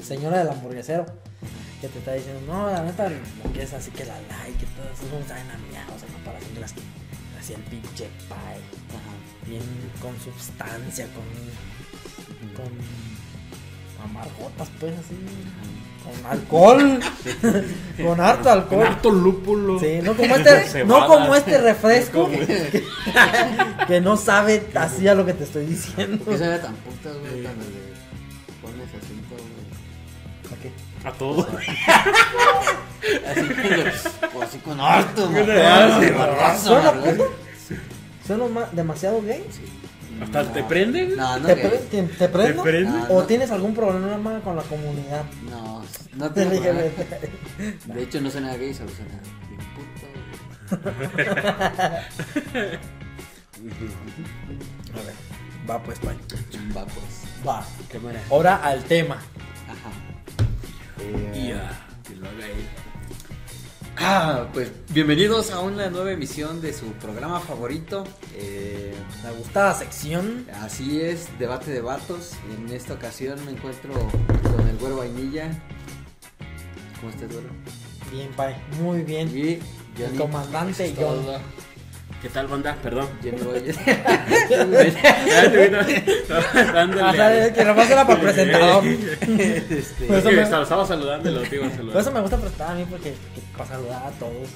señora del hamburguesero que te está diciendo, no, la neta, que es así que la like y todo eso, no saben a miados en comparación de las que hacía el pinche pie. Bien con sustancia, con. con. amargotas, pues así. Con alcohol. con harto Con alcohol. harto lúpulo. Sí, no como este, no como este refresco que, que no sabe así a lo que te estoy diciendo. ¿Por qué sabe tan putas, güey? Cuando le pones acento, güey. ¿Para qué? A todo. Así con, o así con harto. ¿Suena ma- demasiado gay? Hasta No. te prende, güey. No, no, ¿Te, pre- te, te prendo? ¿Te prende? ¿O no. tienes algún problema con la comunidad? No, no Te. De hecho, no suena gay, solo puto, güey. A ver, va pues, pa. Chumba, pues. Va. Qué manera. Ahora al tema. Ajá. Y ya, que lo haga él. Ah, pues bienvenidos a una nueva emisión de su programa favorito. Eh, La gustada sección. así es, debate de vatos. En esta ocasión me encuentro con el güero vainilla. ¿Cómo estás, güero? Bien, Pai. Muy bien. Y El comandante Es John. ¿Qué tal, banda? Perdón. Johnny Boy. Que nomás era para presentador. Este, Es Pues, que me- estaba, saludando y lo iba a Por eso me gusta prestar a mí porque que- para saludar a todos.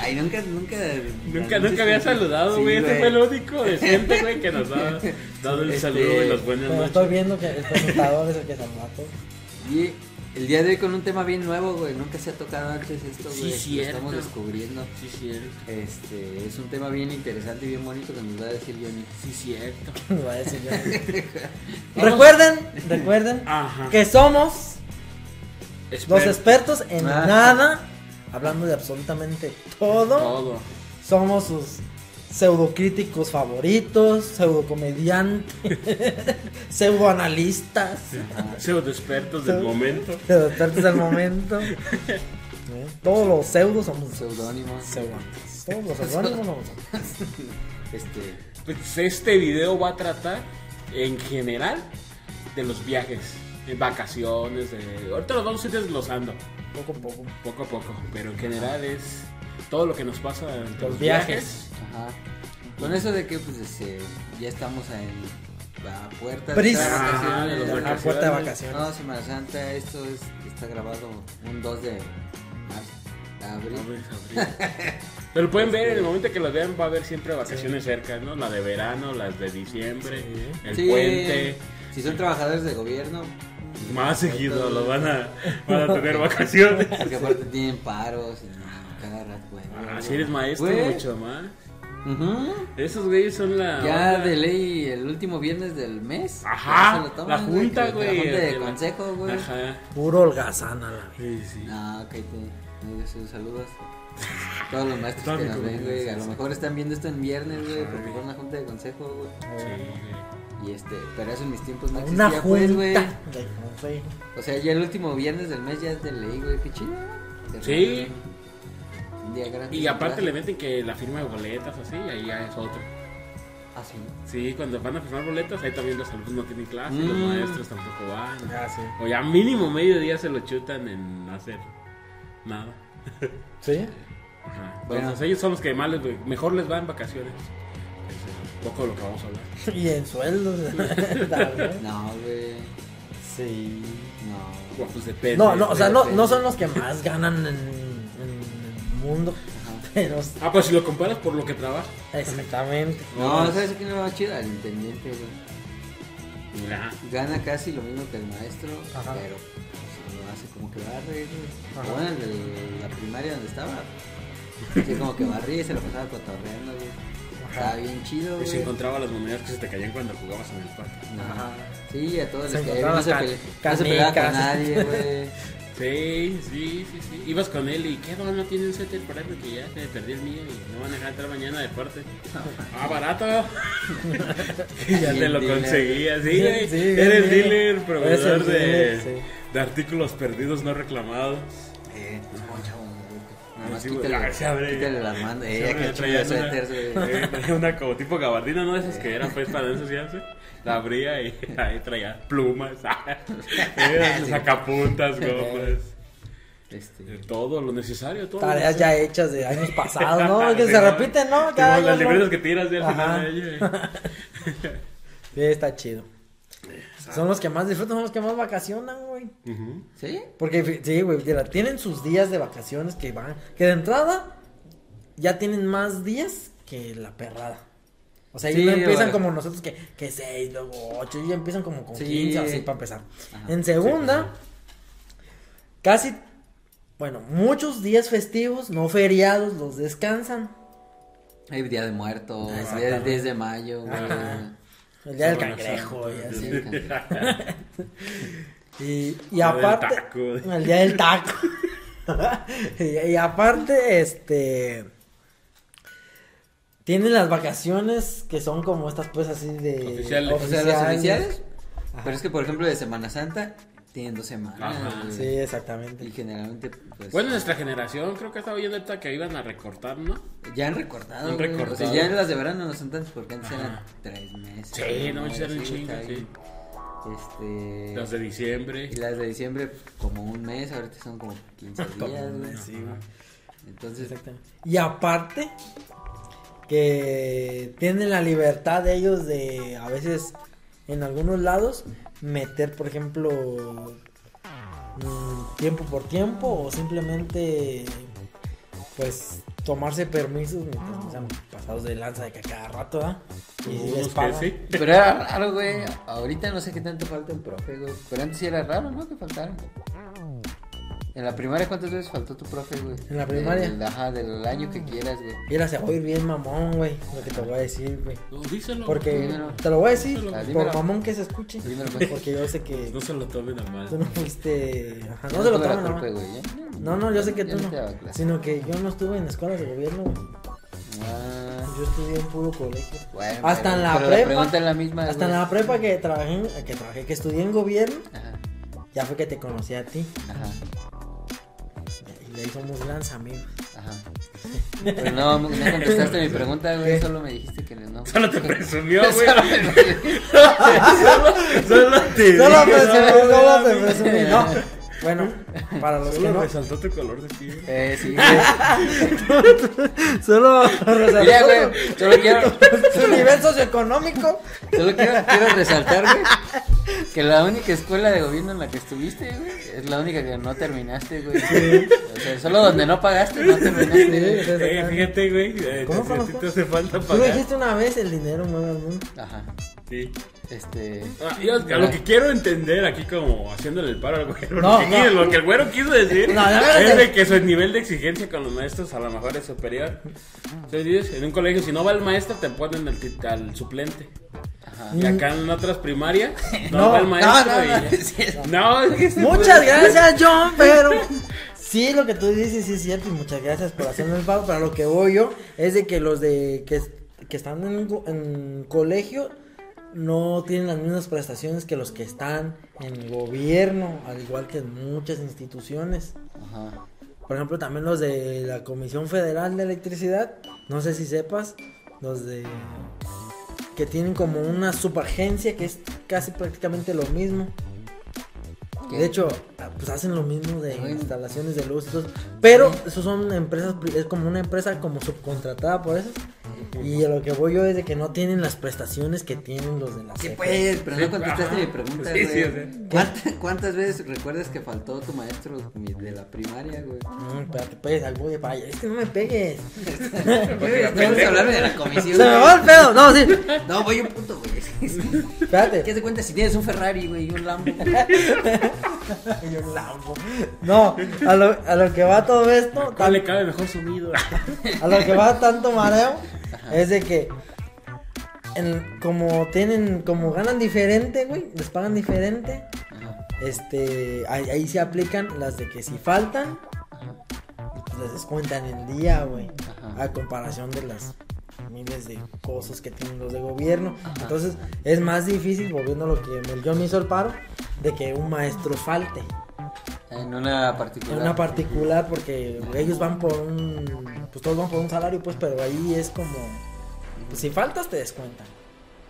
Ay, nunca, nunca. Nunca, nunca había saludado, güey. Güey. fue el único decente, güey, que nos ha dado el Este, saludo y las buenas noches. estoy viendo que el presentador es el que saluda a todos. Y el día de hoy con un tema bien nuevo, güey. Nunca se ha tocado antes esto, Sí, güey. Lo cierto. estamos descubriendo. Sí, cierto. Este, es un tema bien interesante y bien bonito que nos va a decir Johnny. Sí, cierto. Me va a decir yo. recuerden, recuerden Ajá. que somos los expertos en Ah. nada, hablando de absolutamente todo. Todo. Somos sus pseudocríticos favoritos, pseudocomediantes, pseudoanalistas, Pseudo expertos del Pseudo- momento. pseudoexpertos del momento. ¿Eh? Todos los pseudos somos Seudónimos. pseudoantes. Todos los pseudónimos somos. Este, Pues este video va a tratar en general de los viajes, de vacaciones, de... ahorita los vamos a ir desglosando Poco a poco. poco a poco, pero en general es todo lo que nos pasa en Los los viajes. viajes. Ajá. Con eso de que, pues, este, ya estamos en la puerta de vacaciones. puerta de vacaciones. No, Semana Santa, esto es, está grabado un 2 de marzo, abril. Abril, abril. Pero pueden ver, en el momento que los vean va a haber siempre vacaciones cerca, ¿no? La de verano, las de diciembre, Sí. el Sí, puente. Si son trabajadores de gobierno, Más seguido los van a, van a tener vacaciones. porque aparte tienen paros y no, cada rato, güey. Ah, si eres maestro, mucho más. Ujú. Esos güeyes son la. Ya onda. de ley el último viernes del mes. Ajá, ya se lo toman, la junta, güey, La junta de consejo, güey. Ajá. Puro holgazán a la vida. Sí, sí. No, ok, te me des sus saludos. Todos los maestros Todo que nos ven, güey. A lo sí. mejor están viendo esto en viernes, güey, Ajá. porque fue una junta de consejo, güey. Sí, güey. Y este, pero eso en mis tiempos no Una existía, pues, güey. O sea, ya el último viernes del mes ya es de ley, güey, qué chido. Sí. Y aparte le meten que la firma de boletas así, ahí ya es otro. Ah, sí. Sí, cuando van a firmar boletas, ahí también los alumnos no tienen clase, los Mm. maestros tampoco van. Ya, sí. O ya mínimo medio día se lo chutan en hacer nada. ¿Sí? Ajá. Bueno. Entonces ellos son los que más les, mejor les va en vacaciones. Es un poco de lo que vamos a hablar. Y en sueldos. No, güey. sí. No. Bueno, pues depende. No, no, o sea, no, no son los que más ganan en, mundo. Pero Ah, pues si lo comparas por lo que trabaja. exactamente. No, ¿sabes quién me va chido? Al intendente, güey. Gana casi lo mismo que el maestro, Ajá. pero pues, lo hace como que barre, güey. Bueno, en el- la primaria donde estaba, sí, como que barría y se lo pasaba cotorreando, güey. Estaba bien chido, Y güey. se encontraba las monedas que se te caían cuando jugabas en el parque. Ajá. Sí, a todos Se les caía bien, encontraban no se, pele- no se peleaba con nadie, güey. Sí, sí, sí, sí. Ibas con él y ¿qué don no tiene un suéter por ahí porque ya se perdí el mío y no van a dejar entrar mañana de parte? Ah, barato. Ya te lo dealer. conseguía, sí, Sí, Eres bien, dealer, bien. proveedor de, dealer, sí. de artículos perdidos no reclamados. Eh, chavo, güey. Nada más quítale, se abre. quítale las manos. Eh, qué traía una- eh, traía una como tipo gabardina, ¿no? Esas que eran pues para ensuciarse. La abría y ahí traía plumas, eh, sacapuntas, gomas, Este, todo lo necesario, todo. Tareas ya hechas de años pasados, ¿no? Que Sí, se repiten, ¿no? Las libretas que tiras de al final Ajá. de ella. eh. Sí, está chido. Son los que más disfrutan, son los que más vacacionan, güey. ¿Sí? Porque, sí, güey, tienen sus días de vacaciones que van, que de entrada ya tienen más días que la perrada. O sea, ellos Sí, no empiezan como nosotros que, que seis, luego ocho, ellos ya empiezan como con Sí. 15 así para empezar. Ajá. En segunda, casi, bueno, muchos días festivos, no feriados, los descansan. Hay Día de Muertos, Día Exactamente. del 10 de mayo, güey. Ajá. El día del cangrejo y así. Y, y día del aparte, taco. el día del taco. y, y aparte, este, tienen las vacaciones que son como estas pues así de Oficiales. O sea, las oficiales. Ajá. Pero es que, por ejemplo, de Semana Santa tienen dos semanas. Ajá. Sí, exactamente. Y generalmente, pues. Bueno, nuestra generación creo que estaba oyendo ahorita que iban a recortar, ¿no? Ya han recortado. Han güey. recortado. O sea, ya en las de verano no son tantas porque antes Ajá. eran tres meses. Sí, no eran chingas, sí. Este. Las de diciembre. Y las de diciembre, como un mes, ahorita son como 15 días. Un mes, sí, güey. Entonces, Exactamente. Y aparte, que tienen la libertad de ellos de, a veces, en algunos lados, meter, por ejemplo, mm, tiempo por tiempo o simplemente, pues, tomarse permisos mientras no sean pasados de lanza de que a cada rato, ¿ah? Y les pagan. sí. Pero era raro, güey. Ahorita no sé qué tanto falta el profe, güey. Pero antes sí era raro, ¿no? Que faltara. En la primaria, ¿cuántas veces faltó tu profe, güey? ¿En la primaria? Del, ajá, del año que quieras, güey. Mira, se va a oír bien mamón, güey, lo que te voy a decir, güey. No, díselo. Porque, Dímelo. te lo voy a decir, Dímelo. Ah, por dímelo. mamón que se escuche. Dímelo, pues. Porque yo sé que No se lo tomen a tú mal. no fuiste... Ajá, no se lo la tomen a culpa, mal. güey. Yo- No, no, yo sé que yo tú no. Sino que yo no estuve en escuelas de gobierno, güey. Ah, Yo estudié en puro colegio. bueno, Hasta pero- en la pero prepa. pregunta es la misma, Hasta en la prepa que trabajé, en- que trabajé, que estudié en gobierno, Ajá, ya fue que te conocí a ti. ajá, de ahí somos grandes amigos. ajá. Pero no, no contestaste mi pregunta, güey. Solo me dijiste que no. Solo te presumió, güey. Solo me- Solo te Solo no, solo te presumí. No. Bueno, para los que Solo no. resaltó tu color de piel. Eh, sí, güey. Solo Mira, güey, solo quiero, Su nivel socioeconómico. solo quiero, quiero resaltar, güey, que la única escuela de gobierno en la que estuviste, güey, es la única que no terminaste, güey. O sea, solo donde no pagaste, no terminaste, güey. Eh, fíjate, güey. eh, ¿Cómo te- te hace falta Tú pagar. dijiste una vez el dinero mueve al mundo. Ajá, Sí. Este... Ah, yo, a lo que quiero entender aquí como haciéndole el paro al güero, No, lo, que no. quiso- lo que el güero quiso decir No, es de que su nivel de exigencia con los maestros a lo mejor es superior. Entonces en un colegio si no va el maestro te ponen al, tit- al suplente. Ajá. Y acá en otras primarias no, va el maestro no, no, y- es- que Muchas gracias, John, pero sí, lo que tú dices sí es cierto y muchas gracias por hacerme el pago. Pero a lo que voy yo es de que los de que, que están en, en colegio no tienen las mismas prestaciones que los que están en gobierno, al igual que en muchas instituciones. Ajá. Por ejemplo, también los de la Comisión Federal de Electricidad, no sé si sepas, los de que tienen como una subagencia que es casi prácticamente lo mismo. ¿Qué? De hecho, pues hacen lo mismo de Ay. instalaciones de luz eso. Pero esos son empresas, es como una empresa como subcontratada por eso. Y a lo que voy yo es de que no tienen las prestaciones que tienen los de la Sí, pues, pero Sí, no contestaste ajá. mi pregunta, Sí, güey. sí. ¿Cuántas, cuántas veces recuerdas que faltó tu maestro de la primaria, güey? Mm, espérate, pues, voy para allá. Es que no me pegues. Vamos a hablar de la comisión. Se me güey. va el pedo. No, sí. No, voy un punto, güey. Espérate. ¿Qué se cuenta si tienes un Ferrari, güey, y un Lambo? Y un Lambo. No, a lo, a lo que va todo esto, ¿Cuál le cabe mejor sonido? a lo que va tanto mareo, es de que en- como tienen, como ganan diferente, güey, les pagan diferente, Ajá, este, ahí, ahí se aplican las de que si faltan, pues les descuentan el día, güey, a comparación de las miles de cosas que tienen los de gobierno. Entonces, es más difícil, volviendo a lo que John me hizo el paro, de que un maestro falte. En una particular. En una particular porque ellos van por un... Pues todos van por un salario, pues, pero ahí es como... Pues si faltas te descuentan.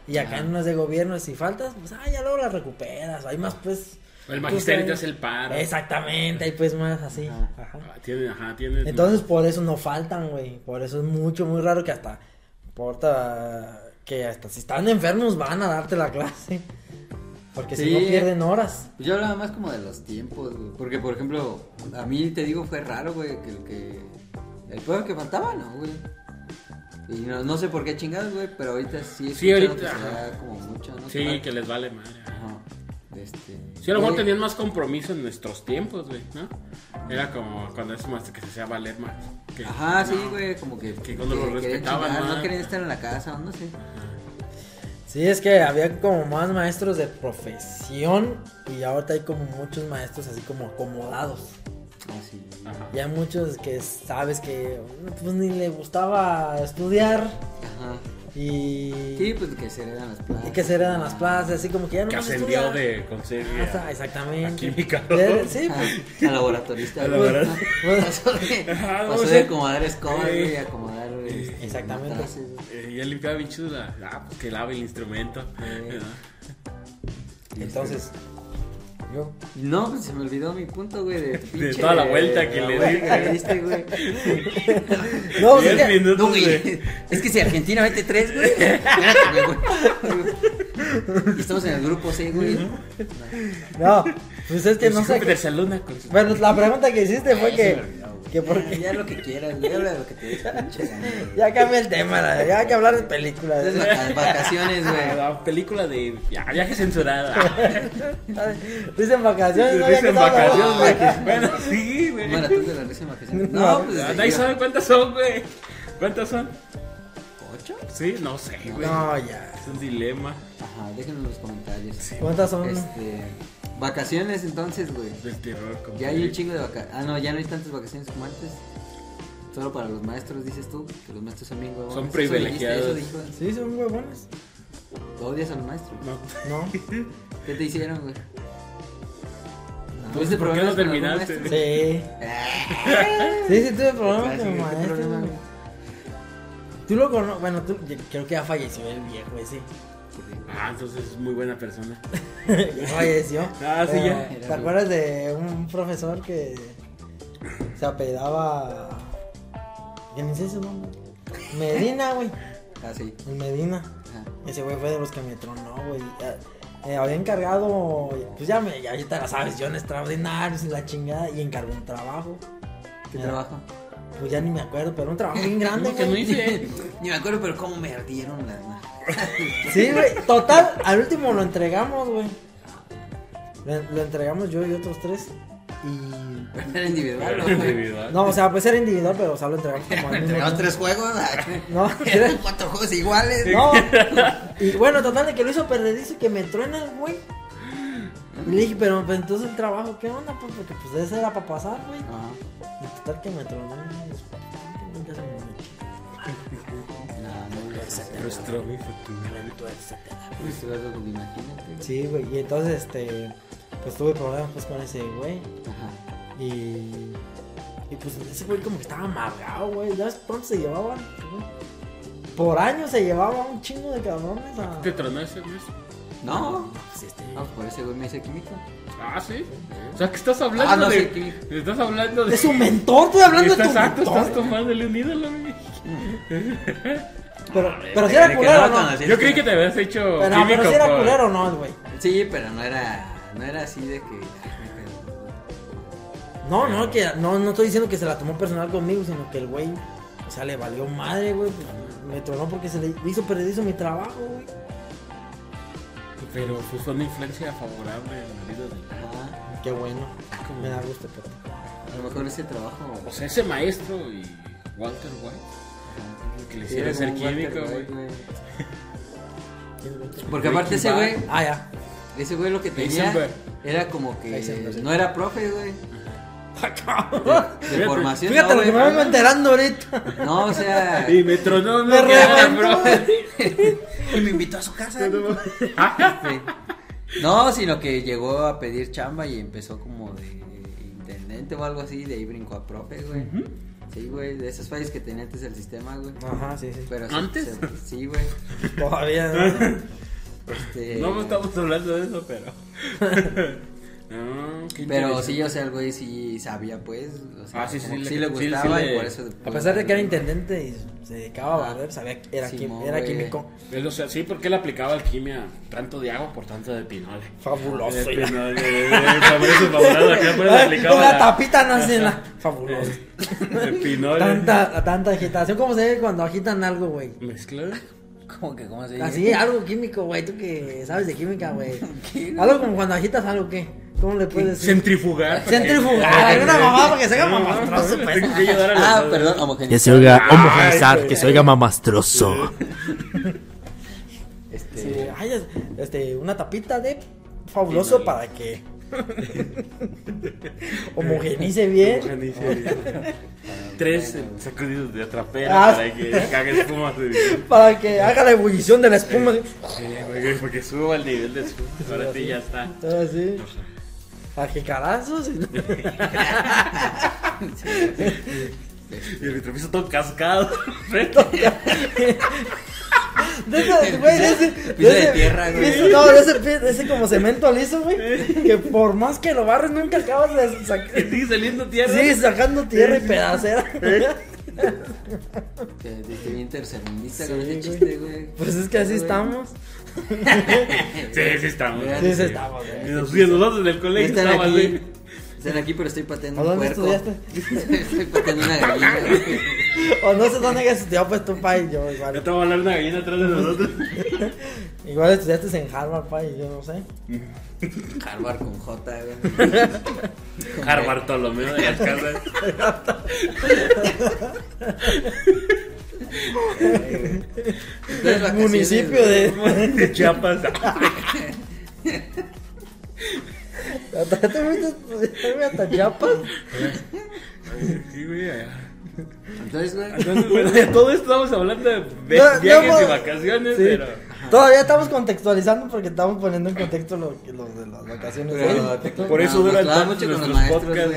Y acá Ajá. en unas de gobierno, si faltas, pues, ah, ya luego las recuperas. Hay más, pues... El magisterio te pues, hace el paro. Exactamente, hay pues más así. Ajá. Ajá. Ah, tiene, ajá, tiene. Entonces por eso no faltan, güey. Por eso es mucho, muy raro que hasta importa que hasta si están enfermos van a darte la clase. Porque si no pierden horas. Yo hablaba más como de los tiempos, güey. Porque, por ejemplo, a mí te digo, fue raro, güey, que el que. El pueblo que faltaba, no, güey. Y no, no sé por qué chingados, güey, pero ahorita sí es Sí, ahorita, como mucho, ¿no? Sí, que les vale madre. Ajá. Este. Sí, a lo mejor güey, tenían más compromiso en nuestros tiempos, güey, ¿no? Era como cuando es más que se hacía valer más. que- Ajá, sí, güey, como que. Que cuando lo querían respetaban chingar, más. No querían estar en la casa, no sé. Sí, es que había como más maestros de profesión y ahorita hay como muchos maestros así como acomodados. Ah, sí. Ajá. Y hay muchos que sabes que pues ni le gustaba estudiar Ajá. Y, Sí, pues que se heredan las plazas. y que se heredan las plazas, así como que ya no Que ascendió de conseguir. Ah, exactamente. a química. Sí, Ah, pues. a laboratorista. A laboratorista. Pasó de, pasó de acomodar escobas, a acomodar. este, Exactamente. Eh, y él limpiaba bien chido la. Ah, pues que lave el instrumento. Entonces, yo. No, pues se me olvidó mi punto, güey, de, pinche- toda la vuelta que le que diste, güey. No, que- minutos No, güey. de- Es que si Argentina mete tres, güey. Espérate, güey. Estamos en el grupo C, güey. no, pues es que no Pues, sé. Aluna con su- Bueno, la pregunta que hiciste fue que. Que por Ya, qué- Ya lo que quieras, güey. Habla de lo que te des pinche gana, güey. Ya cambia el tema, la- ya hay que hablar de películas. Vacaciones, Ah, güey. La película de ya, viaje censurado. Dicen vacaciones, no Risa Ya en que estamos vacaciones, güey. Bueno, sí, güey. Maratón de la risa en vacaciones. No, No, pues. Ah, Nadie sabe cuántas son, güey. ¿Cuántas son? ¿Ocho? Sí, no sé, güey. No, ya. Es un dilema. Ajá, déjenlo en los comentarios. ¿Cuántas son? Este. Vacaciones entonces, güey. Del terror. como Ya hay un chingo de vacaciones. Ah, no, ya no hay tantas vacaciones como antes. Solo para los maestros, dices tú, que los maestros son bien huevones. Son privilegiados. dijiste, Eso dijo. Sí, son huevones. ¿Odias a los maestros? No. No. ¿Qué te hicieron, güey? Pues, ¿Tuviste ¿por qué problemas no terminaste? Sí. Sí, sí, tuve problemas con ¿qué maestro. Tú lo conoces. Bueno, tú, creo que ya falleció el viejo ese. Ah, entonces es muy buena persona. Ya falleció. Ah, sí, ya. Eh, ¿Te acuerdas de un profesor que se apellidaba. que ni sé su nombre? Medina, güey. Ah, sí. El Medina. Ajá. Ese güey fue de los que me tronó, güey. Ya, eh, había encargado, pues ya, me, ya ahorita la sabes, John extraordinarios y la chingada, y encargó un trabajo. ¿Qué trabajo? Pues ya ni me acuerdo, pero un trabajo bien grande, No, que no güey. hice. Ni me acuerdo, pero cómo me ardieron las manos. Sí, güey. Total, al último lo entregamos, güey. Lo, lo entregamos yo y otros tres. Y. Era individual, Pero ¿no, güey? individual. No, o sea, pues era individual, pero o sea, lo entregamos como al mismo Entregamos tres juegos. No, Eran cuatro juegos iguales. No. Y bueno, total de que lo hizo perdidizo y que me truena el güey. Y le dije, pero pues, entonces el trabajo, ¿qué onda? Pues porque pues ese era para pasar, güey. Ajá. Y total que me tronó y que nunca se me. No, no, no. Frustró mi futuro. Imagínate. güey. Sí, güey. Y entonces, este, pues tuve problemas pues con ese güey. Ajá. Y. Y pues ese güey como que estaba amargado, güey. ¿Ya ves cuánto se llevaban? Por años se llevaba un chingo de cabrones a. ¿Te tronó ese mes? No. Pues, este, Ah, por ese güey me hice químico. Ah, sí. O sea, que estás hablando Ah, no, de. sí, Estás hablando de. De su mentor, estoy hablando de tu exacto, mentor. estás tomándole un ídolo, güey. Pero, pero si era culero, no ¿no? Yo creí que te habías hecho. Pero, químico pero si era culero, ¿no, güey? Sí, pero no era, no era así de que. No, no, que no, no estoy diciendo que se la tomó personal conmigo, sino que el güey, o sea, le valió madre, güey. pues, me tronó porque se le hizo perdizo mi trabajo, güey. Pero pues, fue una influencia favorable en la vida del. Ajá. Qué bueno. Como- Me da gusto, pero. A lo mejor ese trabajo. O sea, ese maestro y Walter White. que le hiciera era ser químico, güey. Porque aparte ese güey, Ah, ya. ese güey lo que tenía Heisenberg. era como que Heisenberg, no era profe, güey. Fíjate De formación. lo no, que me vengo enterando ahorita. No, o sea. Y me tronó, Me bro. Y me invitó a su casa. Sí. No, sino que llegó a pedir chamba y empezó como de intendente o algo así, de ahí brincó a profe, güey. Sí, güey, de esas fallas que tenía antes el sistema, güey. Ajá, sí, sí. Pero sí, ¿Antes? se- sí, güey. Todavía no. Este, No estamos hablando de eso, pero. qué Pero sí, o sea, el güey sí sabía, pues. O sea, Ah, sí, sí, le- sí le sí, gustaba sí y le- por eso. A pesar de que era intendente y se dedicaba a Ah, barrer, sabía que era, quim- era químico. Él, o sea, sí, porque él aplicaba alquimia tanto de agua por tanto de pinole. Fabuloso. De pinole, fabuloso, fabuloso, aplicaba la- tapita no hace la. Fabuloso. de pinole. Tanta, tanta agitación. ¿Cómo se ve cuando agitan algo, güey? ¿Mezcla? ¿Cómo que, cómo se dice? Así, algo químico, güey. Tú que sabes de química, güey. Algo como cuando agitas algo, ¿qué? ¿Cómo le puedes decir? Centrifugar. Centrifugar. Una mamá para que se haga No, mamastroso, Ah, perdón, homogeneizar. Que se oiga homogenizar, que se oiga mamastroso. Este, Sí, ay, es- este, una tapita de fabuloso para que homogenice bien. Tres eh, sacudidos de atrapera Ah. para que cague espuma. Sí, Para que haga la ebullición de la espuma. güey, porque suba el nivel de espuma. Ahora sí ya está. Así. A que carazos. Y el vitropiso todo cascado. De ese, güey, de ese. Piso de tierra, güey. piso- No, de ese, de ese como cemento liso, güey. Que por más que lo barres, nunca acabas de sacar. Sigue saliendo tierra. Sí, sacando tierra y pedacera. que diste bien tercermundista Sí, con ese güey. chiste, güey. Pues es que así Güey. estamos. Sí, sí estamos. Mira, Sí, sí estamos, Y güey. nos- nosotros en el colegio aquí, así. Están aquí, pero estoy pateando ¿A un dónde puerco. estudiaste? estoy pateando una gallina. O no sé dónde hayas estudiado, pues tu pa y yo igual. te va a hablar una gallina atrás de nosotros. Igual estudiaste en Harvard, pa, y yo no sé. Harvard con J, güey. Har Bartolomeo de casas. Entonces, Municipio. De Chiapas. ¿Ya te fuiste hasta Chiapas? Sí, güey. Entonces, güey. Entonces, bueno, de todo esto estamos hablando de ve- No, no, viajes y vacaciones, Sí. pero. Todavía estamos contextualizando porque estamos poniendo en contexto lo, que- lo de las vacaciones. Pero ¿eh? Por eso no, clava tanto mucho con los nuestros maestros, podcasts,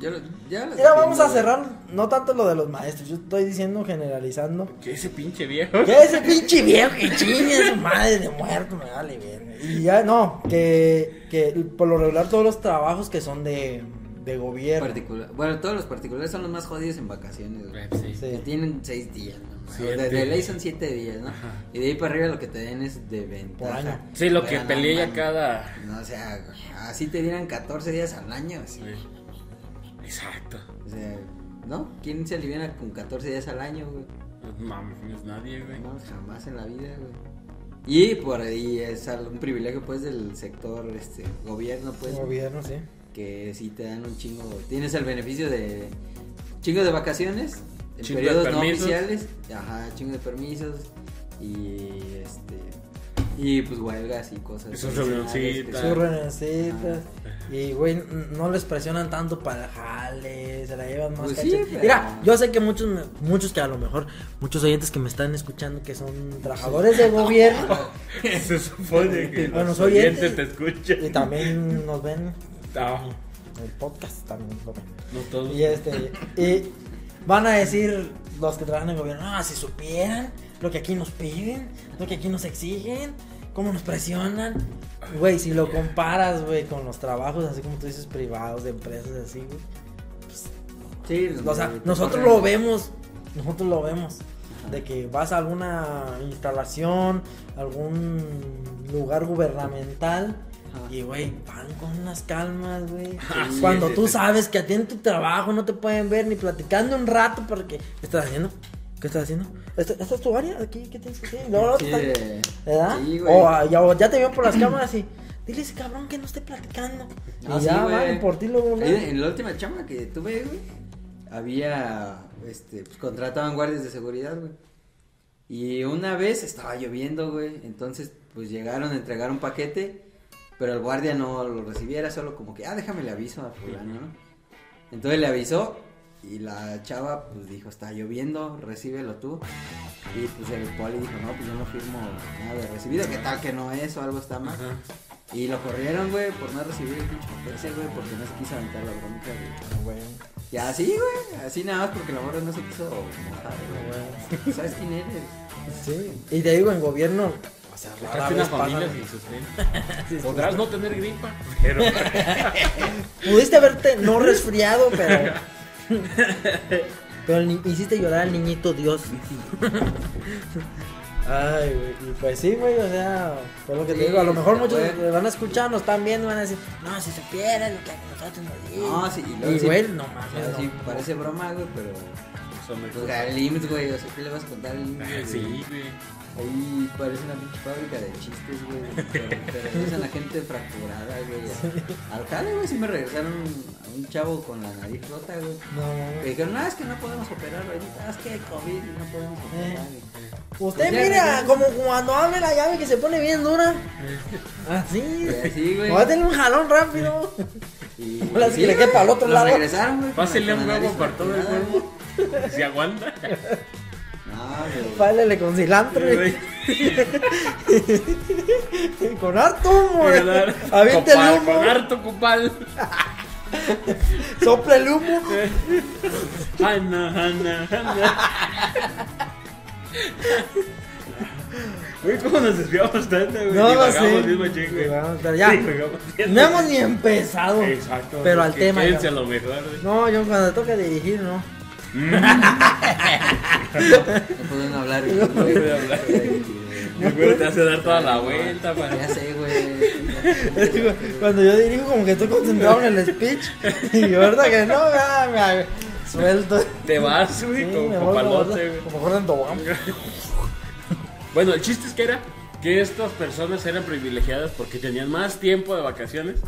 ya Mira, vamos a cerrar, no tanto lo de los maestros, yo estoy diciendo generalizando. ¿Qué ese pinche viejo? Que ese pinche viejo que chingue a su madre de muerto, me vale verga. Y ya no, que, que por lo regular todos los trabajos que son de, de gobierno. Particular- Bueno, todos los particulares son los más jodidos en vacaciones, güey. Sí. Sí. Que tienen seis días, ¿no? De, de ley son siete días, ¿no? Y de ahí para arriba lo que te den es de Por ventaja. año. Sí, lo que Pero no peleé ya mames. cada. No, o sea, güey, así te dieran 14 días al año, así. Exacto. O sea, ¿no? ¿Quién se aliviana con 14 días al año, güey? No mames, no es nadie, güey. No, jamás en la vida, güey. Y por ahí es algún privilegio, pues, del sector, este, gobierno, pues, Gobierno, sí. que sí te dan un chingo. Tienes el beneficio de chingo de vacaciones, en Chingo de periodos no permisos. oficiales, ajá, chingo de permisos y este y pues huelgas y cosas. Y sus reunioncitas. Sus reunioncitas. Y, güey, no les presionan tanto para el jale, se la llevan más Pues sí, pero- Mira, yo sé que muchos, muchos que a lo mejor, muchos oyentes que me están escuchando que son trabajadores de gobierno Se supone que Bueno, los soy oyentes ente. te escuchan. y también nos ven Ah, en el podcast, también lo ven. no todos. Y este, y van a decir los que trabajan en el gobierno, no, si supieran lo que aquí nos piden, lo que aquí nos exigen, cómo nos presionan. Güey, si lo comparas, güey, con los trabajos, así como tú dices, privados, de empresas, así, güey. Sí, O sea, nosotros lo vemos, nosotros lo vemos. De que vas a alguna instalación, algún lugar gubernamental. Ajá. Y, güey, van con unas calmas, güey. Sí, Cuando sí, tú sabes que a ti en tu trabajo no te pueden ver ni platicando un rato porque... ¿Qué estás haciendo? ¿Qué estás haciendo? ¿Esta, esta es tu área? ¿Aquí? ¿Qué tienes que hacer? No, no, Sí, ¿Verdad? Sí, güey. o, ya, o ya te vieron por las cámaras y... Dile ese cabrón que no esté platicando. Ah, y sí, ya güey. van por ti luego. Ahí En la última chamba que tuve, güey, había, este, pues contrataban guardias de seguridad, güey. Y una vez estaba lloviendo, güey, entonces, pues llegaron a entregar un paquete, pero el guardia no lo recibiera, solo como que, ah, déjame le aviso a fulano, ¿no? Entonces le avisó y la chava, pues dijo, está lloviendo, recíbelo tú. Y pues el poli dijo, no, pues yo no firmo nada de recibido, ¿qué tal que no es o algo está mal? Ajá. Y lo corrieron, güey, por no recibir el pinche papel ese, güey, porque no se quiso aventar la bronca, güey. Y así, güey, así nada más porque la morra no se quiso mojar, güey. ¿Sabes quién eres? Sí. Y te digo, en gobierno. O sea, rara vez familia sin sustento. Podrás no tener gripa, pero. Pudiste haberte no resfriado, pero. Pero hiciste llorar al niñito Dios. Ay, güey. Y pues sí, güey, o sea, por lo que te digo, a lo mejor muchos van a escuchar, nos están viendo y van a decir, no, si supieran lo que nosotros nos dimos. No, sí, y luego Y sí- güey, no más. O sea, sí, parece broma, güey, pero. Pues al límite, güey, o sea, ¿qué le vas a contar al límite? güey? Sí, güey. Ahí parece una pinche fábrica de chistes, güey. Pero, pero a gente fracturada, güey. Al jale, güey, sí me regresaron a un chavo con la nariz rota, güey. No, Que dijeron, no, es que no podemos operar. "Ah, Es que COVID y no podemos operar. Usted Pues mira, como cuando abre la llave que se pone bien dura. Así. Y así, güey. Va a tener un jalón rápido. Y Ahora sí que le quepa al otro lado. regresaron, güey. la un huevo por todo el huevo. Si aguanta. Pálele con cilantro. Güey. Con harto humo. güey. Aviente el humo. Con harto copal. Sopla el humo. Hanna, Hanna, Hanna. Güey, ¿cómo nos desviamos tanto, güey? No, no sé. Machín, güey. Pero ya. Bien. No hemos ni empezado. Exacto. Pero al tema. A lo mejor, güey. No, yo cuando toca dirigir, no. No pueden hablar. No puede hablar. Te hace dar toda la vuelta para. Ya sé, güey. Es que Cuando yo dirijo, como que estoy concentrado en el speech. Y ahorita que no, ya me suelto. Te vas, güey, Sí, como papalote, güey. como Tobogán. Bueno, el chiste es que era que estas personas eran privilegiadas porque tenían más tiempo de vacaciones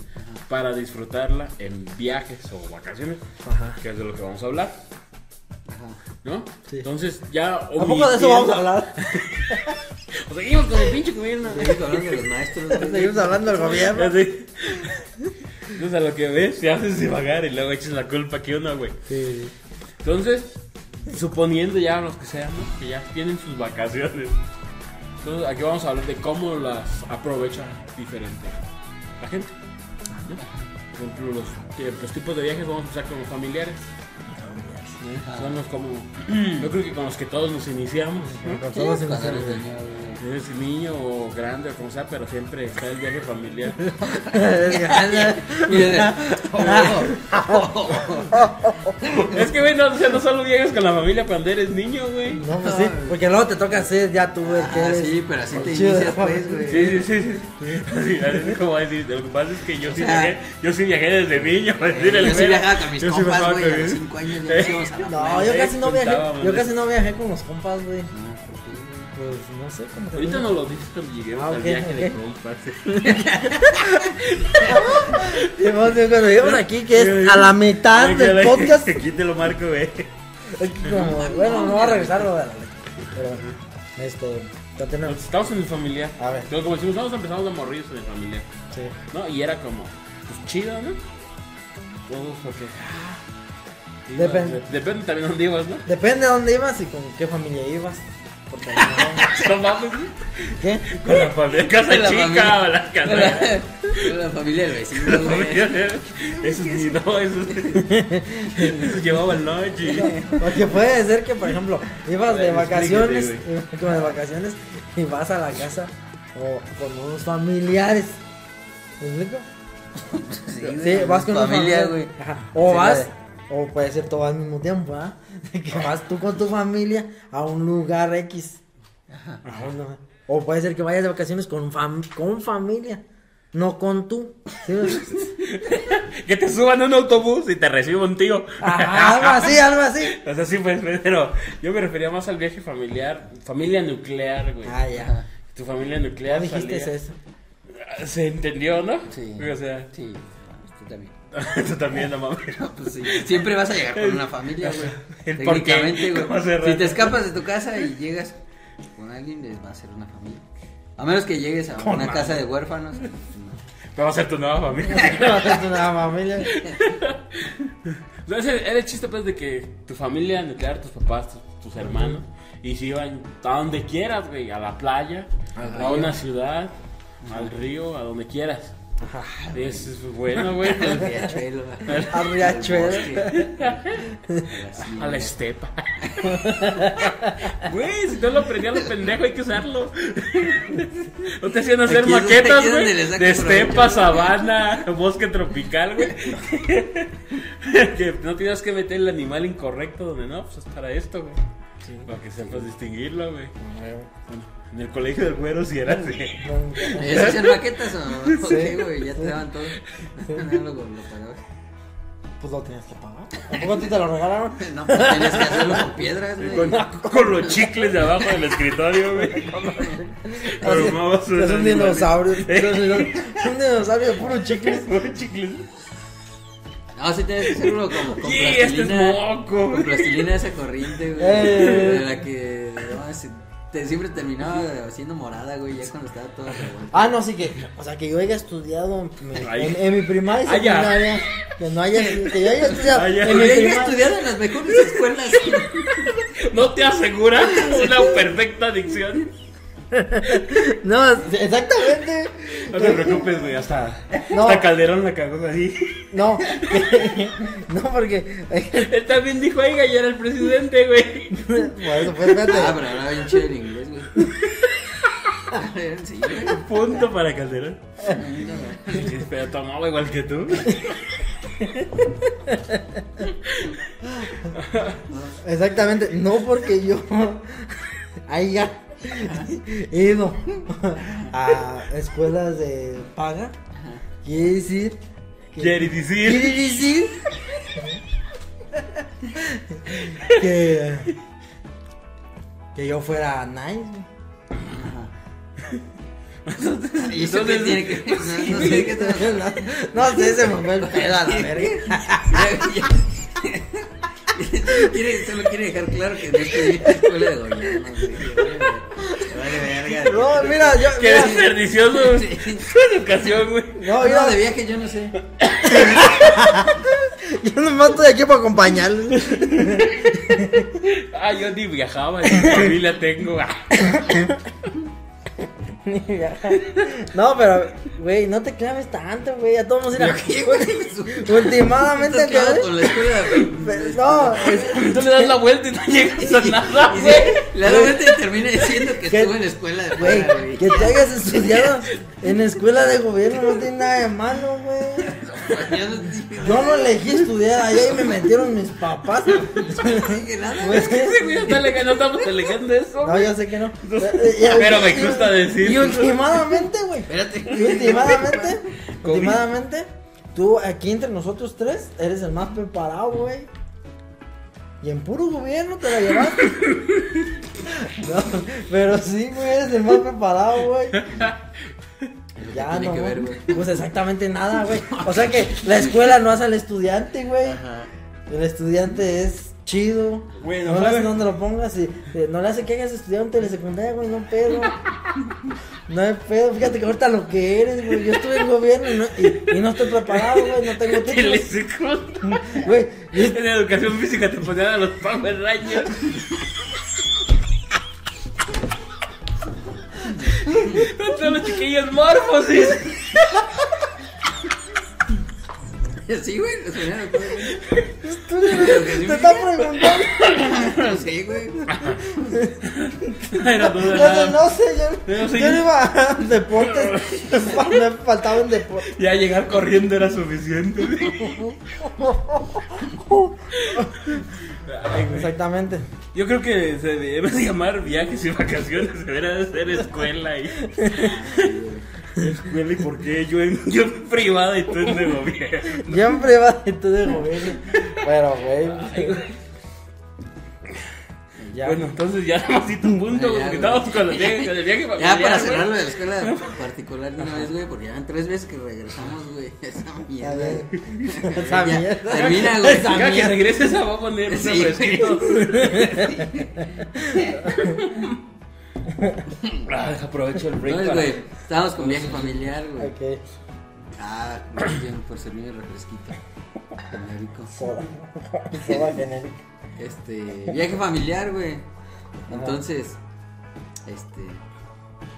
para disfrutarla en viajes o vacaciones, Ajá. que es de lo que vamos a hablar. ¿No? Sí. Entonces ya ¿A poco de eso vamos a hablar? O seguimos con el pinche gobierno. Seguimos hablando de los maestros. Seguimos hablando del gobierno. Entonces a lo que ves, te haces divagar y luego echas la culpa que uno, güey. Sí. Entonces, suponiendo ya los que sean, ¿no? que ya tienen sus vacaciones. Entonces, aquí vamos a hablar de cómo las aprovecha diferente la gente. ¿no? Por ejemplo, los, los tipos de viajes vamos a empezar con los familiares. Son los como, yo creo que con los que todos nos iniciamos. ¿no? Con todos iniciamos. Eres niño, güey. Eres niño o grande o como sea, pero siempre está el viaje familiar. es que, güey, no, o sea, no solo viajes con la familia cuando eres niño, güey. No, pues sí, porque luego te toca ser ya tú el que Ah, eres. sí, pero así te inicias, pues, güey. Sí, sí, sí. sí. Así, así como decir, lo que pasa es que yo sí O sea, viajé, yo sí viajé desde niño. decir el Yo sí viajaba con mis Yo sí compas, güey. con A los mis- 5 años ya nos íbamos a la No, yo casi no viajé. Yo casi no viajé con los compas, güey. Pues no sé, que. Ahorita no lo dices cuando lleguemos Ah, al viaje de ok. compas. Digamos, Cuando llegamos aquí, que es a la mitad del podcast. Aquí te lo marco, güey. Es que como, bueno, no va a regresar lo de la. Pero, este, ya tenemos. Estamos en el familiar. A ver. Como decimos, vamos empezamos de morrillos en el familiar. Sí. ¿No? Y era como, pues chido, ¿no? Todos porque. ah, Depende. de- Depende también dónde ibas, ¿no? Depende de dónde ibas y con qué familia ibas. Porque no- No mames. ¿Qué? Con la familia, casa Con la chica familia. o la Con casa. la, con la familia del vecino, güey. Eso sí, no, eso, eso llevaba el noche. Porque puede ser que, por ejemplo, ibas de vacaciones, ibas de vacaciones y vas a la casa o con unos familiares. ¿Me explico? Sí, Sí, vas con una familia, güey. O Sí, vas, la o puede ser todo al mismo tiempo, ¿ah? Que vas tú con tu familia a un lugar X. Ajá, no. O puede ser que vayas de vacaciones con, fam- con familia, no con tú. ¿Sí? Que te suban a un autobús y te reciba un tío. Ajá, algo así, algo así. O sea, sí, pues, pero yo me refería más al viaje familiar, familia nuclear, güey. Ah, ya. Tu familia nuclear. dijiste salía- eso. Se entendió, ¿no? Sí. O sea, Sí, tú también. tú también, no mames. Pues sí, siempre vas a llegar con una familia, güey. Técnicamente, güey. Si te escapas de tu casa y llegas con alguien, les va a ser una familia. A menos que llegues a una madre. casa de huérfanos. no. Te va a ser tu nueva familia. Es una familia. O sea, ese era el chiste, pues, de que tu familia nuclear, tus papás, tus, tus hermanos, y se iban a donde quieras, güey, a la playa, A a una ciudad, al río, a donde quieras. Ajá. Es es bueno, güey. Al riachuelo. A riachuelo. al bosque, a A la estepa. Güey, si no lo aprendía lo pendejo, hay que usarlo. No te hacían hacer Aquí maquetas, es güey. De estepa, sabana, bosque tropical, güey. Que no tienes que meter el animal incorrecto donde no, pues es para esto, güey. Para que sepas distinguirlo, güey. Bueno, en el colegio del güero si era así. ¿Eso hacían maquetas o o qué, güey? Ya te daban todo. No, lo, lo pagabas. Pues lo tenías que pagar. ¿A poco a ti te lo regalaron? No, pues tenías que hacerlo con piedras, Con, güey. con los chicles de abajo del escritorio, güey. Armabas un Es un dinosaurio. Un dinosaurio de puro chicle. Puro chicles. No, sí tenías que hacerlo como con Sí, este es plastilina. moco. Con plastilina esa corriente, güey. Eh. De la que no, te- siempre terminaba haciendo morada, güey, ya cuando estaba toda revuelta. Ah, no, sí que, o sea, que yo haya estudiado en, mi- Ay. en, en mi primaria y secundaria, que no haya, que yo haya estudiado en mi yo primaria. estudiado en las mejores escuelas. No te asegura una perfecta dicción. No, exactamente. No te preocupes, güey. Hasta, No. hasta Calderón la cagó ahí. No, no, porque. Él también dijo, oiga, ya era el presidente, güey. Por eso, pues, espérate. Ah, pero hablaba bien inglés, güey. Sí. Punto para Calderón. Pero tomaba igual que tú. Exactamente, no porque yo haya ido a escuelas de paga, quiere decir que, Quiere quiere decir. decir que, que yo fuera nice. ¿Y eso Entonces- tiene que? No, no sé qué te No, no sé, se me fue el pedo a la verga. quiere, solo quiere dejar claro que no estoy en la escuela de. Vale, verga. No, mira, yo. Que mira, desperdicioso Sí. su educación, güey. no, No, mira, de viaje yo no sé. yo nomás estoy aquí para acompañarles. Ah, yo ni viajaba, ni familia tengo. Ah. No, pero, güey, no te claves tanto, güey. A todos nos irá. ¿Qué, güey? Últimamente, escuela. Pero, No, es- Tú le das la vuelta y no llegas a nada, Y güey. sí, La realmente termina diciendo que ¿Qué? estuvo en la escuela de güey, fuera, güey. que te hayas estudiado en escuela de gobierno no tiene nada de malo, güey. Yo no elegí estudiar allá y me metieron mis papás. dije nada. Güey, Sí, güey, está alega- no estamos alegando eso. No, yo sé que no. Pero me gusta decir. Y últimamente, güey. Espérate. Y últimamente, últimamente, tú aquí entre nosotros tres eres el más preparado, güey. Y en puro gobierno te la llevaste. No, pero sí, güey, eres el más preparado, güey. Ya tiene no. que ver, güey? Pues exactamente nada, güey. O sea que la escuela no hace al estudiante, güey. Ajá. El estudiante es chido. Güey, no no le hace sabe. donde lo pongas y eh, no le hace que hagas estudiar en telesecundaria, güey, no pedo. No hay pedo, fíjate que ahorita lo que eres, güey. Yo estuve en gobierno y no, y, y no estoy preparado, güey, no tengo títulos. Telesecund. Güey, y- En educación física te ponían a los Power Rangers. Todos los chiquillos morfosis. Sí, güey. Los primeros, tú te estás preguntando. Sí, güey. Era duda No, no, no sé, yo, Yo iba a deportes. Me faltaba en deportes. Ya llegar corriendo era suficiente. Ay, güey. Exactamente. Yo creo que se debe de llamar viajes y vacaciones, debería de ser escuela y escuela y por qué yo en, yo en privada y tú en de gobierno. Yo en privado y tú de gobierno. Pero, güey. Ya. Bueno, entonces ya nada más tu punto, Ya, porque güey. estábamos con el viaje, con el viaje Ya para cerrarlo de la escuela particular de una vez, güey, porque ya van tres veces que regresamos, güey. Esa A mierda. Esa Ya, mierda. Termina, güey. Esa Ya que mierda. regreses a va a poner un Sí, refresquito. Ah, aprovecho el break Entonces, para... güey, estábamos con viaje familiar, güey. Ok. Ah, Jen, por servirme el refresquito. Genérico. Soda. Soda genérica. Este, viaje familiar, güey. Entonces, este,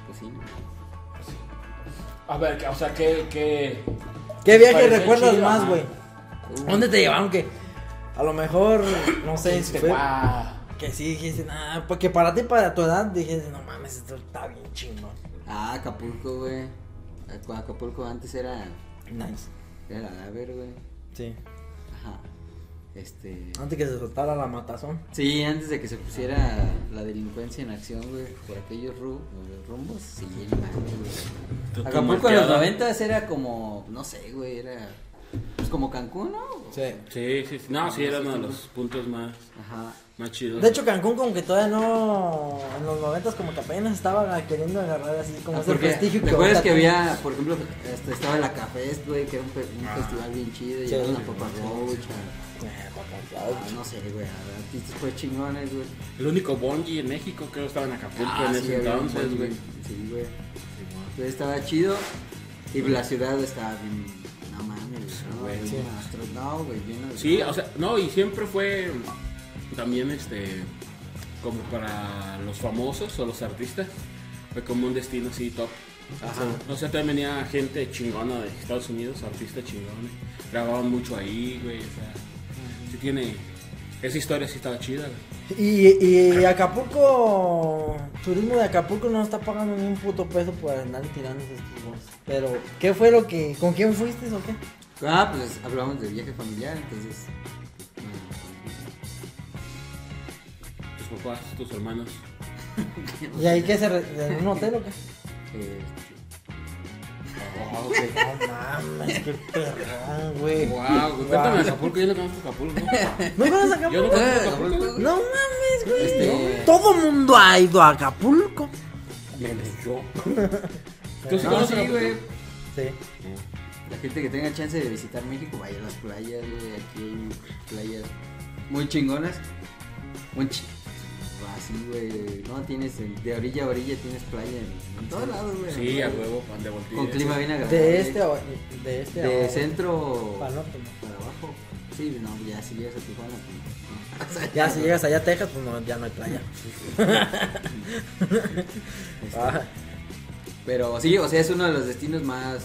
pues sí. A ver, o sea, ¿qué, qué... ¿Qué viaje recuerdas chido, más, güey? ¿Dónde te llevaron que a lo mejor, no sé, Este, fue- guau. Que sí dijiste, nah, porque para ti, para tu edad, dijiste, no mames, esto está bien chingón. Ah, Acapulco, güey. Acapulco antes era. Nice. Era a ver, güey. Sí. Ajá. Este. Antes que se soltara la matazón. Sí, antes de que se pusiera la delincuencia en acción, güey, por aquellos ru- rumbos, sí, Acapulco en los noventas era como, no sé, güey, era pues como Cancún, ¿no? Sí. Sí, sí, sí. No, sí, era uno de los puntos más, Ajá. más chidos. De hecho, Cancún como que todavía no... En los noventas como que apenas estaba queriendo agarrar así como Ah, ese porque, prestigio ¿Te acuerdas ahorita que había, por ejemplo, este, estaba la Cafés, güey, que era un, Ah. festival bien chido, y Sí, llevaban sí, Papa sí, Roach, sí. a- Eh, papá, a- ya, no sé, güey, a artistas pues chingones, güey. El único bungee en México creo que estaba en Acapulco Ah, en sí, ese había un entonces, buen, güey. Sí, güey. Entonces estaba chido, y la ciudad estaba bien, güey, bien sí. astro- no, güey, lleno de- Sí, o sea, no, y siempre fue también este como para los famosos o los artistas, fue como un destino así top. Ajá. O sea, también venía gente chingona de Estados Unidos, artistas chingones, grababan mucho ahí, güey, o sea, sí tiene, esa historia sí estaba chida, güey. Y, y Acapulco, turismo de Acapulco no está pagando ni un puto peso por andar tirando estos güeyes. Pero, ¿qué fue lo que, con quién fuiste o qué? Ah, pues hablamos de viaje familiar, entonces. tus papás, tus hermanos. ¿Y ahí qué se, re- en un hotel o qué? eh, No mames, qué perrón, güey. Wow, cuéntame de Acapulco, yo no conozco Acapulco. ¿No conoces Yo no Acapulco? conozco Eh, Acapulco. No mames, güey. Este- Todo mundo ha ido a Acapulco. Menos yo. ¿Tú sí no, conoces sí, Acapulco? güey. Sí. La gente que tenga chance de visitar México, vaya a las playas, güey. Aquí hay playas muy chingonas. Muy chi- Así, güey. No, tienes en- de orilla a orilla, tienes playa en, en todos lados, güey. Sí, a huevo, de voltilla. Con clima bien agradable. De este a de este a De abajo. centro Para norte, ¿no? para abajo. Sí, no, ya si llegas a Tijuana, pues. no. Ya si llegas allá a Texas, pues no, ya no hay playa. este, Ah, Pero sí, o sea, es uno de los destinos más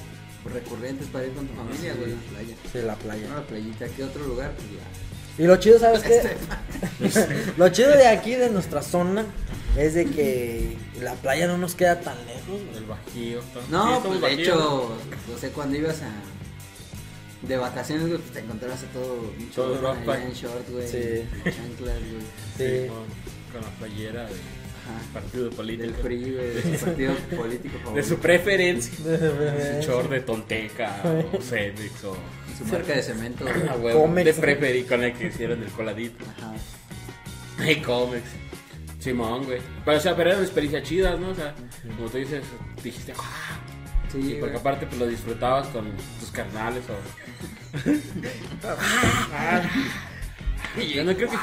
recurrentes para ir con tu familia, güey, la playa. sí, la playa. No, la playita, ¿qué otro lugar? Pues ya. Y lo chido, ¿sabes qué? lo chido de aquí, de nuestra zona, es de que la playa no nos queda tan lejos. güey. El bajío. No, pues de hecho, o sea, cuando ibas a de vacaciones, güey, pues te encontrabas a todo Todo en short, güey, Sí. en chanclas, güey. Sí, Sí. con, con la playera Ajá. partido Del político. PRI, güey, de su partido político De favorito. su preferencia. Su short de Tolteca o Cedrix o Su marca de cemento. güey. a huevo, Comex. de preferi con el que hicieron el coladito. Ajá. Hey, Comex. Simón, güey. Pero, o sea, pero eran experiencias chidas, ¿no? O sea, como tú dices, dijiste, ¡ah! Sí, Y güey. porque aparte pues lo disfrutabas con tus carnales o... Yo no creo que...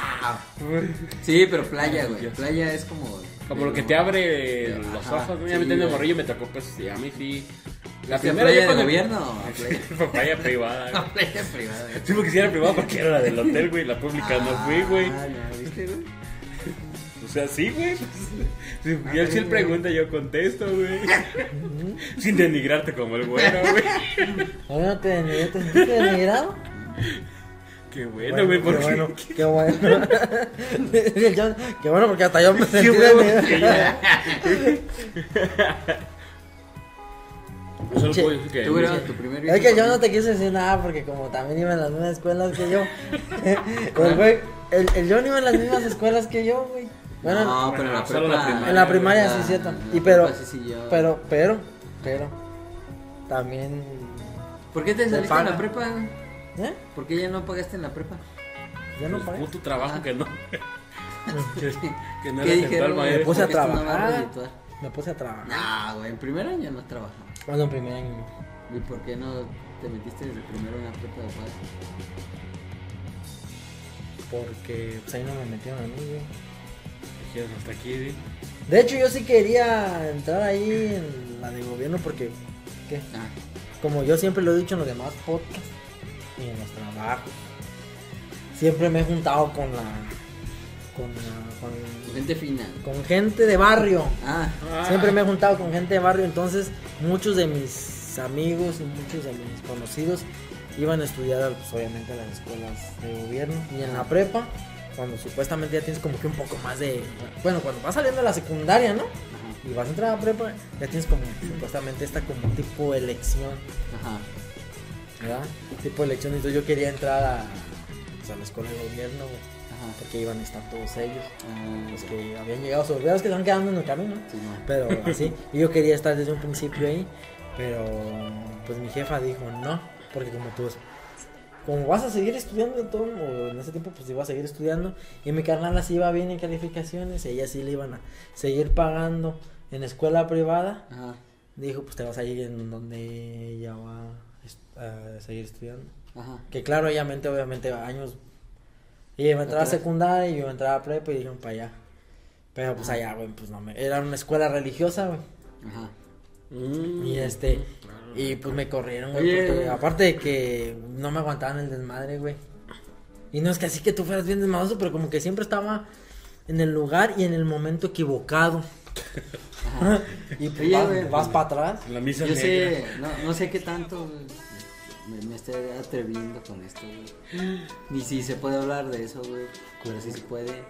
Sí, pero playa, güey. Playa es como. Como lo que te abre los Ajá, ojos, ¿no? sí, Ya me entiendo, güey. morrillo me tocó, pues, sí, a mí sí. La ¿Es que primera playa ya de gobierno playa? Papaya privada. No, güey. playa privada. Sí, porque si era privada porque era la del hotel, güey. La pública no fui, güey. Ah, ya, ¿viste, güey? O sea, sí, güey. Sí, y él sí pregunta, yo contesto, güey. Sin denigrarte como el güero, güey. ¿no te, denigre- te sentiste denigrado? Qué bueno, güey, qué porque... bueno, qué bueno. Yo- qué bueno, porque hasta yo me sentí ya- Solo Che, puedo decir que... Tú, güey, tu primer Es que yo no te quise decir nada porque como también iba en las mismas escuelas que yo. el güey, el, el John iba en las mismas escuelas que yo, güey. Bueno, no, pero en la bueno, solo prepa. la primaria, en la primaria sí, cierto. Y pero, prepa sí, sí, yo- pero, pero, pero, también, ¿Por qué te saliste en la prepa? ¿Eh? ¿Por qué ya no pagaste en la prepa? Ya no Pues, pagué. puto trabajo que no... que, que no ¿Qué dijeron? maestro. puse a ¿Por qué esto no va trabajar. Me puse a trabajar. Nah, güey, en primer año no trabajaba. Cuando en primer año. no. ¿Y por qué no te metiste desde primero en la prepa de paz? Porque pues ahí no me metieron a mí, güey. Dijeron hasta aquí, ¿sí? De hecho, yo sí quería entrar ahí en la de gobierno porque, ¿qué? Ah, Como yo siempre lo he dicho en los demás podcasts y en los trabajos, siempre me he juntado con la. con, la- con, gente fina. con gente de barrio. Ah, Ah. Siempre me he juntado con gente de barrio, entonces muchos de mis amigos y muchos de mis conocidos iban a estudiar, pues, obviamente, a las escuelas de gobierno. Y en la prepa, cuando supuestamente ya tienes como que un poco más de. Bueno, cuando vas saliendo de la secundaria, ¿no? Ajá. Y vas a entrar a la prepa, ya tienes como supuestamente esta como tipo elección, Ajá. ¿Verdad? Tipo elección. Entonces yo quería entrar a, pues, a la escuela de gobierno, güey, Ajá. porque iban a estar todos ellos. Ah, Los que habían llegado sobre los que están quedando en el camino. Sí, no. Pero así, y yo quería estar desde un principio ahí, pero pues mi jefa dijo no, porque como tú, como vas a seguir estudiando todo, o en ese tiempo pues iba a seguir estudiando, y mi carnal así iba bien en calificaciones, y ella sí le iban a seguir pagando en escuela privada, Ajá. dijo pues te vas a ir en donde ella va a est- a seguir estudiando. Ajá. Que claro, obviamente, obviamente años, y iba a entrar a secundaria, y iba a entrar a prepa, y dijeron para allá. Pero pues allá, güey, pues no me... Era una escuela religiosa, güey. Ajá. Mm, Y este, claro. y pues me corrieron, güey. Oye, porque güey. aparte de que no me aguantaban el desmadre, güey. Y no es que así que tú fueras bien desmadroso, pero como que siempre estaba en el lugar y en el momento equivocado. Ajá. y pues Oye, vas, güey. vas para atrás. La misa Yo negra. sé, no, no sé qué tanto me, me estoy atreviendo con esto, güey. Ni si se puede hablar de eso, güey. Pero sí se puede.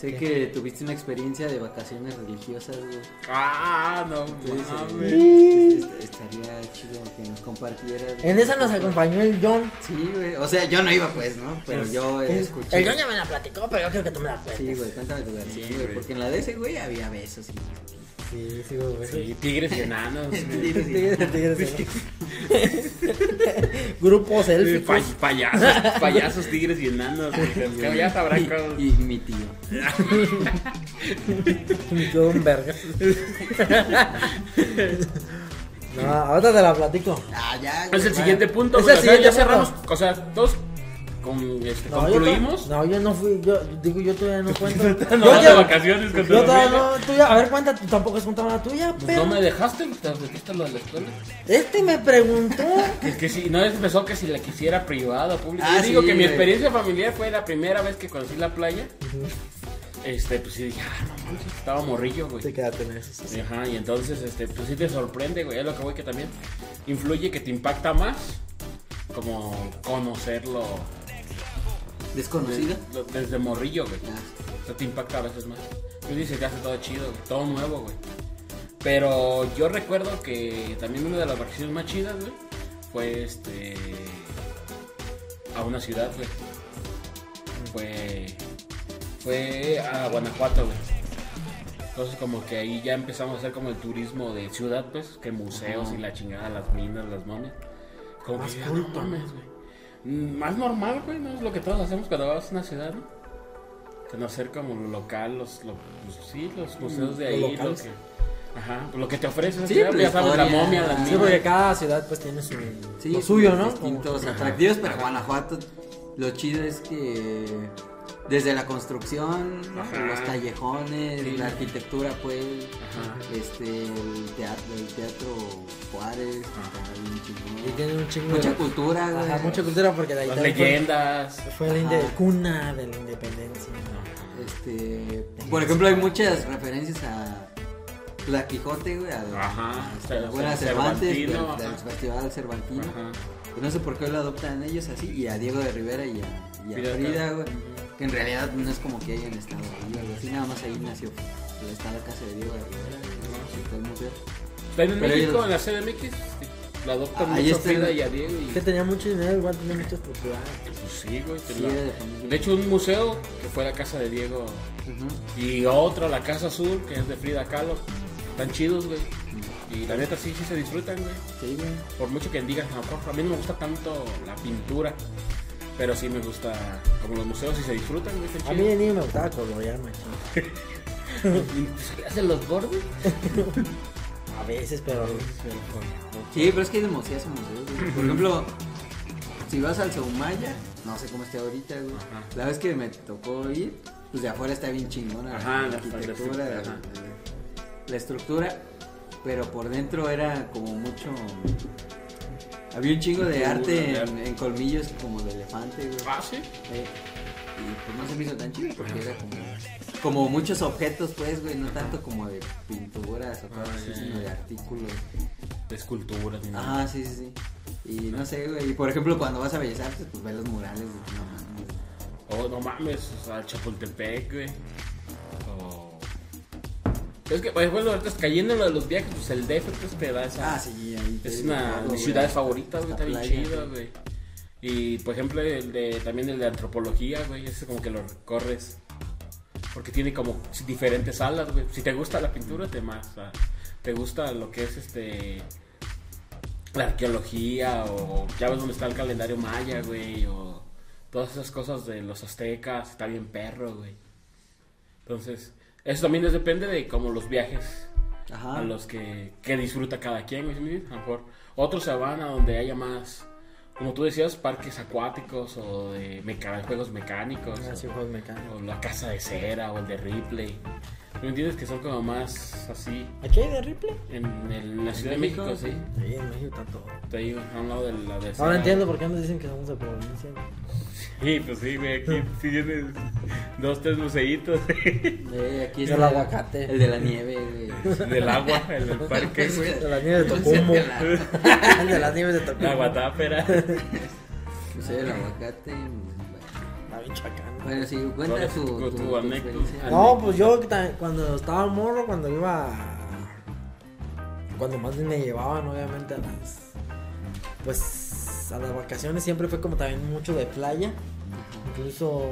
Sé ¿Qué? que tuviste una experiencia de vacaciones religiosas, güey. Ah, no Entonces, mames. eh, est- estaría chido que nos compartieras. En esa nos acompañó el John. Sí, güey. O sea, yo no iba, pues, ¿no? Pero yo El- escuché. El John ya me la platicó, pero yo quiero que tú me la cuentes. Sí, güey, cuéntame tu versión, Sí, güey. Porque en la de ese, güey, había besos y. Sí, sí, güey. Sí, tigres y enanos. Tigres, tigres, tigres. Grupo selfie. Pa- payasos, payasos, tigres y enanos. güey. Ya sabrán Y, y mi tío. Me quedó un verga. no, ahorita te la platico. Ah, ya. Es el siguiente punto, Es güey. el O sea, ya cerramos. O sea, todos con, este, No, concluimos. no, yo no fui. Yo digo, yo todavía no cuento. No yo ya- de vacaciones con tu Yo todavía no. Tú ya, a ver, cuenta, tú tampoco has contado la tuya, Pues pero. no me dejaste, te metiste lo de la escuela. Este me preguntó. Que, que si no empezó que si la quisiera privada o pública. Ah, Yo digo que mi experiencia familiar fue la primera vez que conocí la playa. Este, pues sí dije, ah, no manches, estaba morrillo, güey. Te quédate en eso. sí. Ajá, y entonces, este, pues sí te sorprende, güey. Es lo que voy que también influye que te impacta más como conocerlo ¿Desconocido? de- lo- desde morrillo, güey. Ah, O sea, te impacta a veces más. Tú dices que hace todo chido, güey, todo nuevo, güey. Pero yo recuerdo que también una de las vacaciones más chidas, güey, fue este. a una ciudad, güey. Fue. fue a Guanajuato, güey. Entonces, como que ahí ya empezamos a hacer como el turismo de ciudad, pues, que museos y la chingada, las minas, las momias. Como Más que, culto. no mames, güey. Más normal, güey, ¿no? Es lo que todos hacemos cuando vamos a una ciudad, ¿no? Conocer como lo local, los, lo- pues, sí, los museos de ahí, lo que, ajá, pues, lo que te ofrece, Sí, ciudad, pues, ya sabes, la momia, las Sí, porque cada ciudad pues tiene su. Sí, lo suyo, ¿no? Distintos atractivos, pero Guanajuato, lo chido es que desde la construcción, los callejones, Sí. la arquitectura, pues, Ajá. este, el teatro, el teatro Juárez, está bien chingón. Y tiene un chingo Mucha de. cultura, güey. Ajá, mucha cultura porque de ahí Las también fue- leyendas. Fue, la cuna de la independencia. Este, por ejemplo, hay muchas referencias a La Quijote, güey, a, Ajá, a la buena Cervantes, del. Festival Cervantino. Ajá. No sé por qué lo adoptan ellos así, y a Diego de Rivera y a, y a Frida güey. Que en realidad no es como que hayan estado ahí o algo así, nada más ahí nació. Está la casa de Diego de Rivera, está el museo. Está en Pero México, ellos- en la CDMX, sí, la adoptan Ahí mucho está Frida y a Diego. Y, Que tenía mucho dinero, igual tenía mucha estructura. pues sí, güey. Sí, la- era de familia. de hecho, un museo que fue la casa de Diego Ujú. y otro, la casa azul, que es de Frida Kahlo. Están chidos, güey. Y la neta sí, sí se disfrutan, güey. Sí, güey. Por mucho que digan, "No, por- a mí no me gusta tanto la pintura. Pero sí me gusta, como los museos, sí se disfrutan, A mí de niño me gustaba colorear, machín. ¿Y ¿Hacen los bordes? A veces, pero. Sí, pero es que hay demasiados museos, güey. Por ejemplo, si vas al Soumaya, no sé cómo esté ahorita, güey. Ajá. La vez que me tocó ir, pues de afuera está bien chingona Ajá, la la- arquitectura, la- la, ajá. la estructura, pero por dentro era como mucho... Había un chingo de arte en, colmillos como de elefante, güey. Ah, sí. Eh, y pues no se me hizo tan chido porque era como, como muchos objetos, pues, güey, no tanto como de pinturas o cosas así, Ah, sino de artículos. de esculturas nada. Ajá, sí, sí, sí. Y no sé, güey. Y por ejemplo, cuando vas a Bellas Artes, pues ves los murales. güey, No mames. Oh, no mames, o sea, Chapultepec, güey. O... Es que, por ejemplo, ahorita cayendo en lo de los viajes, pues el DF pues te da esa... Ah, sí, Es una de algo, mis güey. ciudades favoritas, güey, está bien chido, güey. Y, por ejemplo, el de, también el de antropología, güey, ese como que lo recorres. Porque tiene como diferentes salas, güey. Si te gusta la pintura, te más. te gusta lo que es este... La arqueología o ya ves dónde está el calendario maya, güey, o todas esas cosas de los aztecas, está bien perro, güey. Entonces, eso también depende de como los viajes Ajá. a los que, que disfruta cada quien. A lo mejor otros se van a donde haya más, como tú decías, parques acuáticos o de meca- juegos mecánicos. Ah, sí, o, juegos mecánicos. o la casa de cera o el de Ripley. ¿Me entiendes? Que son como más así ¿Aquí hay de Ripley? en, el- en la Ciudad de México? México, sí. Sí, en México está todo. Te digo, a un lado de la de Ahora entiendo por qué nos dicen que somos de provincia. Sí, pues sí, güey. Aquí sí tienes dos, tres museitos Eh, aquí El está aguacate. El de la nieve, güey. del agua, el del parque, güey. De las nieves de Tocumbo. de las nieves de Tocumbo. La guatápera. Pues el aguacate. Está bien chacán. Bueno, sí, ¿Cuál cuenta es tu, tu-. No, pues yo cuando estaba morro, cuando iba. Cuando más me llevaban, obviamente, a las. Pues a las vacaciones siempre fue como también mucho de playa. Incluso.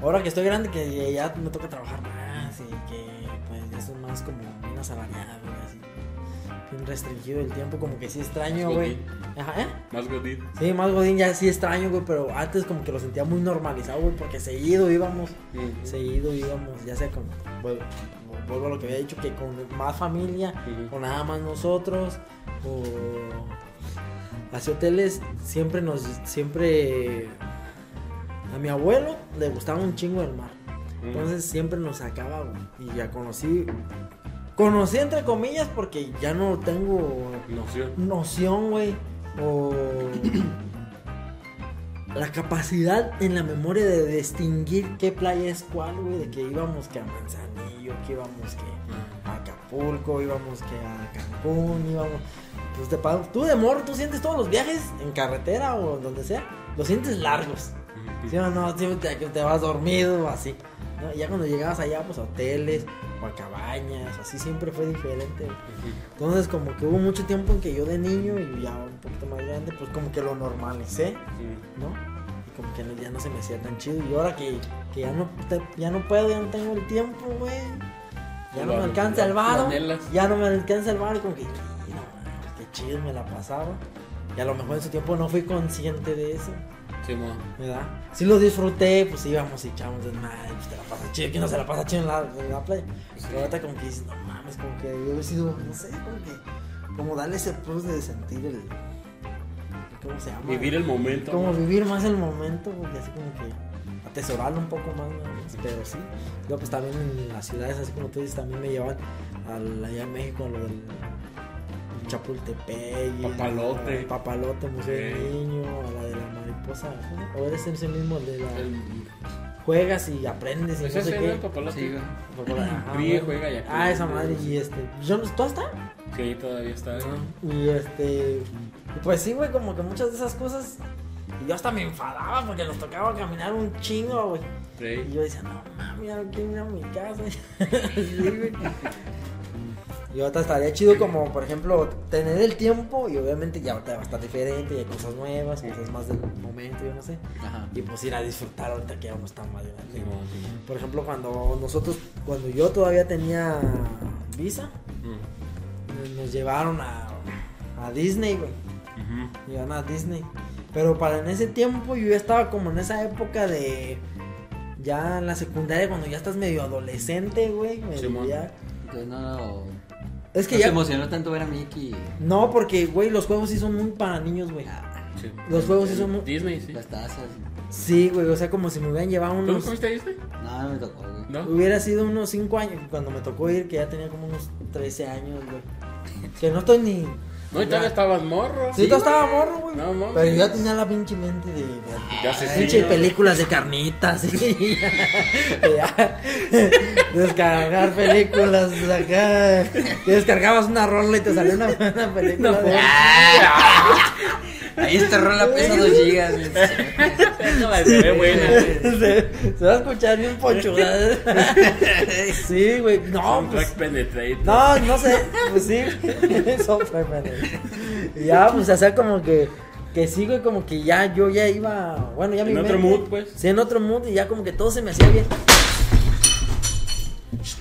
Ahora que estoy grande, que ya me toca trabajar más y que pues ya soy más como bien asalariado. Bien restringido el tiempo, como que sí extraño, güey. Ajá, ¿eh? Más godín. Sí, más godín ya sí extraño, güey, pero antes como que lo sentía muy normalizado, güey, porque seguido íbamos, seguido íbamos, ya sea con, vuelvo, vuelvo a lo que había dicho, que con más familia, Ujú. o nada más nosotros, o hacia hoteles, siempre nos, siempre, a mi abuelo le gustaba un chingo el mar, entonces siempre nos sacaba, güey, y ya conocí, conocí entre comillas porque ya no tengo Noción. noción, güey, o la capacidad en la memoria de distinguir qué playa es cuál, güey, de que íbamos que a Manzanillo, que íbamos que a Acapulco, íbamos que a Cancún, íbamos... Pues pa- tú de morro, tú sientes todos los viajes en carretera o donde sea, los sientes largos. ¿Sí o no? Te, te vas dormido o así. Ya cuando llegabas allá, pues a hoteles o a cabañas, así siempre fue diferente. Entonces como que hubo mucho tiempo en que yo de niño y ya un poquito más grande, pues como que lo normalicé, ¿no? Y como que ya no se me hacía tan chido. Y ahora que, que ya, no ya no puedo, ya no tengo el tiempo, güey. Ya no me alcanza el varo. Ya no me alcanza el varo y como que, "Y no, qué chido me la pasaba. Y a lo mejor en su tiempo no fui consciente de eso. Simón. ¿verdad? Si lo disfruté, pues íbamos y echamos desmadre, pues te la pasa chido, ¿quién no se la pasa chido en la, en la playa? Pero ahorita como que dices, no mames, como que yo he sido, no sé, como que, como darle ese plus de sentir el, ¿cómo se llama? Vivir el momento. Como vivir más el momento, porque así como que atesorarlo un poco más, ¿no? pero sí. Luego pues también en las ciudades, así como tú dices, también me llevan al, allá en México a lo del Chapultepec, y Papalote. el Papalote, Museo del Sí. Niño, a la de la mariposa, ¿no? o eres ese mismo el de la... El- Juegas y aprendes y ¿Es no ese, sé no? qué. El papalote. Sí, güey. Ajá, Ríe, bueno. juega y aprende. Ah, esa madre, y este... Yo, no- ¿Tú hasta? Sí, todavía está. Y este. y Pues sí, güey, como que muchas de esas cosas. Y yo hasta me enfadaba porque nos tocaba caminar un chingo, güey. Y Sí. yo decía, no mami, ya no quiero ir a mi casa. Sí, güey. Y ahorita estaría chido como, por ejemplo, tener el tiempo y obviamente ya ahorita va a estar diferente, y hay cosas nuevas, cosas más del momento, yo no sé. Ajá. Y pues ir a disfrutar ahorita que ya no está más Simón. Por ejemplo, cuando nosotros, cuando yo todavía tenía visa, Mm. nos llevaron a, a Disney, güey. Ujú. Llevaron a Disney. Pero para en ese tiempo yo ya estaba como en esa época de. Ya en la secundaria, cuando ya estás medio adolescente, güey. medio Simón. ya- Entonces no, no, Es que no se ya. emocionó tanto ver a Mickey. No, porque, güey, los juegos sí son muy para niños, güey. Sí. Los juegos sí son muy. Disney, sí. Las tazas. Sí, güey, o sea, como si me hubieran llevado ¿Tú no unos. comiste a Disney? No, no me tocó, güey. ¿No? Hubiera sido unos 5 años cuando me tocó ir, que ya tenía como unos 13 años, güey. Que no estoy ni. No, y todavía estabas morro. Sí, tú estaba morro, güey. No, mames. Pero yo ya tenía la pinche mente de. Ya sí, pinche películas de carnitas. Descargar películas acá. Descargabas una rola y te salía una buena película. de- Ahí esta rola pesa 2 gigas. se ve buena. se, se va a escuchar bien poncho. sí, güey. No, pues. No, no sé. Pues sí. Ya, pues, o sea, como que. Que sí, güey, como que ya yo ya iba. Bueno, ya En mi otro mente- mood, pues. Sí, en otro mood y ya como que todo se me hacía bien.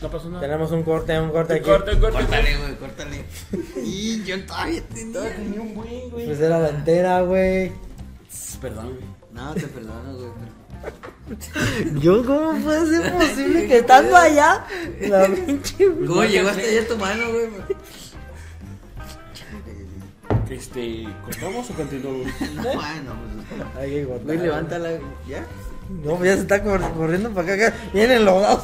No pasó nada. Tenemos un corte, un corte aquí. Corte, corte. Córtale, güey, córtale. Y yo todavía tenía. un buen, güey. Pues era la entera, güey. Perdón, güey. No, te perdono, güey. Yo, ¿cómo puede ser posible que estando allá, la pinche. ¿Cómo llegó hasta allá tu mano, güey? Este, ¿cortamos o continuamos? Bueno, pues. Hay que cortar. Güey, levántala. ¿Ya? No, pues ya se está cor- corriendo para acá. acá. Vienen lodados.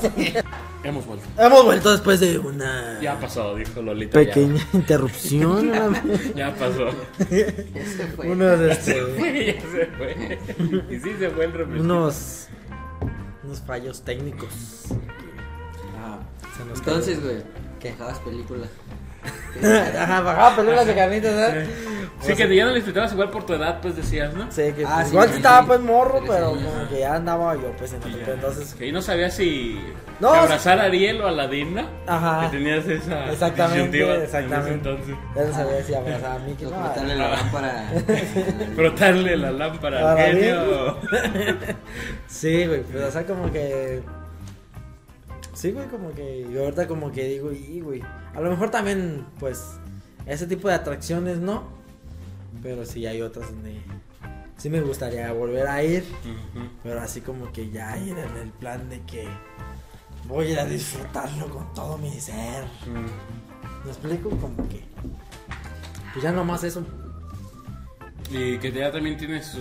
Hemos vuelto. Hemos vuelto después de una Ya pasó, dijo Lolita. ya. pequeña interrupción. una- Ya pasó. Ya se fue. unos, este, ya se fue. Y sí se fue el unos, unos fallos técnicos. Ah, Se nos Entonces, güey. Que dejabas películas. Ajá, bajaba películas de carnitas, ¿eh? Sí, que ya no le disfrutabas igual por tu edad, pues decías, ¿no? Sí, que Ah, pues, sí, igual sí, estaba pues morro, pero como que ya andaba yo pues en pedo, ya. entonces Que ahí no sabías si No, abrazar a Ariel o a Aladín, ¿no? Ajá. Que tenías esa Exactamente, en ese entonces. ya no sabía si abrazaba a Mickey. No, cortarle la lámpara. Frotarle la lámpara al genio. Sí, güey, pues o sea como que Sí, güey, como que yo ahorita como que digo, y güey, a lo mejor también pues ese tipo de atracciones no, pero sí hay otras donde sí me gustaría volver a ir. Pero así como que ya ir en el plan de que voy a ir a disfrutarlo con todo mi ser. ¿Me explico? Como que. Pues ya nomás eso. Y que ya también tienes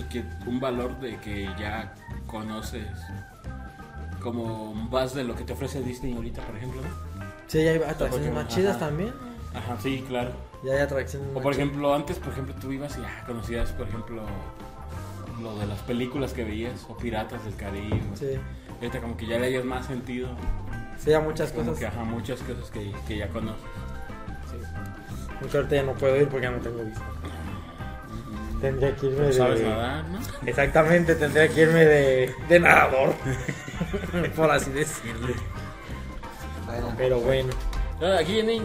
un valor de que ya conoces como más de lo que te ofrece Disney ahorita, por ejemplo, ¿no? Sí, hay atracciones más chidas también. Ajá, sí, claro. Ya hay atracciones O más por chidas. ejemplo, antes, por ejemplo, tú ibas y ya conocías, por ejemplo, lo de las películas que veías, o Piratas del Caribe. Sí, Ahorita como que ya le hayas más sentido, sí, hay muchas como cosas. que ajá, muchas cosas que, que ya conoces. Mucho ahorita ya no puedo ir porque ya no tengo vista. Tendría que irme de. Sabes nadar, ¿no? Exactamente, tendría que irme de, de nadador. por así decirlo. Bueno, Pero bueno. Aquí viene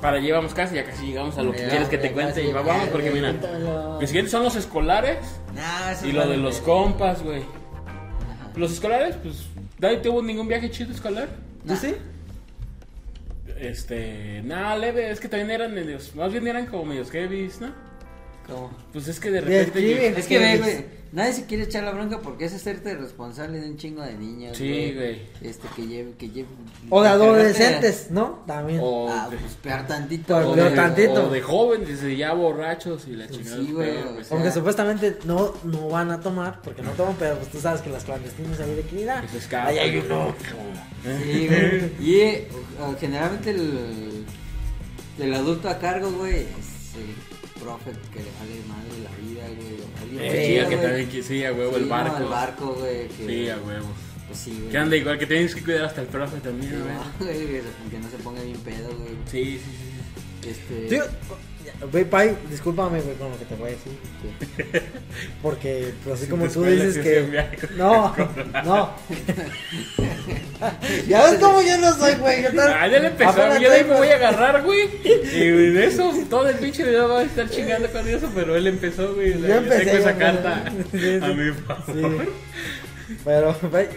para allá vamos casi, ya casi llegamos a lo que quieres que te cuente. Y vamos porque mira, mis siguientes son los escolares nah, eso y lo de los compas, güey. Los escolares, pues, ¿nadie tuvo ningún viaje chido escolar? ¿Tú sí? Este, nada, leve, es que también eran medios, más bien eran como medios heavies, ¿no? ¿Cómo? Pues es que de repente... sí, Es que ve, güey, nadie se quiere echar la bronca porque es hacerte responsable de un chingo de niños. Sí, güey. Este, que lleve, que lleve. O de adolescentes, ¿no? También. O, Ah, de, pues peor tantito. Pues, o de- tantito. o de jóvenes, ya borrachos y la Pues chingada. sí, güey, o pues, sea, Aunque supuestamente no, no van a tomar, porque no toman, pero pues tú sabes que las clandestinas ahí de escapan. ahí hay uno. Sí, güey. Y eh, generalmente el, el adulto a cargo, güey, es el profe que le vale madre la vida, güey. Eh, Sí, que también que sí, a huevo, Sí, el no, barco. el barco, güey. que- Sí, a huevo. Pues sí, güey. Que anda igual, que tienes que cuidar hasta el profe Sí, también, güey. no, güey, que que no se ponga bien pedo, güey. Sí, sí, sí. Este. Tío, Güey, Pai, discúlpame, güey, con lo que te voy a decir. que- Porque, pues así como tú dices que. No, no. ya ves cómo yo no soy, güey. Yo tan- Ah, ya le empezó, yo de ahí me voy a agarrar, güey. Y de eso, todo el pinche video va a estar chingando con eso, pero él empezó, güey. Yo Yo empecé, tengo esa carta a mi favor. Sí. Pero, güey,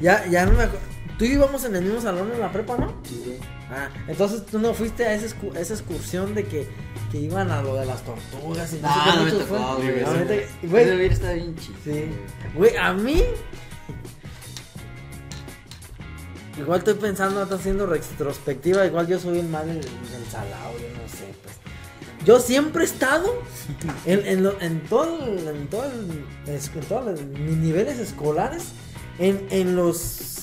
ya, ya no me acuerdo. Tú y yo íbamos en el mismo salón en la prepa, ¿no? Sí, güey. Ah, entonces tú no fuiste a esa, esa excursión de que, que iban a lo de las tortugas y no, sé No, me tocó, güey. Bien chido. sí. Güey, a mí. Igual estoy pensando, está haciendo retrospectiva. Igual yo soy el mal del, salado, yo no sé, pues. Yo siempre he estado en, en, lo- en todo, el- en todo, el- en todos mis niveles escolares, en, en los.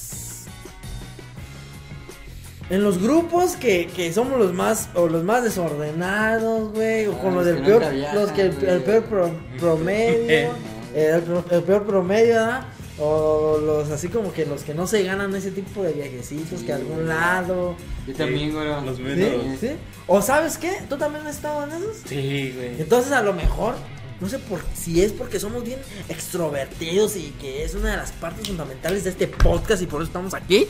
En los grupos que, que somos los más o los más desordenados, güey, o Ah, con los los del peor, los que el, peor pro- promedio, el, peor promedio, ¿verdad? O los así como que los que no se ganan ese tipo de viajecitos Sí, que a algún güey. lado. Yo también, güey. Los ¿Sí? menos. ¿Sí? ¿O sabes qué? ¿Tú también has estado en esos? Sí, güey. Entonces a lo mejor, no sé por si es porque somos bien extrovertidos y que es una de las partes fundamentales de este podcast y por eso estamos aquí.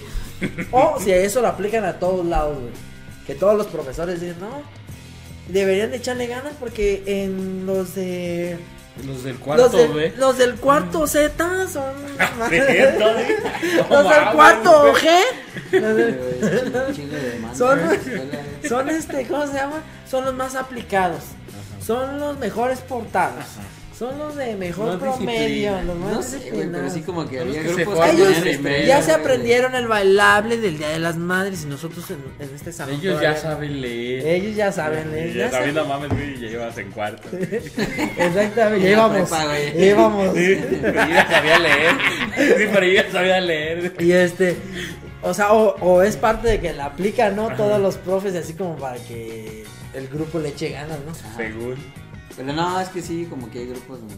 o si eso lo aplican a todos lados, güey. Que todos los profesores dicen, no, deberían de echarle ganas porque en los de... Los del Los, cuarto, güey. los del cuarto Z son... No los del cuarto. G. Son- güey. son este, ¿cómo se llama? Son los más aplicados. Son los mejores portados. Son los de mejor promedio. disciplina. Los más No sé, güey, pero disciplinados. sí como que había que se grupos que Ellos primero, ya se aprendieron el bailable del Día de las Madres y nosotros en, en este salón. Ellos ya saben leer. Ellos ya saben leer. Ya ya saben- mames, güey, ya llevas en cuarto. Exactamente, ya íbamos. ya íbamos. pero yo ya sabía leer. Sí, pero yo ya sabía leer. Y este, o sea, o, o es parte de que la aplican, ¿no? Todos los profes, así como para que el grupo le eche ganas, ¿no? Según. Pero no, es que sí, como que hay grupos donde.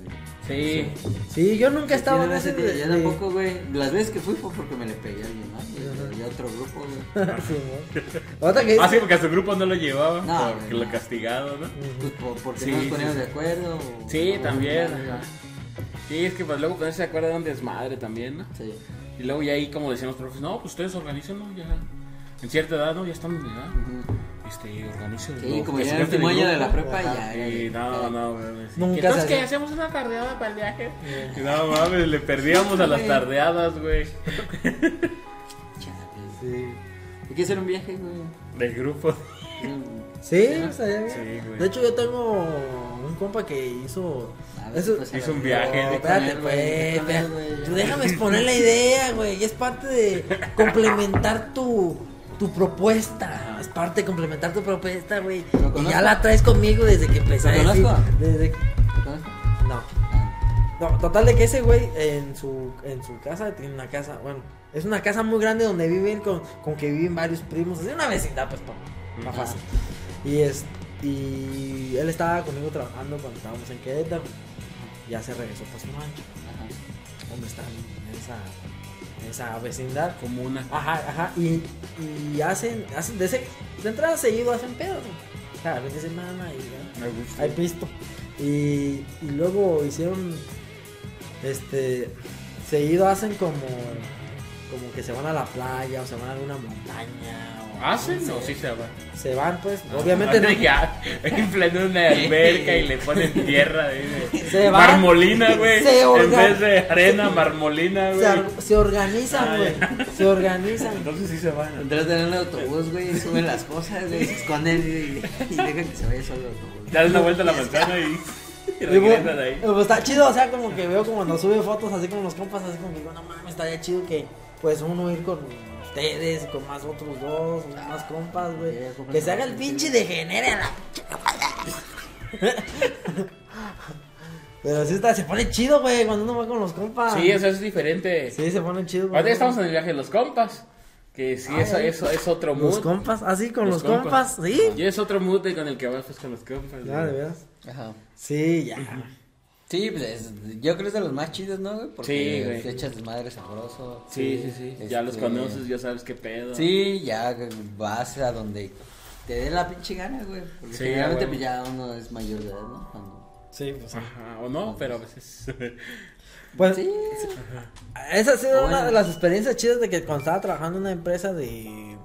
Sí. Sí, yo nunca he estado en ese de- día. Yo de- tampoco, güey. Las veces que fui fue porque me le pegué a alguien más. güey. Y a otro grupo, güey. Sí, ¿no? Otra que Ah, sí, porque a su grupo no lo llevaba. No, porque lo castigado, ¿no? Pues por, porque Sí, no nos poníamos sí. de acuerdo. o- Sí, o- también. ajá. Sí, es que pues luego con eso se acuerda de un desmadre también, ¿no? Sí. Y luego ya ahí como decían los profes, no, pues ustedes organizan, ¿no? Ya. En cierta edad, ¿no? Ya están en edad. Ujú. Este, organicen. Sí, como Que ya el último año de la prepa ya. Sí, ya- no, no. Nunca Entonces, hacía. ¿Hacemos una tardeada para el viaje? Y No mames, le perdíamos a las tardeadas, güey. Chale. Sí. Hay que hacer un viaje, güey. Del grupo. Sí, estaría bien. Sí, güey. De hecho, yo tengo un compa que hizo. A ver, Eso, pues, hizo un viaje No, de espérate, pues. Tú déjame exponer la idea, güey. Es parte de complementar tu, tu propuesta. Es parte de complementar tu propuesta, güey. ¿Lo Y ya la traes conmigo desde que empecé. ¿Lo conozco? Desde... No. Ah, No, total de que ese güey en su, en su casa tiene una casa, bueno, es una casa muy grande donde viven con, con que viven varios primos, es una vecindad pues más Ajá. fácil. Y es y él estaba conmigo trabajando cuando estábamos en Querétaro. Ya se regresó para su rancho, donde están en esa, esa vecindad. Como una. Ajá, ajá, y, y hacen, hacen de, ese, de entrada seguido hacen pedos, ¿no? cada fin de semana y ya. Me gusta. Hay pisto. Y, y luego hicieron. Este. Seguido hacen como. Como que se van a la playa o se van a alguna montaña. ¿Hacen no o sí se van? Se van, pues. Obviamente no. Ya, inflan una alberca y le ponen tierra de, de- Se van. marmolina, güey. Se En vez de arena, marmolina, Se, güey. se organizan, Ah, güey. Se organizan. Entonces sí se van. Entras en el autobús, güey, suben las cosas, güey, se esconden y, y dejan que se vaya solo el autobús. Das una vuelta a la manzana y, y bueno, ahí. pues, está chido, o sea, como que veo como cuando sube fotos así con los compas, así como que digo, no mames, estaría chido que pues uno ir con ustedes con más otros dos, más compas, güey. Que se haga el pinche degenere a la Pero sí está, se pone chido, güey, cuando uno va con los compas. Sí, eso es diferente. Sí, se pone chido. Ahorita estamos en el viaje de los compas. Que sí, Ah, eso, ya. eso es otro Los mood. compas, así con los, Los compas, compas. sí. Y es otro mood de con el que vas pues, con los compas. Ya, de veras. Ajá. Sí, ya. Sí, pues es- yo creo que es de los más chidos, ¿no, güey? Porque Sí, güey. te echas desmadre sabroso. Sí, sí, sí. Ya los Este, conoces, ya sabes qué pedo. Sí, ya vas a donde te dé la pinche gana, güey. Porque Sí, generalmente güey. pues ya uno es mayor de edad, ¿no? Cuando... Sí, pues. Ajá, o no, pero a veces. Pues, Sí, Esa ha sido Bueno. una de las experiencias chidas de que cuando estaba trabajando en una empresa de.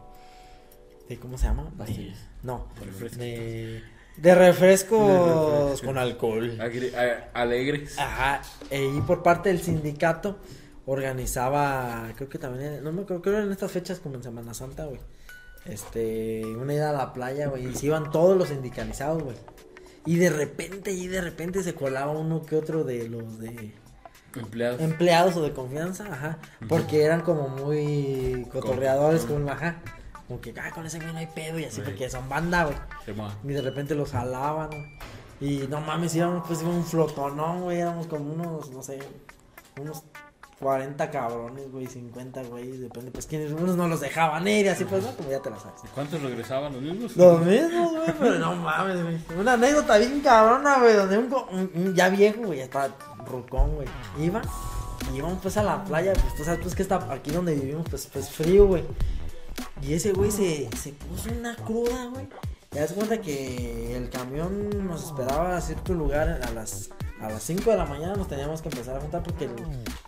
de ¿Cómo se llama? De- Pastillas. no, Refrescos. De, de refrescos con alcohol. Agri- alegres. Ajá, y por parte del sindicato organizaba, creo que también, no me creo que en estas fechas como en Semana Santa, güey. Este, una ida a la playa, güey, y se iban todos los sindicalizados, güey. Y de repente, y de repente se colaba uno que otro de los de Empleados. empleados o de confianza, ajá, porque eran como muy cotorreadores con, ajá, como que, ah, con ese güey no hay pedo y así, Sí. porque son banda, güey, y de repente los jalaban, güey. y no mames, íbamos pues un flotonón, güey, éramos como unos, no sé, unos 40 cabrones, güey, 50, güey, depende, pues quiénes, unos no los dejaban ir y así, pues, no, como ya te la sabes. ¿Cuántos regresaban los mismos? Los mismos, güey, pero no mames, güey. Una anécdota bien cabrona, güey, donde un, un- un ya viejo, güey, ya estaba rucón, güey, iba y íbamos pues a la playa, pues tú sabes, pues que está aquí donde vivimos, pues, pues frío, güey. Y ese güey se, se puso una cruda, güey. Ya das cuenta que el camión nos esperaba a cierto lugar a las, a las 5 de la mañana nos teníamos que empezar a juntar porque el,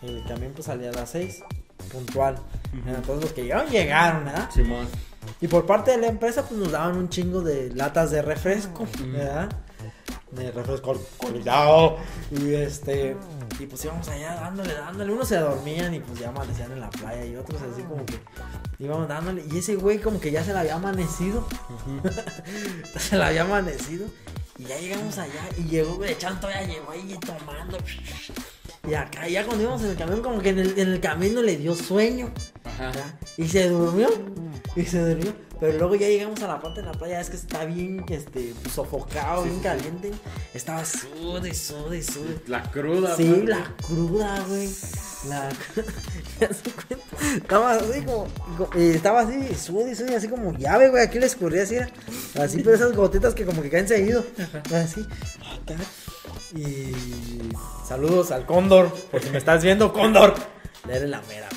el camión pues salía a las 6, puntual. Entonces los que llegaron, llegaron, ¿verdad? Simón. Y por parte de la empresa, pues nos daban un chingo de latas de refresco, ¿verdad? De refresco alcoholizado. Y este. Y pues íbamos allá dándole, dándole. Unos se dormían y pues ya amanecían en la playa. Y otros así como que íbamos dándole. Y ese güey como que ya se le había amanecido. se le había amanecido. Y ya llegamos allá. Y llegó, güey, Chan todavía llegó ahí tomando. Y acá, ya cuando íbamos en el camión, como que en el, en el camino le dio sueño. Ajá. ¿ya? Y se durmió. Y se durmió. Pero luego ya llegamos a la parte de la playa. Es que está bien este, sofocado, bien caliente. Estaba sude, sude, sude. La cruda. Sí, güey. la cruda, güey. La. ¿Ya se cuenta? Estaba así como. estaba así, sude, sude, así como llave, güey. Aquí le escurría así, era. Así, pero esas gotitas que como que caen seguido. Así. acá. Y. Saludos al Cóndor. Por si me estás viendo, Cóndor. Eres la mera,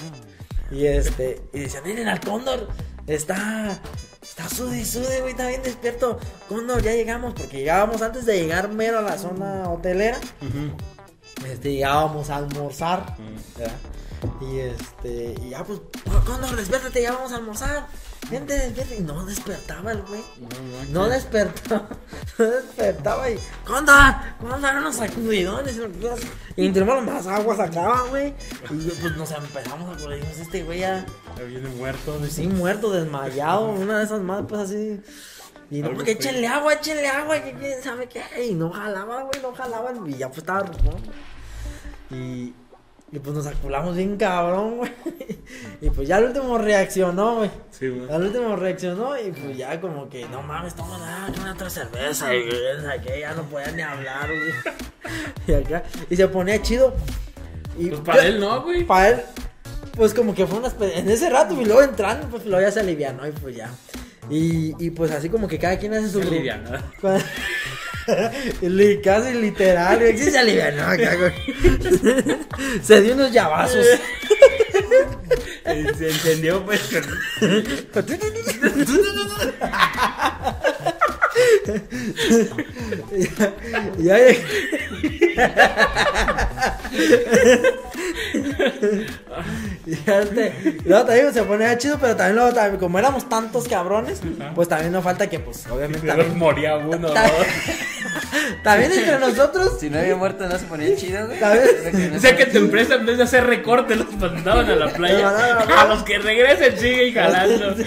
güey. Y este. Y decían, miren al Cóndor. Está. Está sude, sude, güey. Está bien despierto. Cóndor, ya llegamos. Porque llegábamos antes de llegar mero a la zona hotelera. Este, llegábamos a almorzar. ¿verdad? Y este, y ya pues, Cóndor, despiértate, ya vamos a almorzar. Gente, despiértate. Y no despertaba el güey. No, No despertaba, no despertaba y Cóndor, Cóndor, unos sacudidones y entre más más agua sacaba, güey. Y pues nos empezamos a acordar, dijimos, este güey ya Ya viene muerto. sí muerto, desmayado, una de esas más pues así. Y no, porque échenle agua, échenle agua, que quién sabe qué, y no jalaba, güey, no jalaba, y ya pues estaba rucón. Y, y pues nos aculamos bien cabrón, güey. Y pues ya al último reaccionó, güey. Sí, güey. Al último reaccionó y pues ya como que, no mames, toma nada, una otra cerveza y que ya no podía ni hablar, güey. Y acá, y se ponía chido. Y Pues para él no, güey. Para él, pues como que fue una en ese rato y luego entrando, pues luego ya se alivianó y pues ya. Y, y pues así como que cada quien hace su... Se aliviana. Cuando- Li- Casi literal, güey. Sí se alivianó acá, güey. Se dio unos llavazos. Se encendió, pues. con- Y ya ya este, luego te digo, se ponía chido, pero también luego, también, como éramos tantos cabrones, pues también no falta que, pues, obviamente, también, moría uno. Ta- también entre nosotros, Si no había muerto, no se ponía chido, güey. ¿Sabes? O sea que tu empresa en vez de hacer recortes los mandaban a la playa. A los que regresen siguen jalando.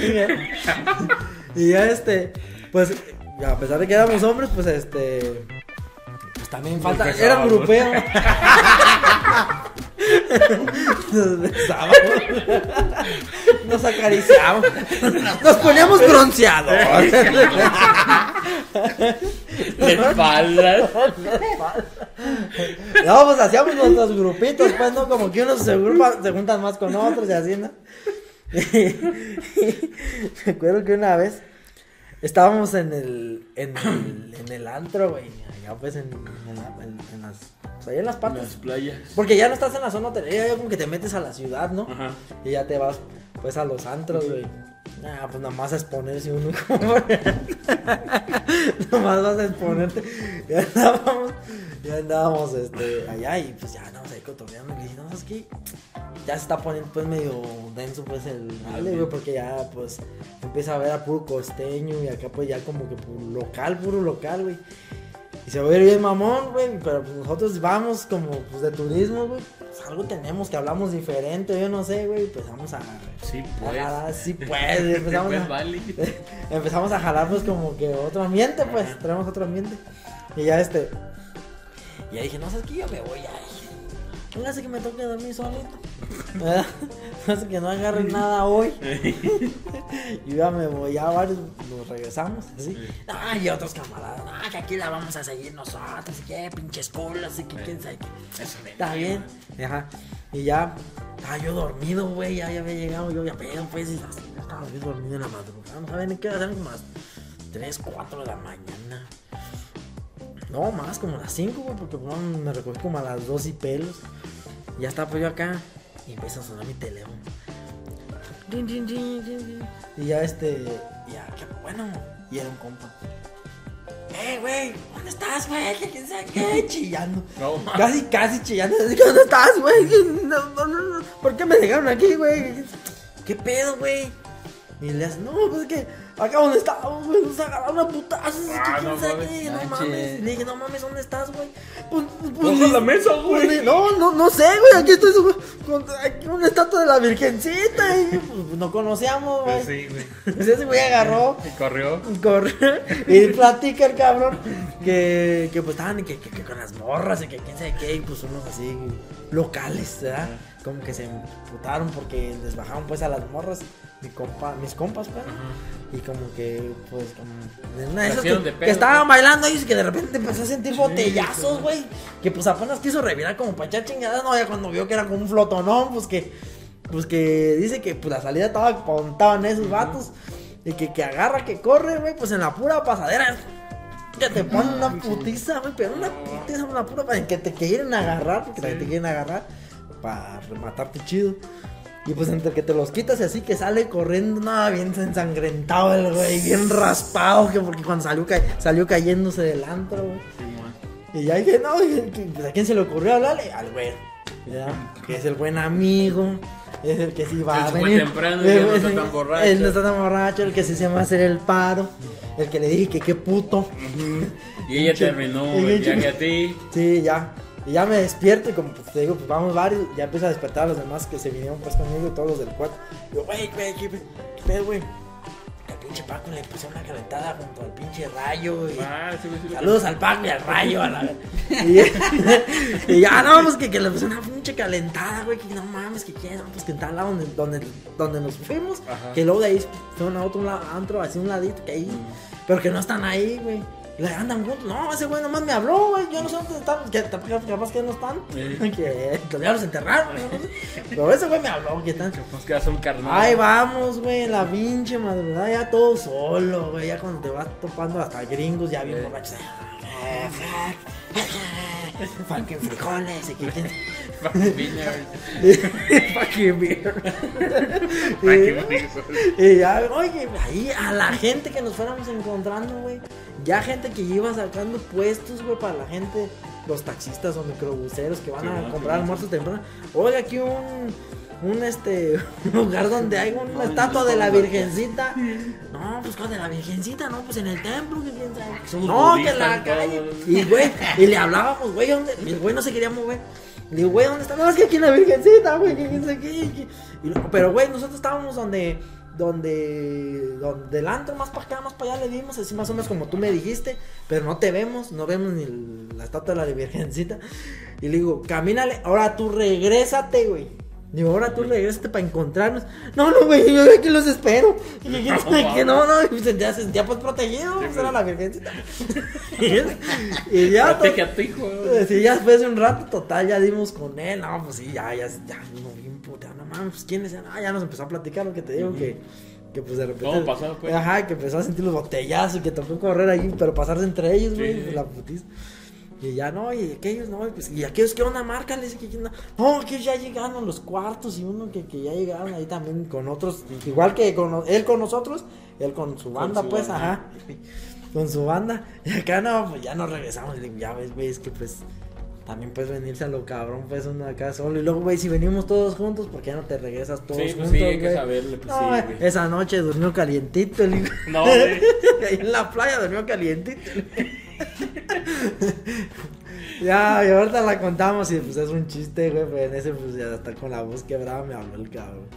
Sí, y ya este, pues, a pesar de que éramos hombres, pues este. Pues también falta. Era un besábamos. grupeo. Nos besábamos. Nos acariciábamos. Nos poníamos bronceador. De espaldas. No, pues hacíamos nuestros grupitos, pues, ¿no? Como que unos se, agrupan- se juntan más con otros y así, ¿no? Me acuerdo que una vez estábamos en el, en el, en el antro, güey, allá pues en, en, la- en- en las, pues allá en las Las partes. playas. Porque ya no estás en la zona hotelera, ya como que te metes a la ciudad, ¿no? Ajá. Y ya te vas, pues, a los antros, güey. Nah, pues nada más a exponerse uno como... Nomás vas a exponerte. Ya andábamos, ya andábamos, este, allá y pues ya andábamos ahí cotorreando. Y le dije, no, ¿sabes qué? Ya se está poniendo, pues, medio denso, pues, el jale, güey, porque ya, pues, empieza a ver a puro costeño y acá, pues, ya como que puro local, puro local, güey. Y se va a ver bien mamón, güey, pero pues nosotros vamos como, pues, de turismo, güey. Pues algo tenemos que hablamos diferente, yo no sé, güey, pues vamos a... Sí, pues. jalar, sí, pues, empezamos Pues a, vale. empezamos a jalar pues como que otro ambiente, pues, tenemos otro ambiente. Y ya este. Y ya dije, no sabes que yo me voy ya. No hace que me toque dormir solito. ¿Verdad? No hace que no agarre nada hoy. y ya me voy, ya varios nos regresamos, así. Ah, y otros camaradas, ah, que aquí la vamos a seguir nosotros, y que pinches colas, y que quién sabe qué. Está bien. Ajá. Y ya, Estaba yo dormido, güey, ya, ya había llegado yo ya pedo, pues, y ya estaba yo dormido en la madrugada. No saben qué hora, eran como las 3, 4 de la mañana. No, más, como las 5, güey, porque bueno, me recogí como a las 2 y pelos. Y ya estaba pues yo acá y empieza a sonar mi teléfono. Y ya este, ya, qué bueno. Y era un compa. Eh, güey, ¿dónde estás, güey? Quién sabe qué, chillando. No. Casi, casi chillando. ¿Dónde estás, güey? No, no, no, no. ¿Por qué me dejaron aquí, güey? ¿Qué pedo, güey? Y le hace, no, pues es que acá donde estábamos, güey, nos agarraron a putazos. Ah, no mames. no. Le dije, no mames, ¿dónde estás, güey? Pues, pues, pues, la mesa, güey. pues, No, no, no sé, güey. Aquí estoy güey, con aquí una estatua de la Virgencita. Y pues, no conocíamos, güey. Sí, güey. Entonces ese güey agarró Y corrió. corre y platica el cabrón que, que pues estaban que, que- que con las morras y que quién sabe qué, y pues unos así locales, ¿verdad? Como que se emputaron porque les bajaron pues a las morras, mi compa, mis compas, pues. Y como que, pues, como. en Una de Se esas hicieron que, de que estaban pues. bailando y que de repente empezó a sentir botellazos, güey. Que pues apenas quiso revirar como para echar chingadas. No, ya cuando vio que era como un flotonón, pues que. Pues que dice que pues la salida estaba apuntaban esos vatos. Y que, que agarra, que corre, güey, pues en la pura pasadera. Que te ponen una putiza, güey, pero una putiza, una pura para que te quieren agarrar, porque te quieren agarrar para rematarte chido. Y pues entre que te los quitas y así que sale corriendo, nada, bien ensangrentado el güey, bien raspado, que porque cuando salió, ca- salió cayéndose del antro, güey. Y ya dije, no, pues, ¿a quién se le ocurrió hablarle? Al güey, ¿ya? que es el buen amigo, es el que sí va a venir. temprano y ya no está tan borracho. Él no está tan borracho, el que sí se va a hacer el paro, el que le dije que qué puto. Y ella terminó Y el ella- viaje a ti. Sí, ya. Y ya me despierto y como pues, te digo, pues vamos varios, ya empiezo a despertar a los demás que se vinieron pues conmigo todos los del cuarto. Digo, güey, güey, ¿qué, qué pedo, güey? Que al pinche Paco le puse una calentada junto al pinche rayo y... Ah, sí, sí, sí. Saludos al Paco y al rayo, a la ver- Y, y ya, no, pues que, que le puse una pinche calentada, güey, que no mames, que quién, no, pues que en tal lado donde, donde, donde nos fuimos, Ajá. que luego de ahí fueron a otro lado, antro, así un ladito, que ahí, pero que no están ahí, güey. Le andan juntos, no, ese güey nomás me habló, güey, yo no sé dónde están, que capaz que no están, Sí. que ya los enterraron, pero ese güey me habló, que están. Pues que son carnal. Ahí vamos, güey, la pinche madrugada, ya todo solo, güey, ya cuando te vas topando hasta gringos, ya bien borrachos. eh, fuck, Fucking frijoles, Fucking beer. Fucking Vineyard. Y ya, oye, ahí a la gente que nos fuéramos encontrando, güey. Ya gente que iba sacando puestos, güey, para la gente, los taxistas o microbuseros que van Sí, a ¿no? comprar Sí, almuerzo temprano. Oiga, aquí un, un este, lugar donde hay una estatua de la Virgencita. No, pues ¿cuál de la Virgencita? No, pues en el templo, que quién sabe. Somos No, que en la calle. Y, güey, y le hablábamos, güey, ¿dónde? Y el güey no se quería mover. Le digo, güey, ¿dónde está? No, es que aquí en la Virgencita, güey, que quién sabe qué. Pero, güey, nosotros estábamos donde, donde, donde del antro, más para acá, más para allá le dimos, así más o menos como tú me dijiste, pero no te vemos, no vemos ni el- la estatua de la Virgencita. Y le digo, camínale, ahora tú regrésate, güey. Digo, ahora tú regrésate para encontrarnos. No, no, güey, yo aquí los espero. Y que, quién sabe qué, no, no, y sentía, se sentía pues protegido, pues, era la Virgencita. y ya, Protege a tu hijo. Sí, ya después de un rato total ya dimos con él, no, pues sí, ya, ya, ya, no, bien puta, no mames, pues quién es, ah, ya nos empezó a platicar lo que te digo, que, que pues de repente, ¿Cómo pasó, pues? ajá, que empezó a sentir los botellazos y que tocó correr ahí, pero pasarse entre ellos, Sí, güey, sí. la putiza. Y ya no, y aquellos no, y pues, y aquellos que onda, márcales, que no, no, que ya llegaron los cuartos y uno que, que ya llegaron ahí también con otros, igual que con él con nosotros, él con su banda, su pues, banda. ajá, con su banda, y acá no, pues ya nos regresamos, ya ves, güey, es que pues, también puedes venirse a lo cabrón, pues uno acá solo, y luego, güey, si venimos todos juntos, ¿por qué no te regresas todos Sí, pues juntos, sí, hay que saberle, pues no, sí, güey, güey. esa noche durmió calientito el hijo. No, güey. Ahí en la playa durmió calientito. ya, y ahorita la contamos y pues es un chiste, güey, pero en ese pues ya hasta con la voz quebrada me habló el cabrón.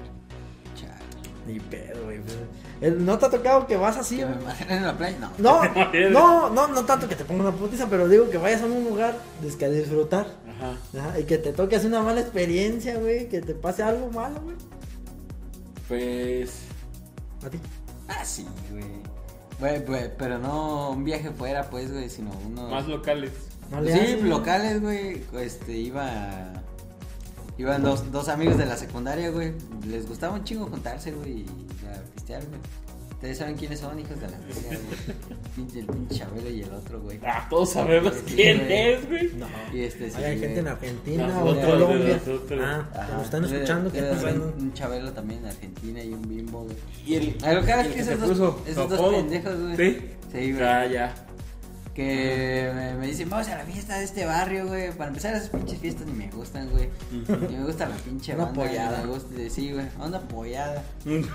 Ni pedo, güey. pues. El- ¿No te ha tocado que vas así, ¿Que güey? me maten en la playa? No. No, no, no, no tanto que te ponga una putiza, pero digo que vayas a un lugar que a disfrutar. Ajá. Ajá, y que te toque así una mala experiencia, güey, que te pase algo malo, güey. Pues. A ti. Ah, sí, güey. Güey, güey, pero no un viaje fuera, pues, güey, sino uno... Más locales. No le sí, locales, güey. Este, iba. Iban dos, dos amigos de la secundaria, güey. Les gustaba un chingo juntarse, güey, y a pistear, güey. Ustedes saben quiénes son, hijos de la verga, El pinche Chabelo y el otro, güey. Ah, todos sabemos Sí, quién güey. es, güey. No. Y este, sí, Hay güey. gente en Argentina Nosotros, o en Colombia. Ah, Ajá. nos están escuchando. ¿Qué? Un Chabelo también en Argentina y un bimbo, güey. Y el. A lo que es que esos dos, esos dos pendejos, güey. Sí. Sí, güey. Ah, ya. Que me, me dicen, vamos a la fiesta de este barrio, güey. Para empezar, esas pinches fiestas ni me gustan, güey. Ni me gusta la pinche Una banda. pollada. Me gusta, sí, güey. Una pollada. Una,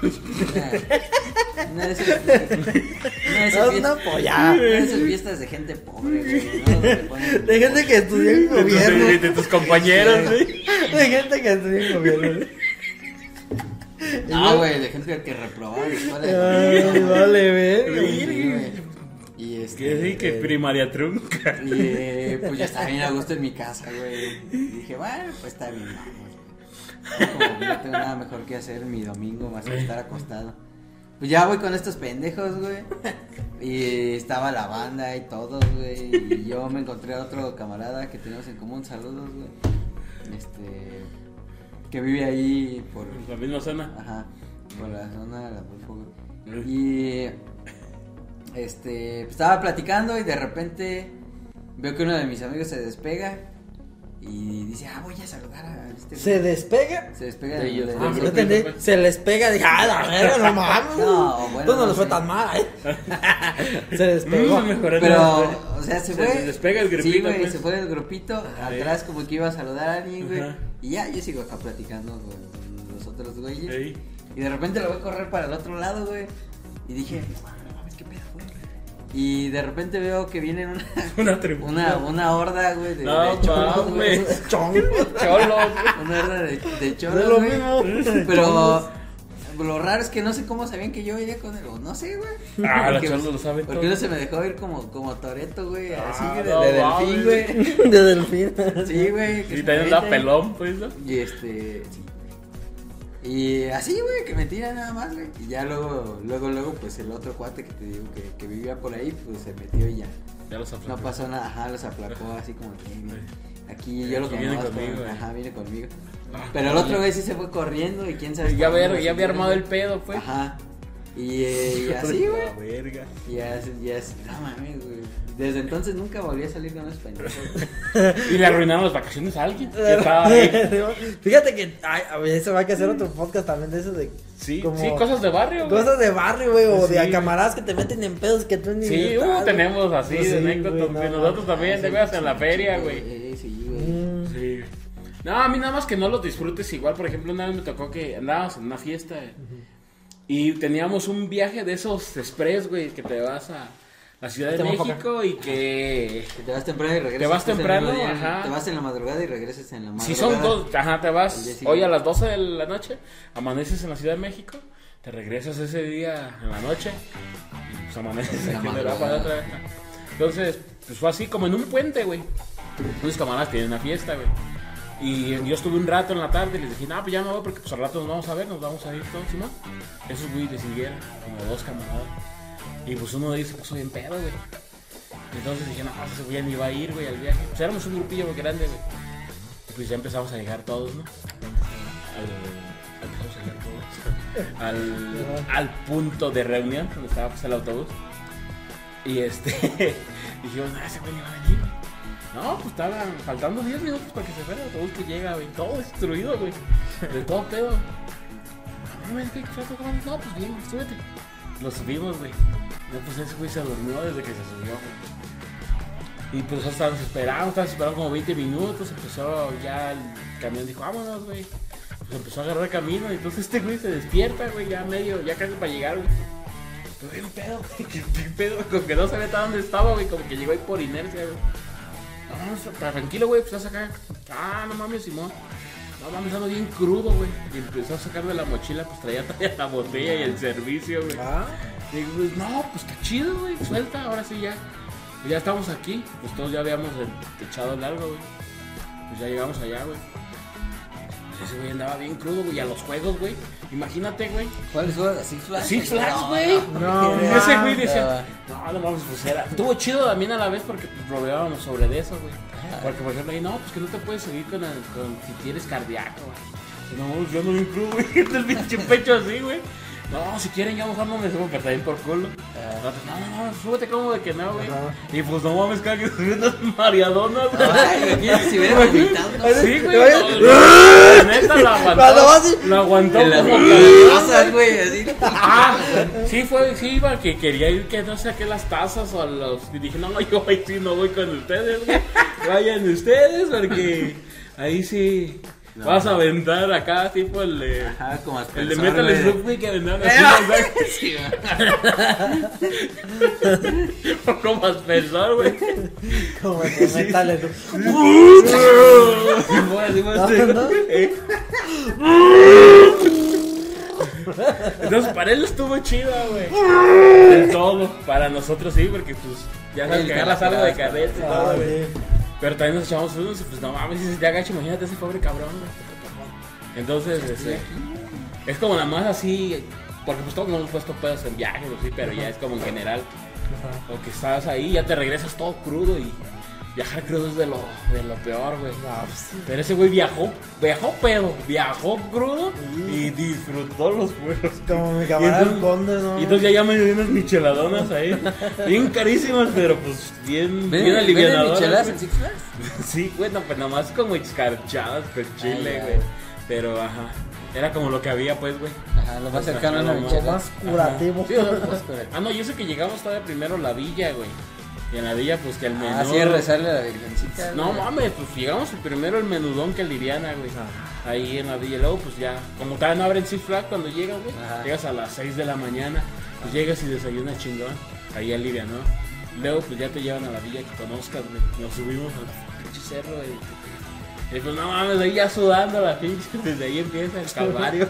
una de esas, una de esas No, fiestas, una pollada. una de esas fiestas de gente pobre, güey. ¿no? Donde ponen- De gente que estudió en De tus- gobierno. de- de tus compañeros, güey. De gente que estudió en gobierno. No, güey, de gente que reprobaba la escuela. Ay, vale, güey. Este. Que sí, que eh, primaria trunca. Y eh, pues ya estaba bien a gusto en mi casa, güey. Y dije, bueno, pues está bien, vamos. Como no tengo nada mejor que hacer mi domingo más que estar acostado. Pues ya voy con estos pendejos, güey. Y estaba la banda y todos, güey. Y yo me encontré a otro camarada que tenemos en común, saludos, güey. Este. Que vive ahí por. La misma zona. Ajá, por la zona de la güey. Y este, pues, estaba platicando y de repente veo que uno de mis amigos se despega y dice, ah, voy a saludar a este güey". Se despega. Se despega De ellos, Ah, no entendí. pues. Se les pega. Dije, ah, la verga, no mames. No, bueno, no no les fue sé. tan mal, eh. Se despegó. Mm, mejor Pero, o sea, se Se fue. despega el grupito, Sí, güey, pues. se fue del grupito. Atrás, como que iba a saludar a alguien, güey. Y ya, yo sigo acá platicando con los otros güeyes. Ey. Y de repente lo voy a correr para el otro lado, güey. Y dije, Y de repente veo que vienen una, Una tribuna. una, una horda, güey, de, No de cholos, güey. Cholos. Una horda de, de lo güey. mismo. Pero lo raro es que no sé cómo sabían que yo iría con él, o no sé, güey. Ah, los Porque- cholos lo saben Porque todo. uno se me dejó ir como, como Toreto, güey, así, Ah, de, no de mames. delfín, güey. De delfín. Sí, güey. Y también da pelón, pues, ¿no? Y este, sí. Y así, güey, que me tira nada más, güey. Y ya luego, luego, luego, pues el otro cuate que te digo que, que vivía por ahí, pues se metió y ya. Ya los No aplacó. pasó nada, ajá, los aplacó así como que "Mira, aquí yo lo Aquí viene conozco, conmigo, eh". ajá, viene conmigo. Ah, Pero el otro güey sí se fue corriendo y quién sabe. Ya dónde había, ya había armado el pedo, pues. Ajá. Y, eh, y así, güey. Y así, y así, no mames, güey. Desde entonces nunca volví a salir con pendejos. Y le arruinaron las vacaciones a alguien. que estaba ahí. Fíjate que ay, a va a que hacer otro podcast también de eso de Sí, Como- sí, cosas de barrio. güey. cosas de barrio, güey, o de Sí. camaradas que te meten en pedos que tú ni Sí, uh, güey. tenemos así de sí, anécdotas. güey, güey. no, Nosotros también, te veas en la feria, güey. Sí, güey. Mm. Sí. No, a mí nada más que no los disfrutes igual. Por ejemplo, una vez me tocó que andábamos en una fiesta eh, y teníamos un viaje de esos express, güey, que te vas a la Ciudad de Te vas a México y que... Que Te vas temprano y regresas. Te vas temprano, día. ajá. Te vas en la madrugada y regresas en la madrugada. Si son dos, ajá, te vas hoy a las 12 de la noche, amaneces en la Ciudad de México, te regresas ese día en la noche y pues amaneces En la aquí en madrugada. Europa otra vez. Entonces, pues fue así como en un puente, güey. Unos camaradas tienen una fiesta, güey. Y yo estuve un rato en la tarde y les dije, no, pues ya me voy porque pues al rato nos vamos a ver, nos vamos a ir todos, ¿sí, no? Esos güey le siguieron, como dos camaradas. Y pues uno de ellos se puso bien pedo, güey. Entonces dije, no, pues ese güey ni iba a ir, güey, al viaje. Pues éramos un grupillo muy grande, güey. Y pues ya empezamos a llegar todos, ¿no? Al. Al, al punto de reunión donde estaba pues, el autobús. Y este, dijimos, no, ese güey ni va a venir, güey. No, pues estaban faltando 10 minutos para que se fuera el autobús que llega, güey. Todo destruido, güey. De todo pedo. No, pues bien, súbete. Lo subimos, güey. No, pues ese güey se durmió desde que se subió. Y pues estábamos esperando, estábamos esperando como 20 minutos. Empezó ya el camión, dijo, vámonos, güey. Pues empezó a agarrar camino. Y entonces este güey se despierta, güey, ya medio, ya casi para llegar, güey. Pero bien pedo. ¿Qué, qué pedo? Como que no sabía hasta dónde estaba, güey. Como que llegó ahí por inercia, güey. No, no, tranquilo, güey, pues estás acá. Ah, no mames, Simón. No mames, ando bien crudo, güey. Y empezó a sacar de la mochila, pues traía todavía la botella y el servicio, güey. Ah, digo, pues, no, pues está chido, güey, suelta, ahora sí ya. Pues ya estamos aquí, pues todos ya habíamos echado el largo, güey. Pues ya llegamos allá, güey. Ese güey andaba bien crudo, güey. Y a los juegos, güey. Imagínate, güey. ¿Cuáles fueron? ¿Six Flags? Six Flags, güey. No, no, ese güey decía, no, no mames, pues era. Estuvo chido también a la vez porque pues, rodeábamos sobre de eso, güey. Porque, por ejemplo, ahí, no, pues que no te puedes seguir con, el- con si tienes cardíaco, güey. No, pues, yo no bien crudo, güey. El pinche pecho así, güey. No, si quieren, ya mejor no me subo, pero también por culo. Nosotros, no, no, no, súbete como de que no, güey. Y pues no mames, cada que subí unas mariadonas, güey. Si hubiera vomitado. Sí, güey. no, La neta la aguantó. La aguantó como güey, así. Ah, sí fue, sí iba, que quería ir que no saqué las tazas o a los y dije, no, yo ahí sí no voy con ustedes, güey. Vayan ustedes porque ahí sí vas a aventar acá tipo el de Ajá, como el de Metal güey. Slug, güey, que aventaban Eh, así, Sí, o como aspersor, güey. Como así, fue así. ¿No? Eh. Entonces para él estuvo chida, güey. Del todo. Para nosotros sí, porque pues ya sabes El que agarras algo de carrete y Ah, todo, güey. Pero también nos echamos unos y pues no mames, si se te agacha, imagínate ese pobre cabrón. Entonces, este, es como nada más así, porque pues todos nos hemos puesto pedos en viajes, o sí, pero ya es como en general. O que estás ahí, ya te regresas todo crudo y viajar crudo es de lo, de lo peor, güey. No, pues. Pero ese güey viajó, viajó pedo, viajó crudo y disfrutó los vuelos. Como mi Y camarada entonces- conde, ¿no? Y entonces ya, ya me dio unas micheladonas ahí, bien carísimas, pero pues bien, bien ¿Ven alivianadoras. micheladas en Six Flags? Sí, güey, no, pues nomás como escarchadas con chile, ya. güey. Pero, ajá, era como lo que había, pues, güey. Ajá, lo más cercano a michelada. más curativo. Sí, o sea, pues, ah, no, yo sé que llegamos todavía primero la villa, güey. Y en la villa, pues, que el menú... Ah, sí, es rezarle a la virgencita. No güey. mames, pues llegamos primero el menudón que liviana, güey. Ahí en la villa. Luego, pues ya, como todavía no abren Six Flags cuando llegas, güey. Ajá. Llegas a las 6 de la mañana. Pues llegas y desayunas chingón. Ahí en Livia, ¿no? Luego, pues ya te llevan a la villa que conozcas, güey. Nos subimos al pinche cerro, güey. Y pues no mames, ahí ya sudando la pinche. Desde ahí empieza el calvario.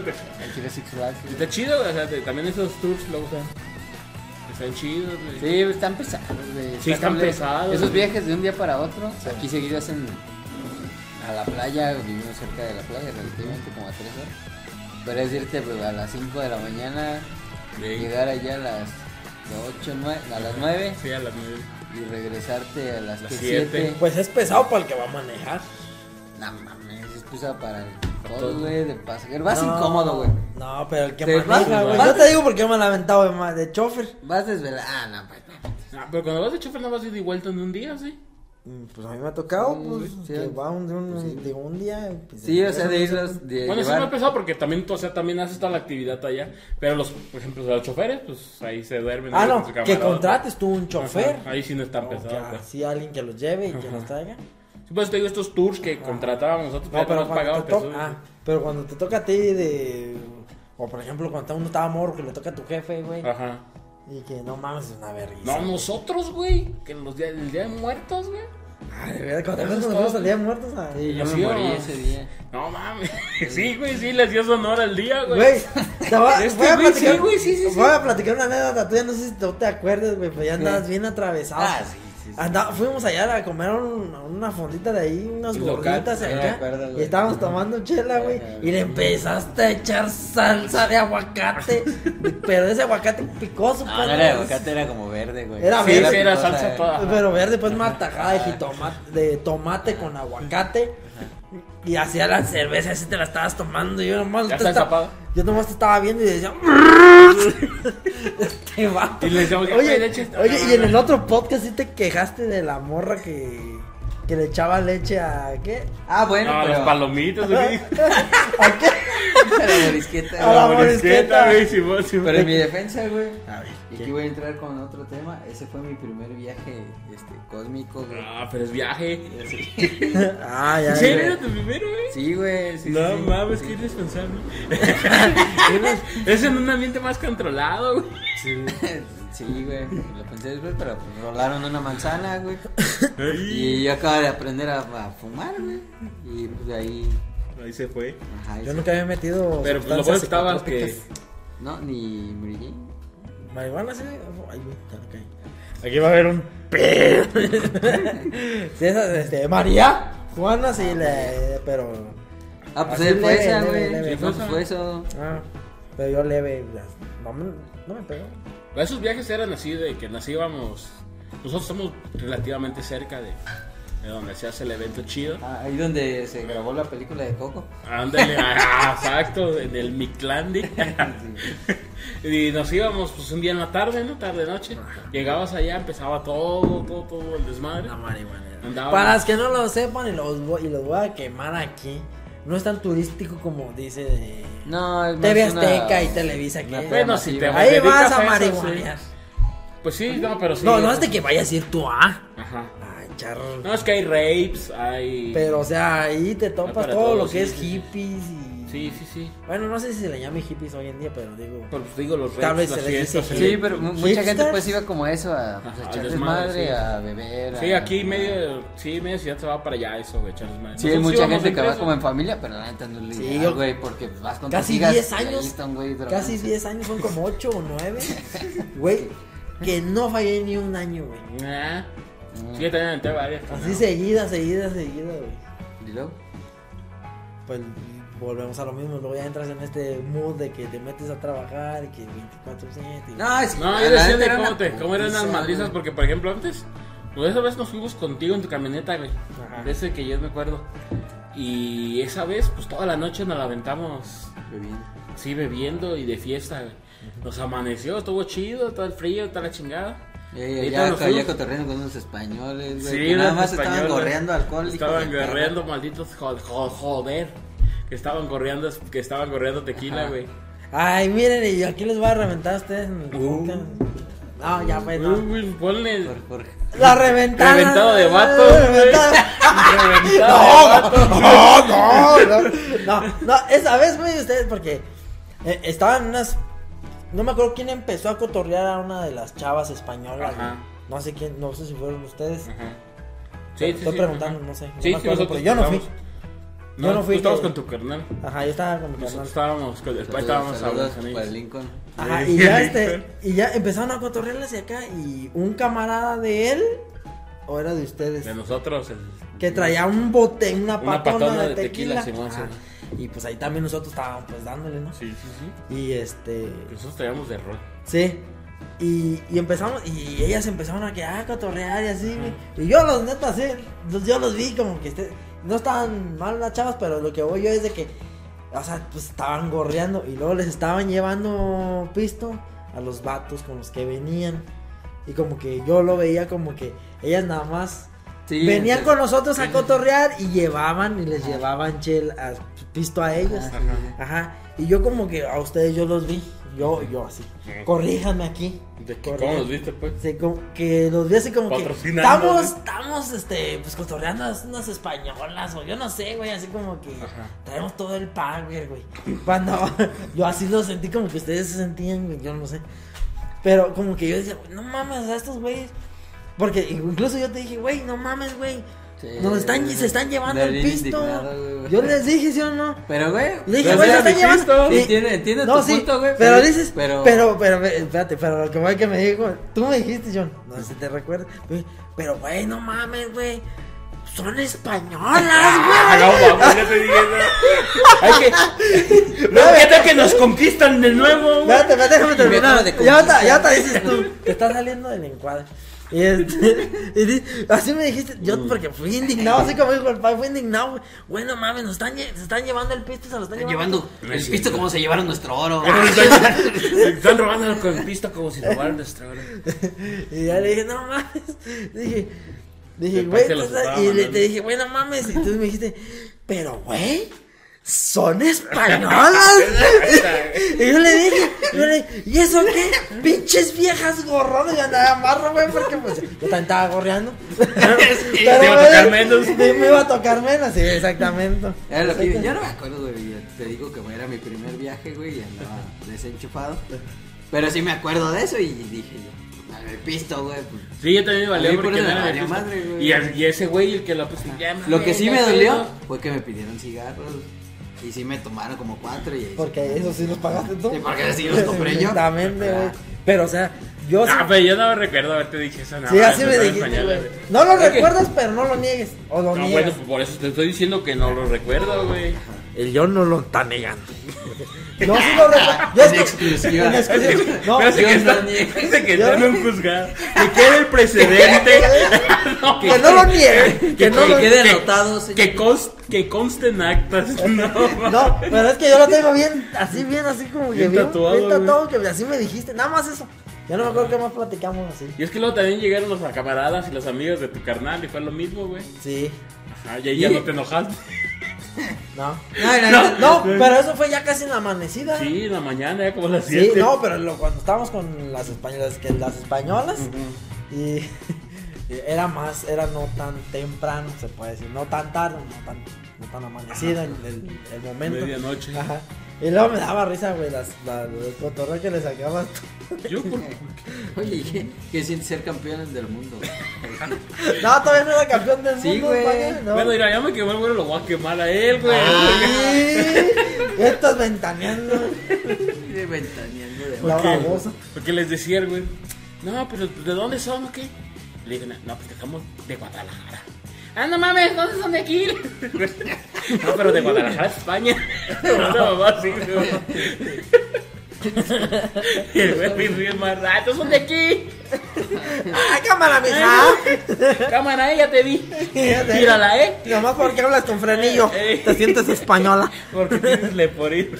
Está chido. O sea, también esos tours luego están, están chidos, güey. Sí, están pesados, güey. Sí, están pesados, Esos güey. viajes de un día para otro. Aquí seguido hacen a la playa, vivimos cerca de la playa relativamente como a tres horas. Pero es irte pues, a las 5 de la mañana, Sí. llegar allá a las 8, 9, a las 9 Sí, a las nueve. y regresarte a las Las 7. siete. Pues es pesado para el que va a manejar. No mames, es pesado para todos, güey, de pasajero. Vas No, incómodo, güey. No, pero el que Te maneja, güey. vas- Yo te digo porque yo me la he aventado de, de chofer. Vas desvelado. Ah, no, pues. no. Ah, pero cuando vas de chofer no vas de ida y vuelta en un día, ¿sí? Mm, Pues a mí me ha tocado, Sí, pues, sí. que va un, de un, de un día. pues, Sí, o sea, de no irlos, de Bueno, sí llevar. me ha pesado porque también, tú, o sea, también haces toda la actividad allá. Pero los, por ejemplo, los choferes, pues ahí se duermen. Ah, no, que contrates tú un chofer. Ajá, ahí sí no es tan O pesado. que pues. así alguien que los lleve y que los traiga. Sí, pues te digo estos tours que contratábamos nosotros, No, pero pagaban ah, pero cuando te toca a ti de... O por ejemplo, cuando uno estaba morro que le toca a tu jefe, güey. Ajá. Y que no mames, es una vergüenza. No, nosotros, güey, que en los días, el día de muertos, güey. Ay, de verdad, cuando nos fuimos al día de muertos, ah. Sí, yo me morí vamos. ese día. No mames. Sí, güey, sí, les dio sonor al día, güey. Güey, te voy, a- Este voy a güey, platicar, sí, güey, sí, sí, sí. voy a platicar una anécdota tuya, no sé si tú te acuerdas, güey, pero ya andabas bien atravesado. Ah, sí, sí, sí. Anda- fuimos allá a comer un- una fondita de ahí, unas gorditas acá, acuerdo, y estábamos tomando chela, güey, y le empezaste a echar salsa de aguacate, pero ese aguacate picoso, No, pues, no era aguacate, era como verde, güey. Era Sí, verde. sí, era picosa, salsa eh. toda. Pero verde, pues más tajada de jitomate, de tomate con aguacate. Y hacía la cerveza, así te la estabas tomando. Y yo nomás, te está esta- ensapado. yo nomás te estaba viendo y decía. este vato. Y le decíamos, oye, oye, y en el otro podcast sí te quejaste de la morra que, que le echaba leche a. ¿Qué? Ah, bueno, No, pero. los palomitos, güey. ¿A qué? A la morisqueta, A la güey. morisqueta. güey, Simón, Simón. Pero en mi defensa, güey. A ver, Y aquí voy a entrar con otro tema. Ese fue mi primer viaje este, cósmico, güey. Ah, pero es viaje. Ah, ya. ¿En ya. serio era tu primero, güey? Sí, güey. Sí, no sí, sí. mames, Sí. qué irresponsable. es en un ambiente más controlado, güey. Sí, güey. Lo pensé después, pero pues rolaron una manzana, güey. Y yo acabo de aprender a, a fumar, güey. Y pues de ahí. ahí se fue. Ajá, ahí Yo se- nunca había metido. Pero pues, lo bueno estaba que. No, ni Mary Jane. Marihuana, sí. Ay, güey. Aquí va a haber un pedo. sí, este, María. Juana, sí, le, pero. Ah, pues él fue esa, güey. leve. Sí, pues fue eso. Ah, pero yo leve, no me, no me pegó. Esos viajes eran así de que nos íbamos. Nosotros estamos relativamente cerca de, de donde se hace el evento chido. Ah, Ahí donde se grabó la película de Coco. Ándale, ah, exacto, en el Mictlandi. y nos íbamos pues un día en la tarde, ¿no? Tarde noche. Llegabas allá, empezaba todo, todo, todo el desmadre. La marihuana. Andábamos- Para los que no lo sepan y los, voy, y los voy a quemar aquí, no es tan turístico como dice de No, es más TV una- Azteca y Televisa. Que Bueno, si te Ahí vas a a marihuanear. Pues sí, no, pero sí. No, no es de que vayas a ir tú a. Ajá. Ay, charro. No, es que hay rapes, hay. Pero, o sea, ahí te topas todo todo, lo que sí, es hippies y. Sí, sí, sí. Bueno, no sé si se le llame hippies hoy en día, pero digo. Pero pues digo, los Tal vez se les dice fiestas. Sí, pero mu- mucha gente Hipsters. pues iba como eso a pues, Ajá, echar al desmadre, desmadre, sí. a beber. Sí, a- aquí medio, sí, medio ciudad se va para allá eso, güey, echar desmadre. Sí, hay Nosotros mucha íbamos gente que va como en familia, pero la neta no es lo Sí, yo- güey, porque vas con Casi tus hijas 10 y ahí años. está un güey Casi drogándose. 10 años, son como 8 o 9. Güey, que no fallé ni un año, güey. Ah, Mm. sí, yo también aventé varias. Así seguida, seguida, seguida, güey. ¿Y luego? Pues volvemos a lo mismo, luego ya entras en este mood de que te metes a trabajar y que 24-7. y- No, es No, la yo decía de era cómo, te, cómo eran las madrizas, porque por ejemplo antes, pues esa vez nos fuimos contigo en tu camioneta, güey. Ajá. De ese que yo me acuerdo. Y esa vez, pues toda la noche nos la aventamos, Bebiendo. sí, bebiendo y de fiesta, güey. Nos amaneció, estuvo chido, todo el frío, toda la chingada. Y ya, nos ya fuimos. cotorreando con unos españoles, güey. Sí, que nada los más estaban españoles. gorreando alcohol. Estaban gorreando, malditos jo- jo- joder. Que estaban corriendo, que estaban corriendo tequila, güey. Ay, miren, y aquí les voy a reventar a ustedes en el Uh. No, ya fue, no. Uy, güey, ponle Por- por- La reventada. Reventado de vato, güey. reventado de vato. No, no, no, no, no, esa vez, güey, ustedes, porque eh, estaban unas, no me acuerdo quién empezó a cotorrear a una de las chavas españolas, Ajá. güey. no sé quién, no sé si fueron ustedes, Ajá. Sí, sí, estoy sí, preguntando, ajá. no sé, no Sí, me sí, acuerdo, nosotros pero yo no fui, estábamos- yo no fui Tú estabas que- con tu carnal. ajá, yo estaba con mi Nosotros carnal, estábamos con, después Saludos, estábamos saludos hablando con para ellos. Lincoln. ajá, y ya este, y ya empezaron a cotorrearle hacia acá, y un camarada de él, o era de ustedes, De nosotros, el- que traía un bote, una Una patona, patona de de tequila, tequila, Simón, Ajá. Simón. y pues ahí también nosotros estábamos pues dándole, ¿no? Sí, sí, sí. Y este, Nosotros traíamos de rol. Sí. Y, y empezamos, y ellas empezaron a que, ah, cotorrear y así, güey. Y yo los netas, sí, los- yo los vi como que este- no estaban mal las chavas, pero lo que voy yo es de que, o sea, pues estaban gorreando y luego les estaban llevando pisto a los vatos con los que venían. Y como que yo lo veía como que ellas nada más Sí, venían sí. con nosotros a cotorrear y llevaban y les llevaban chel, a- pisto a ellos. Ajá. Y yo como que a ustedes yo los vi. Yo, yo así. Ujú. Corríjanme aquí. ¿De qué? ¿Cómo los viste, pues? Sí, como que los vi así como que estamos, estamos, este, pues cotorreando unas españolas o yo no sé, güey, así como que Ajá. traemos todo el power, güey. Cuando yo así lo sentí como que ustedes se sentían, güey, yo no sé. Pero como que yo decía, no mames, a estos güeyes. Porque incluso yo te dije, güey, no mames, güey. Sí, Nos están, güey. se están llevando el pisto. Yo les dije, ¿sí o no? Pero, güey. Le dije, Pero güey, se están llevando. pisto. Y tiene, entiende no, tu sí, punto, güey. pero dices, Pero, pero, pero, pero, espérate, pero lo que fue que me dijo, tú me dijiste, John, no sé si te recuerdas, güey, pero, güey, no mames, güey, son españolas, güey. no, vamos, ya te eso. Hay que. No, ¿qué tal que nos conquistan de nuevo? güey? Espérate, espérate, déjame terminar. de Ya te, ya te dices tú, te estás saliendo del encuadre. Y, este, y di- así me dijiste, yo porque fui indignado, así como dijo el padre, fui indignado, güey. Güey, no mames, nos están, lle- se están llevando el pisto, se lo están llevando. llevando el pisto como se llevaron nuestro oro. Están robando el conquista como si robaran nuestra hora. Y ya le dije, no mames. Dije, dije, El güey. los estaba Y le, mandando. te dije, güey, no mames. Y tú me dijiste, pero güey, son españolas. y yo le dije, yo le dije, ¿y eso qué? Pinches viejas gorrones. Y andaba amarro, güey, porque pues yo también estaba gorreando. Pero, te iba a tocar menos. sí, Me iba a tocar menos, sí, exactamente. Era lo que- yo no me acuerdo, güey. Te digo que era mi primer viaje, güey, y andaba desenchufado. Pero sí me acuerdo de eso y dije yo, ver, pisto, güey. pues. Sí, yo también me A valió por porque eso no me madre, güey. Y, ese güey, el que lo puso. ya, Lo que sí me dolió fue que me pidieron cigarros. Y sí me tomaron como cuatro y. Porque eso sí los pagaste tú. Sí, porque sí los compré yo. Exactamente, güey. Pero, o sea, Yo sí, Ah, pero yo no recuerdo haberte dicho eso. sí, así me dijiste, güey. No lo recuerdas, pero no lo niegues. O lo No, bueno, niegas. pues por eso te estoy diciendo que no lo recuerdo, güey. El yo no lo está negando. No, sí lo recuerdo. Yo es exclusiva. en exclusiva. No, que, no está, parece que está en un juzgado. Que quede el precedente. No, que no lo niegue. Que Que, no lo quede que- anotado, que, cons- que conste en actas. No, No, pero es que yo lo tengo bien, así bien, así como que Bien bien, tatuado, bien tatuado, que así me dijiste, nada más eso. Ya no me acuerdo qué más platicamos así. Y es que luego también llegaron los camaradas y los amigos de tu carnal y fue lo mismo, güey. Sí, Ajá, y ahí ya no te enojaste. No. No, no, pero eso fue ya casi en la amanecida. Sí, en la mañana, ya como las Sí, 7. no, pero lo- cuando estábamos con las españolas, que las españolas, y y era más, era no tan temprano, se puede decir, no tan tarde, no tan, no tan amanecido el, el, el momento. Medianoche. Ajá. Y luego me daba risa, güey, las, la, los cotorreos que le sacabas. Yo, por- Oye, ¿qué, qué siente ser campeones del mundo? No, todavía no era campeón del Sí, mundo, güey. No. Bueno, mira, ya me quemó el güey, lo voy a quemar a él, güey. Ay, Estás ventaneando De ventaneando de la Porque- babosa. Porque les decía el güey, no, pero ¿de dónde son o qué? Le dije, no, pues estamos de Guadalajara. Ah, no mames, ¿dónde son de aquí? no, pero de Guadalajara, España. Una mamá así, güey. Y el güey me ríe más rato, son de aquí. ¡Ay, cámara, mija! Cámara, eh, ya te vi. Mírala, eh. Nomás porque hablas con frenillo. Ey. Te sientes española. Porque tienes leporín.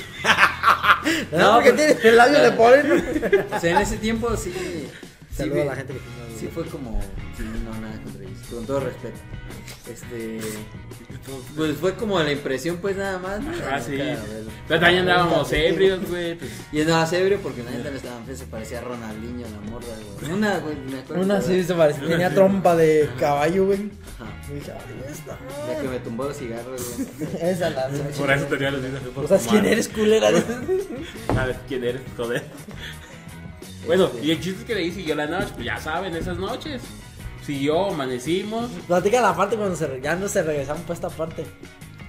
No, porque tienes el labio de polen. O sea, en ese tiempo sí. Sí, Saludos a vi- la gente que tiene sí fue como. Sí, no, nada. Con todo respeto. Este. Pues fue como la impresión, pues nada más. ¿no? Ah, sí. Pero también andábamos ebrios, güey. Pues, Y andaba ebrio porque la neta no estaba feo, se parecía a Ronaldinho, la morra, güey. Una, güey, me acuerdo. Una sí se parecía. Tenía trompa de caballo, güey. Ajá. La que me tumbó los cigarros, güey. Esa la. por eso tenía los dientes así por ¿O sabes quién eres, culera? ¿Sabes quién eres, joder? Bueno, Este. y el chiste es que le hice yo la noche, pues ya saben, esas noches. Siguió, amanecimos. Platica la parte cuando se, ya no se regresaron para esta parte.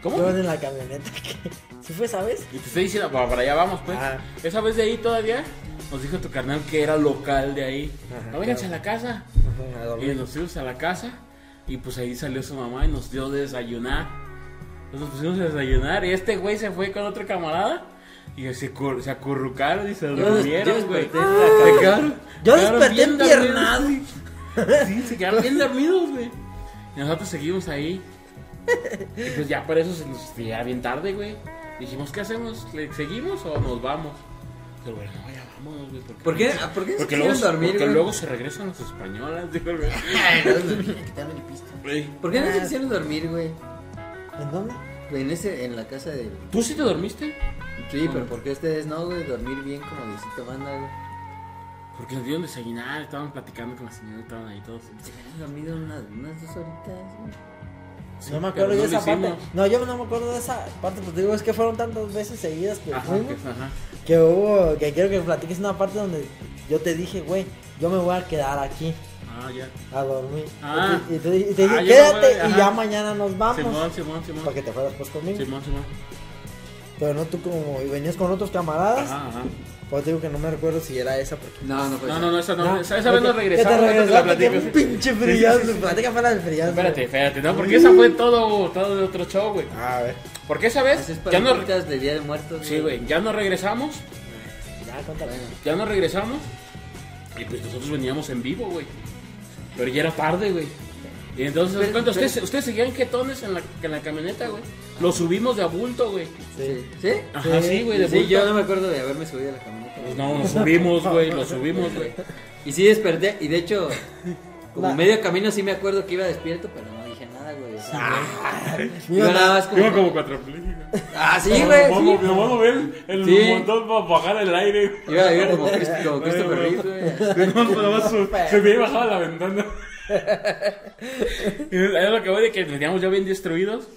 ¿Cómo? Iban en la camioneta. que- ¿Sí fue, sabes? Y te estoy diciendo, para, allá vamos, pues. Ah. Esa vez de ahí todavía nos dijo tu carnal que era local de ahí. Ajá, no, vénganse claro. a la casa. Ajá, Y nos fuimos a la casa. Y pues ahí salió su mamá y nos dio de desayunar. Entonces nos pusimos a desayunar. Y este güey se fue con otro camarada. Y se, se acurrucaron y se Yo- durmieron, yo güey. desperté Se quedaron- Yo quedaron desperté bien dormidos. Sí, se quedaron bien dormidos, güey. Y nosotros seguimos ahí. Y pues ya por eso se nos ya bien tarde, güey. Dijimos, ¿qué hacemos? ¿Le seguimos o nos vamos? Pero bueno, no, ya vámonos, güey. ¿Por qué, ¿por qué se Porque luego, quisieron dormir, porque güey? luego se regresan las españolas, dijo el güey. Güey. ¿Por qué no se quisieron dormir, güey? ¿En dónde? En, ese, en la casa de... ¿Tú sí te dormiste? Sí, pero ¿por qué ustedes no, güey? Dormir bien como Diosito manda, güey. Porque nos dieron desayunar, estaban platicando con la señora, estaban ahí todos. Se habían dormido unas, unas dos horitas, güey. Sí, no me acuerdo de no esa parte. No, yo no me acuerdo de esa parte. Pues te digo, es que fueron tantas veces seguidas que Ajá, fuimos. que- ajá. Que hubo, que quiero que platiques una parte donde yo te dije, güey, yo me voy a quedar aquí Ah, ya. a dormir. Ah. y te, y te dije, Ah, quédate voy, y ya mañana nos vamos. Simón, Simón, Simón. Para que te fueras pues conmigo. Simón, Simón. Pero no tú como, y venías con otros camaradas. Ajá, ajá. Pues te digo que no me recuerdo si era esa porque... No, no No, esa. no, no, esa no. No, esa, esa vez nos regresamos. Que te la platico, un pinche frillazo. sí, sí. Platica fuera del frillazo. Espérate, espérate, no, porque esa fue todo, todo de otro show, güey. A ver, Porque esa vez es para ya el no, de Día de Muertos, sí, güey, ya nos regresamos, ya, cuéntale. Bueno, ya nos regresamos y pues nosotros veníamos en vivo, güey. Pero ya era tarde, güey. Y entonces, Pero- pero- ¿Ustedes, ustedes seguían jetones en la, en la camioneta, güey. Lo subimos de abulto, güey. Sí. ¿Sí? Ajá, sí, güey, de Sí, bulto. yo no me acuerdo de haberme subido a la camioneta. Pues no, lo subimos, güey, lo subimos, güey. Y sí desperté, y de hecho, como medio camino sí me acuerdo que iba despierto, pero no dije nada, güey. o sea, Iba Iba nada más como... Iba como cuatrapléjico. Ah, sí, güey. Mi sí. hermano ve el Sí. montón para bajar el aire. Iba, iba como, Christ- como Christopher Reeve, güey. No, nada más su- se me bajaba la ventana. Y Era lo que voy de que veníamos ya bien destruidos.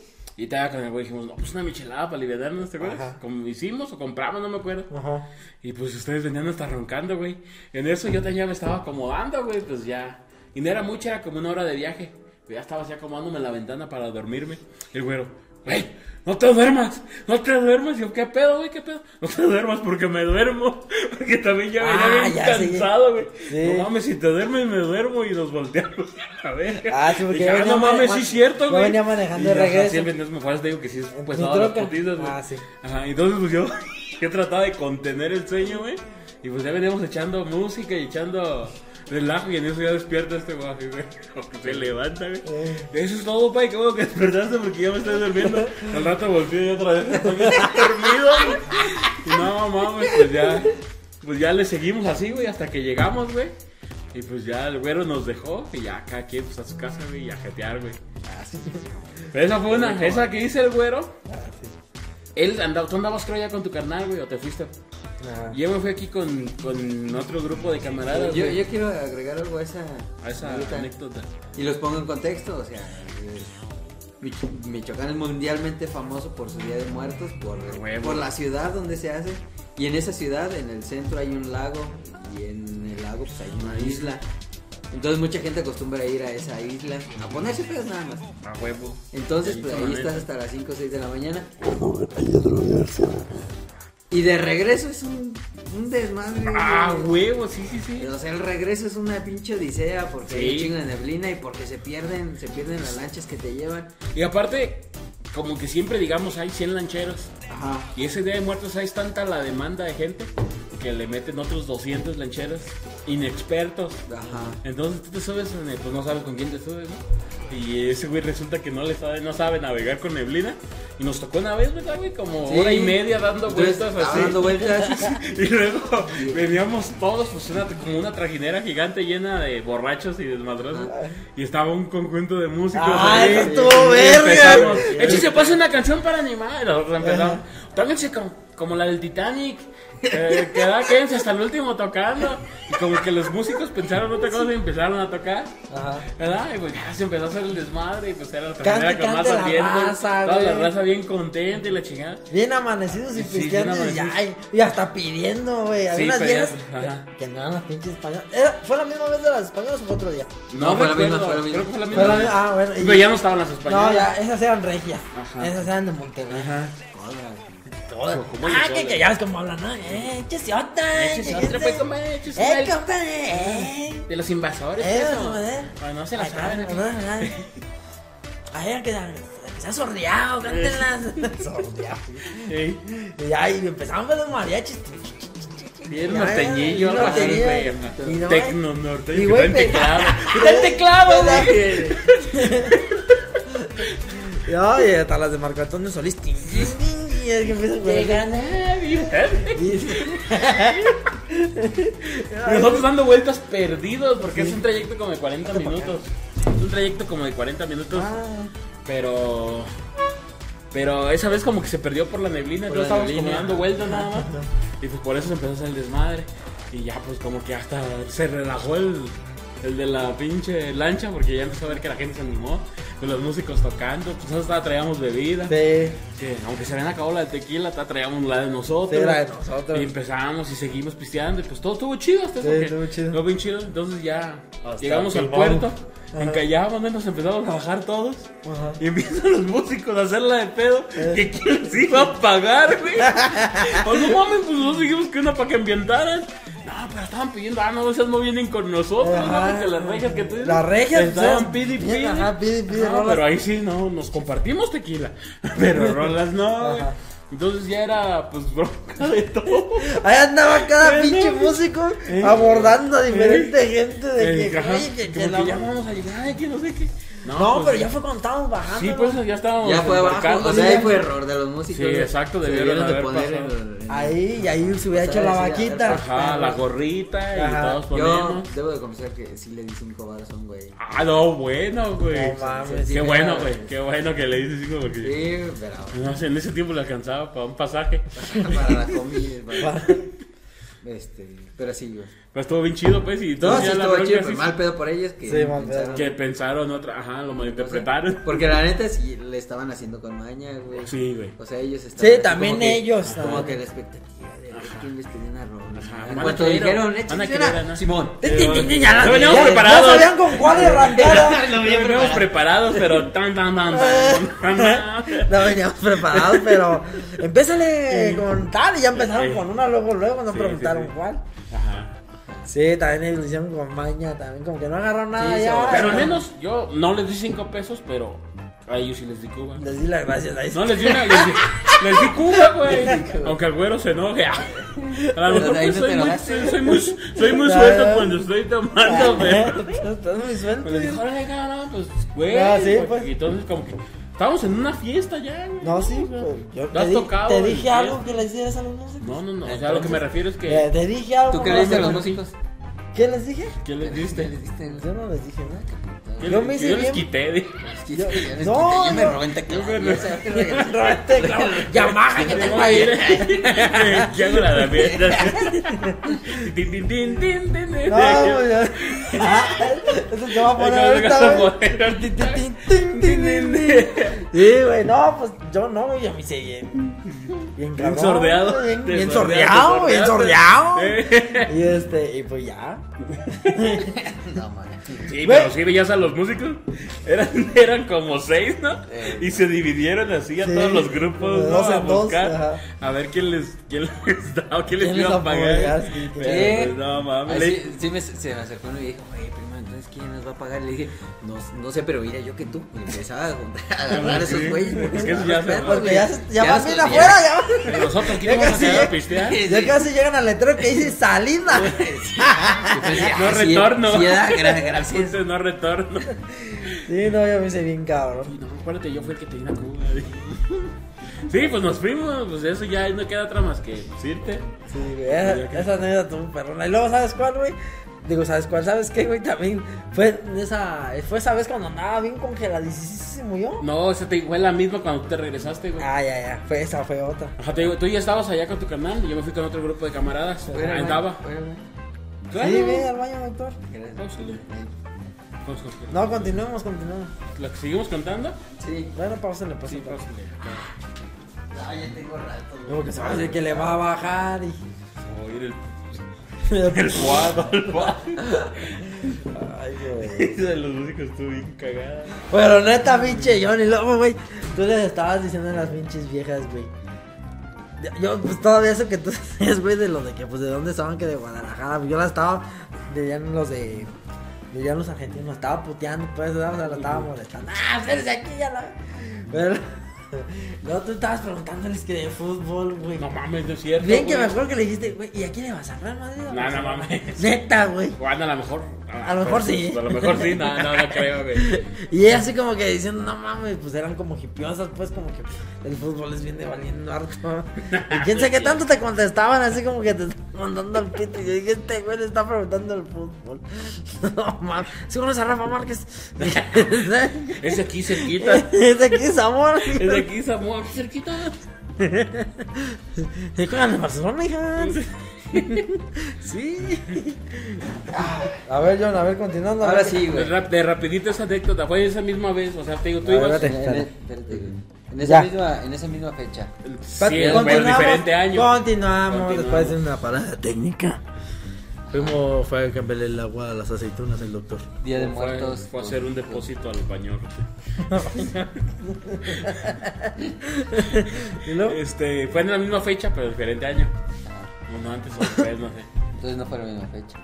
Y estaba con el güey dijimos, no, pues una michelada para aliviarnos, ¿te acuerdas? Ajá. Como hicimos o compramos, no me acuerdo. Ajá. Y pues ustedes venían hasta roncando, güey. En eso yo ya me estaba acomodando, güey, pues ya. Y no era mucho, era como una hora de viaje. Pero ya estaba así acomodándome en la ventana para dormirme. El güero, ¡Ey! No te duermas, no te duermas. Y yo, ¿qué pedo, güey? ¿Qué pedo? No te duermas porque me duermo. Porque también ya venía Ah, bien ya, sí. cansado, güey. Sí. No mames, si te duermes, me duermo y nos volteamos a ver. Ah, sí, porque Dije, yo ah, venía no mames, sí es cierto, yo güey. venía manejando Y, de ajá, regreso. Siempre no me digo que sí es Mi pesado las troca. putitas, güey. Ah, sí. Ajá, entonces pues yo, yo trataba de contener el sueño, güey. Y pues ya veníamos echando música y echando relajo y en eso ya despierta este así, güey. Como que se levanta, güey. Eh. Eso es todo, pai, qué bueno que despertaste porque ya me estoy durmiendo. Al rato volteé y otra vez estoy dormido, güey. Y no, mames, pues ya, pues ya le seguimos así, güey, hasta que llegamos, güey. Y pues ya el güero nos dejó y ya cada quien pues a su casa, güey, y a jetear, güey. Pero esa fue una, esa que hice el güero. Él andaba, tú andabas creo ya con tu carnal, güey, o te fuiste. Ajá. Yo me fui aquí con, con otro grupo de camaradas, Yo, güey, yo quiero agregar algo a esa, a esa anécdota. anécdota. Y los pongo en contexto, o sea, eh, Mich- Michoacán es mundialmente famoso por su Día de Muertos, por, Huevo. por la ciudad donde se hace. Y en esa ciudad, en el centro hay un lago y en el lago pues hay una isla. Entonces mucha gente acostumbra a ir a esa isla a ponerse pedos nada más. A huevo. Entonces, Ahí pues ahí estás hasta las 5 o 6 de la mañana. Y de regreso es un, un desmadre. Ah, huevo, sí, sí, sí. O sea, el regreso es una pinche odisea porque hay Sí. un chingo de neblina y porque se pierden, se pierden las lanchas que te llevan. Y aparte, como que siempre digamos hay 100 lancheros. Ajá. Y ese día de muertos hay tanta la demanda de gente que le meten otros 200 lancheros inexpertos. Ajá. Entonces tú te subes, el- pues no sabes con quién te subes, ¿no? Y ese güey resulta que no le sabe, no sabe navegar con neblina. Y nos tocó una vez, ¿verdad, güey? Como Sí. hora y media dando Entonces, vueltas así. dando vueltas. Y luego veníamos todos, pues una, como una trajinera gigante llena de borrachos y desmadrosos. Y estaba un conjunto de músicos. Ah, estuvo verga. Échese pasa una canción para animar. Y nosotros empezamos. Tóquense como, como la del Titanic. Eh, queda, quédense hasta el último tocando. Y como que los músicos pensaron otra cosa y empezaron a tocar. Ajá. ¿Verdad? Y pues ya se empezó a hacer el desmadre. Y pues era la Cante, trajinera con más Toda la raza bien contenta y la chingada. Bien amanecidos y Sí, pisteando y, hasta pidiendo, güey. Había Sí, unas viejas que, no eran las pinches españolas. ¿Fue la misma vez de las españolas o fue otro día? No, fue la misma, fue la misma. Creo que fue la Fue misma. la mi- ah, bueno. y- Pero ya no estaban las españolas. No, ya, esas eran regias. Ajá. Esas eran de Monterrey. Ajá. Todas. Como Ah, el que, que ya ves cómo hablan, ¿no? Eh, échese otra. Échese otra, pues, compadre, échese Eh, compadre, eh. De los invasores. Eh, eso. joder. Ay, no se la saben. Ay, que se ha sordeado, cántenlas. Sordeado. Y y empezamos con los mariachis. Bien norteñillo, Tecno norteño. Traen pe- teclado. ¡Quita el teclado, güey! Y hasta las de Marco Antonio Solís. Y es que empieza a Nosotros dando vueltas perdidos porque es un trayecto como de 40 minutos. Es un trayecto como de 40 minutos. Ah, Pero. Pero esa vez como que se perdió por la neblina, Por entonces la estábamos como neblina. dando vueltas nada más. Y pues por eso se empezó a hacer el desmadre. Y ya pues como que hasta se relajó el, el de la pinche lancha porque ya empezó a ver que la gente se animó. Con los músicos tocando, pues nosotros todavía traíamos bebida. sí. Que aunque se habían acabado la de tequila, todavía traíamos la de nosotros. Sí, la de nosotros. Y empezamos y seguimos pisteando y pues todo estuvo chido hasta Sí, eso. que- estuvo chido. Estuvo bien chido. Entonces ya Hasta llegamos al puerto, Ajá. encallamos, ¿no? nos empezamos a bajar todos. Ajá. Y empiezan los músicos a hacerla de pedo. Que quién les iba a pagar, güey. O no mames, pues nosotros dijimos que una para que ambientaran. No, pero estaban pidiendo, ah, no, esas no vienen con nosotros, Ajá. ¿no? Porque las rejas que tú dices. Las regias, Estaban pues, pidi, pidi. ajá, pidi, pidi, No, pero ahí sí, no, nos compartimos tequila. Pero rolas no. Ajá. Entonces ya era, pues, bronca de todo. Ahí andaba cada Eh, pinche músico Eh. abordando a diferente gente de Eh, que, ajá, oye, que, como que que la- ya vamos a llegar, que no sé qué. No, pues, pero ya fue cuando estábamos bajando. Sí, ¿no? pues ya estábamos. Ya fue abajo, o sea, ahí fue error de los músicos. Sí, exacto, debieron debieron de haber poner pasado. el- el- Ahí, y ahí se hubiera O hecho la vaquita. Ajá, la gorrita y Ajá. todos Yo ponemos. debo de confesar que sí le di cinco baros a un güey. Ah, no, bueno, güey. No mames, Qué sí, bueno, güey. Qué bueno que le dices cinco porque. Sí, pero No sé, en ese tiempo le alcanzaba para un pasaje. para la comida. para- Este, pero sí, güey. Pero estuvo bien chido, pues. Y No, entonces sí estuvo chido, sí- pero mal pedo por ellos que Sí, pensaron- Que pensaron otra. Ajá, lo malinterpretaron. Porque la neta sí le estaban haciendo con maña, güey. Sí, güey. O sea, ellos estaban Sí, también como que- ellos, Como que la expectativa de ver quién les rola. Ajá, En a cuanto dijeron, a ¿no? Simón. Ya la- No veníamos preparados. Ya sabían con cuál arrancar. No veníamos preparados, pero tan, tan, tan. No veníamos preparados, pero empésale con tal y ya empezaron con una luego, luego, no preguntaron cuál. Ajá. Sí, también ellos lo hicieron con maña, también como que no agarraron nada Sí, ya. Pero al menos yo no les di cinco pesos, pero a ellos sí les di Cuba. Les di las gracias a No les di una, les di, les di Cuba, güey. Aunque el güero se enoje. A lo mejor pues, no soy, muy, soy muy, soy muy Ya, suelto cuando estoy tomando, güey. Estás muy suelto. Pues cabrón, pues, güey. Ah, sí, pues. Y entonces como que estábamos en una fiesta ya, güey. No, sí, pues, yo ¿Lo te, has di- tocado te dije fiesta? algo que les hicieras a los músicos. No, no, no. O sea, a lo que me refiero es que. te dije algo. ¿Tú qué le diste a los músicos? ¿Qué les dije? ¿Qué les ¿Qué diste? le diste? güey? Yo no les dije nada. ¿Qué Yo les- me hice yo les quité, de- Yo- ya les no, quité, ya me no. robé en teclado, Yo me- ya se-. Yamaha que tengo Voy a ahí. ir. ¿Qué hago la fiesta? Tin, tin, tin, tin, tin, tin. No, pues ya. Eso te va a poner ahorita. Tin, tin, tin, tin, tin, tin, tin. Sí, güey, no, pues yo no, güey, yo me hice bien. Bien Bien sordeado. Bien, Te bien sordeado, bien sordeado. Y este, y pues ya. No, mames. Sí, pero sí veías a los músicos. Eran, eran como seis, ¿no? Eh. Y se dividieron así a Sí, todos los grupos, ¿no? dos A dos, buscar. ajá. A ver quién les, quién les daba, quién les ¿Quién les iba a pagar. Sí, Pero, que- pues, no mames. Ay, sí, sí me, se me acercó uno y dijo, oye, prima, entonces ¿quién nos va a pagar? Le dije, no, no sé, pero mira, yo que tú. Y empezaba a juntar- a agarrar esos Sí, güeyes. porque es que eso ya se- Porque ya, se- ya van bien afuera, ya. Pero nosotros aquí Ya vamos a quedar a pistear. Ya casi llegan al letrero que dice salida. Pensé, No sí, retorno. Sí, gracias. No retorno. Sí, no, yo me hice bien cabrón. Y no, acuérdate, yo fui el que te vine a Cuba. Sí, pues nos fuimos, pues eso ya no queda otra más que pues, irte. Sí, güey, esa, esa anécdota tuvo perrona. Y luego, ¿sabes cuál, güey? Digo, ¿sabes cuál? ¿Sabes qué, güey? También fue esa, fue esa vez cuando andaba bien congeladísimo yo. No, esa te fue la misma cuando tú te regresaste, güey. Ah, ya, ya. Fue esa, fue otra. Ajá, te digo, tú ya estabas allá con tu canal y yo me fui con otro grupo de camaradas. Andaba. Claro. Sí, ve al baño, doctor. Vamos, No, continuemos, continuemos. ¿La que seguimos cantando? Sí. Bueno, pausale, pues. Sí. No, ya tengo rato. güey. Luego que se va a decir que le va a bajar y. Oír el, el cuadro, el cuadro. Ay, güey. De los músicos estuvo bien cagada. Pero neta, pinche Johnny, luego, güey, tú les estabas diciendo a las pinches viejas, güey. Yo, pues todavía eso que tú decías, güey, de lo de que, pues, de dónde estaban, que de Guadalajara. Yo la estaba, dirían los de, dirían los argentinos, estaba puteando, pues, o sea, la estaba molestando. Ah, espérense aquí, ya la. Pero, luego tú estabas preguntándoles que de fútbol, güey. No mames, no es cierto. Bien que me güey. acuerdo que le dijiste, güey, ¿y a quién le vas a Madrid? o No, no Barcelona?" mames. Neta, güey. Bueno, a lo mejor. A lo mejor sí. A lo mejor sí, no, no, no creo, güey. Y ella así como que diciendo, no mames, pues eran como hipiosas, pues como que el fútbol es bien de valiendo harto. Y quién sé qué tanto te contestaban, así como que te mandando al pito. Y yo dije, este güey le está preguntando el fútbol. No mames, ¿sí conoces a Rafa Márquez? Es de aquí cerquita. es de aquí, Zamora. Es de aquí, aquí cerquita. ¿Y juegan en Barcelona, hija? sí. A ver, John, a ver, continuando. Ahora sí, De, güey. de rapidito esa anécdota, fue esa misma vez, o sea, te digo, tú A ver, ibas... espérate. Espérate. En esa, Ya. misma, en esa misma fecha. Sí, Continuamos, pero diferente año. Continuamos, Continuamos. después de una parada técnica. Fuimos, fue a cambiarle el agua a las aceitunas el doctor. Día de Fue, Muertos. fue a hacer un depósito al baño. ¿Y luego? Este, fue en la misma fecha, pero diferente año. Uno antes o después, no sé. Entonces no fue la misma fecha.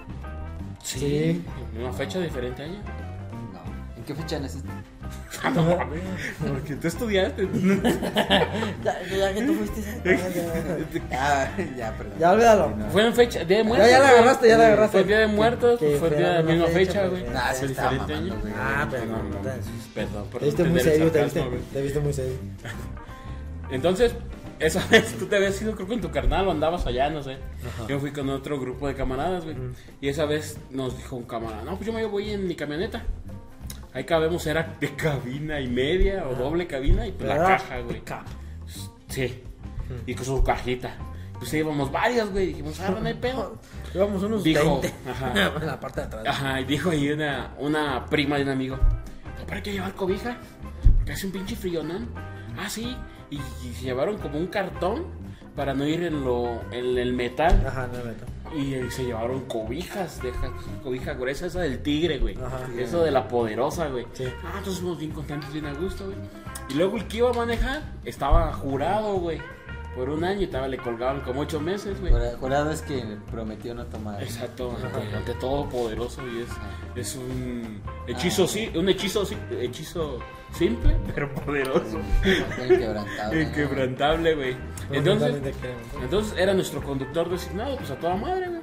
Sí. ¿Misma fecha, diferente año? No. ¿En qué fecha naciste? Ah, no mames. Porque tú estudiaste. Ya, ya que tú fuiste. Ah, ya, perdón. Ya olvídalo. Sí, no. Fue en fecha, Día de Muertos. Ya, ya la agarraste, ya la agarraste. Fue el Día de Muertos, Que- fue día de la misma fecha, güey. Ah, sí, diferente mamando, año. güey. Ah, pero No, no, no, no. Perdón, por Te viste muy serio, te viste, te viste muy serio. Entonces, esa vez tú te habías ido, creo que en tu carnal o andabas allá, no sé. Yo fui con otro grupo de camaradas, güey. Y esa vez nos dijo un camarada, no, pues yo me voy en mi camioneta. Ahí cabemos, era de cabina y media o doble cabina y pues la caja, güey. Sí. Y con su cajita. Pues íbamos varias, güey. Dijimos, ah, no hay pedo. Llevamos unos Dijo, 20 ajá. en la parte de atrás. Ajá, y dijo ahí una, una prima de un amigo, ¿para que llevar cobija? Porque hace un pinche frillonón. Ah, sí. Y, y se llevaron como un cartón para no ir en lo en el metal. Ajá, no meto. Y eh, se llevaron cobijas, de cobija gruesa, esa del tigre, güey. Ajá. Eso de la poderosa, güey. Sí. Ah, entonces fuimos bien contentos, bien a gusto, güey. Y luego el que iba a manejar estaba jurado, güey. Por un año y estaba, le colgaban como ocho meses, güey. Jura- Jurado es que prometió no tomar. Exacto, ante, ante todo poderoso y es, es un hechizo, sí, un hechizo, sí, hechizo simple, pero poderoso. Inquebrantable. Inquebrantable, güey. Entonces, entonces era nuestro conductor designado, pues a toda madre, güey.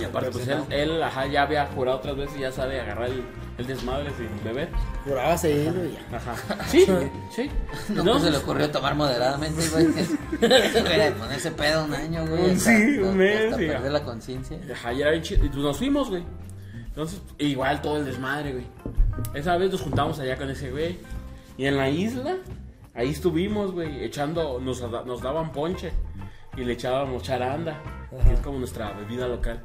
Y aparte, pues él, él, ajá, ya había jurado otras veces y ya sabe agarrar el, el desmadre sin beber. Juraba seguido y ya. Ajá. Sí, sí. No, pues se le ocurrió tomar moderadamente, güey. Era de ponerse pedo un año, güey. Sí, hasta- un mes, Hasta perder la conciencia. Ajá, ya era chido. Y pues nos fuimos, güey. Entonces, igual todo el desmadre, güey. Esa vez nos juntamos allá con ese güey. Y en la isla, ahí estuvimos, güey, echando, nos, nos daban ponche. Y le echábamos charanda, Ajá. que es como nuestra bebida local.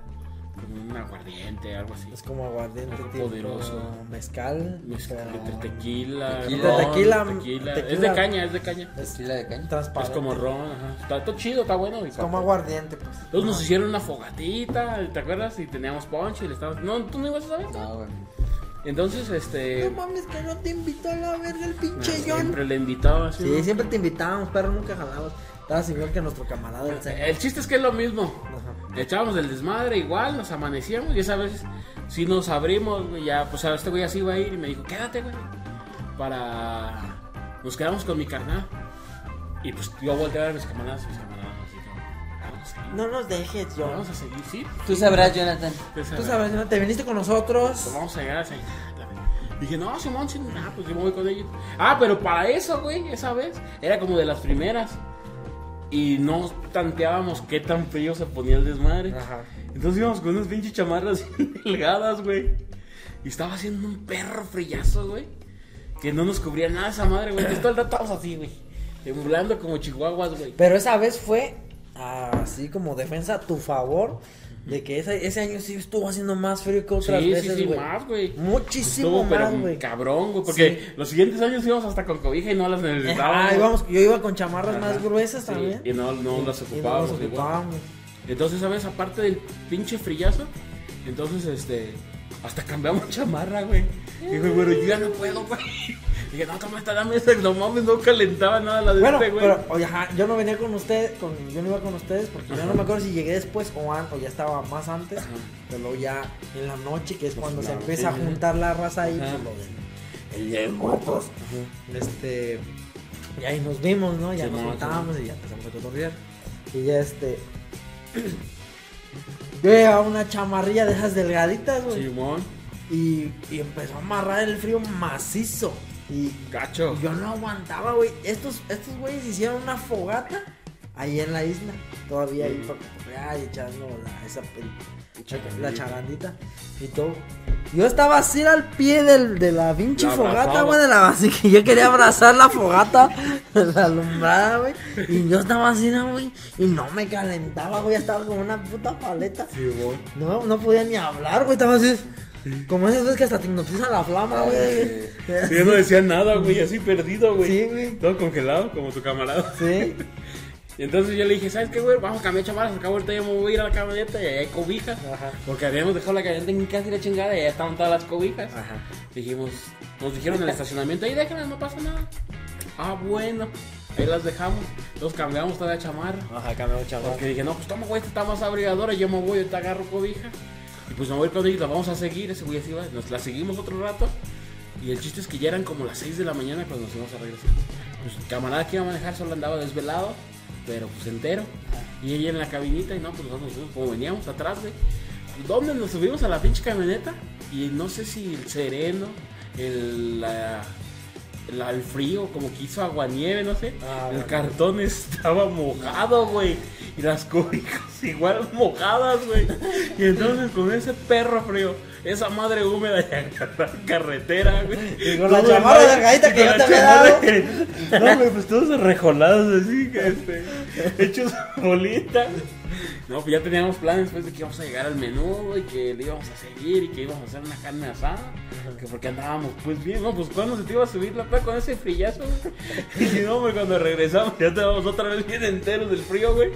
Como un aguardiente, algo así. Es como aguardiente, Algo tipo poderoso. mezcal. Pero Entre tequila, Tequila. ron, Tequila, tequila. Es de caña, es de caña. Es Tequila de caña. Es transparente. como ron, ajá. Está, está chido, está bueno. y Como aguardiente, pues. Entonces nos hicieron una fogatita, ¿te acuerdas? Y teníamos ponche y le estábamos... No, tú no ibas a saber. No, güey. Entonces, este... mames, que no te invitó a la verga el pinche Siempre le invitaba. ¿sí, Sí, no? siempre te invitábamos, pero nunca jalabas. Estabas igual que nuestro camarada el señor. El chiste es que es lo mismo. Ajá. Echábamos el desmadre igual, nos amanecíamos y esa vez si nos abrimos, güey, ya, pues a este güey así iba a ir y me dijo, quédate, güey. Para... Nos quedamos con mi carnal. Y pues yo volteé a ver a mis camaradas, mis camaradas así como. No nos dejes, yo. Vamos a seguir, sí. Tú sabrás, Jonathan. Pues, Tú sabes, ¿no? te viniste con nosotros. Pues vamos a llegar a esa Dije, no, Simón, sí, ah, pues yo me voy con ellos. Ah, pero para eso, güey, esa vez, era como de las primeras. Y no tanteábamos qué tan frío se ponía el desmadre. Ajá. Entonces íbamos con unas pinches chamarras delgadas, güey. Y estaba haciendo un perro frillazo, güey. Que no nos cubría nada esa madre, güey. Todo el rato estábamos así, güey. Temblando como chihuahuas, güey. Pero esa vez fue así como defensa a tu favor. De que ese, ese año sí estuvo haciendo más frío que otras Sí, sí, veces, sí, güey. más, güey. Muchísimo Estuvo, pero más, güey. cabrón, güey. Porque los siguientes años íbamos hasta con cobija y no las necesitábamos. Ah, íbamos- yo iba con chamarras Ajá. más gruesas también. Y no, no las Y no ocupábamos. las ocupábamos. Entonces, ¿sabes? Aparte del pinche frillazo, entonces, este, hasta cambiamos chamarra, güey. Dijo, bueno, yo ya no puedo, güey. Dije, no, toma esta, dame esa, no mames, no calentaba nada la de Bueno, este, güey. pero oye, ajá, yo no venía con ustedes, con, yo no iba con ustedes porque yo no me acuerdo si llegué después o, an- o ya estaba más antes, Ajá. pero luego ya en la noche, que es cuando se empieza sí, a juntar la raza ahí, Ajá. pues lo del el Día de Muertos. Este, y ahí nos vimos, ¿no? Ya Sí, nos no, juntábamos y ya empezamos a cotorrear. Y ya este, llevaba una chamarrilla de esas delgaditas, güey. Simón, Y, y empezó a amarrar el frío macizo. Y gacho. yo no aguantaba, güey. Estos, estos güeyes hicieron una fogata ahí en la isla. Todavía ahí para cotorrear y echando la, esa la charandita y todo. Yo estaba así al pie del, de la pinche fogata, güey, de la así que yo quería abrazar la fogata, la alumbrada, güey. Y yo estaba así, ¿no, güey. Y no me calentaba, güey. Estaba como una puta paleta. Simón. No, no podía ni hablar, güey. Estaba así. Como esas veces que hasta te hipnotiza la flama, güey. Sí, yo no decía nada, güey, así perdido, güey. Sí, güey. Todo congelado, como tu camarada. Sí. Y entonces yo le dije, ¿sabes qué, güey? Vamos a cambiar chamarras, acabo ahorita ya me voy a ir a la camioneta y hay cobijas. Ajá. Porque habíamos dejado la camioneta en casa y la chingada y ya estaban todas las cobijas. Ajá. Dijimos, nos dijeron en el estacionamiento, ahí déjenlas, no pasa nada. Ah, bueno, ahí las dejamos. Entonces cambiamos toda la chamarra. Ajá, cambió chaval. Porque dije, no, pues toma, güey, esta está más abrigadora, yo me voy, yo te agarro cobija. Y pues me voy con ellos, la vamos a seguir, ese güey así va, nos la seguimos otro rato. Y el chiste es que ya eran como las 6 de la mañana cuando nos íbamos a regresar. Pues el camarada que iba a manejar solo andaba desvelado, pero pues entero. Y ella en la cabinita y no, pues nosotros nos como veníamos atrás, güey. ¿Dónde nos subimos a la pinche camioneta? Y no sé si el sereno, el, la- el frío, como que hizo aguanieve, no sé. Ah, el cartón estaba mojado, güey. Y las cobijas igual mojadas, güey. Y entonces con ese perro frío, esa madre húmeda y carretera, güey. Y con la chamarra mar- delgadita que yo te había chamarra- No, güey, pues todos arrejolados así, que este, hechos bolita. No, pues ya teníamos planes pues de que íbamos a llegar al menú, güey, que le íbamos a seguir y que íbamos a hacer una carne asada. Que porque andábamos pues bien, no, pues cuando se te iba a subir la playa con ese frillazo, güey. Y no, güey, cuando regresamos ya estábamos otra vez bien enteros del frío, güey.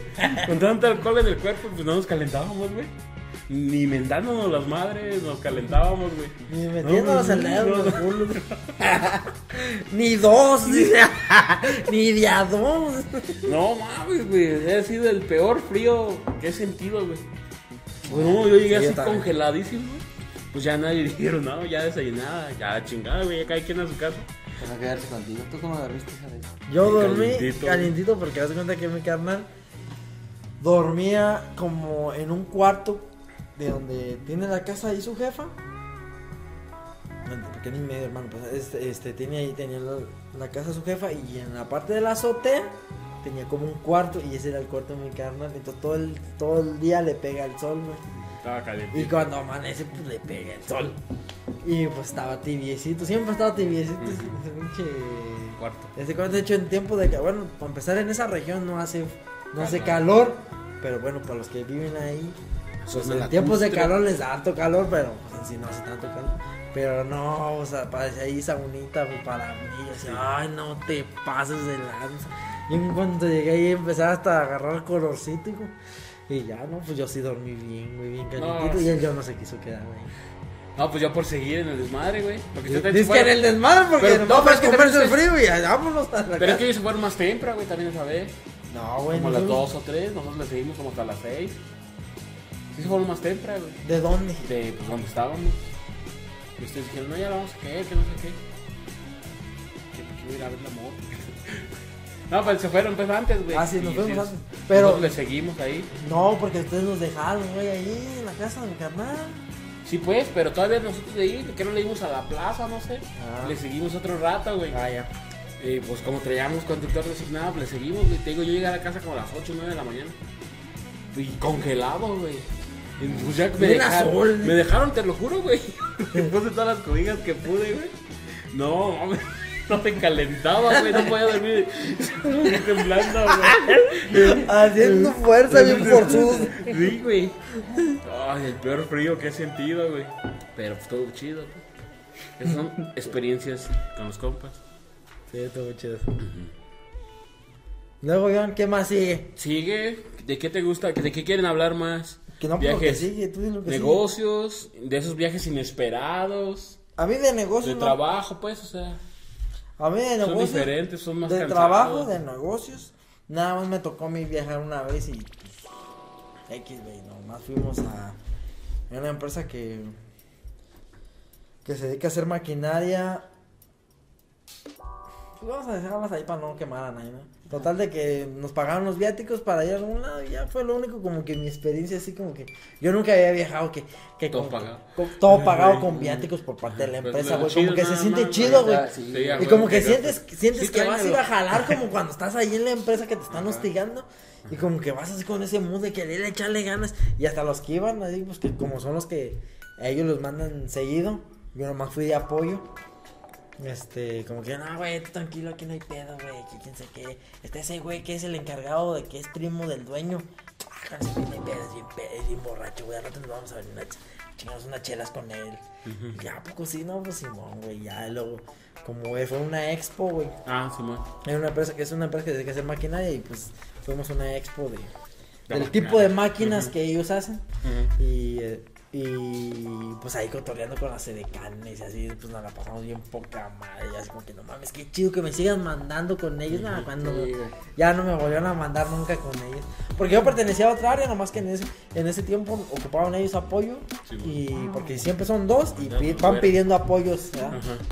Con tanto alcohol en el cuerpo, pues no nos calentábamos, güey. Ni mentándonos las madres, nos calentábamos, güey. Ni metiéndonos No, el dedo no. Ni dos, dice. Ni de a dos. No mames, güey. Ha sido el peor frío que he sentido, güey. Pues no, yo llegué Sí, así congeladísimo. Pues ya nadie dijeron, no, ya desayunada, ya chingada, güey, ya cada quien a su casa. Para quedarse contigo. ¿Tú cómo dormiste esa vez? Yo dormí Calientito. calientito porque haz de cuenta que mi carnal dormía como en un cuarto de donde tiene la casa ahí su jefa. Porque ni medio hermano, pues este, este tenía ahí tenía la, la casa su jefa y en la parte de la azotea tenía como un cuarto y ese era el cuarto de mi carnal. Entonces todo el, todo el día le pega el sol. Estaba caliente. Y cuando amanece, pues le pega el sol. Y pues estaba tibiecito, siempre estaba tibiecito ese ese Cuarto. este cuarto, de hecho, en tiempo de que, bueno, para empezar en esa región no hace, no hace calor, pero bueno, para los que viven ahí, pues en tiempos de calor les da harto calor, pero en sí no hace tanto calor. Pero no, o sea, parece ahí pues, para mí, yo decía, ay, no te pases de lanza. Y en cuanto llegué ahí empecé hasta a agarrar colorcito, hijo. Y ya, no, pues yo sí dormí bien, muy bien calientito. No, y él yo no se quiso quedar ahí. No, pues yo por seguir en el desmadre, güey. Porque usted también Dice se que en el desmadre porque Pero- no, no, pero es que comerse el frío y vámonos a la Pero es casa. que ellos se fueron más temprano, güey, también esa vez. No, güey. Como a las nosotros- 2 o 3, nosotros le seguimos como hasta las 6. Sí se fueron más temprano, güey. ¿De dónde? De pues donde estábamos. Y ustedes dijeron, no, ya la vamos a caer, que no sé qué. Que a ir a ver la moto. no, pues se fueron pues antes, güey. Ah, sí, nos fuimos antes. Pero- Nosotros le seguimos ahí. No, porque ustedes nos dejaron, güey, ahí en la casa de mi carnal. Sí, pues, pero todavía nosotros de ahí, que no le dimos a la plaza, no sé. Ah. Le seguimos otro rato, güey. Ah, ya. Y pues como traíamos conductor designado, pues, le seguimos, güey. Te digo, yo llegué a la casa como a las 8 o 9 de la mañana. Y congelado, güey. Y pues ya me dejaron, azul. me dejaron, te lo juro, güey. Me puse todas las cobijas que pude, güey. No, no me calentaba, güey. No podía dormir. temblando, güey. Haciendo fuerza, bien forzudo. Sí, güey. Ay, el peor frío que he sentido, güey. Pero pues, todo chido, güey. Esas son experiencias con los compas. Sí, estuvo chido. Luego, Iván, ¿qué más sigue? Sigue, ¿de qué te gusta? ¿De qué quieren hablar más? Que no, que Viajes, sigue, tú di lo que negocios, de esos viajes inesperados. A mí de negocio, de no. trabajo, pues, o sea, A mí de son negocio. diferentes, son más de cansados. trabajo, de negocios. Nada más me tocó a mí viajar una vez y. Pues, X, güey. Nomás fuimos a. a una empresa que. que se dedica a hacer maquinaria. Pues vamos a dejarlas ahí para no quemar a nadie, ¿no? Total de que nos pagaron los viáticos para ir a algún lado y ya fue lo único como que mi experiencia así como que yo nunca había viajado que, que Todo pagado. con- todo pagado con viáticos por parte de la Pero empresa, güey, como que se siente más, chido, güey. Sí. Sí, a Y como que sientes, pues. sientes Sí, que vas a ir a jalar como cuando estás ahí en la empresa que te están hostigando. Y como que vas así con ese mood de querer echarle ganas. Y hasta los que iban ahí, pues que como son los que a ellos los mandan seguido. Yo nomás fui de apoyo. Este, como que, no, güey, tranquilo, aquí no hay pedo, güey, que quién sé qué. Está ese güey que es el encargado de que es primo del dueño. Ah, no hay pedo, es bien, es bien borracho, güey. Al rato nos vamos a ver una, ch- chingamos unas chelas con él. Ya, ¿a poco sí, no, pues Simón, güey, ya, luego, como, güey, fue una expo, güey. Ah, Simón. Hay una empresa que es una empresa que dedica a hacer maquinaria y pues fuimos a una expo de, del maquinaria. tipo de máquinas que ellos hacen. Ujú. Y, eh, y pues ahí cotorreando con las edecanes y así, pues nos la pasamos bien poca madre. Y así como que no mames, qué chido que me sigan mandando con ellos. Nada, cuando Sí, ya no me volvieron a mandar nunca con ellos. Porque yo pertenecía a otra área, nomás que en ese, en ese tiempo ocupaban ellos apoyo. Sí, y porque siempre son dos y van pidiendo apoyos.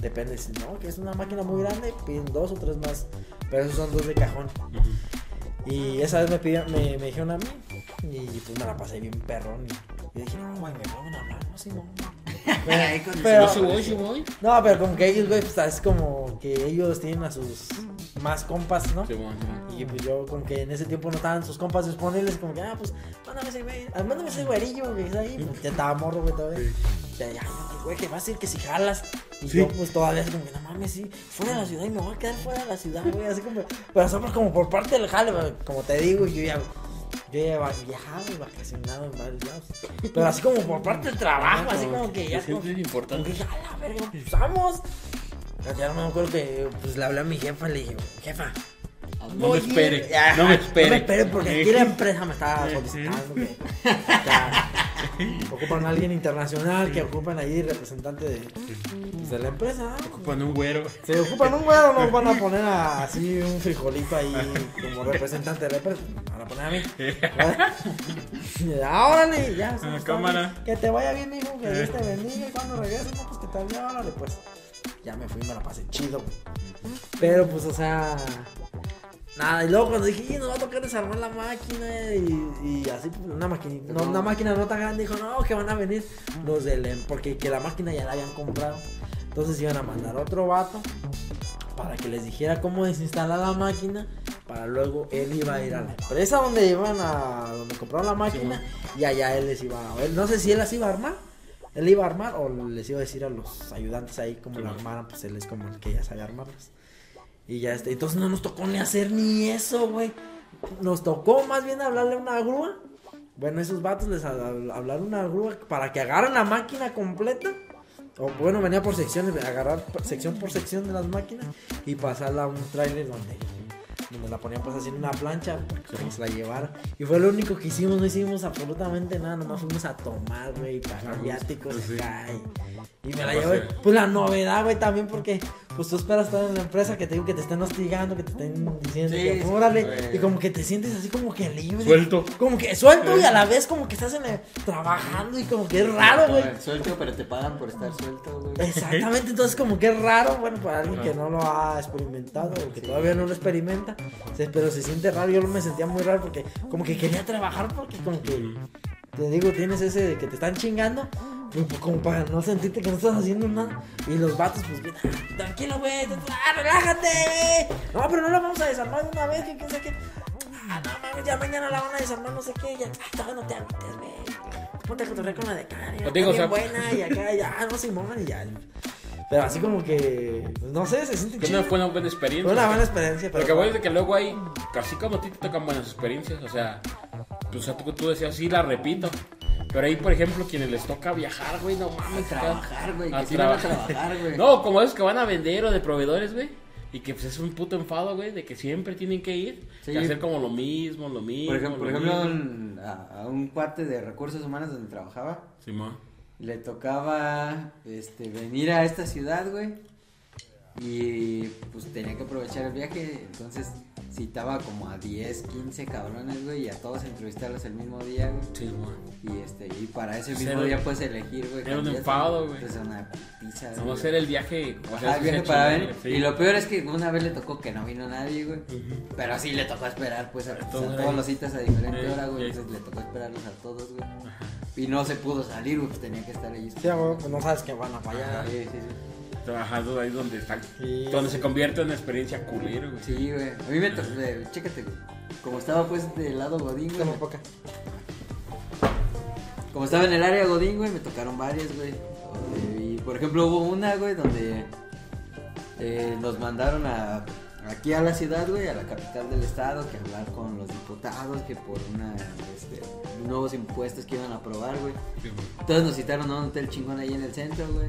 Depende, si no, que es una máquina muy grande, piden dos o tres más. Pero esos son dos de cajón. Y esa vez me, pidieron, me, me dijeron a mí. Y pues me la pasé bien perrón. Y, y dije, no, güey, me vuelven a hablar, no, sí, no. Pero, sí voy, sí voy. no, pero como que ellos, güey, pues es como que ellos tienen a sus más compas, ¿no? Sí, bueno, sí. Y pues yo como que en ese tiempo no estaban sus compas disponibles, como que, ah, pues, mándame ese güey, ah, mándame ese güerillo que está ahí, pues ya estaba morro, güey, todavía. Ya, ya, güey, que vas a ir que si jalas. Y Sí. yo pues todavía así como que, no mames, sí, fuera de la ciudad y me voy a quedar fuera de la ciudad, güey, así como, pero somos como por parte del jale, güey, como te digo, yo ya... Yo ya va- viajaba y vacacionado en varios lados. Pero así como por parte del trabajo, así como que ya. Como importante. que dije, a la verga, pues vamos. Ya no me acuerdo que pues le hablé a mi jefa y le dije, jefa, No me a ir". espere, no me espere. No me espere porque aquí la empresa me está solicitando que ocupan a alguien internacional, que ocupan ahí representante de, pues, de la empresa. Ocupan un güero. Se ocupan un güero, no van a poner a- así un frijolito ahí como representante de la empresa. Van a poner a mí. Órale, ya. Ah, cámara. Que te vaya bien, hijo. Que Dios te bendiga. Y cuando regreses, no, pues que te vaya, órale, pues. Ya me fui, me la pasé chido. Pero pues, o sea. Nada, y luego cuando dije, "Y, nos va a tocar desarmar la máquina y, y así, una máquina, no, una máquina no tan grande, dijo, no, que van a venir los del, em- porque que la máquina ya la habían comprado. Entonces iban a mandar otro vato para que les dijera cómo desinstalar la máquina, para luego él iba a ir a la empresa donde iban a, donde compraron la máquina y allá él les iba a ver, no sé si él las iba a armar. Él iba a armar o les iba a decir a los ayudantes ahí cómo Sí, la armaran, pues él es como el que ya sabe armarlas. Y ya este, entonces no nos tocó ni hacer ni eso, güey. Nos tocó más bien hablarle a una grúa. Bueno, esos vatos les hab- hablaron a una grúa para que agarren la máquina completa. O bueno, venía por secciones, agarrar sección por sección de las máquinas y pasarla a un trailer donde, donde la ponían pues así en una plancha para que se la llevara. Y fue lo único que hicimos, no hicimos absolutamente nada, nomás fuimos a tomar, güey, pagar viáticos Pues sí. Y, me la llevé. sí. Pues la novedad, güey, también porque pues tú esperas estar en la empresa que te digo que te estén hostigando, que te estén diciendo Sí, que sí, órale, güey. y como que te sientes así como que libre. Suelto. Como que suelto y a la vez como que estás en el- trabajando y como que es raro, güey. Suelto, pero te pagan por estar suelto, güey. Exactamente, entonces como que es raro, bueno, para alguien que no lo ha experimentado o que todavía no lo experimenta, pero se siente raro, yo me sentía muy raro porque como que quería trabajar porque como que, te digo, tienes ese de que te están chingando, pues, pues, como para no sentirte que no estás haciendo nada, y los vatos pues, bien, "Ah, tranquilo, güey, ah, relájate, no, pero no la vamos a desarmar de una vez, que quién sabe qué, ah, no mames, ya mañana la van a desarmar, no sé qué, ya, ah, todavía no te agüites, güey, ponte a cotorrear con la decana, Te ya, digo, o sea- buena, y acá, ya, no Simón, y ya, pero así como que, pues, no sé, se siente chido. fue una buena experiencia. Fue una buena experiencia, pero. Porque, güey, de que luego hay, casi como a ti te tocan buenas experiencias, o sea, pues, o sea, tú, tú decías, sí, la repito. Pero ahí, por ejemplo, quienes les toca viajar, güey, no mames. trabajar, güey, A que sí van a trabajar. trabajar, güey. No, como esos que van a vender o de proveedores, güey. Y que pues es un puto enfado, güey, de que siempre tienen que ir Sí. y hacer como lo mismo, lo mismo. Por ejemplo, por lo ejemplo mismo. un- a, a un cuate de recursos humanos donde trabajaba, Simón. le tocaba este venir a esta ciudad, güey. Y pues tenía que aprovechar el viaje, entonces citaba como a 10, 15 cabrones, güey, y a todos entrevistarlos el mismo día, güey. Simón. Y este, y para ese mismo día puedes elegir, güey. era un enfado, güey. Pues una pizza. Vamos a güey. hacer el viaje. o sea, Ajá, el sí viaje para ver. sí. Y lo peor es que una vez le tocó que no vino nadie, güey. Pero sí le tocó esperar, pues, a, pues, a todos los citas a diferente Eh, hora, güey. eh. Entonces le tocó esperarlos a todos, güey. Y no se pudo salir, güey, pues tenía que estar ahí. Sí, güey, pues no sabes que van a fallar. Sí, sí, sí. Trabajando ahí donde está. Sí. Donde se convierte en una experiencia culero, güey. Sí, güey. A mí me tocó, eh, chécate, güey. Como estaba, pues, del lado Godín, güey. Poca. Como estaba en el área Godín, güey, me tocaron varias, güey. Y por ejemplo hubo una, güey, donde eh, nos mandaron a aquí a la ciudad, güey, a la capital del estado, que hablar con los diputados, que por una, este, nuevos impuestos que iban a aprobar, güey. Entonces nos citaron a un hotel chingón ahí en el centro, güey.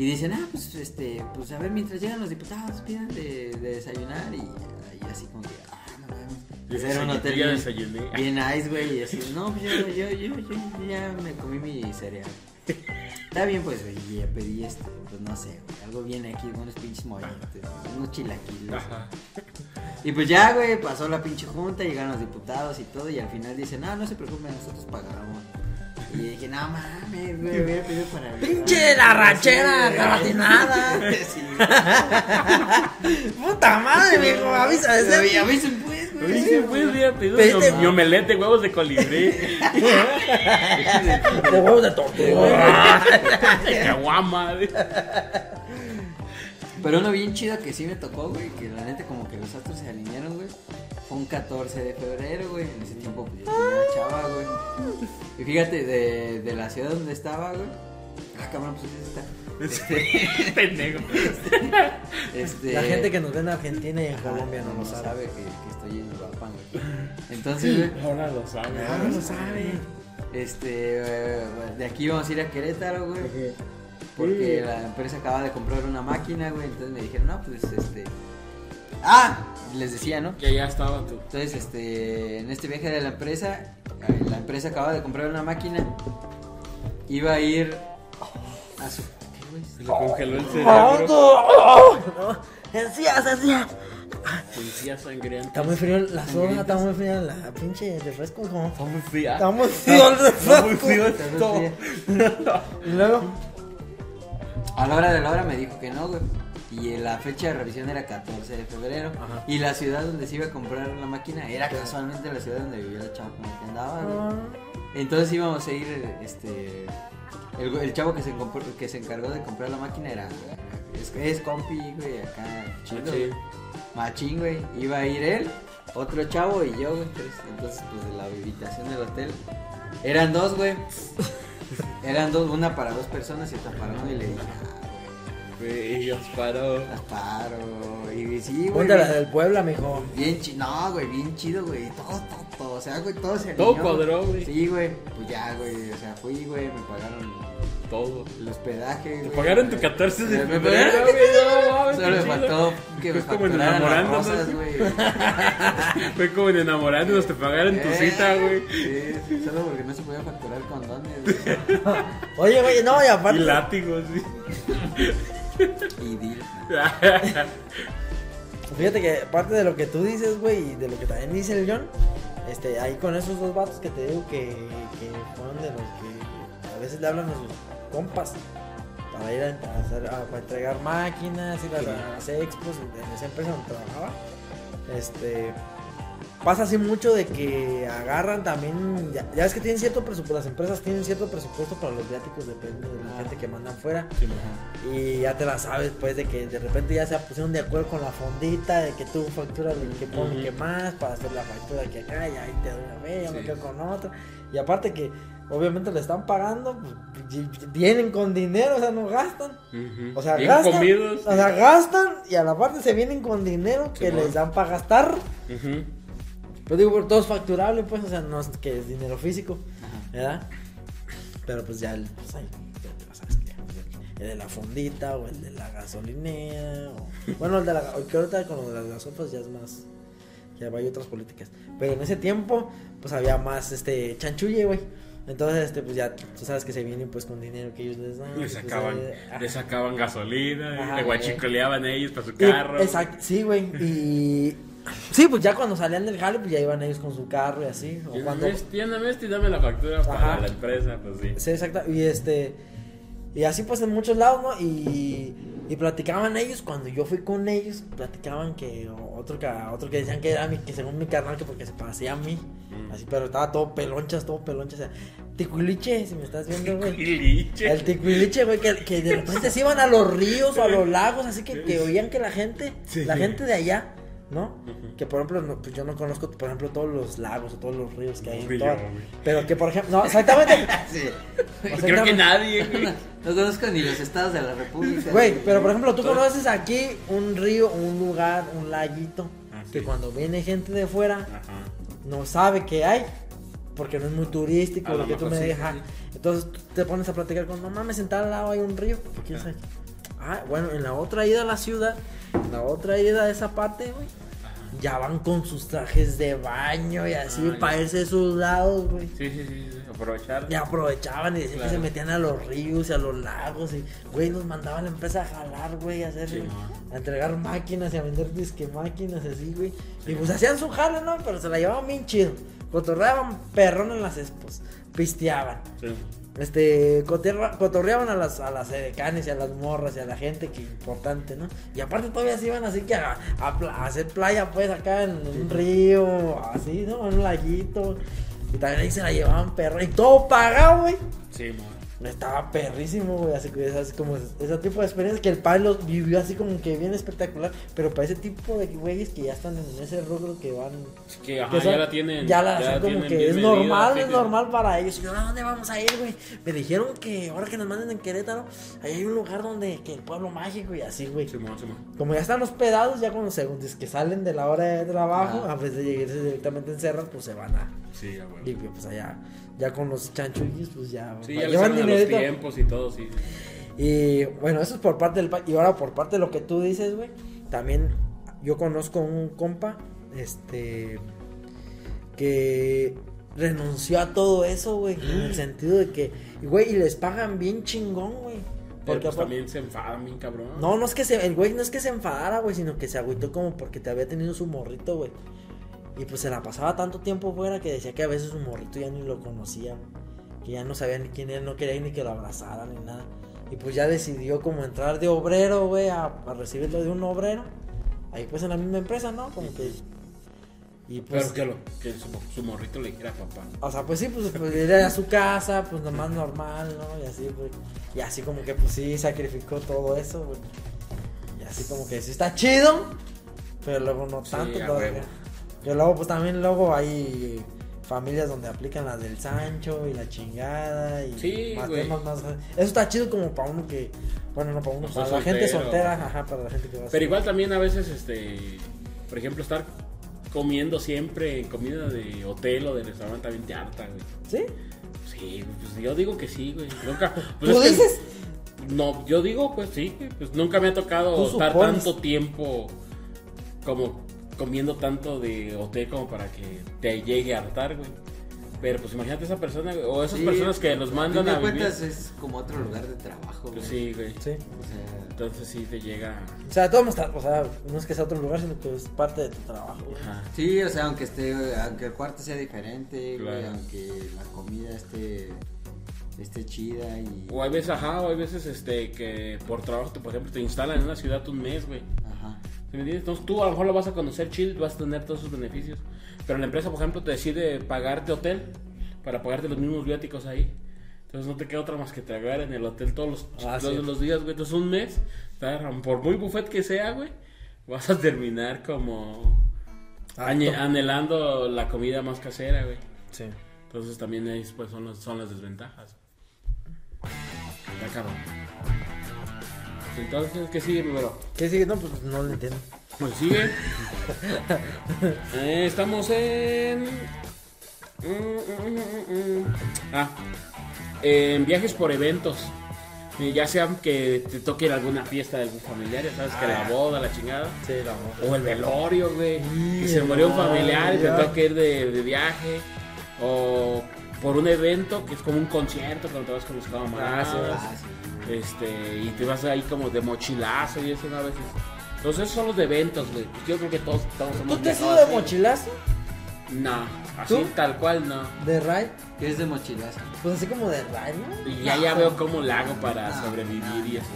Y dicen, ah, pues, este, pues a ver, mientras llegan los diputados, pidan de, de desayunar y, y así como que, ah, no mames. Pues era un hotel ya bien, bien nice, güey, y así, no, pues yo, yo, yo, yo ya me comí mi cereal. Está bien, pues, güey, y pedí este, pues no sé, güey, algo bien aquí, unos pinches molletes, unos chilaquiles. Ajá. Y pues ya, güey, pasó la pinche junta, llegaron los diputados y todo, y al final dicen, no, no se preocupen, nosotros pagamos. Y dije, no mames, güey, voy a pedir para ¡Pinche la ranchera garatinada! Sí, ¡Puta madre, viejo! Avisa de ser. avisen pues, güey. Oye, pues, hubiera pedido mi, mi omelette, huevos de colibrí, De huevos de tortuga. de caguama. Pero uno bien chido que sí me tocó, güey, que la neta como que los astros se alinearon, güey. Fue un 14 de febrero, güey. En ese tiempo pues, yo tenía chava, güey. Y fíjate, de, de la ciudad donde estaba, güey. Ah, cabrón, pues es esta. Este, Pendejo. este, La gente que nos ve en Argentina y en ajá, Colombia no lo sabe. que, que estoy en Uruapan, güey. Entonces, güey, Ahora lo sabe. Ah, no lo sabe. este, eh, de aquí vamos a ir a Querétaro, güey. Porque Sí. la empresa acaba de comprar una máquina, güey. Entonces me dijeron, no, pues este. Ah, les decía, ¿no? Que ya estaba tú. Entonces, este, en este viaje de la empresa, eh, la empresa acaba de comprar una máquina. Iba a ir a su. ¿Qué, güey? Se le congeló el cerebro. No, encías, encías. Sangrienta. Está muy frío la soda, está muy fría la pinche refresco. Como... Está muy fría. Está muy frío el Está muy refresco. frío esto. Y luego, A la hora de la hora me dijo que no, güey. Y la fecha de revisión era 14 de febrero. Ajá. Y la ciudad donde se iba a comprar la máquina era casualmente la ciudad donde vivía la chava con la que andaba, güey. Entonces íbamos a ir, este... El, el chavo que se, compró- que se encargó de comprar la máquina era... Es, es compi, güey, acá, chido, Machín. güey. Machín, güey. Iba a ir él, otro chavo y yo, güey. tres. Entonces, pues, de la habitación del hotel. Eran dos, güey. Eran dos, una para dos personas y otra para uno. Y le dije, ah, Güey, Dios paró. güey, las paro. Y sí, güey. ponte la del Puebla, mijo. Bien chido, no, güey, bien chido, güey. Todo, todo, todo. O sea, güey, todo se Todo alineó, cuadró, güey. Sí, güey. Pues ya, güey. O sea, fui, güey. Me pagaron Todo. el hospedaje. Te güey. pagaron tu 14 de Me febrero, pagaron- güey. Solo me faltó que me Fue como en facturaran las enamorándonos, rosas, güey. Fue como en enamorándonos, te pagaron tu Eh, cita, güey. Sí, solo porque no se podía facturar condones. güey. Oye, güey, no, y Y aparte. látigos, sí. Y deal. Fíjate que parte de lo que tú dices, güey, y de lo que también dice el John, este, ahí con esos dos vatos que te digo que, que fueron de los que a veces le hablan a sus compas para ir a, a hacer, a, para entregar máquinas, ir a, las expos en esa empresa donde trabajaba. Este, pasa así mucho de que agarran también, ya, ya ves que tienen cierto presupuesto, las empresas tienen cierto presupuesto para los viáticos, depende de la gente que mandan fuera. Y ya te la sabes, pues, de que de repente ya se pusieron de acuerdo con la fondita, de que tú facturas el que pone Ujú. que más, para hacer la factura que acá, y ahí te doy una vez, ya me Sí. quedo con otra. Y aparte que, obviamente le están pagando, pues, vienen con dinero, o sea, no gastan. O sea, Bien gastan. comidos. O sea, gastan y a la parte se vienen con dinero que les dan para gastar. Ujú. Pero digo, pero todo es facturable, pues, o sea, no es que es dinero físico, ¿verdad? Pero pues ya, el, pues ahí, ya te sabes que el de la fondita o el de la gasolinera, o, bueno, el de la, que ahorita con lo de las gasopas ya es más, ya hay otras políticas. Pero en ese tiempo, pues había más, este, chanchulle, güey. Entonces, este, pues ya, tú sabes que se vienen pues con dinero que ellos les dan. Le pues, sacaban, eh, le sacaban gasolina, Ajá, le guachicoleaban ellos para su y- carro. Exacto, sí, güey. Y sí, pues ya cuando salían del jale, pues ya iban ellos con su carro y así. O Y cuando, Lléname esto y dame la factura para Ajá. la empresa, pues sí. Sí, exacto. Y este. Y así pues en muchos lados, ¿no? Y, y platicaban ellos, cuando yo fui con ellos, platicaban que otro que, otro que decían que era mi, que según mi carnal, que porque se parecía a mí. Mm. Así, pero estaba todo pelonchas, todo pelonchas. O sea, ticuiliche, si me estás viendo, güey. Liche. El ticuiliche, güey, que, que de repente se iban a los ríos o a los lagos, así que, que oían que la gente, Sí. la gente de allá, ¿no? Ujú. Que por ejemplo, no, pues yo no conozco, por ejemplo, todos los lagos o todos los ríos que hay en yo, toda- güey. Pero que por ejemplo, no, exactamente. Sí. Creo que nadie, güey. No conozco ni los estados de la república. Güey, pero por ejemplo, tú Todo- conoces aquí un río, un lugar, un laguito, Ah, que sí. cuando viene gente de fuera Ajá. no sabe que hay, porque no es muy turístico, lo que tú me sí, dejas. sí. Entonces tú te pones a platicar con, no mames, en tal lado hay un río, ¿qué saber? Ah, bueno, en la otra ida a la ciudad, la otra ida a esa parte, güey, ya van con sus trajes de baño y así Ah, para irse a esos lados, güey. Sí, sí, sí, sí, aprovechar. Y aprovechaban y decían que se metían a los ríos y a los lagos y, güey, nos mandaban la empresa a jalar, güey, a hacer, Sí, a entregar máquinas y a vender disque máquinas así, güey. Y pues hacían su jale, ¿no? Pero se la llevaban bien chido. Cotorreaban perrón en las expos, pisteaban. Sí. Este, coterra- cotorreaban a las, a las edecanes y a las morras y a la gente que importante, ¿no? Y aparte todavía se iban así que a, a pla- a hacer playa pues acá en, un río, así, ¿no? En un laguito. Y también ahí se la llevaban perro. Y todo pagado, güey. Sí, man. Estaba perrísimo, güey, así que es como ese tipo de experiencia que el padre lo vivió así como que bien espectacular, pero para ese tipo de güeyes que ya están en ese rubro que van Que, ajá, que son- ya la tienen. ya la hacen como que es normal, es normal para ellos. Y yo, ¿a dónde vamos a ir, güey? Me dijeron que ahora que nos manden en Querétaro, ahí hay un lugar donde, que el pueblo mágico y así, güey. Como ya están hospedados, ya cuando según es que salen de la hora de trabajo, Ah. a vez de llegarse directamente en Cerras, pues se van a Sí, a huevo. limpio, pues allá, ya con los chanchullos, pues ya, Sí, ya le llevan los tiempos y todo, sí. Y bueno, eso es por parte del y ahora por parte de lo que tú dices, güey, también yo conozco un compa, este, que renunció a todo eso, güey, en el sentido de que, güey, y les pagan bien chingón, güey. Pero Porque pues también se enfadan bien cabrón. no, no es que se, el güey no es que se enfadara, güey, sino que se agüitó como porque te había tenido su morrito, güey. Y pues se la pasaba tanto tiempo fuera que decía que a veces su morrito ya ni lo conocía. Que ya no sabía ni quién era, no quería ni que lo abrazaran ni nada. Y pues ya decidió como entrar de obrero, güey, a, a recibirlo de un obrero. Ahí pues en la misma empresa, ¿no? Como que... Y pues... Pero que, lo, que su, su morrito le dijera papá. O sea, pues sí, pues, pues era a su casa, pues nomás normal, ¿no? Y así, pues. Y así como que, pues sí, sacrificó todo eso, güey. Y así como que sí está chido, pero luego no Sí, tanto todavía. Pero luego, pues también luego hay familias donde aplican las del Sancho y la chingada y Sí, más güey. temas más. Eso está chido como para uno que. Bueno, no para uno, No para la gente soltera, ajá, para la gente que va a Pero igual también a veces, este, por ejemplo, estar comiendo siempre comida de hotel o de restaurante también te harta, güey. ¿Sí? Sí, pues yo digo que sí, güey. Nunca. pues ¿Tú es que- dices? No, yo digo, pues sí, pues nunca me ha tocado estar tanto tiempo como comiendo tanto de hotel como para que te llegue a hartar, güey. Pero pues imagínate esa persona, güey, o esas Sí, personas que los mandan a de vivir. cuentas es como otro lugar de trabajo, güey. Pues sí, güey. Sí. O sea, Entonces sí te llega. O sea, todo está, o sea, no es que sea otro lugar, sino que es parte de tu trabajo, güey. Ajá. sí, o sea, aunque esté, aunque el cuarto sea diferente, güey, Claro. aunque la comida esté, esté chida y... O hay veces, ajá, o hay veces este que por trabajo, te- por ejemplo, te instalan en una ciudad un mes, güey. Ajá. ¿Sí me entiendes? Entonces tú a lo mejor lo vas a conocer chill, vas a tener todos sus beneficios. Pero la empresa, por ejemplo, te decide pagarte hotel para pagarte los mismos viáticos ahí. Entonces no te queda otra más que tragar en el hotel todos los, Ah, todos sí. los días, güey. Entonces un mes, por muy buffet que sea, güey, vas a terminar como anhelando la comida más casera, güey. Sí. Entonces también ahí pues, son, los- son las desventajas. Ya cabrón. Entonces, ¿qué sigue primero? ¿Qué sigue? No, pues no lo entiendo. Pues sigue. Eh, estamos en. Ah, en viajes por eventos. Ya sea que te toque ir a alguna fiesta de algún familiar, ya sabes que la boda, la chingada. Sí, la moto. O el velorio, güey. Sí, Que se murió un familiar y te toca ir de, de viaje. O por un evento que es como un concierto cuando te vas con los camaradas. Ah, sí. Este, y te vas ahí como de mochilazo y eso ¿no? a veces. Entonces esos son los de eventos, güey. Pues yo creo que todos, todos ¿Tú te has ido de mochilazo? No, así ¿Tú? tal cual no. ¿De ride? ¿Qué es de mochilazo? Pues así como de ride, ¿no? Y ya, ya veo cómo la hago para No, sobrevivir no, y eso.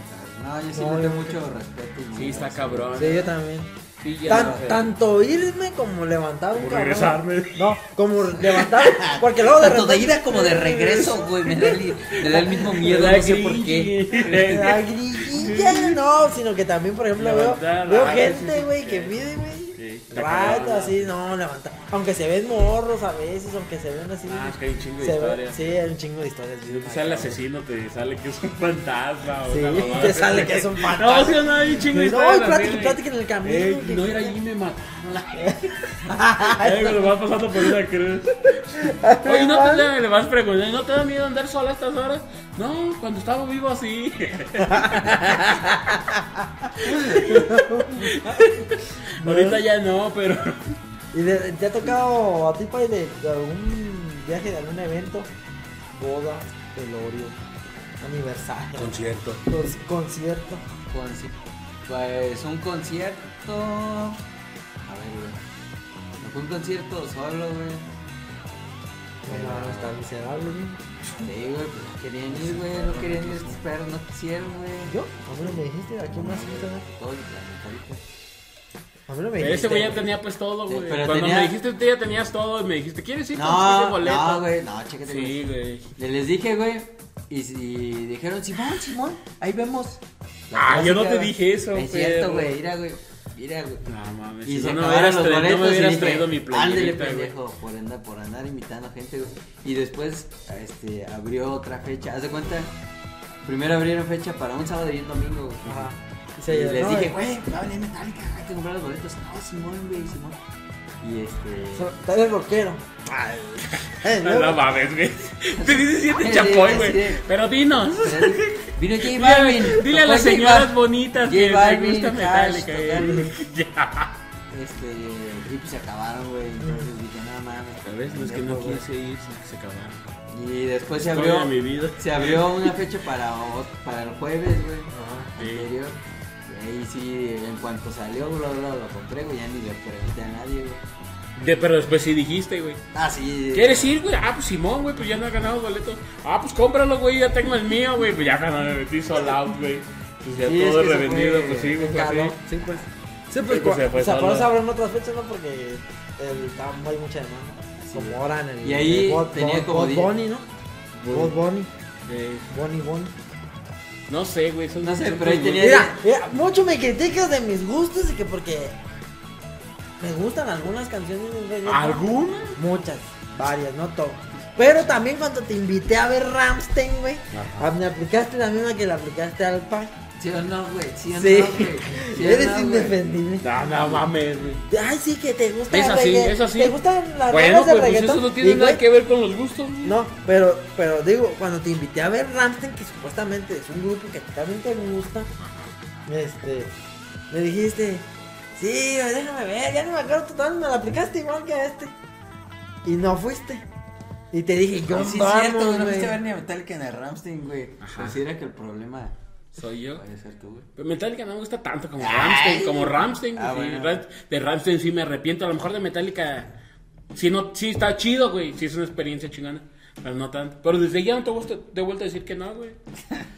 No, yo sí No, le mucho respeto. Sí, está cabrón. Sí, yo también. Sí, ya Tan- no sé. tanto irme como levantar un regresarme. No, como levantar. Porque luego de Tanto de ida como de regreso, güey. Me da el, me da el mismo miedo, no sé por qué. La grillilla, no, sino que también, por ejemplo, veo, Levantar, veo ah, gente, sí, sí. güey, que pide, güey. Right, así, no, levantar. Aunque se ven morros a veces, aunque se ven así. Ah, es que hay un chingo de historias. Sí, hay un chingo de historias. Te sale el asesino, te sale que es un fantasma. o Sí, una te sale que es un fantasma. No, sí, no, hay un chingo de No, historias. plática, de- plática en el camino, Eh, que- no, era allí me mataron. Ay, cuando vas pasando por una cruz. Oye, no te da, le vas preguntando, ¿no te da miedo andar sola a estas horas? No, cuando estaba vivo así. Ahorita ya no, pero. ¿Y de- te ha tocado a ti, Pai, de, de algún viaje, de algún evento? Boda, velorio, aniversario, Concierto. cons- concierto. Conci- Pues un concierto. A ver, güey. Fue un concierto solo, güey. No, está miserable, güey. Sí, güey, pues no querían ir, güey. No querían ir estos perros, no quisieron, güey. ¿Yo? A mí no me dijiste, ¿a quién más fuiste, güey? Todos los ahorita. A mí no me dijiste. ese güey ya tenía pues todo, Sí, güey. pero Cuando tenía- me dijiste tú ya tenías todo y me dijiste, ¿quieres ir? Consigue No, boleto. no, güey, no, chécate. Sí, güey. güey. Le- Les dije, güey. Y, y dijeron, Simón, Simón, ahí vemos. Ah, yo no clásica, te dije eso, Es cierto, güey, mira, güey. Mira, güey. No mames, Y si se no acabaron los traído, no boletos me y hubieras dije, traído mi ándale, playerita, güey. pendejo, por andar, por andar invitando gente, güey. Y después, este, abrió otra fecha. Haz de cuenta, primero abrieron fecha para un sábado y un domingo, güey. Ajá. Y Y les no, dije, y- güey, va a venir Metallica, hay que comprar los boletos. No, Simón, güey, Simón. Y este... Tú eres rockero. Eh, No, no mames, güey. Te dices siete Sí, chapoy, sí, güey. sí. Pero dinos. Vino J Balvin. dile a las J señoras bonitas J que les Balvin, gusta Metallica. güey. Ya. Este, y pues se acabaron, güey. Entonces dije, no mames. ¿Sabes? No es que no quise ir, se acabaron. Y después se abrió. de mi vida. Se abrió una fecha para, para el jueves, güey. Sí. Anterior. Y ahí sí, en cuanto salió, bro, bro, lo compré, güey. Ya ni le pregunté a nadie, güey. De, pero después sí dijiste, güey. Ah, sí. ¿Quieres ir, güey? Ah, pues Simón, güey, pues ya no ha ganado boletos. Ah, pues cómpralo, güey, ya tengo el mío, güey. Pues ya ganó el metí sold out, güey. Pues ya Sí, es todo que se revendido, fue pues sí, güey, pues sí. Sí, pues. Sí, pues, pues, se o sea, por eso abren otras fechas, ¿no? Porque el, está muy mucha demanda. Sí. Como ahora en el. Y ahí el Bud- tenía Bud- como diez- Bunny, ¿no? Bunny. Eh, Bunny, Bunny. no sé, güey. son- No sé, pero ahí tenía-. Mira, mira, mucho me criticas de mis gustos y que porque me gustan algunas canciones de reggaetón. ¿Alguna? Muchas, varias, no todo. Pero también cuando te invité a ver Ramstein, güey, me aplicaste la misma que le aplicaste al Pai. ¿Sí o no, güey? ¿Sí o Sí, no, güey? ¿Sí o eres no, indefendible. No, no mames, güey. Ay, sí, que te gusta Es el así, es así. ¿Te gustan las Bueno, rolas de pues, pues reggaetón? eso no tiene Y, nada güey, que ver con los gustos. güey. No, pero, pero digo, cuando te invité a ver Ramstein, que supuestamente es un grupo que a ti también te gusta, este, me dijiste, sí, güey, déjame ver, ya no me acuerdo total, me la aplicaste igual que a este. Y no fuiste. Y te dije, yo Ah, sí, es vamos, cierto, güey. No fuiste a ver ni a Metallica ni a Ramstein, güey. Ajá. Considera que el problema Soy yo. puede ser tú, güey. Pero Metallica no me gusta tanto como. Ramstein. Como Ramstein. Ah, sí, bueno. Ram- De Ramstein sí me arrepiento. A lo mejor de Metallica. Sí, no, sí está chido, güey. Sí es una experiencia chingona. Pero no tanto. Pero desde ya no te gusta de vuelta a decir que no, güey.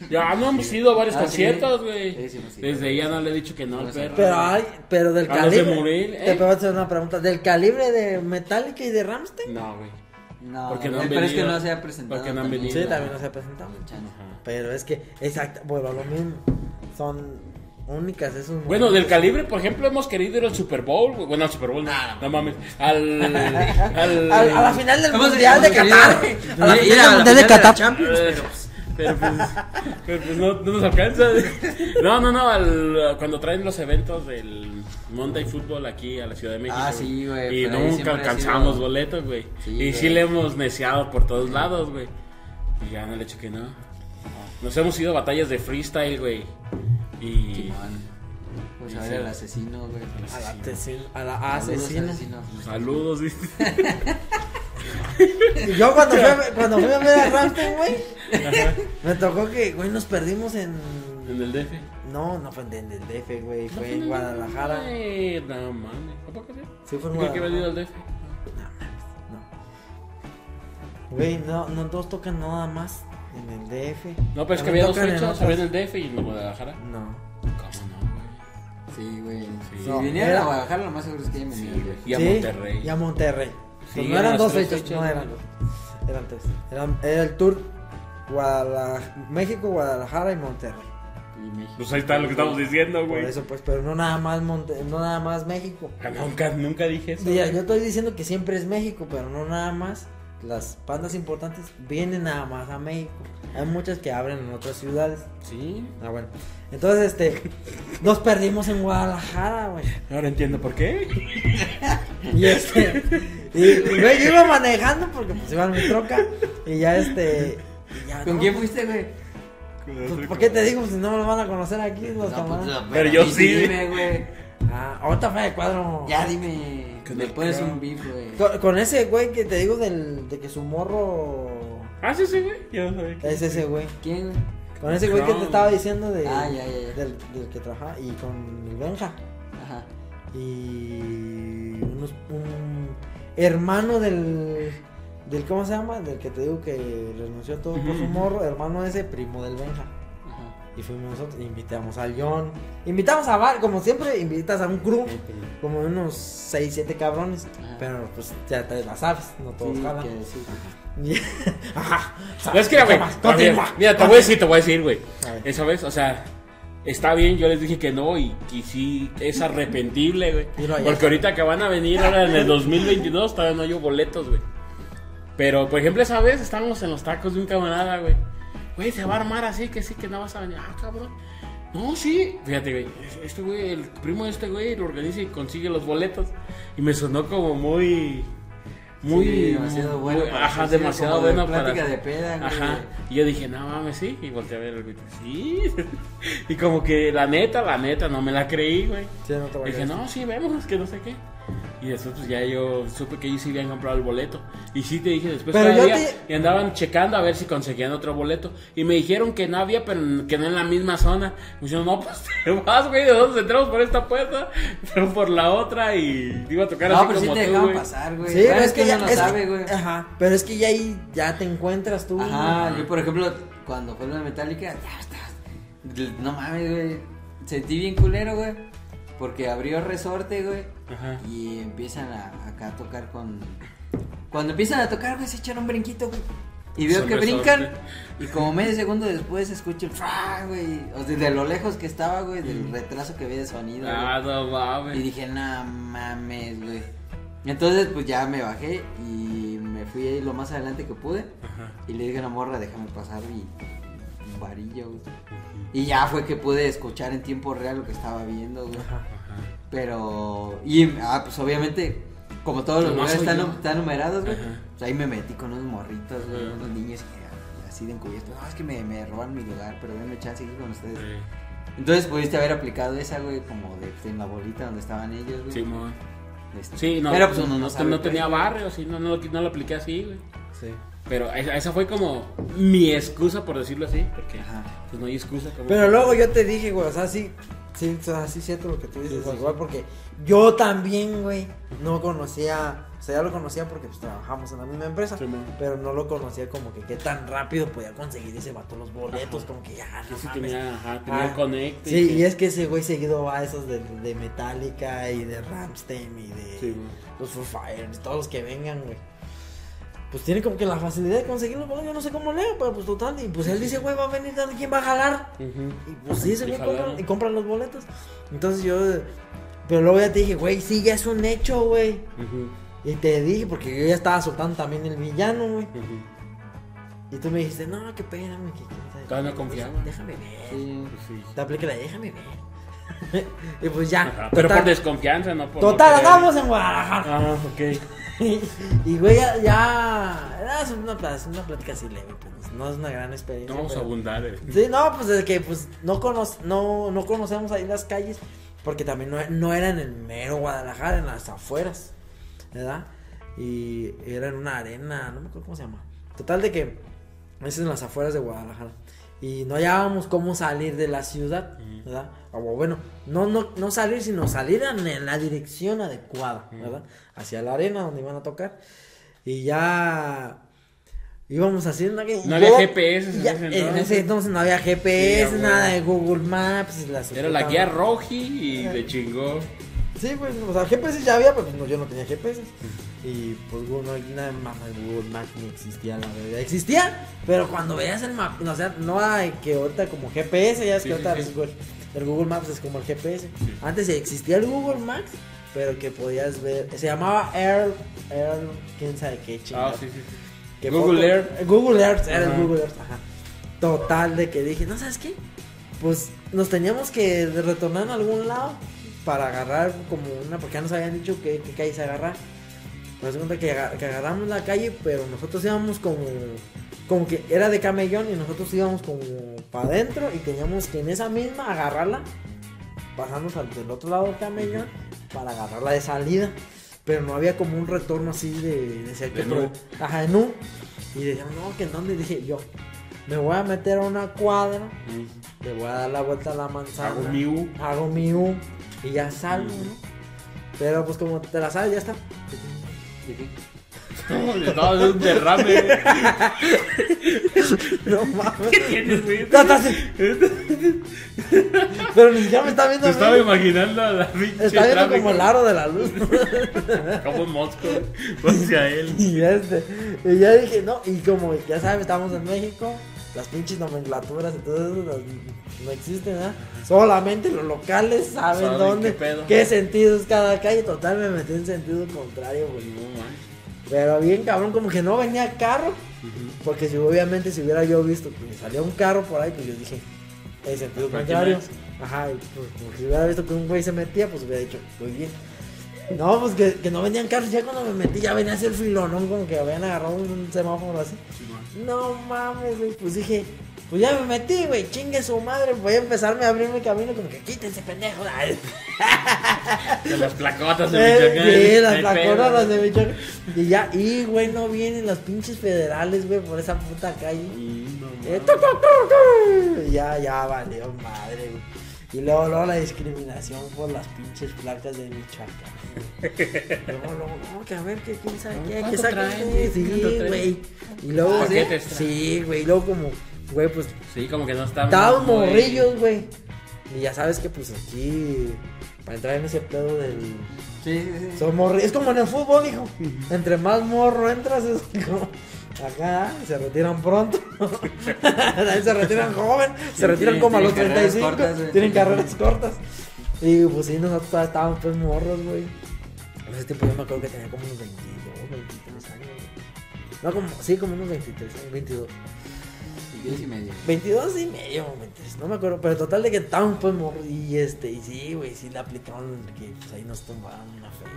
Ya no hemos ido a varios Ah, sí. conciertos, güey. Sí, sí, sí. desde ya no le he dicho que no al perro. Pero hay, pero del A los de calibre. Te ¿eh? puedo hacer una pregunta. ¿Del calibre de Metallica y de Ramstein? No, güey. No, Porque no han pero es que venido. no se ha presentado. Porque no han venido. Sí, también no se ha presentado. Chance. Pero es que, exacto, bueno, lo mismo. Son únicas esos. Bueno, del calibre, por ejemplo, hemos querido ir al Super Bowl. Bueno, al Super Bowl, no, no mames. Al. al A, a la final del Mundial de Qatar. A la final del Mundial de de Qatar. Champions, Pero pues, pero pues no, no nos alcanza. No, no, no. al- cuando traen los eventos del Monday Football aquí a la Ciudad de México. Ah, sí, güey, Y nunca alcanzamos sido- boletos, güey. Sí, y sí le hemos neciado por todos lados, güey. Y ya no le he hecho que no. Nos hemos ido a batallas de freestyle, güey. Y. Simón. Pues a ver al asesino, güey. A la asesina. A la Saludos, asesina. Saludos, yo cuando fui, a, cuando fui a ver a Ramstein, güey, me tocó que, güey, nos perdimos en... En el DF. No, no fue en el DF, güey, No fue en Guadalajara. No mames. ¿A poco sí? Sí, fue en había ido al. DF. No. Güey, no, no todos tocan nada más en el DF. No, pero es que había dos fechas. Había en el DF y en Guadalajara. No. ¿Cómo no, güey? Sí, güey. Sí. Si No, vinieran era- a Guadalajara, lo más seguro es que hayan venido, güey. Y a Sí, Monterrey. Y a Monterrey. Sí, Pues no eran eran las dos tres fechas, fechas, no eran dos. Eran tres. Eran- era el tour Guadalajara, México, Guadalajara y Monterrey. Y México. Pues ahí está lo que estamos diciendo, Por güey. eso pues, pero no nada más Monte- no nada más México. Ah, Nunca, nunca dije eso. Mira, güey. yo estoy diciendo que siempre es México, pero no nada más. Las bandas importantes vienen nada más a México. Hay muchas que abren en otras ciudades. Sí. Ah, bueno. Entonces, este, nos perdimos en Guadalajara, güey. Ahora entiendo por qué. Y este, y, y, güey, yo iba manejando porque pues iba en mi troca. Y ya este, y ya, ¿Con no, quién fuiste, güey? pues, ¿Por qué te digo si no me lo van a conocer aquí los No, pues, Pero yo a sí. Dime, güey. Ah, ahorita fue de cuadro. Ya dime. Con Me pones un beef, güey. Con, con ese güey que te digo del, de que su morro Ah, sí, sí, güey. Yo no sabía. es ese güey. ¿Quién? Con ese güey que te estaba diciendo de, Ah, ya, ya, ya. Del, del que trabaja y con el Benja. Ajá. Y unos, un hermano del, del, ¿cómo se llama? Del que te digo que renunció a todo por su morro, hermano ese, primo del Benja. Y fuimos nosotros, invitamos al John. Invitamos a Val, como siempre, invitas a un crew, como unos 6, 7 cabrones. Ajá. Pero pues ya te la sabes, no todos jalan. Ajá. No, es que, güey, a continúa. mira, te voy a decir, te voy a decir, güey. A. Esa vez, o sea, está bien, yo les dije que no y sí es arrepentible, güey. Porque ahorita que van a venir ahora en el 2022 todavía no hay boletos, güey. Pero, por ejemplo, esa vez estábamos en los tacos de un camarada, güey. Güey, se va a armar así, que sí, que no vas a venir. Ah, cabrón. No, sí. Fíjate, güey. Este güey, el primo de este güey, lo organiza y consigue los boletos. Y me sonó como muy. Muy. Sí, demasiado bueno. Ajá, demasiado como de bueno para. Plática de peda, güey. Ajá. Y yo dije, no mames, sí. Y volteé a ver el güey. Sí. y como que la neta, la neta, no me la creí, güey. Sí, no te voy a Dije, no, sí, vemos, que no sé qué. Y después pues ya yo supe que ellos sí habían comprado el boleto. Y sí te dije después Pero yo todavía, te- y andaban checando a ver si conseguían otro boleto. Y me dijeron que no había, pero que no en la misma zona. Me dijeron, no, pues te vas, güey, ¿de dónde entramos por esta puerta? Pero por la otra y iba a tocar No, así pero sí como te tú, dejaban güey. pasar, güey. Sí, pero es que ya no es sabe, güey. Ajá, pero es que ya ahí ya te encuentras tú. Ajá, yo por ejemplo, cuando fue la metálica, ya está. No mames, güey. Sentí bien culero, güey. Porque abrió resorte, güey. Ajá. Y empiezan a, acá a tocar con. Cuando empiezan a tocar, güey, se echan un brinquito, güey. Y veo Son que resorte. brincan. Y como medio segundo después escucho el fra, güey. O sea, de lo lejos que estaba, güey, del retraso que había de sonido. güey. Ah, no mames. Y dije, no mames, güey. Entonces, pues ya me bajé y me fui ahí lo más adelante que pude. Ajá. Y le dije a la morra, déjame pasar y un varillo, güey. Y ya fue que pude escuchar en tiempo real lo que estaba viendo, güey. Ajá. Pero, y, ah, pues obviamente, como todos los lugares están, numerados, güey. Pues ahí me metí con unos morritos, güey, unos niños y, así de encubierto. No, es que me, me roban mi lugar, pero denme chance aquí con ustedes. Sí. Entonces pudiste haber aplicado esa, güey, como de pues, en la bolita donde estaban ellos, güey. Simón. Este, Sí, no, pero pues no, no, no, tenía barrio, sí, no, no, no lo apliqué así, güey. Sí. Pero esa, esa fue como mi excusa, por decirlo así, porque Ajá. pues no hay excusa. Como Pero luego yo te dije, güey, o sea, sí, sí, o sea, sí cierto lo que tú dices, igual porque yo también, güey, no conocía, o sea, ya lo conocía porque pues trabajamos en la misma empresa, Sí, pero no lo conocía como que qué tan rápido podía conseguir ese vato los boletos, como que ya, que no sí mames. tenía, ajá, tenía Ah, conecte. Sí, que- y es que ese güey seguido va a esos de, de Metallica y de Ramstein y de Sí, los Foo Fighters, todos los que vengan, güey. Pues tiene como que la facilidad de conseguir los boletos, yo no sé cómo leo, pero pues total, y pues él dice, güey, va a venir, ¿quién va a jalar? Y pues sí, se compran, y compran los boletos. Entonces yo, pero luego ya te dije, güey, sí, ya es un hecho, güey. Y te dije, porque yo ya estaba soltando también el villano, güey. Y tú me dijiste, no, que espérame, que quién sabe Todavía no qué". confiaba. Déjame ver. Sí. Pues sí. Te apliqué la déjame ver. y pues ya. Ajá, Pero total, por desconfianza, no por. total, no andamos en Guadalajara. Ah, ok. Y güey, ya, ya era una, una plática así leve, pues, no es una gran experiencia. No vamos a abundar. eh. Sí, no, pues de que pues no, cono no, no conocemos ahí las calles, porque también no, no era en el mero Guadalajara, en las afueras, ¿verdad? Y era en una arena, no me acuerdo cómo se llama. Total de que es en las afueras de Guadalajara. Y no hallábamos cómo salir de la ciudad, ¿verdad? O bueno, no, no, no salir, sino salir en la dirección adecuada, ¿verdad? Hacia la arena donde iban a tocar. Y ya íbamos haciendo que No había GPS en ya, ese en entonces. ese entonces no había GPS, Sí, nada de Google Maps. la Era la guía roji y le chingó. Sí, pues, o sea, GPS ya había, pero pues, no, yo no tenía GPS. Y pues Google, no, nada más Google Maps ni existía, la verdad. Existía, pero cuando veías el mapa, o sea, no hay que ahorita como GPS, ya es Sí, que ahorita sí. Google- el Google Maps es como el GPS. Antes existía el Google Maps, pero que podías ver, se llamaba Air, Air, quién sabe qué Ah, chingada. sí, sí. sí. Que Google foto- Earth. eh, Google Earth, era el. Google Earth, ajá. Total de que dije, ¿no sabes qué? Pues nos teníamos que retornar en algún lado para agarrar como una, porque ya nos habían dicho que, qué calles agarrar. Nos cuenta que, que agarramos la calle, pero nosotros íbamos como, como que era de camellón y nosotros íbamos como para adentro y teníamos que en esa misma agarrarla, pasarnos al del otro lado del camellón para agarrarla de salida. Pero no había como un retorno así de, de De. Ajá, de nu. Y decían, no, que en dónde dije yo. Me voy a meter a una cuadra, Mm. le voy a dar la vuelta a la manzana. Hago mi U. Hago mi U y ya salgo, Mm. ¿no? Pero pues como te la sabes, ya está. No, le estaba un derrame. No mames. ¿Qué tienes, güey? No, estás- Pero ni siquiera me está viendo. Te estaba imaginando a la pinche Está viendo tráfico. como el aro de la luz. Como un mosco. Hacia él. Y este, y ya dije, no, y como ya sabes, estamos en México, las pinches nomenclaturas y todo eso las- no existen, ¿verdad? Solamente los locales saben Saben dónde, qué pedo. qué sentido es cada calle. Total, me metí en sentido contrario, güey. No, man. Pero bien cabrón, como que no venía carro. Porque si obviamente si hubiera yo visto que salía un carro por ahí, pues yo dije, en sentido ¿Para qué contrario. Ajá, y pues, como si hubiera visto que un güey se metía, pues hubiera dicho, muy bien. No, pues que, que no venían carros, ya cuando me metí ya venía así el filonón, como que habían agarrado un semáforo así. No mames, güey, pues dije, pues ya me metí, güey, chingue su madre, voy a empezarme a abrir mi camino, como que quítense, pendejos. Ay, De las placotas de eh, Michoacán. Sí, las las de Michoacán. Y ya, y güey, no vienen los pinches federales, güey, por esa puta calle. Y no, Eh, tu, tu, tu, Ya, ya valió madre, güey. Y luego, luego la discriminación por las pinches placas de Michoacán. luego, luego, no, que a ver, que quién sabe qué, que ¿Cuánto saca traen? qué. Sí, güey. Y luego, sí, güey. Y luego, como, güey, pues Sí, como que no. Estaban muy- morrillos, güey. Y ya sabes que pues aquí, para entrar en ese pedo del... Sí, sí, sí. Son morri- Es como en el fútbol, hijo. Entre más morro entras, es como... Acá se retiran pronto. Se retiran joven. Se retiran como a los tienen carreras 35. cortas, tienen carreras cortas. Y pues sí, nosotros estábamos pues morros, güey. En ese tiempo yo me acuerdo que tenía como unos 22, 23 años. güey. No, como, sí, como unos 23, 22. Diez y medio. 22 y medio, 23, no me acuerdo, pero total de que estábamos pues morros y este, y sí, güey, sí le aplicaron que pues ahí nos tumbaron una feria,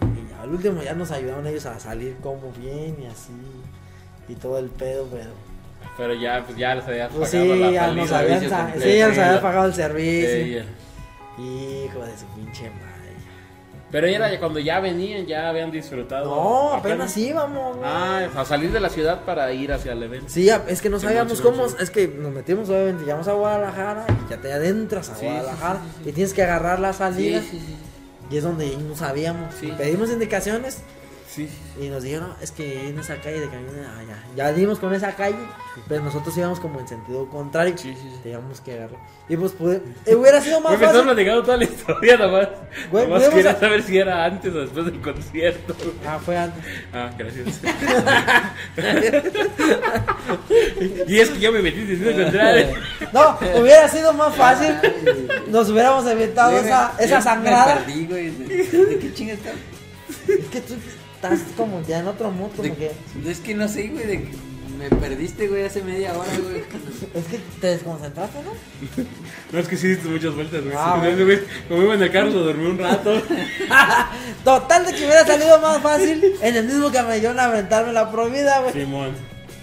güey. Y ya al último ya nos ayudaron ellos a salir como bien y así, y todo el pedo, pero Pero ya, pues ya les habías pues pagado sí, la ya nos habían, sí, ya nos sí, había la- pagado el Sí, servicio. ya. Hijo de su pinche madre. Pero era cuando ya venían, ya habían disfrutado. No, apenas íbamos, güey. Ah, a salir de la ciudad para ir hacia el evento. Sí, es que no Sí, sabíamos cómo, es que nos metimos obviamente, llegamos a Guadalajara y ya te adentras a Sí, Guadalajara sí, y tienes que agarrar la salida. Y es donde no sabíamos. Pedimos indicaciones Sí, y nos dijeron, "No, es que en esa calle de camino, ah, ya. Ya dimos con esa calle, pero nosotros íbamos como en sentido contrario. Sí, sí, sí. Teníamos que agarrar. Y pues pude, eh, hubiera sido más fácil. platicando toda la historia nomás. Güey, nomás quería a- saber si era antes o después del concierto. Ah, fue antes. Ah, gracias. y es que yo me metí diciendo contrario. No, hubiera sido más fácil. Nos hubiéramos evitado esa, esa me sangrada. perdí, güey. ¿De, de qué chingas está? Es que tú estás como ya en otro mood, como De- que. Es que no sé, güey. De que me perdiste, güey, hace media hora, güey. Es que te desconcentraste, ¿no? No, es que sí diste muchas vueltas, güey. Ah, Sí, bueno. güey, Como iba en el carro, lo dormí un rato. Total de que hubiera salido más fácil en el mismo camellón aventarme la prohibida, güey. Simón.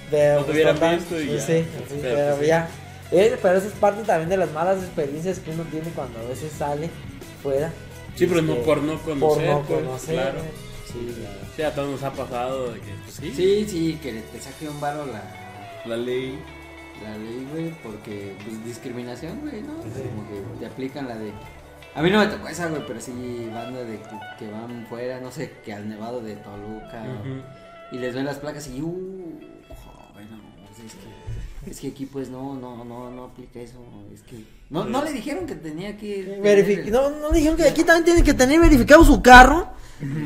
Pero, No te hubieran total, visto y pues ya. Sí, Pero sí, pues pero sí. ya. Eh, pero eso es parte también de las malas experiencias que uno tiene cuando a veces sale fuera. Sí, pero no Este, por no Por conocer. no pues, conocer. Claro. Sí. Sí, a todos nos ha pasado de que, pues, sí, Sí, sí, que te saque un varo la, la ley. la ley, güey, porque, pues, discriminación, güey, ¿no? Sí. Como que te aplican la de... A mí no me tocó esa, güey, pero sí banda de que, que van fuera, no sé, que al nevado de Toluca, y les ven las placas y, uh, joven, no, pues es que, es que aquí, pues, no, no, no, no aplica eso, es que... No, no le dijeron que tenía que... Verifi- no, no dijeron que aquí también tienen que tener verificado su carro.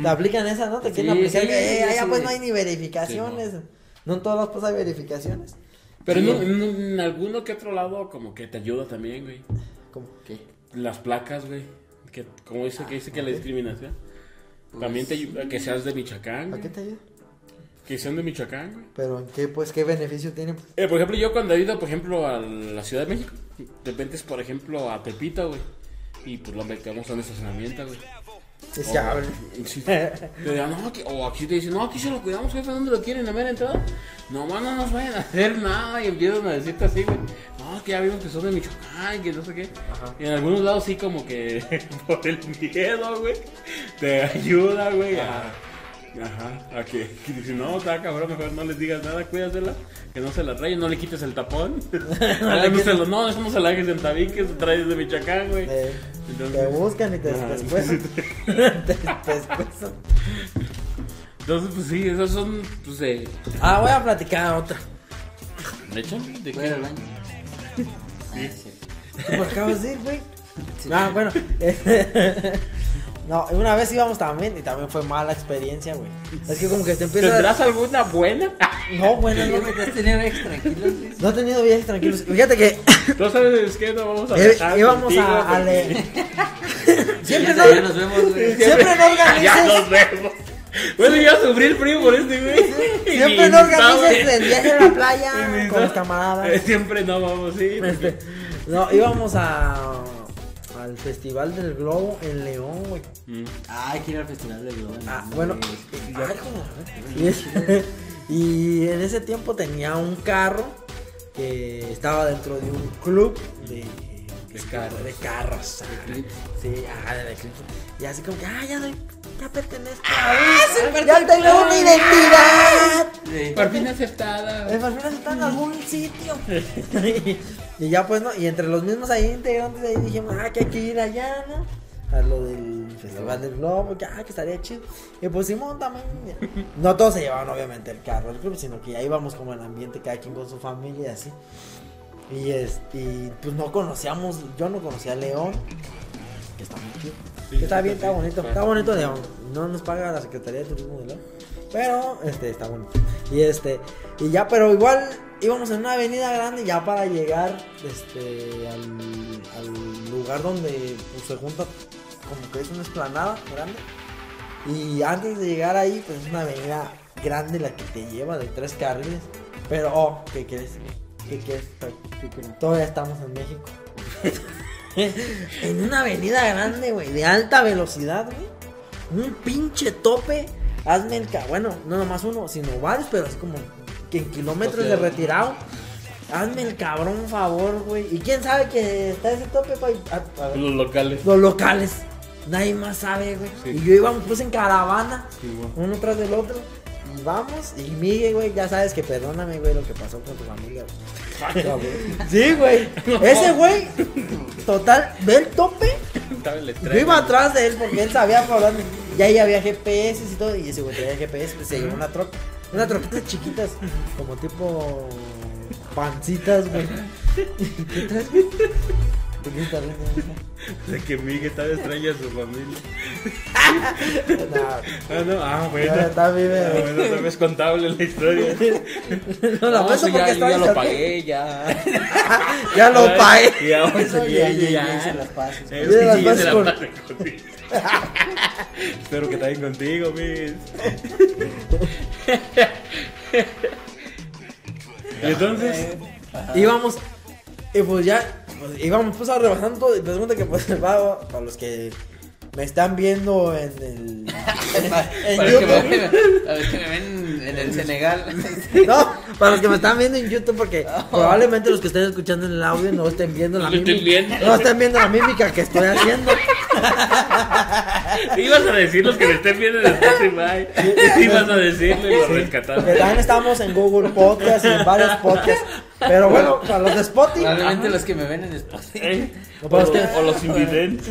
Te aplican esa, ¿no? Te quieren Sí, aplicar sí, que eh, sí, allá sí. pues no hay ni verificaciones. no. en todos los pues hay verificaciones. Pero Sí. en, en, en alguno que otro lado, como que te ayuda también, güey. ¿Cómo? ¿Qué? Las placas, güey. Que, como dice que dice que la discriminación. Pues, También te ayuda que seas de Michoacán, ¿Para güey. qué te ayuda? Que sean de Michoacán, güey. Pero en qué, pues, qué beneficio tiene. pues? Eh, por ejemplo, yo cuando he ido, por ejemplo, a la Ciudad de México, de repente es, por ejemplo, a Tepito, güey. Y pues lo metemos en estacionamiento, güey. Es que, a Sí. Te digan, no, aquí- o aquí te dicen, no, aquí se lo cuidamos, jefe, ¿dónde lo quieren? ¿A ver entrada? No, man, no nos vayan a hacer nada. Y empiezan a decirte así, güey. No, que ya vimos que son de Michoacán, que no sé qué. Y en algunos lados sí, como que por el miedo, güey, te ayuda, güey. a- Ajá, a que, que dicen, no, está cabrón, mejor no les digas nada, cuídasela, que no se la rayen, no le quites el tapón. no, no, se lo- no, eso no se la dejes en tabiques, traes de Michoacán, güey. eh, Entonces- te buscan y te después. te después. Entonces, pues sí, esos son, pues de... Ah, voy a platicar otra. ¿De hecho? ¿De qué? baño. Ah, es cierto. ¿Por qué vas a decir, güey? Sí. Ah, bueno. No, una vez íbamos también y también fue mala experiencia, güey. Es que como que te empieza ¿Tendrás alguna buena? No, bueno, no. Siempre te has tenido ex tranquilos. No he tenido viajes tranquilos. Fíjate que ¿Tú sabes qué? No vamos a eh, viajar íbamos contigo a, a porque- le- Siempre Ya, no, ya nos vemos, güey. siempre no Ya organices. nos vemos. Bueno, yo a sufrir frío por este güey. Siempre no organices el viaje a la playa con los camaradas. Eh, Siempre no vamos, sí. Este, no, íbamos a al Festival del Globo en León, güey. Mm. Ah, hay que ir al festival de Globo. Ah, no, bueno. Ay, joder. Y, es- y en ese tiempo tenía un carro que estaba dentro de un club de, De carros. De carros. ah, Eclipse. Sí, ah, de Eclipse. Y así como que, ah, ya, doy, ya pertenezco. a ya tengo una identidad. Sí. Por fin aceptada. El Farfán está en algún sitio. y ya pues, ¿no? Y entre los mismos ahí integrantes ahí dijimos, ah, que hay que ir allá, ¿no? A lo del Festival del Globo, que, ah, que estaría chido. Y pues Simón también. No todos se llevaban obviamente el carro del club, sino que ya íbamos como en ambiente, cada quien con su familia y así. Y, es, y pues no conocíamos, yo no conocía a León, que está muy chido. Sí, está bien, está bonito, está bonito León. No nos paga la Secretaría de Turismo de León. Pero, este, está bonito. Y este, y ya, pero igual íbamos en una avenida grande ya para llegar, este, al, al lugar donde pues, se junta, como que es una esplanada grande. Y antes de llegar ahí, pues es una avenida grande la que te lleva de tres carriles. Pero, oh, ¿qué quieres? ¿Qué quieres? Todavía estamos en México. en una avenida grande, güey, de alta velocidad, güey. Un pinche tope. Hazme el ca... Bueno, no nomás uno, sino varios, pero así como que en kilómetros de retirado. Hazme el cabrón favor, güey. ¿Y quién sabe que está ese tope, güey? Los locales. Los locales. Nadie más sabe, güey. Sí. Y yo íbamos pues en caravana, Sí, uno tras del otro. Y vamos. Y Miguel, güey, ya sabes que perdóname, güey, lo que pasó con tu familia, güey. Sí, güey. Ese güey, total, ve el tope. Yo iba atrás de él porque él sabía por dónde. Ya ahí había GPS y todo. Y ese güey traía GPS, pues se llevó una troca. Una troquita chiquitas, como tipo pancitas, güey. ¿Qué traes, güey? ¿De qué estás riendo, güey? De que Miguel estaba extraña a su familia. No, Ah, no, ah, bueno. Está bien, Ah, bueno, no es contable la historia. No, la No, eso porque ya, ya lo pagué, ya. Ya lo pagué. Ya, Eso ya, ya, las. Eh, sí, contigo. Espero que también contigo, mis. y entonces, Íbamos, y pues ya, pues, íbamos pues a rebasando. Y pregunta que pues va, para los que me están viendo en el. en Para los que me YouTube. ven- para los que me ven en el Senegal. No, para los que me están viendo en YouTube, porque probablemente los que estén escuchando en el audio no estén viendo la No lo estén mímica. viendo. No estén viendo la mímica que estoy haciendo. ibas a decir los que me estén viendo en Spotify. Ibas a decirlo y lo Que rescataste. también estamos en Google Podcast y en varios podcasts. Pero bueno, para los de Spotify. Probablemente los que me ven en Spotify. ¿Eh? O los que- o los invidentes.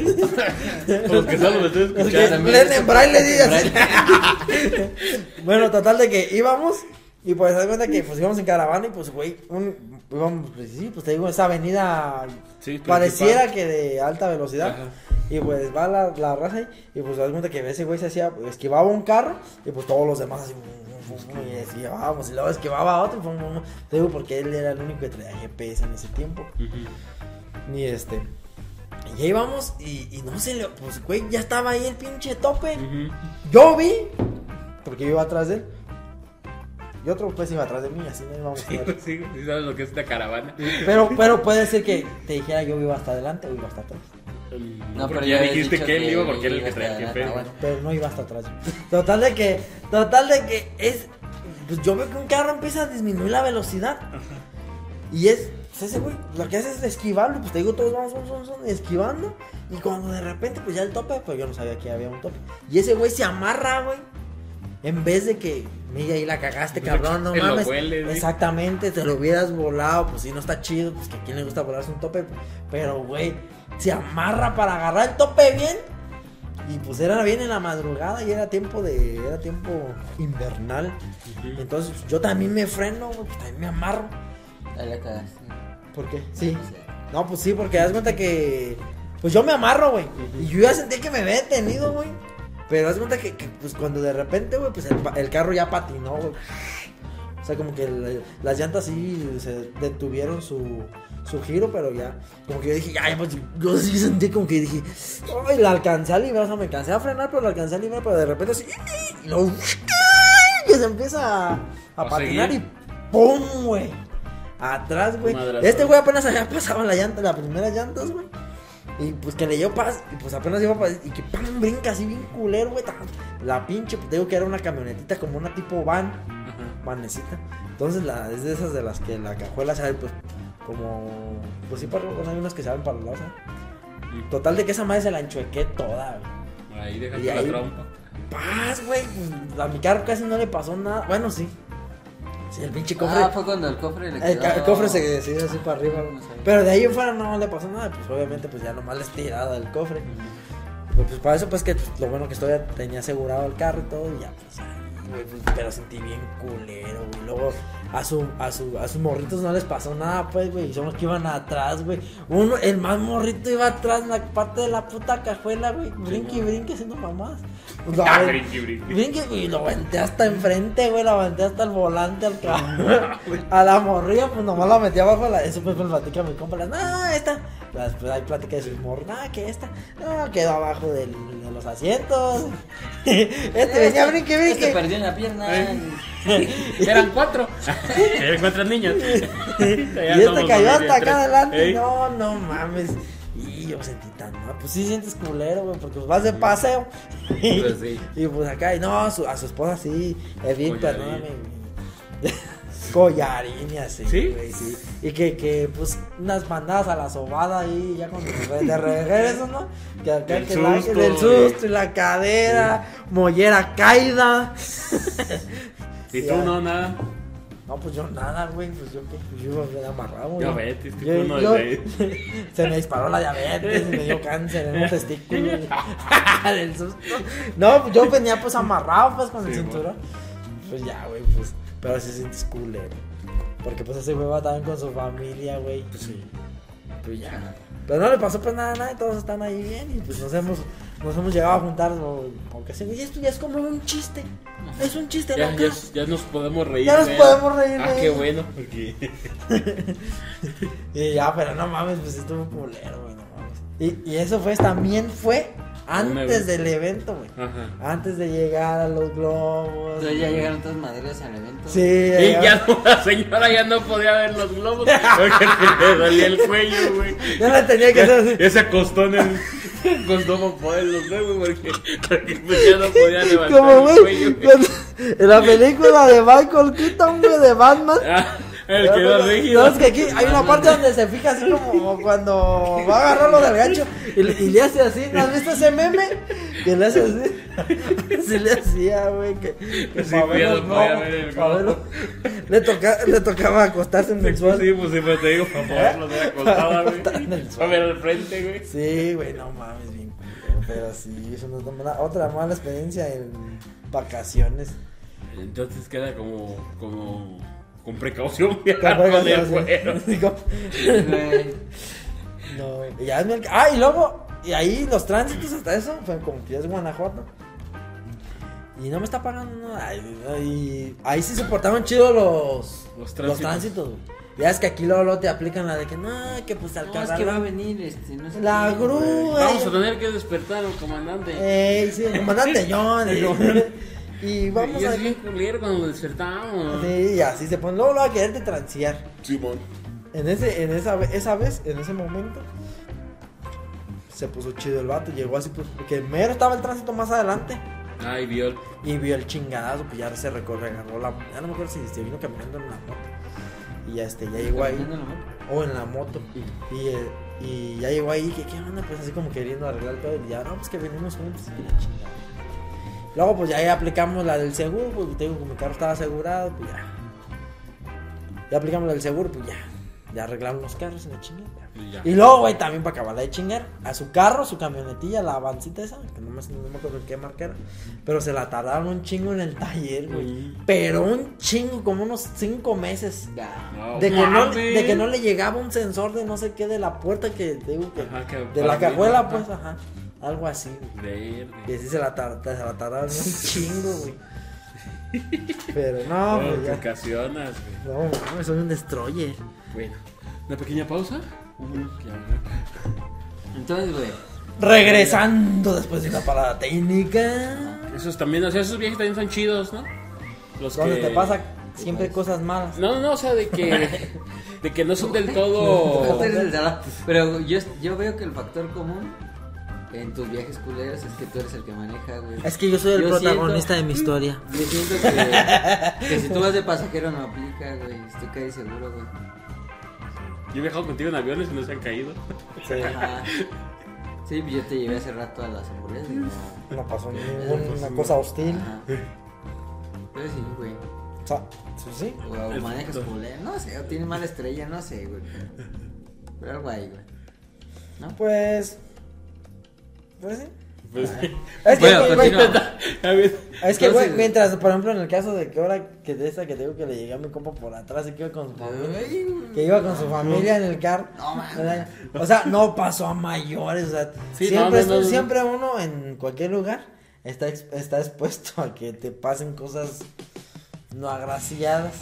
o los que solo me estén escuchando. leen en braille, digas. Braille. Bueno, total de que íbamos y pues se da cuenta que pues íbamos en caravana y pues güey, un, íbamos, pues sí, pues te digo, esa avenida Sí, pareciera principal. que de alta velocidad. Ajá. Y pues va la, la raza ahí, y pues se da cuenta que ese güey se hacía, pues, esquivaba un carro y pues todos los demás así, y esquivábamos, y luego esquivaba otro, y fue un- te digo porque él era el único que traía GPS en ese tiempo. Ujú. Y este, y ahí vamos, y, y no sé, le- pues güey, ya estaba ahí el pinche tope. Yo vi, porque yo iba atrás de él. Y otro pues iba atrás de mí, así no íbamos a ver. sí, sí sabes lo que es una caravana. Pero, pero puede ser que te dijera yo iba hasta adelante o iba hasta atrás. No, pero ya dijiste que él iba porque era el que traía a- jefe. bueno. Pero no iba hasta atrás. Total de que, total de que es, pues yo veo que un carro empieza a disminuir la velocidad. Y es, pues ese güey, lo que hace es esquivarlo, pues te digo, todos vamos, son, son, son, esquivando. Y cuando de repente, pues ya el tope, pues yo no sabía que había un tope. Y ese güey se amarra, güey. En vez de que, mira, ahí la cagaste, Pues, cabrón, no mames. vueles, ¿sí? Exactamente, te lo hubieras volado, pues si no está chido, pues que a quién le gusta volarse un tope. Pero, güey, se amarra para agarrar el tope bien. Y pues era bien en la madrugada y era tiempo de. Era tiempo invernal. Entonces yo también me freno, güey, pues también me amarro. Ahí la cagaste. ¿Por qué? Sí. No, pues sí, porque das cuenta que. Pues yo me amarro, güey. Y yo ya sentí que me había detenido, güey. Pero das cuenta que, que, pues cuando de repente, güey, pues el, carro ya patinó, güey. O sea, como que el- las llantas sí se detuvieron su, su giro, pero ya. Como que yo dije, ya, pues yo sí sentí como que dije, ay, la alcancé a librar, o sea, me cansé a frenar, pero la alcancé a librar, pero de repente así, y luego, que se empieza a, a ¿A patinar seguir? y ¡pum, güey! Atrás, güey. Este güey apenas había pasado la llanta, las primeras llantas, güey. Y pues que le dio paz, y pues apenas iba a pasar, y que pam, brinca así bien culero, güey. La pinche, pues te digo que era una camionetita como una tipo van, Ajá. vanecita. Entonces la, es de esas de las que la cajuela sale, pues, como, pues sí, para, bueno, hay unas que salen para los lados, ¿eh? Total de que esa madre se la enchuequé toda, güey. Ahí Y dejaste ahí- la trampa. Paz, güey, pues a mi carro casi no le pasó nada. Bueno, sí. Sí, el pinche cofre. Ah, fue cuando el cofre le El, quedó... el cofre se decidió así para arriba. No. Pero de ahí en fuera no le pasó nada, pues obviamente pues ya nomás le estirada el cofre. Pues, pues, para eso pues que pues, lo bueno que estoy tenía asegurado el carro y todo y ya pues ahí, güey, pues, pero sentí bien culero, güey. Luego a su, a su, a sus morritos no les pasó nada, pues, güey, y son los que iban atrás, güey. Uno, el más morrito iba atrás en la parte de la puta cajuela, güey, brinque y brinque haciendo mamás. Ah, brinqui, brinqui. Brinque y lo aventé hasta enfrente, güey, lo aventé hasta el volante al carro. a la morrilla, pues nomás la metí abajo. La, eso pues me platica mi compa. No, esta. Después hay plática de sus morros. No, que esta. No, quedó abajo del- de los asientos. este venía brinque, Este brinque. perdió una pierna. Eran cuatro. Eran cuatro niños. y este cayó hasta acá adelante. No, no mames. Y yo sentí tan mal. Pues sí sientes culero, güey, porque pues vas de paseo. Pues sí. Y pues acá, y no, a su, a su esposa sí, es bien, perdóname. Collarín y así, ¿Sí? güey, sí. Y que, que, pues, unas bandadas a la sobada ahí, ya cuando de regreso, ¿no? Que acá, Del que la- susto, del susto y la cadera, mollera caída. ¿Y Sí, tú no, nada? No, pues yo nada, güey, pues yo qué, pues yo me amarrado, güey. Diabetes, tipo Yo- uno yo- de Se me disparó la diabetes, me dio cáncer en un testículo. Del susto. No, pues yo venía pues amarrado pues con el Sí, cinturón. Pues ya, güey, pues. Pero sí sientes culero. Porque pues ese güey va también con su familia, güey. Pues sí. Pues ya. Pero no le pasó pues nada, nada, y todos están ahí bien. Y pues nos hemos, nos hemos llegado a juntar. o- Porque sí, güey, esto ya es como un chiste. Es un chiste, Ya, ya, ya nos podemos reír. Ya nos podemos reír Ah, qué bueno. Porque... Y ya, pero no mames, pues estuvo culero, güey, no mames. Y, y eso fue, también fue antes del evento, güey. Ajá. Antes de llegar a los globos. Entonces ya llegaron todas madres al evento. Sí, Y ya, no, la señora ya no podía ver los globos porque le dolía el cuello, güey. ya la tenía que hacer así. Ya se acostó en el. Se acostó para ver, güey, porque, porque pues ya no podía levantar Como, el güey, cuello, güey. cuando- en la película de Michael Keaton, güey, de Batman. El quedó No, rígido. es que aquí hay una parte donde se fija así como cuando va a agarrarlo del gancho y, le- y le hace así. ¿No has visto ese meme? Que le hace así. Así le hacía, güey. Que, que Sí, no podía ver el pa' globo. verlo. Le, toca, le tocaba acostarse en el suelo. sí, pues sí, pues te digo, para poderlos ver acostada, güey. Para ver al frente, güey. Sí, güey, no mames, bien Pero sí, es una mala- otra mala experiencia en vacaciones. Entonces queda como, como con precaución viajar con el cuero. Güey. No, ya es Ah, y luego, y ahí los tránsitos hasta eso, fue como que ya es Guanajuato. Y no me está pagando nada. Ay, ahí sí se portaban chido los, Los los tránsitos. Ya es que aquí luego, luego te aplican la de que no, que pues al No, es que va a venir este, no sé La grúa. Vamos a tener que despertar al comandante. Ey, sí, el comandante John. Y, y vamos y a es bien culero cuando despertamos. Sí, y así se pone. Luego lo va a quererte transear. Simón. En ese, en esa, esa vez, en ese momento, se puso chido el vato. Llegó así, pues, porque mero estaba el tránsito más adelante. Ay, vio. Y vio el chingadazo, pues ya se recorre, agarró la. Ya no me acuerdo si se vino caminando en la moto. Y ya este, ya llegó ahí. En la moto. O en la moto. Y, eh, y ya llegó ahí, que qué onda, pues así como queriendo arreglar todo. Y ya, no, pues que venimos juntos. Y la chingada. Luego, pues ya ahí aplicamos la del seguro, pues te digo que mi carro estaba asegurado, pues ya. Ya aplicamos la del seguro, pues ya. de arreglar unos carros en la chingada. Y ya. Y luego, güey, también para acabarla de chingar, a su carro, su camionetilla, la avancita esa, que no me, no me acuerdo qué marca era, pero se la tardaron un chingo en el taller, güey. Pero un chingo, como unos cinco meses. Ya. No, De que, no, de que no le llegaba un sensor de no sé qué de la puerta que digo que. Ajá, que de la cajuela, pues, ajá. Algo así, güey. Verde. Y así se la, tar- se la tardaron un chingo, güey. Pero no, No, güey, ocasionas, güey. No, mames, soy un destroyer. Bueno, una pequeña pausa. Entonces, güey. Regresando después de una parada técnica. Esos también, o sea, esos viajes también son chidos, ¿no? Los Donde que... te pasa siempre cosas malas. No, no, no, o sea, de que, de que no son del todo... Pero yo, yo veo que el factor común en tus viajes culeros es que tú eres el que maneja, güey. Es que yo soy el Yo protagonista siento- de mi historia. Yo siento que, que si tú vas de pasajero no aplica, güey. Estoy casi seguro, güey. Yo he viajado contigo en aviones y no se han caído. Ajá. Sí, yo te llevé hace rato a las hamburguesas no. No pasó ninguna cosa hostil. Ajá. Pero sí, güey. O sea, sí, sí. O, o manejas culero. No sé, o tienes mala estrella, no sé, güey. Pero algo ahí, güey. ¿No? Pues. Pues sí. Pues, Es que, Bueno, güey, güey, es que, güey, mientras, por ejemplo, en el caso de que ahora que de esta que digo que le llegué a mi compa por atrás y que iba con su familia, que iba con su familia en el carro. No. O sea, no pasó a mayores. O sea, Sí, siempre, no, no, siempre uno en cualquier lugar está, está expuesto a que te pasen cosas no agraciadas.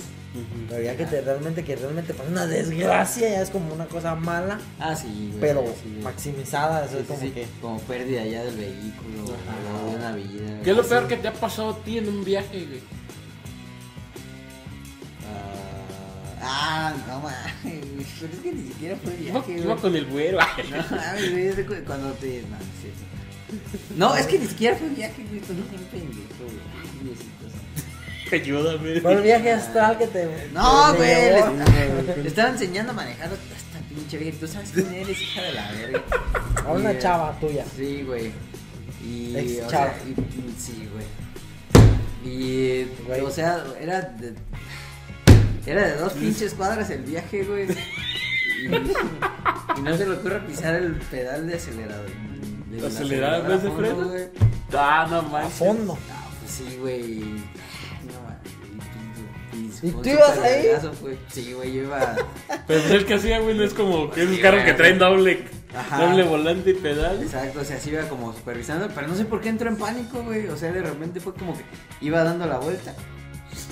Pero ya que te realmente, que realmente pasa una desgracia, ya es como una cosa mala, Ah, sí, güey. pero sí, güey. maximizada. Eso Sí, es como sí, sí, que. como pérdida ya del vehículo, o de una vida. ¿qué es lo peor que te ha pasado a ti en un viaje, güey? Ah, ah, no mames, güey, pero es que ni siquiera fue viaje, iba güey. con el güero. No mames, güey, es de cu- cuando te. No, no es cierto. No, es que ni siquiera fue viaje, güey, no un pendejo, güey. Ayúdame. El viaje astral que te. No, te güey, le estaba enseñando a manejar a esta pinche vieja. Tú sabes quién eres, hija de la verga. A una Y, eh, chava tuya. Sí, güey. Y. Ex o chava. sea, y- y- sí, güey. Y. Güey. O sea, era de. Era de dos pinches cuadras el viaje, güey. Y, y no se le ocurre pisar el pedal de acelerador. del ¿Acelerar en acelerador vez de a fondo, freno? güey. Ah, no A manches. fondo. Ah, pues sí, güey. ¿Y tú un ibas ahí? güey. Sí, güey, yo iba. Pero pues el que hacía, güey, no es como que Sí, carros güey. que traen doble, Ajá. doble volante y pedal. Exacto, o sea, sí iba como supervisando, pero no sé por qué entró en pánico, güey. O sea, de repente fue como que iba dando la vuelta.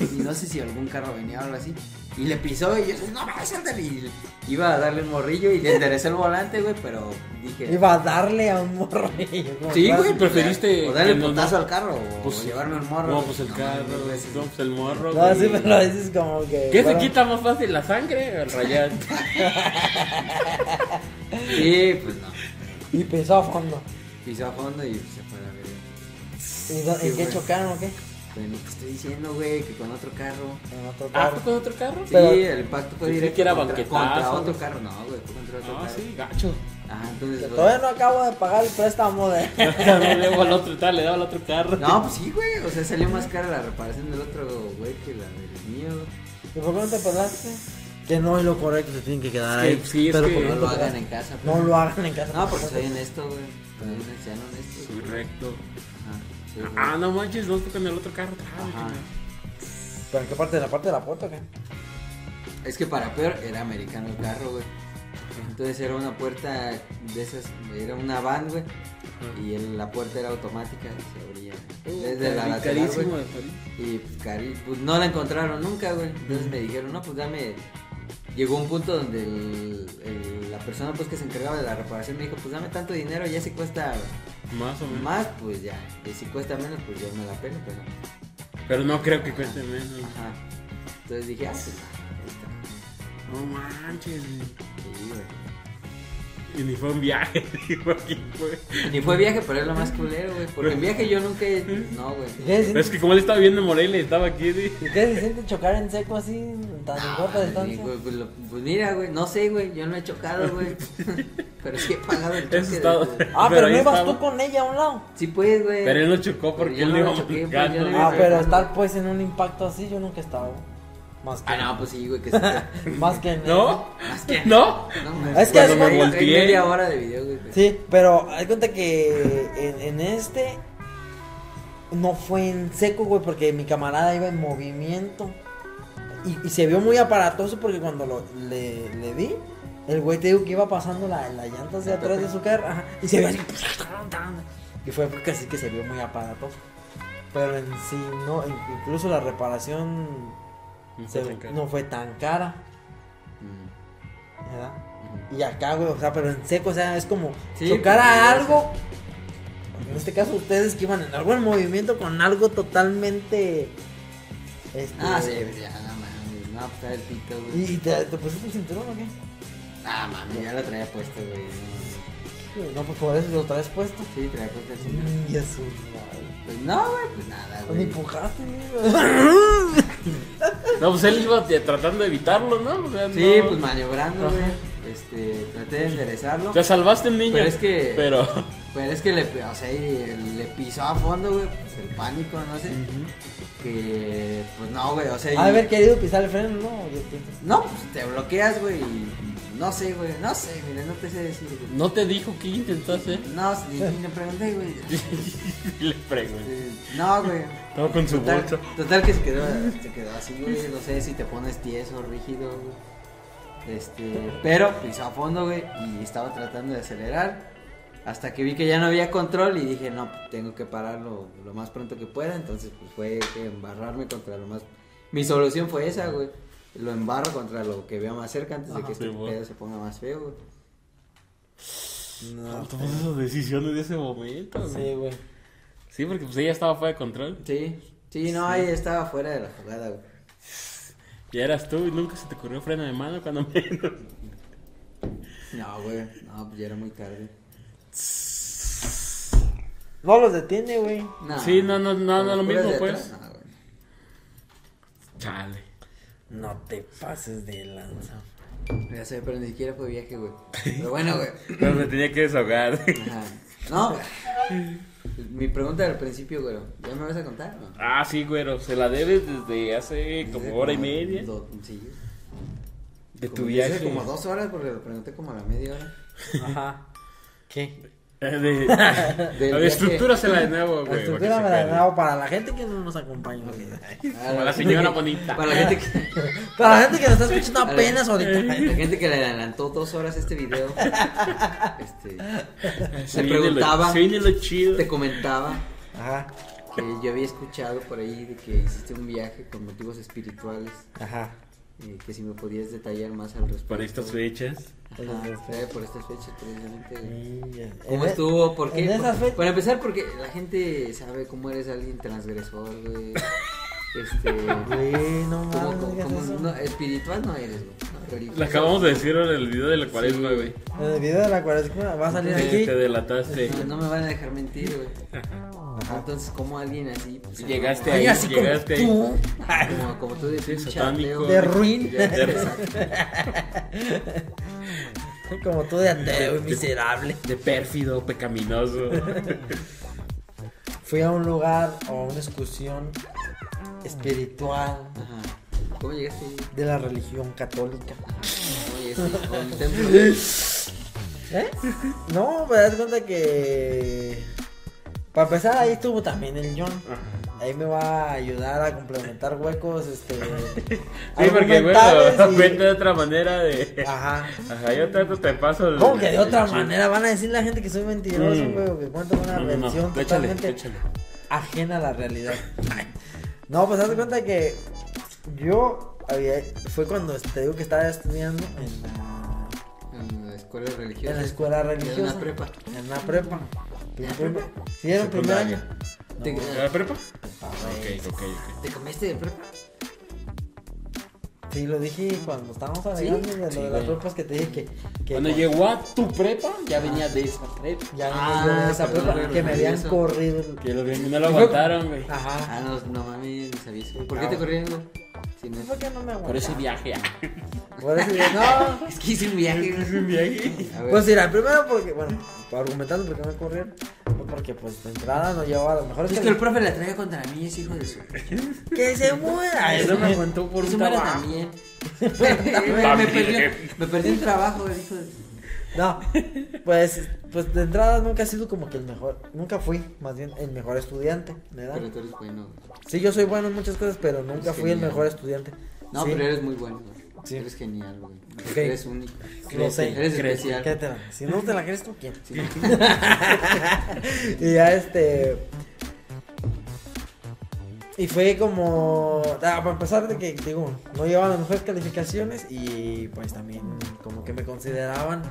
Y no sé si algún carro venía o algo así. Y le pisó y yo, no me suéltale. Y iba a darle un morrillo y le enderecé el volante, güey, pero dije. Iba a darle a un morrillo. Sí, güey, preferiste O darle no- putazo al carro o Pues, llevarme un morro. No, pues el No, carro, no, pues el morro. No, sí me lo dices como que. ¿Qué se quita más fácil, la sangre o el rayar? Sí, pues no. Y pisó a fondo. Pisó a fondo y se fue a la verga. ¿Y ¿En qué chocaron o qué? Bueno, te estoy diciendo, güey, que con otro carro. En otro ¿Ah, carro. fue con otro carro? Sí, Pero- el impacto fue directo. que era contra, contra otro carro. No, güey, fue contra otro Ah, carro. sí, gacho. Ajá, entonces. Güey, todavía no acabo de pagar el préstamo de. no le daba al otro, tal, le daba al otro carro. No, pues sí, güey. O sea, salió más cara la reparación del otro, güey, que la del mío. ¿Y por qué no te pelaste? Que no es lo correcto, se tienen que quedar Es ahí. sí, es Pero que- ¿por qué No lo hagan en casa. No pues. lo hagan en casa. No, por porque soy honesto, güey. Soy sean honestos. güey. Sí. Ah, no manches, no con el otro carro. Ah, Ajá. ¿Pero en qué parte? ¿En la parte de la puerta o qué? Es que para peor era americano el carro, güey. Entonces era una puerta de esas, era una van, güey. Y el- la puerta era automática, se abría. Desde la lateral, Carísimo güey. de París. Y pues, cari- pues, no la encontraron nunca, güey. Entonces me dijeron, no, pues dame. Llegó un punto donde el- el- la persona pues que se encargaba de la reparación me dijo, pues dame tanto dinero, ya si cuesta Más o menos. más, pues ya. Y si cuesta menos, pues yo me la pelo, pero. Pero no creo que cueste menos. Ajá. Entonces dije, ah, pues ahí No manches. güey. está. Sí, güey. Y ni fue un viaje, digo, aquí fue. Ni fue viaje, pero es lo más culero, güey. Porque en viaje yo nunca. he- No, güey. ¿Y qué se Pero es que como él estaba viendo en Morelia y estaba aquí, di- ¿y qué se siente chocar en seco así, tan Ah, corta distancia? Pues, pues, lo- pues mira, güey, no sé, güey, yo no he chocado, güey. pero sí he pagado el choque. De- Ah, Pero no ibas estaba. tú con ella a un lado. Sí, pues, güey. Pero él no chocó porque Yo él no no iba pues, no Ah, pero estar pues en un impacto así, yo nunca he estado. Más que Ah, no, pues sí, güey, que te- Más que en ¿No? Más que... ¿No? No. Es que Cuando es- me volteé. media hora de video, güey. Sí, pero hay cuenta que en, en este no fue en seco, güey, porque mi camarada iba en movimiento. Y, y se vio muy aparatoso porque cuando lo, le, le di, el güey te digo que iba pasando la, la llanta hacia atrás de su carro ajá, y se vio así. Y fue así que se vio muy aparatoso. Pero en sí, no, in- incluso la reparación No se- fue tan caro. no fue tan cara, Mm, ¿verdad? Y acá, güey, o sea, pero en seco, o sea, es como Sí, chocar pues, a algo. En este caso, ustedes que iban en algo en movimiento con algo totalmente. Este, Ah, sí, pues ya, no mames. No, pues está el pito, güey. ¿Y te, te pusiste el cinturón o qué? Ah, mames, ya lo traía puesto, güey. No, No, pues por eso lo traes puesto. Sí, traía puesto el cinturón. Y eso, madre. Pues no, güey, pues nada, Ni güey. empujaste, güey. No, pues él iba tratando de evitarlo, ¿no? O sea, Sí, no- pues maniobrando, güey. Este, traté de enderezarlo. Te salvaste el niño. Pero es que- Pero. Pero es que le, o sea, le pisó a fondo, güey. Pues el pánico, no sé. Que, pues no, güey, o sea. y- Haber querido pisar el freno, no. No, pues te bloqueas, güey. y No sé, güey, no sé, mire, no te sé decir, güey. ¿No te dijo qué intentó hacer? No, ni, ni le pregunté, güey. Le pregunto. Eh, No, güey. Estaba con su Total, bolsa. total que se quedó, se quedó así, güey. No sé si te pones tieso, rígido, güey. Este, pero pisó a fondo, güey. Y estaba tratando de acelerar. Hasta que vi que ya no había control y dije, no, tengo que pararlo lo más pronto que pueda. Entonces, pues fue que embarrarme contra lo más. Mi solución fue esa, güey. Lo embarro contra lo que vea más cerca antes de que este pedo se ponga más feo, güey. No. Tomas esas decisiones de ese momento, güey. Sí, güey. Sí, porque pues ella estaba fuera de control. Sí, sí, no, ahí estaba fuera de la jugada, güey. Y eras tú y nunca se te ocurrió freno de mano cuando menos. No, güey, no, pues ya era muy tarde. No los detiene, güey. No. Sí, no, no, no, no, lo mismo, pues. atrás, no. Chale. No te pases de lanza. Ya sé, pero ni siquiera fue viaje, güey. Pero bueno, güey. Pero me tenía que desahogar. Ajá. No, mi pregunta del principio, güey. ¿Ya me vas a contar? No? Ah, sí, güero. Se la debes desde hace como hora y media. Do- sí. De tu Como- viaje. Hace como dos horas porque lo pregunté como a la media hora. Ajá. ¿Qué? De... Ver, viaje- estructúrasela de nuevo, La güey. estructura para me que la se he acuerde. dado para la gente que no nos acompaña. a Como la señora que- bonita. Para la gente que, Para la gente que nos está escuchando apenas ahorita. la gente que le adelantó dos horas este video. Este, Se preguntaba, Se viene lo chido. te comentaba Ajá. que yo había escuchado por ahí de que hiciste un viaje con motivos espirituales. Ajá. Eh, que si me podías detallar más al respecto. Para estas fechas. Ajá, por estas fechas, precisamente. ¿Cómo e- estuvo? ¿Por qué? Por- Para empezar, porque la gente sabe cómo eres alguien transgresor, güey. Este. Güey, no como, mames, como- como- no, espiritual no eres, güey. no, acabamos de decir en el video de la cuaresma, Sí. güey. En el video de la cuaresma va a salir Sí, aquí. Te delataste. No, no me van a dejar mentir, güey. Entonces, como alguien así. Pues, Llegaste como- ahí, así como llegaste ahí. tú. Como, como tú de satánico. De ruin. Como tú de ateo y miserable. De pérfido, pecaminoso. Fui a un lugar o a una excursión espiritual Ajá. ¿Cómo llegaste ahí? de la religión católica. ¿Cómo llegaste? ¿Con el templo? ¿Eh? No, me das cuenta que. Para empezar, ahí estuvo también el John. Ahí me va a ayudar a complementar huecos, este. Sí, porque, y- cuenta de otra manera de. Ajá. Ajá, yo tanto te paso el. ¿Cómo que de otra el manera? Van a decir la gente que soy mentiroso, Mm. güey, que cuento una No, no, no, versión échale, totalmente échale. ajena a la realidad. No, pues haz de cuenta que yo había, fue cuando te digo que estaba estudiando en la, En la escuela religiosa. en la escuela En religiosa. la prepa. En la prepa. Prim- prim- Sí, era el primer año. ¿Te, ¿A la prepa? Ah. Ok, ok, ok. ¿Te comiste de prepa? Sí, lo dije cuando estábamos ¿Sí? hablando de lo Sí, de las prepas que te dije que, que Cuando llegó a tu prepa, ya venía de esa prepa. ya venía Ah, yo de esa prepa que me habían eso. corrido. Que lo no lo aguantaron, güey. Ajá. Ah, no, no mames, no sabía eso. ¿Por qué Ah, te corrieron, no- ¿Por qué no me Por ese viaje. ah. Por eso dije, no. Es que hice un viaje, güey. un viaje. A. Pues mira, primero porque, bueno, para argumentando porque me corrieron. Porque porque pues de entrada no llevaba las mejores Es que el profe la traía contra mí, ese hijo de su. que se muera. Eso me contó por un muera trabajo. también. me, me También. perdió, me perdí un trabajo, el hijo de. No, pues, pues de entrada nunca he sido como que el mejor, nunca fui, más bien el mejor estudiante, ¿verdad? Pero tú eres bueno. güey. Sí, yo soy bueno en muchas cosas, pero nunca fui el mejor estudiante. No, Sí. pero eres muy bueno, güey. Sí. Eres genial, güey. Eres único. Lo sé. Eres especial. Si no te la crees tú, ¿quién? Sí. y ya este. Y fue como. ah, para empezar, de que digo, no llevaban las mejores calificaciones y pues también como que me consideraban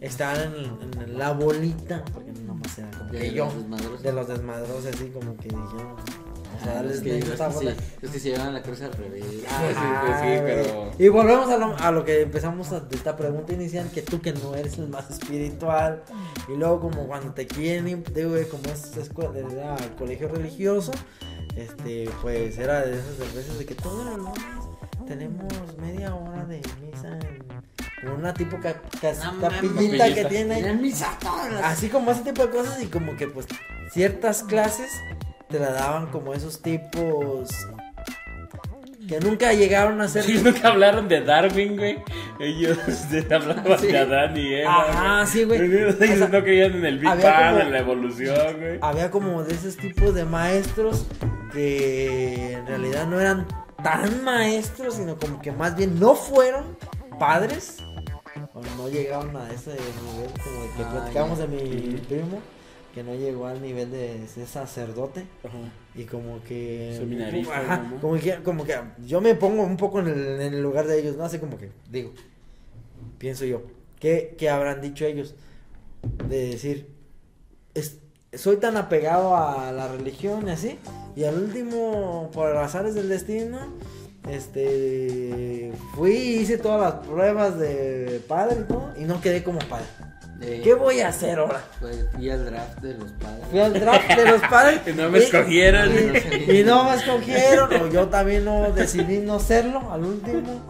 estar en, en la bolita, porque no más era como De que yo, los de los desmadrosos, así como que dijeron. O sea, Ah, darles es que, es que sí, es que se llevan la cruz al revés. Ah, sí, pues sí, pero- Y volvemos a lo, a lo que empezamos a, de esta pregunta inicial, que tú que no eres el más espiritual, y luego como cuando te quieren, digo, güey, como es escuela, era colegio religioso, este, pues era de esas veces de que todos los lunes tenemos media hora de misa en, en una tipo ca- No capillita que tiene Así como ese tipo de cosas y como que pues ciertas clases te la daban como esos tipos que nunca llegaron a ser... Sí, nunca hablaron de Darwin, güey. Ellos hablaban Sí. de Adán y Eva. Ajá, sí, güey. Ellos O sea, no creían en el Big Bang, como- en la evolución, güey. Había como de esos tipos de maestros que en realidad no eran tan maestros, sino como que más bien no fueron padres o no llegaron a ese nivel como el que Ah, platicamos de mi primo que no llegó al nivel de sacerdote. Ajá. y como que Seminarista, Ajá, ¿no? como que como que yo me pongo un poco en el, en el lugar de ellos no así como que digo pienso yo qué, qué habrán dicho ellos de decir es- soy tan apegado a la religión y así. Y al último por azares del destino este fui hice todas las pruebas de padre y todo y no quedé como padre de- qué voy a hacer ahora Pues fui al draft de los padres. Fui al draft de los padres. Y no me escogieron. Y, y no me escogieron. O yo también no decidí no serlo al último.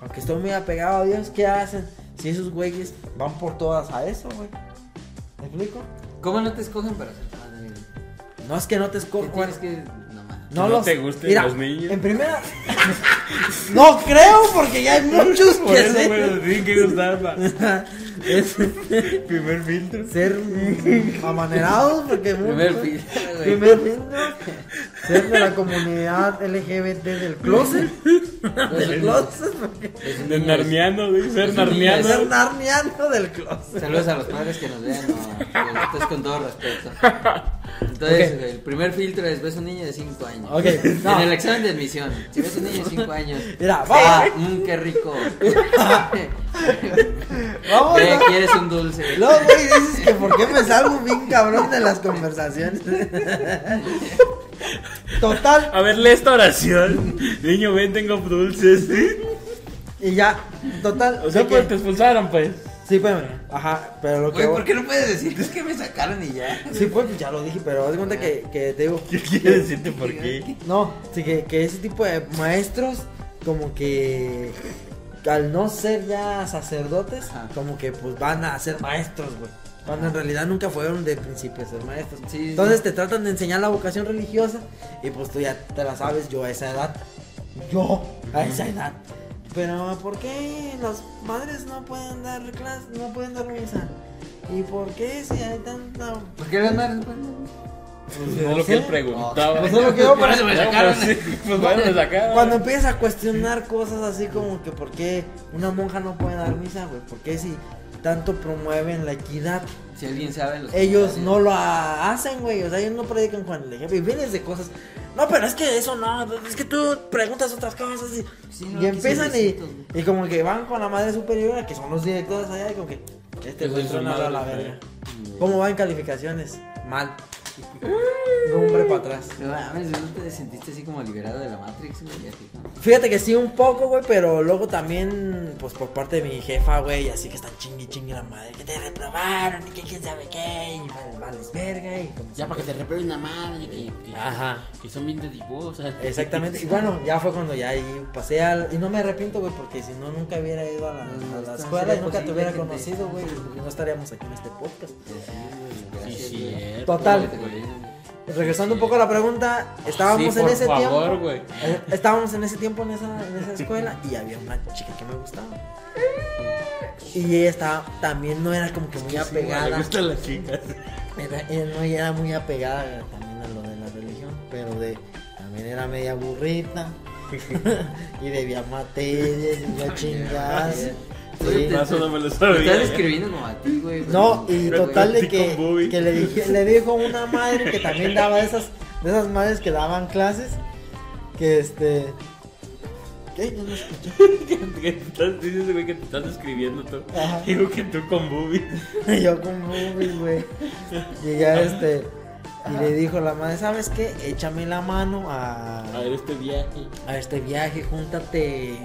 Aunque estoy muy apegado a Dios, ¿qué hacen? Si esos güeyes van por todas a eso, güey. ¿Me explico? ¿Cómo no te escogen para ser padre? No es que no te ¿Qué escojan. tienes que.? No mames. No, ¿Que no los, te gusten Mira, los niños? En primera. no creo, porque ya hay muchos Por que eso, sé. güey, nos tienen que gustar, pa. Es Primer filtro. ser amanerados, porque Primer filtro, güey. Primer filtro, ser de la comunidad LGBT del closet. del closet, porque Es De niños. narniano, güey. Ser narniano. ser narniano del closet. Saludos a los padres que nos vean, no, esto es con todo respeto. Entonces, el primer filtro es ves un niño de 5 años. No. En el examen de admisión, si ves un niño de 5 años, Mira, ah, vamos, mmm, qué rico. vamos. No. quieres un dulce. No, güey, dices que por qué me salgo bien cabrón de las conversaciones. Total, A ver, lee esta oración. Niño, ven, tengo dulces. y ya, total. O sea, pues que- te expulsaron, pues. Sí, pues, ajá, pero lo que. Güey, ¿por qué no puedes decir? Es que me sacaron y ya. Sí, pues, ya lo dije, pero haz de cuenta que, que te digo. ¿Qué quiere decirte por qué? No, sí, que, que ese tipo de maestros, como que al no ser ya sacerdotes, Ajá. como que pues van a ser maestros, güey. Cuando en realidad nunca fueron de principio a ser maestros. Sí, sí. Entonces te tratan de enseñar la vocación religiosa y pues tú ya te la sabes, yo a esa edad. Yo a esa edad. Pero ¿por qué las madres no pueden dar clase, no pueden dar misa? ¿Y por qué si hay tanta... ¿Por qué las madres? No? Pues No es lo sé. que él preguntaba. Pues es lo que yo Por eso me No, sacaron. Pues, sí, pues bueno, me sacaron. Cuando empiezas a cuestionar cosas así como que por qué una monja no puede dar misa, güey, por qué si tanto promueven la equidad, Si alguien sabe los ellos no lo ha- hacen, güey, o sea, ellos no predican con el ejemplo y vienes de cosas, no, pero es que eso no, es que tú preguntas otras cosas y, Sí, no, y empiezan y, y como que van con la madre superiora, que son los directores allá, y como que este güey suena a la verga. ¿Cómo va en calificaciones? Mal. Rumbre para atrás. No mames, ¿no te sentiste así como liberado de la Matrix, güey? Fíjate que sí, un poco, güey, pero luego también, pues por parte de mi jefa, güey, así que están chingui chingui la madre, que te reprobaron y que quién sabe qué, y vales, vales verga, y como Ya para que te reprueben la madre, que, que, Ajá. que son bien dedivosas. Exactamente, y bueno, ya fue cuando ya ahí pasé al... Y no me arrepiento, güey, porque si no, nunca hubiera ido a la, a la No, escuela y nunca te hubiera te- conocido, güey, y no estaríamos aquí en este podcast. Gracias, Sí, güey. Cierto, Total. Regresando un poco a la pregunta, estábamos Sí, en ese favor, tiempo... eh, Estábamos en ese tiempo en esa, en esa escuela y había una chica que me gustaba. Y ella estaba, también no era como que muy apegada. gustan las chicas. Era, ella no era muy apegada también a lo de la religión, pero de también era media burrita y debía materias y la chingada. Sí. no me lo Te sabía. estás escribiendo como a ti, güey. No, y total de que, que le, dije, le dijo una madre que también daba esas, de esas madres que daban clases, que este... ¿Qué? No lo escuché. que te estás, dices, güey, que te estás escribiendo tú. Ajá. Digo que tú con boobies. Yo con Bobby, güey. Y ya este... Y le dijo la madre, ¿sabes qué? Échame la mano a... A ver este viaje. a este viaje, júntate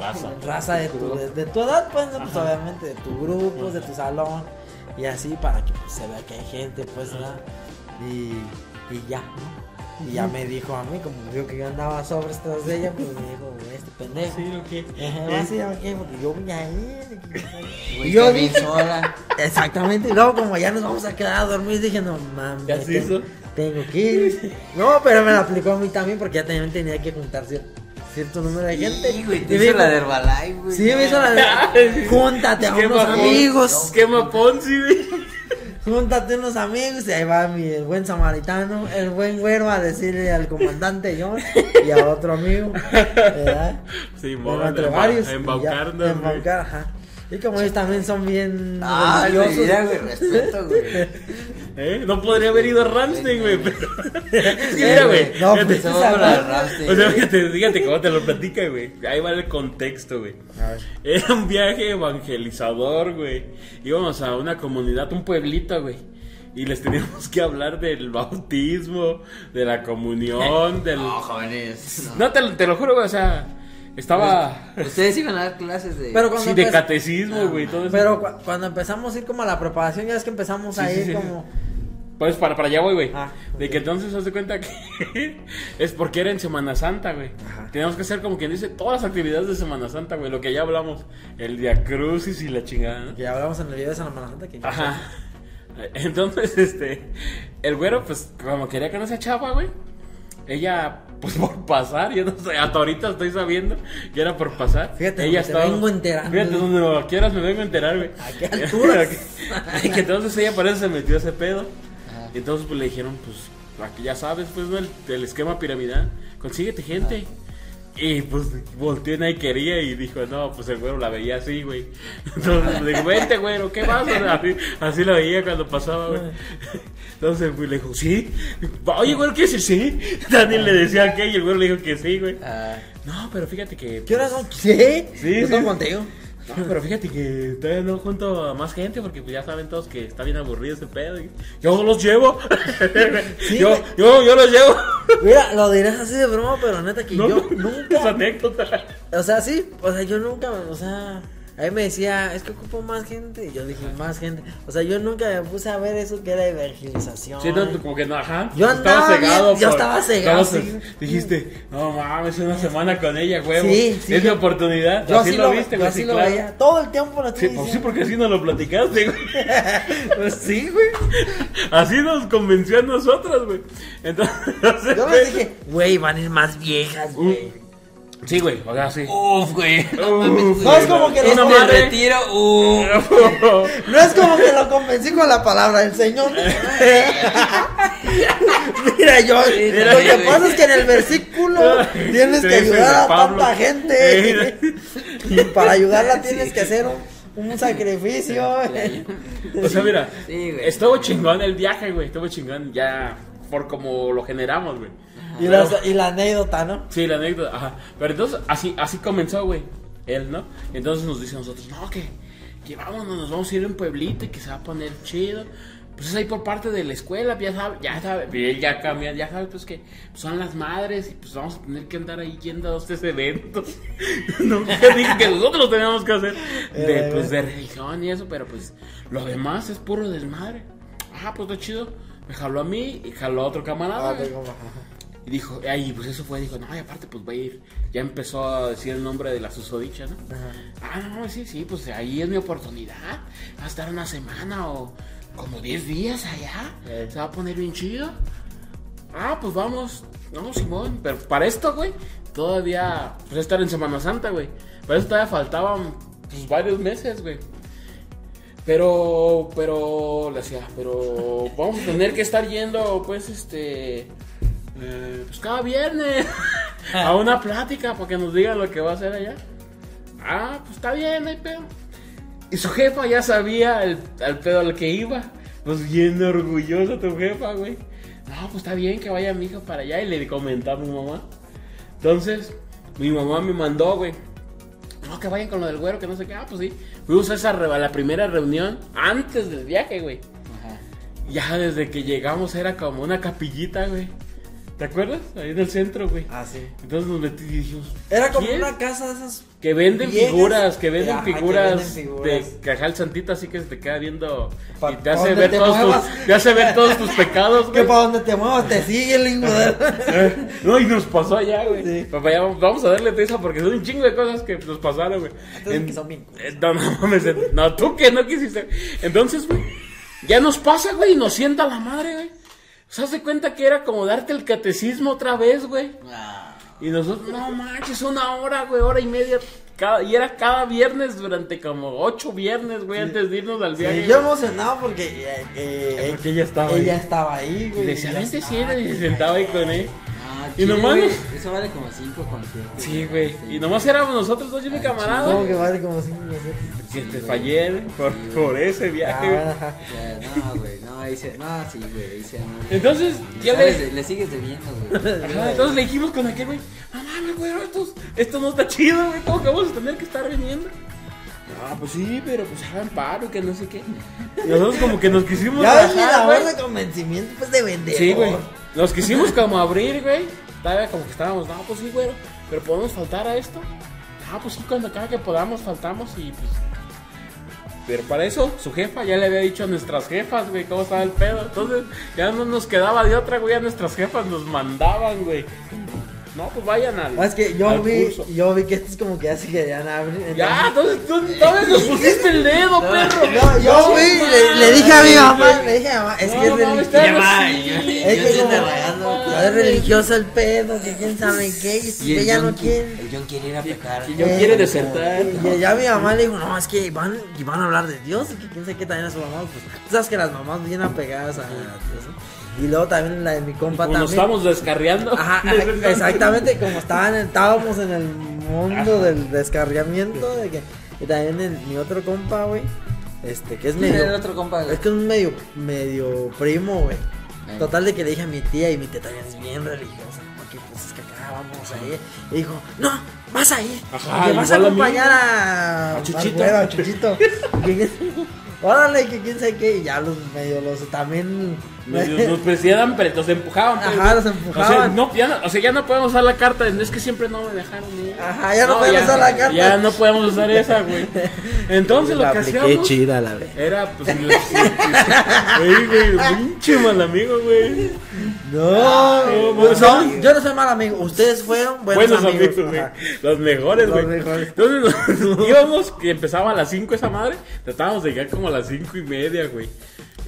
Raza. raza de tu, de, de tu edad, pues, ¿no? pues obviamente de tu grupo, de tu salón, y así para que pues, se vea que hay gente, pues, ¿verdad? Y, y ya, ¿no? Y ya me dijo a mí, como vio que yo andaba sobre tras de ella, pues me dijo, este pendejo. Sí, ¿o qué? Ajá, ¿vas a ir a qué? Porque yo voy a ir. Güey, Y yo dije, sola. Exactamente, y luego como ya nos vamos a quedar a dormir, dije, no mames. ¿Ya se tengo- hizo? Tengo que ir. No, pero me la aplicó a mí también porque ya también tenía que juntar cier- cierto número de gente. Sí, güey, te me hizo la de Herbalife, güey. Sí, me hizo la de. Júntate a unos amigos. Esquema Ponzi, güey. Júntate unos amigos. Y ahí va mi el buen samaritano, el buen güero a decirle al comandante John y a otro amigo. ¿Verdad? Sí, Bueno, entre varios. Embaucarnos. Embaucar, ajá. Y como ellos también son bien. Ah, religiosos, güey, respeto, güey. ¿Eh? No podría haber ido a Ramstein, güey, pero... Mira, güey. no, pues, Empezamos con la Ramstein. Ramstein, O sea, fíjate, fíjate cómo te lo platica, güey. Ahí va el contexto, güey. A ver. Era un viaje evangelizador, güey. Íbamos a una comunidad, un pueblito, güey. Y les teníamos que hablar del bautismo, de la comunión, del... No, jóvenes. no. No, te, lo- te lo juro, güey, o sea... Estaba... Ustedes iban a dar clases de. Pero Sí, de catecismo, güey, todo eso. Pero cu- cuando empezamos a ir como a la preparación, ya es que empezamos Sí, a sí, ir sí. como. Pues para, para allá voy, güey. Ah, De que entonces haz de cuenta que es porque era en Semana Santa, güey. Teníamos que hacer como quien dice todas las actividades de Semana Santa, güey. Lo que ya hablamos. El Día Crucis y la chingada, ¿no? Que hablamos en el video de San Santa que Ajá. Entonces, este. El güero, pues, como quería que no se chava, güey. Ella, pues por pasar, yo no sé, hasta ahorita estoy sabiendo que era por pasar. Fíjate, ella porque te vengo enterando. Fíjate, donde lo quieras me vengo a enterar, güey. ¿A qué alturas? Y que entonces ella parece se metió ese pedo. Entonces pues le dijeron, pues, aquí ya sabes, pues, ¿no? El, el esquema piramidal. Consíguete gente. Y pues volteó y nadie quería y dijo, no, pues el güero la veía así, güey. Entonces le digo, vente, güero, ¿qué pasa? Así, así la veía cuando pasaba, güey. Entonces pues, le dijo, sí. Oye, güero, ¿qué decir sí? Daniel le decía que y el güero le dijo que sí, güey. Ah, No, pero fíjate que... ¿Qué horas son? ¿Sí? Sí, Yo sí. contigo. No, pero fíjate que todavía no junto a más gente porque pues ya saben todos que está bien aburrido ese pedo. Yo los llevo. Sí, yo, yo, yo los llevo. Mira, lo dirás así de broma, pero neta que No, yo no, Es nunca. anécdota. O sea, sí, o sea, yo nunca, o sea, ahí me decía, es que ocupo más gente. Y yo dije, más gente. O sea, yo nunca me puse a ver eso que era evangelización. Sí, no, como que no, ajá. Yo Estaba andaba bien, yo estaba cegado, sí. Dijiste, no mames, una semana con ella, huevo. Sí, sí, es mi oportunidad. Yo así así lo lo, viste, güey. así Sí, lo claro. veía. Todo el tiempo lo Sí, pues sí, porque así nos lo platicaste, güey. Pues sí, güey. Así nos convenció a nosotros, güey. Entonces, Yo les dije, güey, van a ir más viejas, güey. Sí, güey, o sea, sí. Uf, güey. Uf, No es como que lo- Una madre. retiro, uf. No es como que lo convencí con la palabra del Señor. Mira, yo, Mira, lo que güey. pasa es que en el versículo tienes que ayudar a tanta gente. Y para ayudarla tienes que hacer un, un sacrificio. O sea, mira, Sí, güey. estuvo chingón el viaje, güey. Estuvo chingón ya por como lo generamos, güey. Y la, y la anécdota, ¿no? Sí, la anécdota, ajá. Pero entonces, así, así comenzó, güey. Él, ¿no? Entonces nos dice a nosotros, no, que, que vámonos, nos vamos a ir a un pueblito y que se va a poner chido. pues es ahí por parte de la escuela, ya sabe, ya sabe, él ya cambia, ya sabe, pues que son las madres y pues vamos a tener que andar ahí yendo a estos eventos. no, dije que nosotros teníamos que hacer de, pues, de religión y eso, pero pues lo demás es puro desmadre. Ah, pues está chido. Me jaló a mí y jaló a otro camarada. Ah, ajá. Y dijo, ahí pues eso fue, dijo, no, y aparte pues voy a ir. Ya empezó a decir el nombre de la susodicha, ¿no? Ajá. Ah, no, sí, sí, pues ahí es mi oportunidad. Va a estar una semana o como 10 días allá. Se va a poner bien chido. Ah, pues vamos. No, Simón. Pero para esto, güey, todavía, pues estar en Semana Santa, güey. Para eso todavía faltaban, pues varios meses, güey. Pero, pero, le decía, pero vamos a tener que estar yendo, pues, este, eh, pues cada viernes a una plática para que nos digan lo que va a hacer allá. Ah, pues está bien, hay pedo. Y su jefa ya sabía el, al pedo al que iba. Pues bien orgullosa tu jefa, güey. No, pues está bien que vaya mi hija para allá. Y le comentaba a mi mamá. Entonces, mi mamá me mandó, güey. No, que vayan con lo del güero, que no sé qué. Ah, pues sí. Fuimos a, esa a la primera reunión antes del viaje, güey. Ajá. Ya desde que llegamos era como una capillita, güey. ¿Te acuerdas? Ahí en el centro, güey. Ah, sí. Entonces nos metí y dijimos. Era como ¿quién? una casa de esas. Que venden Viejas. figuras, que venden Ajá, que figuras, venden figuras. de caja el santito así que se te queda viendo Pa- y te hace ver te todos muevas. tus, te hace ver todos tus pecados, Que güey. para donde te muevas te sigue el lingüero. No, y nos pasó allá, güey. Sí. Papá, ya vamos a darle prisa porque son un chingo de cosas que nos pasaron, güey. Entonces, En- que son bien eh, No, no mames. eh, No, tú que no quisiste. Entonces, güey, ya nos pasa, güey, y nos sienta la madre, güey. ¿Se hace cuenta que era como darte el catecismo otra vez, güey? Y nosotros, no manches, una hora, güey, hora y media. Cada, y era cada viernes durante como ocho viernes, güey, antes de irnos al viaje. Sí, yo emocionado porque, eh, eh, Porque ella estaba ahí. ella estaba ahí, Y güey. le decía, Ya vente, está, siéntate", y se sentaba ahí con él. Ah, Y nomás güey. Eso vale como 5 conciertos. Sí, güey. Y nomás éramos nosotros dos y mi camarada. Como que vale como cinco minutos. Que te fallé güey, por, por ese Ah, viaje, güey. Ya, no, güey, no, ahí se, no, sí, güey, ahí se. Entonces, ya le, Le sigues debiendo, güey. Ajá, entonces le dijimos con aquel güey, no mames, güey, esto, esto no está chido, güey, ¿cómo que vamos a tener que estar viniendo? Ah, pues sí, pero pues hagan paro, que no sé qué. Y nosotros como que nos quisimos Ya ves mi labor de convencimiento, pues de vender. Sí, güey. Nos quisimos como abrir, güey. Todavía como que estábamos, no, pues sí, güey, pero podemos faltar a esto. Ah, pues sí, cuando cada que podamos faltamos y pues... Pero para eso, su jefa ya le había dicho a nuestras jefas, güey, cómo estaba el pedo. Entonces, ya no nos quedaba de otra, güey, a nuestras jefas nos mandaban, güey. No, pues vayan al. Ah, Es que yo vi, curso. yo vi que estos como que ya se querían abrir. Ya, entonces tú todavía nos pusiste el dedo, perro. No, yo vi, le, le dije a mi mamá, le dije a mi mamá, es No, que es Ya así. yo- Es que como- Ya es religioso el pedo, que quién sabe qué, y si Y el ella no John- quiere. El John quiere ir a pecar. Y yo quiere desertar. Y ya mi mamá le dijo, no, es que van, y van a hablar de Dios, y que quién sabe qué también a su mamá, pues, tú sabes que las mamás vienen apegadas a Dios, ¿no? Y luego también la de mi compa Como nos también. estamos descarriando. Ajá, exactamente, como estaban, estábamos en el mundo del descarriamiento, de que, y también el- mi otro compa, güey, este, que es ¿Quién era el medio, otro compa, güey? es que es un medio, medio primo, güey. Eh. Total de que le dije a mi tía y mi tía también es bien religiosa, porque pues es que acá vamos a ir. Y dijo, no, vas a ir, Ajá, vas a acompañar a, A Chuchito. a Chuchito. Órale, que quién sabe qué, y ya los medio los también. Nos, nos presionaban, pero nos empujaban. pues, Ajá, los empujaban. O sea, no, ya no, o sea, ya no podemos usar la carta. Es que siempre no me dejaron ir. Ajá, ya no podemos ya- usar la carta. Ya no podemos usar esa, güey. Entonces lo que hacíamos chida la vez. era, pues, los- Güey, güey, pinche mal amigo, güey. No, no, no, no. yo no soy mal amigo. Ustedes fueron buenos, Buenos amigos, güey. Ajá. Los mejores, güey. Entonces nos íbamos, que empezaba a las 5 esa madre. Tratábamos de llegar como a las 5 y media, güey.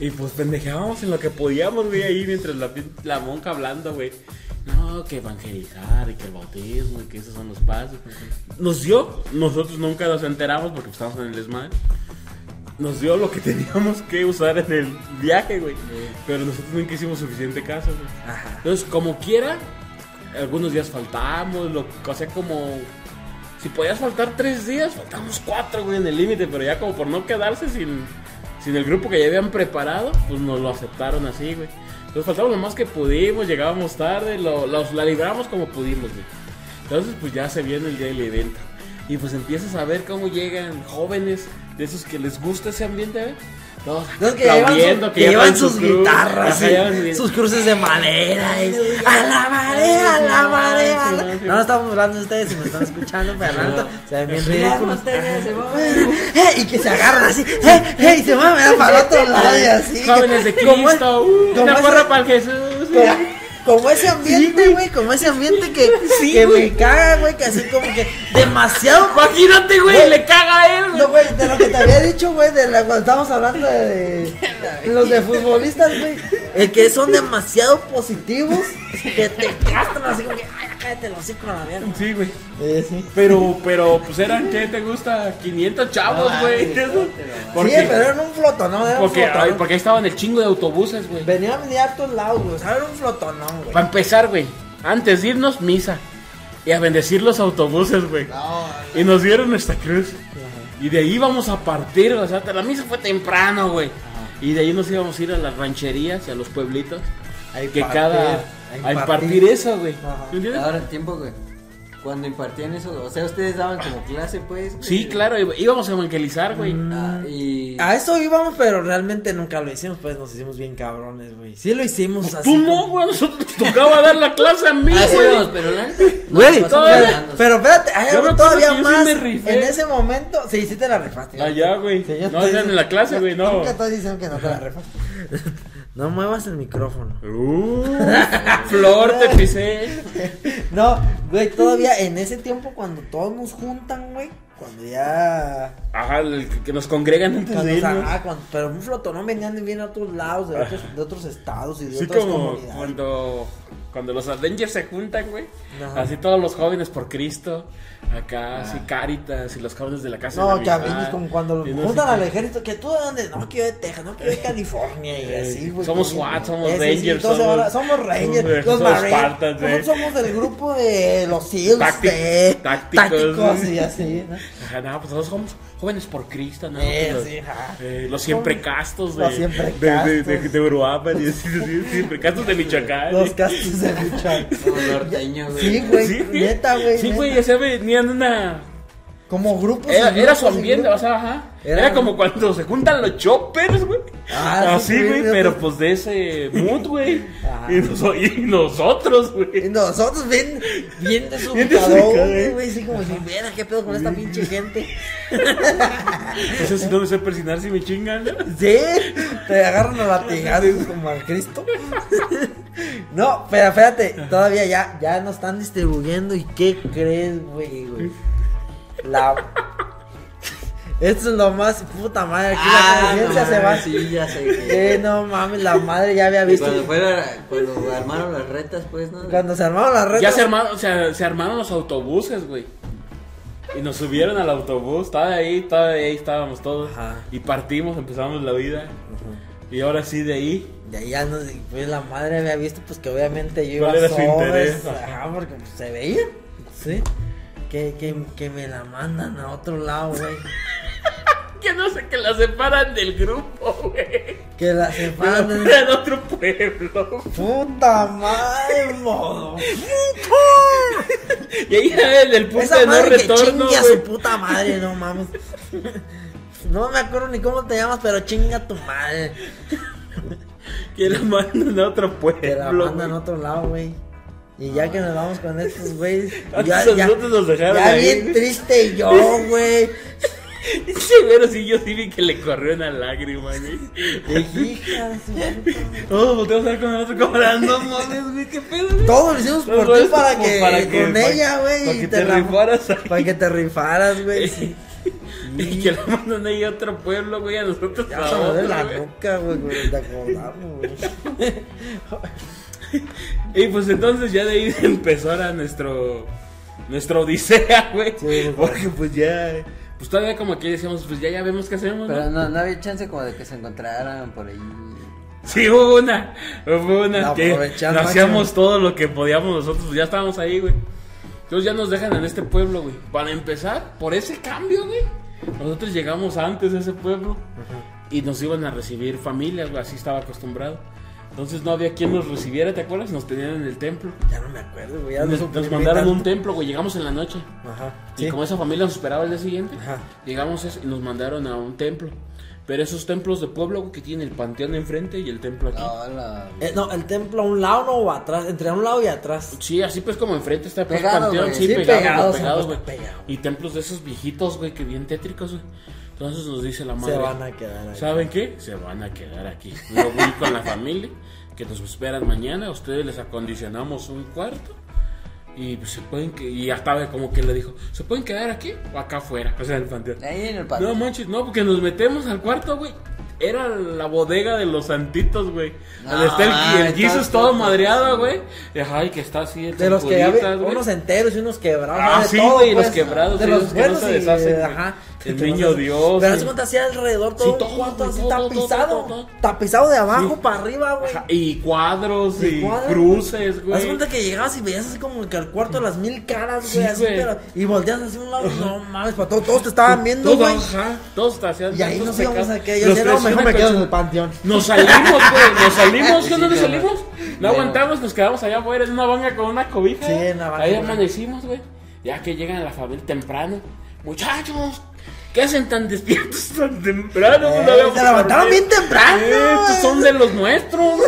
Y pues pendejábamos en lo que podíamos, güey, ahí mientras la, la monja hablando, güey. No, que evangelizar y que el bautismo y que esos son los pasos. Nos dio, nosotros nunca nos enteramos porque estábamos en el desmadre. Nos dio lo que teníamos que usar en el viaje, güey. Pero nosotros nunca hicimos suficiente caso, güey. Ajá. Entonces, como quiera, algunos días faltamos, lo, o sea, como... Si podías faltar tres días, faltamos cuatro, güey, en el límite, pero ya como por no quedarse sin, sin el grupo que ya habían preparado, pues nos lo aceptaron así, güey. Entonces faltamos lo más que pudimos, llegábamos tarde, lo, los- la libramos como pudimos, güey. Entonces, pues ya se viene el día del evento. Y pues empiezas a ver cómo llegan jóvenes, de esos que les gusta ese ambiente, ¿eh? Los que llevan, aplaudiendo, su- que que ya llevan traen sus cruz. guitarras, sus cruces de madera. y, a la marea, a la marea. a la-". No, no estamos hablando de ustedes si me están escuchando, pero se ven bien ridículos. Eh, y que se agarran así, eh, eh, y se van a para el otro lado y así. Jóvenes de Cristo, uh, una porra para el Jesús. Como, ese ambiente, güey, como ese ambiente que, Sí, que me caga, güey, que así como que demasiado Imagínate, güey, Güey. le caga a él, güey. No, güey, de lo que te había dicho, güey, de la, cuando estábamos hablando de, de los de futbolistas, güey, el que son demasiado positivos, que te castran así como que, ay, cállate los hocico a la mierda. Sí, güey. Eh, sí. Pero, pero, pues eran, ¿qué te gusta? 500 chavos, Ah, güey. sí, Porque, sí, pero era un flotón, ¿no? Era un porque, flotón. ay, porque ahí estaban el chingo de autobuses, güey. Venían a venir a todos lados, güey, o sea, era un flotonón, güey. Para empezar, güey, antes de irnos, misa. Y a bendecir los autobuses, güey. Y nos dieron nuestra cruz. Y de ahí íbamos a partir, o sea, la misa fue temprano, güey. Y de ahí nos íbamos a ir a las rancherías y a los pueblitos. Que cada. A A impartir eso, güey. Ajá. ¿Me entiendes? Ahora tiempo, güey. Cuando impartían eso, o sea, ustedes daban como clase, pues. güey? Sí, claro, íbamos a evangelizar, güey. Ah, y. A eso íbamos, pero realmente nunca lo hicimos, pues nos hicimos bien cabrones, güey. Sí lo hicimos así. Tú no, como- güey, nosotros nos tocaba dar la clase a mí, Ah, sí, güey. vamos, pero la neta. Güey, pasamos todavía- hablando. Pero espérate, hay Yo algo me acuerdo todavía que yo sí más. me rifé. En ese momento, sí, sí te la rifaste. Allá, güey. Sí, yo No, estoy era en la clase, güey, no. Nunca estoy diciendo que no te la rifaste. No muevas el micrófono. Uh, flor, te pisé. No, güey, todavía en ese tiempo cuando todos nos juntan, güey. Cuando ya. Ajá, el que- nos congregan antes Cuando, de irnos. ah, cuando- pero un flotonón venían de bien a otros lados, de otros, de otros estados y de Sí, otras como comunidades. cuando, cuando los Avengers se juntan, güey. Ajá. Así todos los jóvenes por Cristo. Acá, así Caritas y los jóvenes de la casa. No, de que a Navidad. veces como cuando no juntan al ejército, que tú de dónde, no, que yo de Texas, no, que yo de California y Eh, así, güey. somos SWAT, somos Ese, Rangers, entonces somos- somos Rangers, somos- los Marines, nosotros eh. somos del grupo de los SEALs, tácticos, tácticos ¿no? y así, ¿no? Ajá, no, pues nosotros somos jóvenes por Cristo, ¿no? Eh, los, sí, ajá. eh, los siempre castos de, Los siempre de, de, de, castos. de Uruapan y así, así, siempre castos de Michoacán. Los castos de Michoacán. Como norteño, güey. Sí, güey, Sí, neta, güey. Sí, güey, o sea, venían una. Como grupos. Era, y era su y ambiente, o sea, ajá. Era, Era- como cuando se juntan los choppers, güey. Ah, Así, sí, güey, güey, pero pues de ese mood, güey. Ajá. Y, noso- y nosotros, Y güey. nosotros bien, bien desubicados, güey, así como si, mira, qué pedo con esta pinche gente. O sea, si no me sé persinar si me chingan, ¿no? Sí, te agarran a latigazos como al Cristo. No, pero espérate, todavía ya, ya nos están distribuyendo y ¿qué crees, güey, güey? La... Esto es lo más puta madre, aquí Ah, la conciencia no, se va. Sí, ya sé. que- Eh, no mames, la madre ya había visto. cuando, fuera, cuando armaron las retas, pues, ¿no? Cuando se armaron las retas. Ya se armaron, o sea, se armaron los autobuses, güey. Y nos subieron al autobús, estaba ahí, estaba ahí, estábamos todos. Ajá. Y partimos, empezamos la vida. Y ahora sí, de ahí. De ahí ya no, pues la madre había visto pues que obviamente yo iba ¿Cuál era su sobres, interés? ajá, porque pues, se veía, sí, que, que, que me la mandan a otro lado, güey, Que no sé, que la separan del grupo, güey. que la separan de... mandan a otro pueblo. Puta madre, modo. Y ahí el del punto Esa de no madre que retorno, chingue a su puta madre, no mames. No me acuerdo ni cómo te llamas, pero chinga tu madre. Que la mandan a otro pueblo. Que la mandan a otro lado, güey. Y ya que nos vamos con estos güeyes. Ya, ya, nos dejaron ya ahí, bien triste yo, güey. Sí, pero sí, yo sí vi que le corrió una lágrima, güey. Hija. Todos volteamos a ver con el otro cámara. No mames, güey, qué pedo, güey. Todo lo hicimos por ti para que, para que- con ella, güey. para que te rifaras. Para que te rifaras, güey. Y que la mandan ahí a otro pueblo, güey, a nosotros Ya se me la nuca, güey, de acordarme, güey. Y pues entonces ya de ahí empezó ahora nuestro nuestra odisea, güey. Sí. Porque pues ya pues todavía como que decíamos, pues ya ya vemos qué hacemos, Pero ¿no? no, no había chance como de que se encontraran por ahí. Sí, hubo una, hubo una La que al hacíamos todo lo que podíamos nosotros, pues ya estábamos ahí, güey. Entonces ya nos dejan en este pueblo, güey. Para empezar, por ese cambio, güey. Nosotros llegamos antes a ese pueblo y nos iban a recibir familias, güey, así estaba acostumbrado. Entonces no había quien nos recibiera, ¿te acuerdas? Nos tenían en el templo. Ya no me acuerdo, güey. Nos, nos mandaron tanto. un templo, güey. Llegamos en la noche. Ajá. Y Sí. como esa familia nos esperaba el día siguiente, Ajá. llegamos y nos mandaron a un templo. Pero esos templos de pueblo güey, que tienen el panteón enfrente y el templo aquí. Hola. Eh, no, el templo a un lado no o atrás, entre un lado y atrás. Sí, así pues como enfrente está pues, Pegado, panteón, sí, Sí, pegado, pegados, pegados, pues, pegado. Y templos de esos viejitos, güey, que bien tétricos, güey. Entonces nos dice la madre. Se van a quedar ahí. ¿Saben qué? Se van a quedar aquí. Yo voy con la familia que nos esperan mañana. A ustedes les acondicionamos un cuarto. Y pues, se pueden que y hasta como que le dijo, ¿se pueden quedar aquí o acá afuera? O sea, en el panteón. Ahí en el No patio. manches, no, porque nos metemos al cuarto, güey. Era la bodega de los santitos, güey. No, Donde está el, ay, el Jesus todo madreado, güey. Ay, que está así. De los que había unos enteros y unos quebrados. Ah, de sí, güey, los pues. quebrados, De sí, los los que no buenos se deshacen. Ajá. El niño Dios, Pero sí. hace cuenta así alrededor todo, todo, cuarto güey, así todo, todo, tapizado. todo. Tapizado de abajo para arriba, güey. Y cuadros y, cuadros, cruces, Haz güey. cuenta que llegabas y veías así como que al cuarto de las mil caras, güey. Sí, así, güey. pero- y volteas hacia un lado no mames, para todos, todos te estaban viendo, Todos, güey. ajá, todos te hacían Y ahí nos íbamos a que yo Mejor me quedo en el panteón. Nos salimos, güey, nos salimos, ¿qué Sí, dónde salimos? No aguantamos, nos quedamos allá afuera en una banca con una cobija. Sí, en la banca. Ahí amanecimos, güey. Ya que llegan a la familia temprano. Muchachos, ¿qué hacen tan despiertos tan temprano? Eh, no se levantaron bien temprano, Eh, son de los nuestros.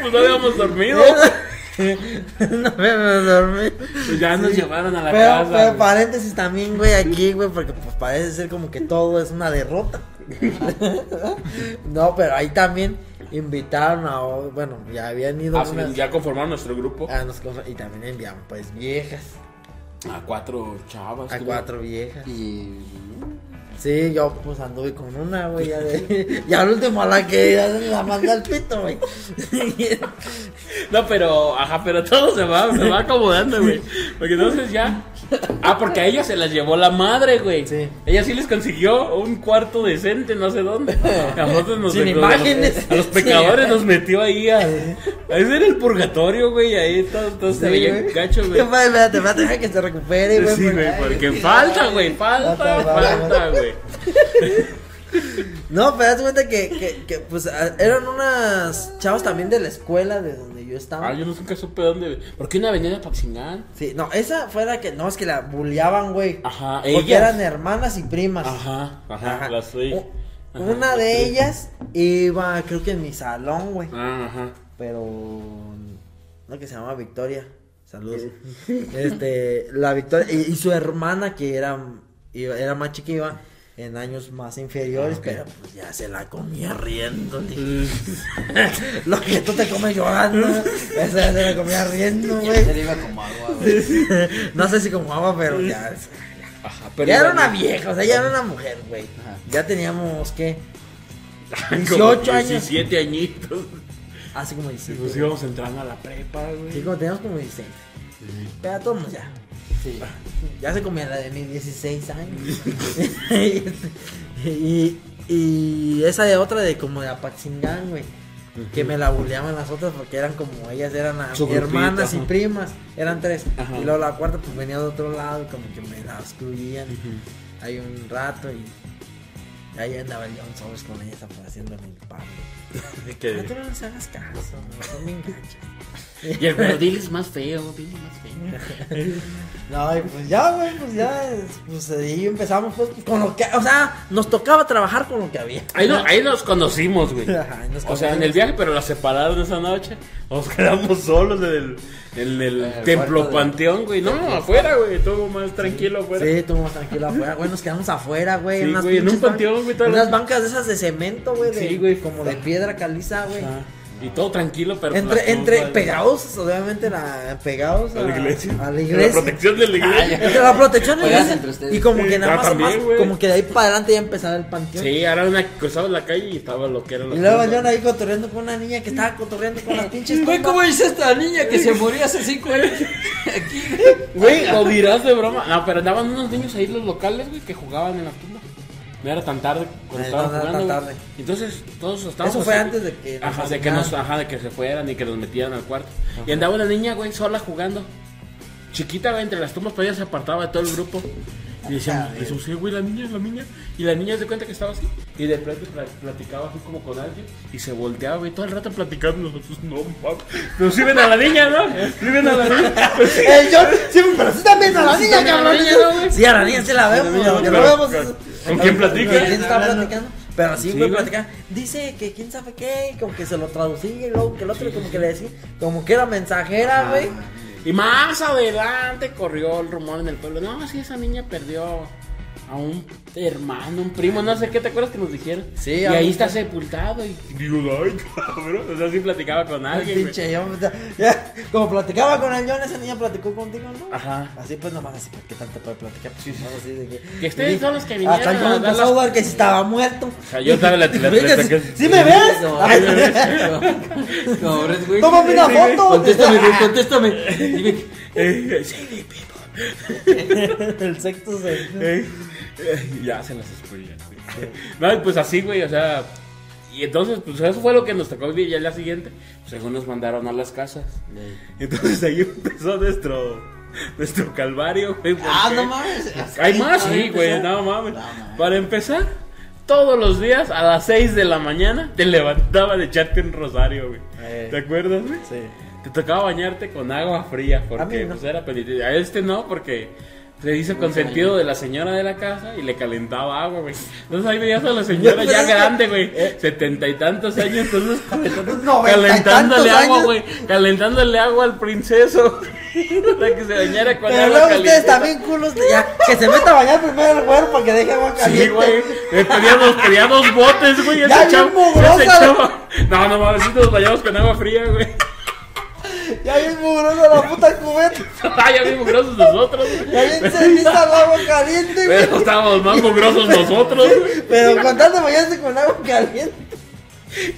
Pues no habíamos dormido. no me dormí. Pues ya nos llevaron a la Pero, casa. pero güey. paréntesis también, güey, aquí, güey, porque pues parece ser como que todo es una derrota. no, pero ahí también invitaron a, bueno, ya habían ido Ah, unas- ya conformaron nuestro grupo a unas cosas y también enviaron pues viejas, a cuatro chavas. a creo. cuatro viejas. Y. Sí, yo pues anduve con una, güey, ya de, y al último a la que ya la mandé al pito, güey. No, pero, ajá, pero todo se va, se va acomodando, güey. Porque entonces ya. Ah, porque a ella se las llevó la madre, güey. Sí. Ella sí les consiguió un cuarto decente, no sé dónde. A nosotros nos Sin imágenes. A los pecadores nos metió ahí a. a ese era el purgatorio, güey. Ahí todo, todo se Sí, veía güey. gacho, güey. Espérate, espérate, deja que se recupere, güey. Sí, güey, ay, porque ay, falta, güey, falta, Falta, falta, güey. No, pero haz de cuenta que, que, que, pues eran unas chavas también de la escuela de donde yo estaba. Ah, yo nunca supe dónde. ¿Por qué una avenida Paxingán? Sí, no, esa fue la que, no, es que la bulleaban, güey. Ajá, Porque ellas. eran hermanas y primas. Ajá, ajá, Ajá. las soy. U- Ajá, Una las de ellas iba, creo que en mi salón, güey. Ah, ajá. Pero, no, que se llama Victoria. Saludos. este, la Victoria, y, y su hermana, que era, iba- era más chica, iba en años más inferiores, Ah, ok. pero pues ya se la comía riendo. Lo que tú te comes llorando, esa ya se la comía riendo, Se güey. le iba como agua, güey. No sé si como agua, pero ya. Ajá, pero ya era una vieja, o sea, ya era una mujer, güey. Ya teníamos, ¿qué? Como 18 años. 17 añitos. Así como 17. Pues íbamos entrando a la prepa, güey. Sí, como teníamos como 16. Pero todos ya. Sí. Ya se comía la de mis 16 años. y, y esa de otra de como de Apatzingán, güey. Que me la bulleaban las otras porque eran como ellas eran hermanas y primas, eran tres. Ajá. Y luego la cuarta pues venía de otro lado y como que me la excluían ahí un rato y ahí andaba el John Sobres con ella pues, haciéndole el palo. No Que- tú no les hagas caso, no, son bien. Y el pero diles más feo, diles más feo. No, y pues ya, güey, pues ya, pues ahí empezamos pues con lo que, o sea, nos tocaba trabajar con lo que había. Ahí, no- ahí nos conocimos, güey. Ajá, ahí nos O sea, en el viaje, pero la separaron esa noche. Nos quedamos solos en el, en el En el templo panteón, güey. No, afuera, güey. Todo más tranquilo afuera. Sí, estuvimos tranquilos afuera, güey, nos quedamos afuera, güey. Sí, unas güey, en un panteón, güey, Unas las- bancas de esas de cemento, güey, de, Sí, güey. como de piedra caliza, güey. Y todo tranquilo, pero. Entre, entre pegados, obviamente, la, pegados A la iglesia. A la La iglesia. protección de la iglesia. Entre la protección de la iglesia. Y como que nada ah, más, también, más- güey. como que de ahí para adelante ya empezaba el panteón. Sí, ahora una cruzaba la calle y estaba lo que era Y luego yo ahí cotorreando con una niña que estaba cotorreando con las pinches Güey. ¿cómo dice esta niña que se murió hace cinco años? Aquí, Güey, lo dirás de broma. No, pero andaban unos niños ahí los locales, güey, que jugaban en la tumba. No era tan tarde cuando estaban no, era jugando. tan tarde. Entonces, todos estábamos. Eso fue así. antes de que nos Ajá, de que nos, ajá, de que se fueran y que nos metieran al cuarto. Y andaba una niña, güey, sola jugando. Chiquita, güey, entre las tumbas, pero ella se apartaba de todo el grupo. Y decíamos, le decíamos, "Eh, güey, la niña, la niña. Y la niña se cuenta que estaba así. Y de pronto pla- platicaba así como con alguien. Y se volteaba, güey, todo el rato platicando. Nosotros, no, mames. Pero sí ven a la niña, ¿no? Sí ven a la niña. El John, sí, pero sí viendo a la niña, la cabrón. Sí, a la niña sí la vemos, no vemos. ¿con- con quién platica? ¿Con quién está platicando? Pero sí, Sí, güey, platicando. Dice que quién sabe qué, como que se lo traducía y luego que el otro como que le decía, como que era mensajera, güey. Y más adelante corrió el rumor en el pueblo. No, sí, esa niña perdió a un hermano, un primo, no sé qué, ¿te acuerdas que nos dijeron? Sí, y ahí está sepultado. Y digo, ay, cabrón. O sea, sí platicaba con alguien. güey. pinche John, ya, como platicaba con el John, esa niña platicó contigo, ¿no? Ajá. Así pues nomás así, ¿qué tanto puede platicar? Pues, no, así de que, Que ustedes y- son los que vinieron Hasta el a John dar empezó a dudar que si estaba muerto. O sea, yo estaba la la- ¿sí- ¿Sí me ves? Brett Whitney. Tómame una foto. Contéstame, güey, contéstame. Dime, Eh, sí, mi people. el sexto se... Ya se las spoilé. No, pues así, güey, o sea. Y entonces, pues eso fue lo que nos tocó vivir ya día siguiente. Pues, según nos mandaron a las casas. Entonces ahí empezó nuestro, nuestro calvario, güey. Ah, no mames. Hay más, sí, güey, no mames. No mames. Para empezar, todos los días a las 6 de la mañana te levantaba de echarte un rosario, güey. Eh. ¿Te acuerdas, güey? Sí. Te tocaba bañarte con agua fría porque no. pues era penitencia. A este no, porque se hizo consentido de la señora de la casa y le calentaba agua, güey. Entonces ahí veías a la señora ya grande, güey. Setenta y tantos años, entonces calentándole agua, güey. Calentándole agua al princeso. Para que se bañara con Pero agua luego caliente. ustedes también culos, de- ya, que se meta a bañar primero el güero para que deje agua caliente. Sí, güey. Eh, Pedía dos, botes, güey. Ya ese chavo- ese chavo- No, no mames, sí nos bañamos con agua fría, güey. Ya bien mugrosa la puta cubeta. Ay, ya bien mugrosos nosotros, güey. Ya bien servida el agua caliente, güey. Pero estábamos más mugrosos nosotros. Pero con de bañarse con agua caliente.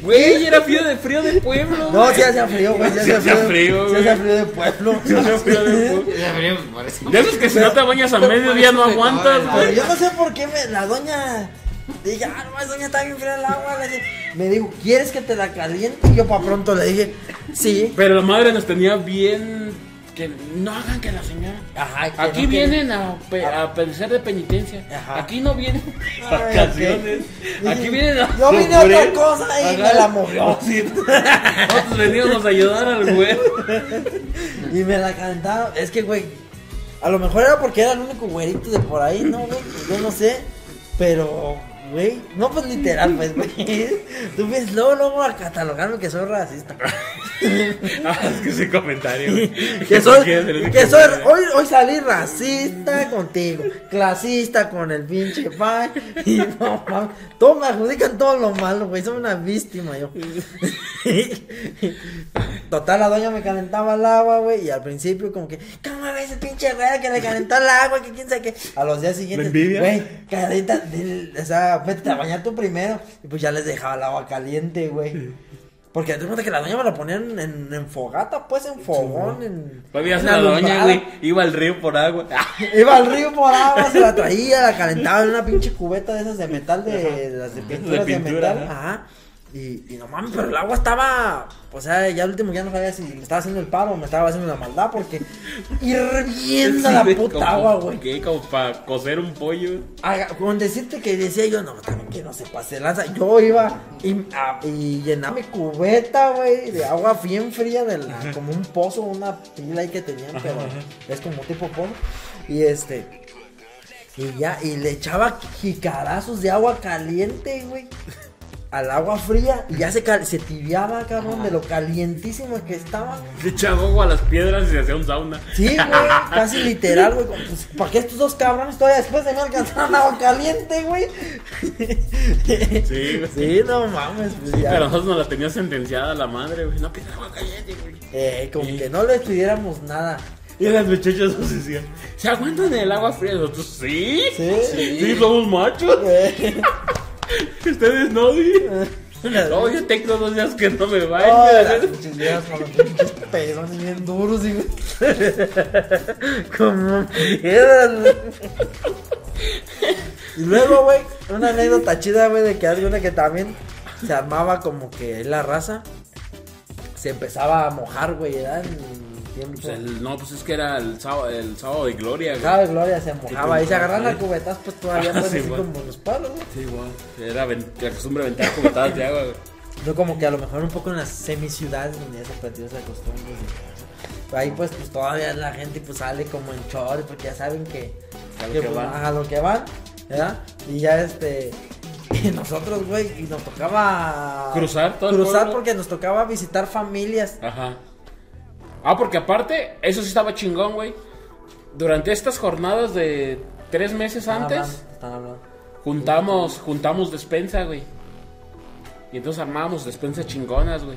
Güey, era frío de frío de pueblo. No, sí hacía frío, güey. Sí hacía frío. Sí hacía frío de pueblo. Sí hacía frío de pueblo. Ya esos que si no te bañas a mediodía no aguantas, güey. yo no sé por qué me, la doña. Dije, ah, no, doña está bien fría el agua. le dije. Me dijo, ¿quieres que te la caliente? Y yo para pronto le dije, sí. Pero la madre nos tenía bien. Que no hagan que la señora. Ajá, que Aquí no vienen a, pe- a perecer de penitencia. Ajá. Aquí no vienen Ay, vacaciones. Aquí vienen a. Yo vine a otra cosa y me la movió. Sí. Nosotros veníamos a ayudar al güey. Y me la calentaba. Es que, güey, a lo mejor era porque era el único güerito de por ahí, ¿no, güey? Yo no sé. Pero, güey, no pues literal, pues, güey. Tú ves luego, luego a catalogarme que soy racista. Ah, es que ese comentario. güey. Que soy, que soy, hoy, hoy salí racista contigo, clasista con el pinche pai, y no mames, todo me adjudican todo lo malo, güey, soy una víctima yo. Total, la doña me calentaba el agua, güey, y al principio como que, ¿cómo ves ese pinche güey que le calentó el agua, que quién sabe qué? A los días siguientes, güey, calienta, dile, o sea, vete a bañar tú primero, y pues ya les dejaba el agua caliente, güey. Porque te cuenta que la doña me la ponían en, en fogata, pues, en fogón, en. Todavía se la doña, güey. Iba al río por agua. Iba al río por agua, se la traía, la calentaba en una pinche cubeta de esas de metal, de, de las de pinturas de, pintura, metal. ajá. Ajá. Y, y no mames, pero el agua estaba. O sea, ya al último ya no sabía si me estaba haciendo el paro o me estaba haciendo la maldad, porque hirviendo Sí, la puta como- agua, güey. ¿Qué? Como para cocer un pollo. Haga- Con decirte que decía yo, no, también que no se pase lanza. Yo iba y, a- y llenaba mi cubeta, güey, de agua bien fría, de la- como un pozo, una pila ahí que tenían, pero es como tipo pozo. Y este, y ya, y le echaba jicarazos de agua caliente, güey. Al agua fría y ya se, cal- se tibiaba, cabrón, de lo calientísimo que estaba. Le echaba agua a las piedras y se hacía un sauna. Sí, güey, casi literal, güey. Pues, ¿Para qué estos dos cabrones todavía después de no alcanzaron agua caliente, güey? Sí, güey. Sí, no mames, pues ya. Pero nosotros nos la tenía sentenciada la madre, güey. No pidas agua caliente, güey. Eh, como que no les pidiéramos nada. Y las muchachas nos decían, ¿se aguantan el agua fría? Nosotros, ¿sí? Sí. Sí, somos machos. Eh, Ustedes no, sí. No, yo tengo dos días que no me baño. las pinches viejas con los pinches pezones bien duros y como piedras, güey. Y luego, güey, una anécdota chida, güey, de que hay una que también se armaba como que la raza se empezaba a mojar, güey, era en tiempo. Pues el- no, pues es que era el sábado, el sábado de gloria, güey. Sabe, Gloria se mojaba y se agarran Sí. a cubetas, pues todavía Ah, pues sí, así como los palos, güey. Sí, igual. Era la costumbre de aventar cubetadas de agua, güey. No como que a lo mejor un poco en las semiciudades donde ya se perdió esa costumbre. y- Ahí pues, pues todavía la gente pues sale como en short porque ya saben que, A lo que, que pues, van. a lo que van, ¿verdad? Y ya este y nosotros, güey, y nos tocaba Cruzar todo el cruzar pueblo. porque nos tocaba visitar familias. Ajá. Ah, porque aparte, eso sí estaba chingón, güey. Durante estas jornadas de tres meses Están antes, hablando, están hablando. juntamos, juntamos despensa, güey. Y entonces armábamos despensas chingonas, güey.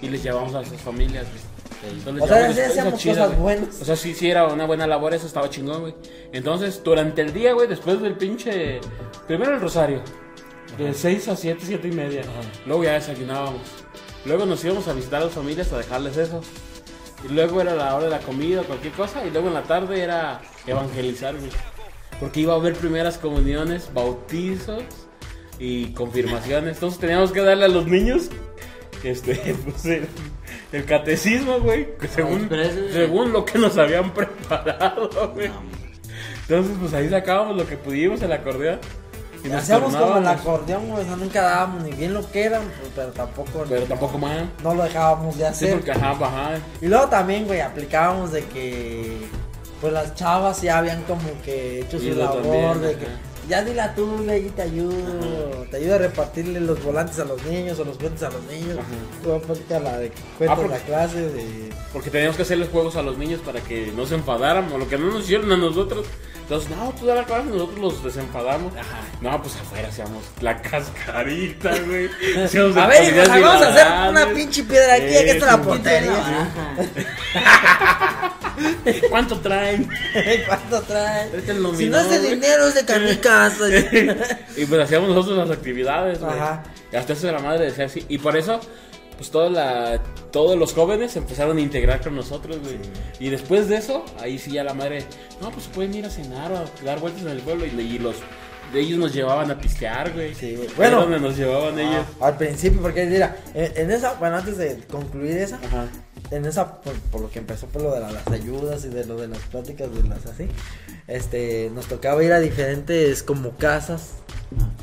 Y les llevamos a sus familias, güey. Entonces, O sea, sí hacíamos chidas, cosas buenas. O sea, sí, sí era una buena labor, eso estaba chingón, güey. Entonces, durante el día, güey, después del pinche... Primero el rosario. De 6 a 7, 7 y media. Luego ya desayunábamos. Luego nos íbamos a visitar a las familias a dejarles eso. Y luego era la hora de la comida o cualquier cosa. Y luego en la tarde era evangelizar, güey. Porque iba a haber primeras comuniones, bautizos y confirmaciones. Entonces teníamos que darle a los niños este, pues, el, el catecismo, güey. que Según, según lo que nos habían preparado, güey. Entonces, pues ahí sacábamos lo que pudimos, el acordeón. Hacíamos como el acordeón, o sea, nunca dábamos ni bien lo que eran, pues, pero tampoco Pero tampoco más. no lo dejábamos de Sí, hacer. porque ajá, ajá. Y luego también, güey, aplicábamos de que pues las chavas ya habían como que hecho Y su labor también, de ajá. que ya dile a tú, güey, y te ayudo, te ayudo a repartirle los volantes a los niños o los cuentos a los niños. Ajá. Aplica la de Ah, porque- la clase de Porque teníamos que hacerles juegos a los niños para que no se enfadaran, o lo que no nos hicieron a nosotros. Entonces, no, tú da la clase, nosotros los desenfadamos. No, pues afuera hacíamos la cascarita, güey. Hacíamos A ver, hijos, vamos a hacer una pinche piedra aquí, aquí está la portería. ¿Cuánto traen? ¿Cuánto trae? El Si no es de dinero, es de canicas. y pues hacíamos nosotros las actividades, güey. Ajá. Y hasta eso la madre decía así. Y por eso, pues toda la, todos los jóvenes empezaron a integrar con nosotros, güey. Y después de eso, ahí sí ya la madre, no, pues pueden ir a cenar o a dar vueltas en el pueblo. Y, y los, ellos nos llevaban a pistear, güey. Sí, güey. Bueno. Donde nos llevaban ellos. Ah, al principio, porque mira, en, en esa, bueno, antes de concluir esa, Ajá. en esa, por, por lo que empezó por lo de la- las ayudas y de lo de las pláticas de las así, este, nos tocaba ir a diferentes como casas,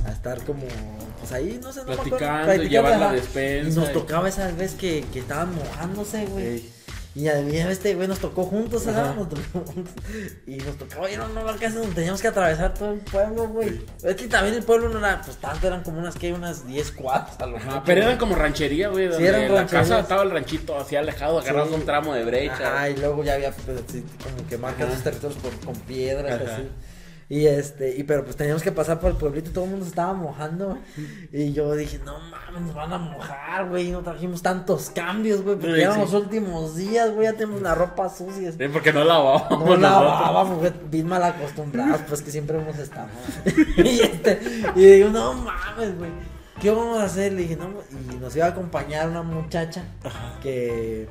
a estar como, pues ahí, no sé, no me acuerdo, Platicando, llevar la despensa Y nos y- tocaba esa vez que, que estaban mojándose, güey. Ey. Y a mí este güey nos tocó juntos. Ajá. Nos tocó. Y nos tocaba ir a una casa donde teníamos que atravesar todo el pueblo, güey. Es que también el pueblo no era, pues tanto, eran como unas, que Unas 10 cuadras a lo Ajá, pero eran como ranchería, güey. eran en la casa estaba el ranchito así alejado, agarramos Sí. un tramo de brecha. Ajá, y luego ya había pues, así, como que marcas los territorios por- con piedras así. Y este, y pero pues teníamos que pasar por el pueblito y todo el mundo se estaba mojando. Y yo dije, no mames, nos van a mojar, güey. No trajimos tantos cambios, güey. Porque Sí, eran sí. los últimos días, güey. Ya tenemos la ropa sucia. Sí, porque no lavábamos. No lavábamos, güey, bien mal acostumbrados, pues que siempre hemos estado. y, este, y digo, no mames, güey, ¿qué vamos a hacer? Le dije, no, y nos iba a acompañar una muchacha que,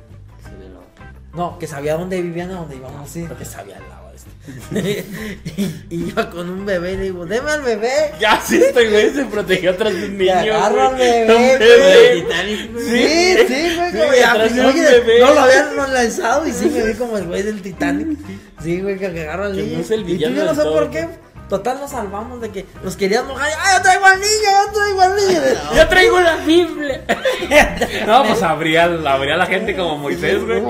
no, que sabía dónde vivían, a dónde íbamos a ir, que sabía este. y, y iba con un bebé, le digo, deme al bebé. Ya sí, este güey se protegió de un niño. agarra al güey. bebé, bebé. güey. Sí, sí, güey, Sí, atrás de un bebé. no lo habían lanzado y sí me vi como el güey del Titanic. Sí, güey, que agarra al niño. no y tú yo no sé todo, por ¿no? qué. Total nos salvamos de que nos querían mojar. ¡Ay, yo traigo al niño! ¡Yo traigo al niño! Yo traigo la Biblia. No, pues abría, abría la gente como Moisés, güey.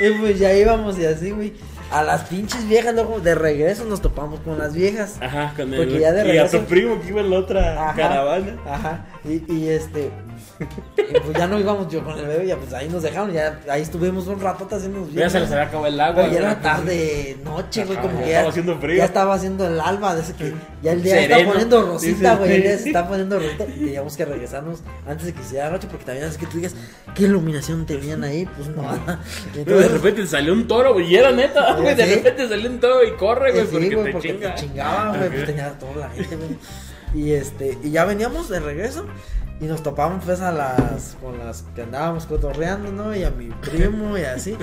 Y pues ya íbamos y así, güey. A las pinches viejas, luego de regreso nos topamos con las viejas. Ajá, con el. Porque ya de y a regreso- tu primo que iba en la otra Ajá, caravana. Ajá. Y, y este. Y pues ya no íbamos yo con el bebé, ya pues ahí nos dejaron. Ya ahí estuvimos un rato haciendo Ya se les había acabado el agua. Pero ya era tarde, noche, güey, Ajá, como ya que ya estaba haciendo frío. Ya estaba haciendo el alba, de ese que ya el día está Sereno. poniendo rosita, güey, el día se está poniendo rosita y teníamos que regresarnos antes de que se hiciera noche porque también es que tú digas, ¿qué iluminación tenían ahí? Pues no, nada. Pero de repente salió un toro, güey. Y era neta, güey. De repente salió un toro y corre, güey. Sí, porque te porque chinga. te chingaban, güey, pues tenía toda la gente, güey. Y este, y ya veníamos de regreso y nos topamos pues a las con las que andábamos cotorreando, ¿no? Y a mi primo y así.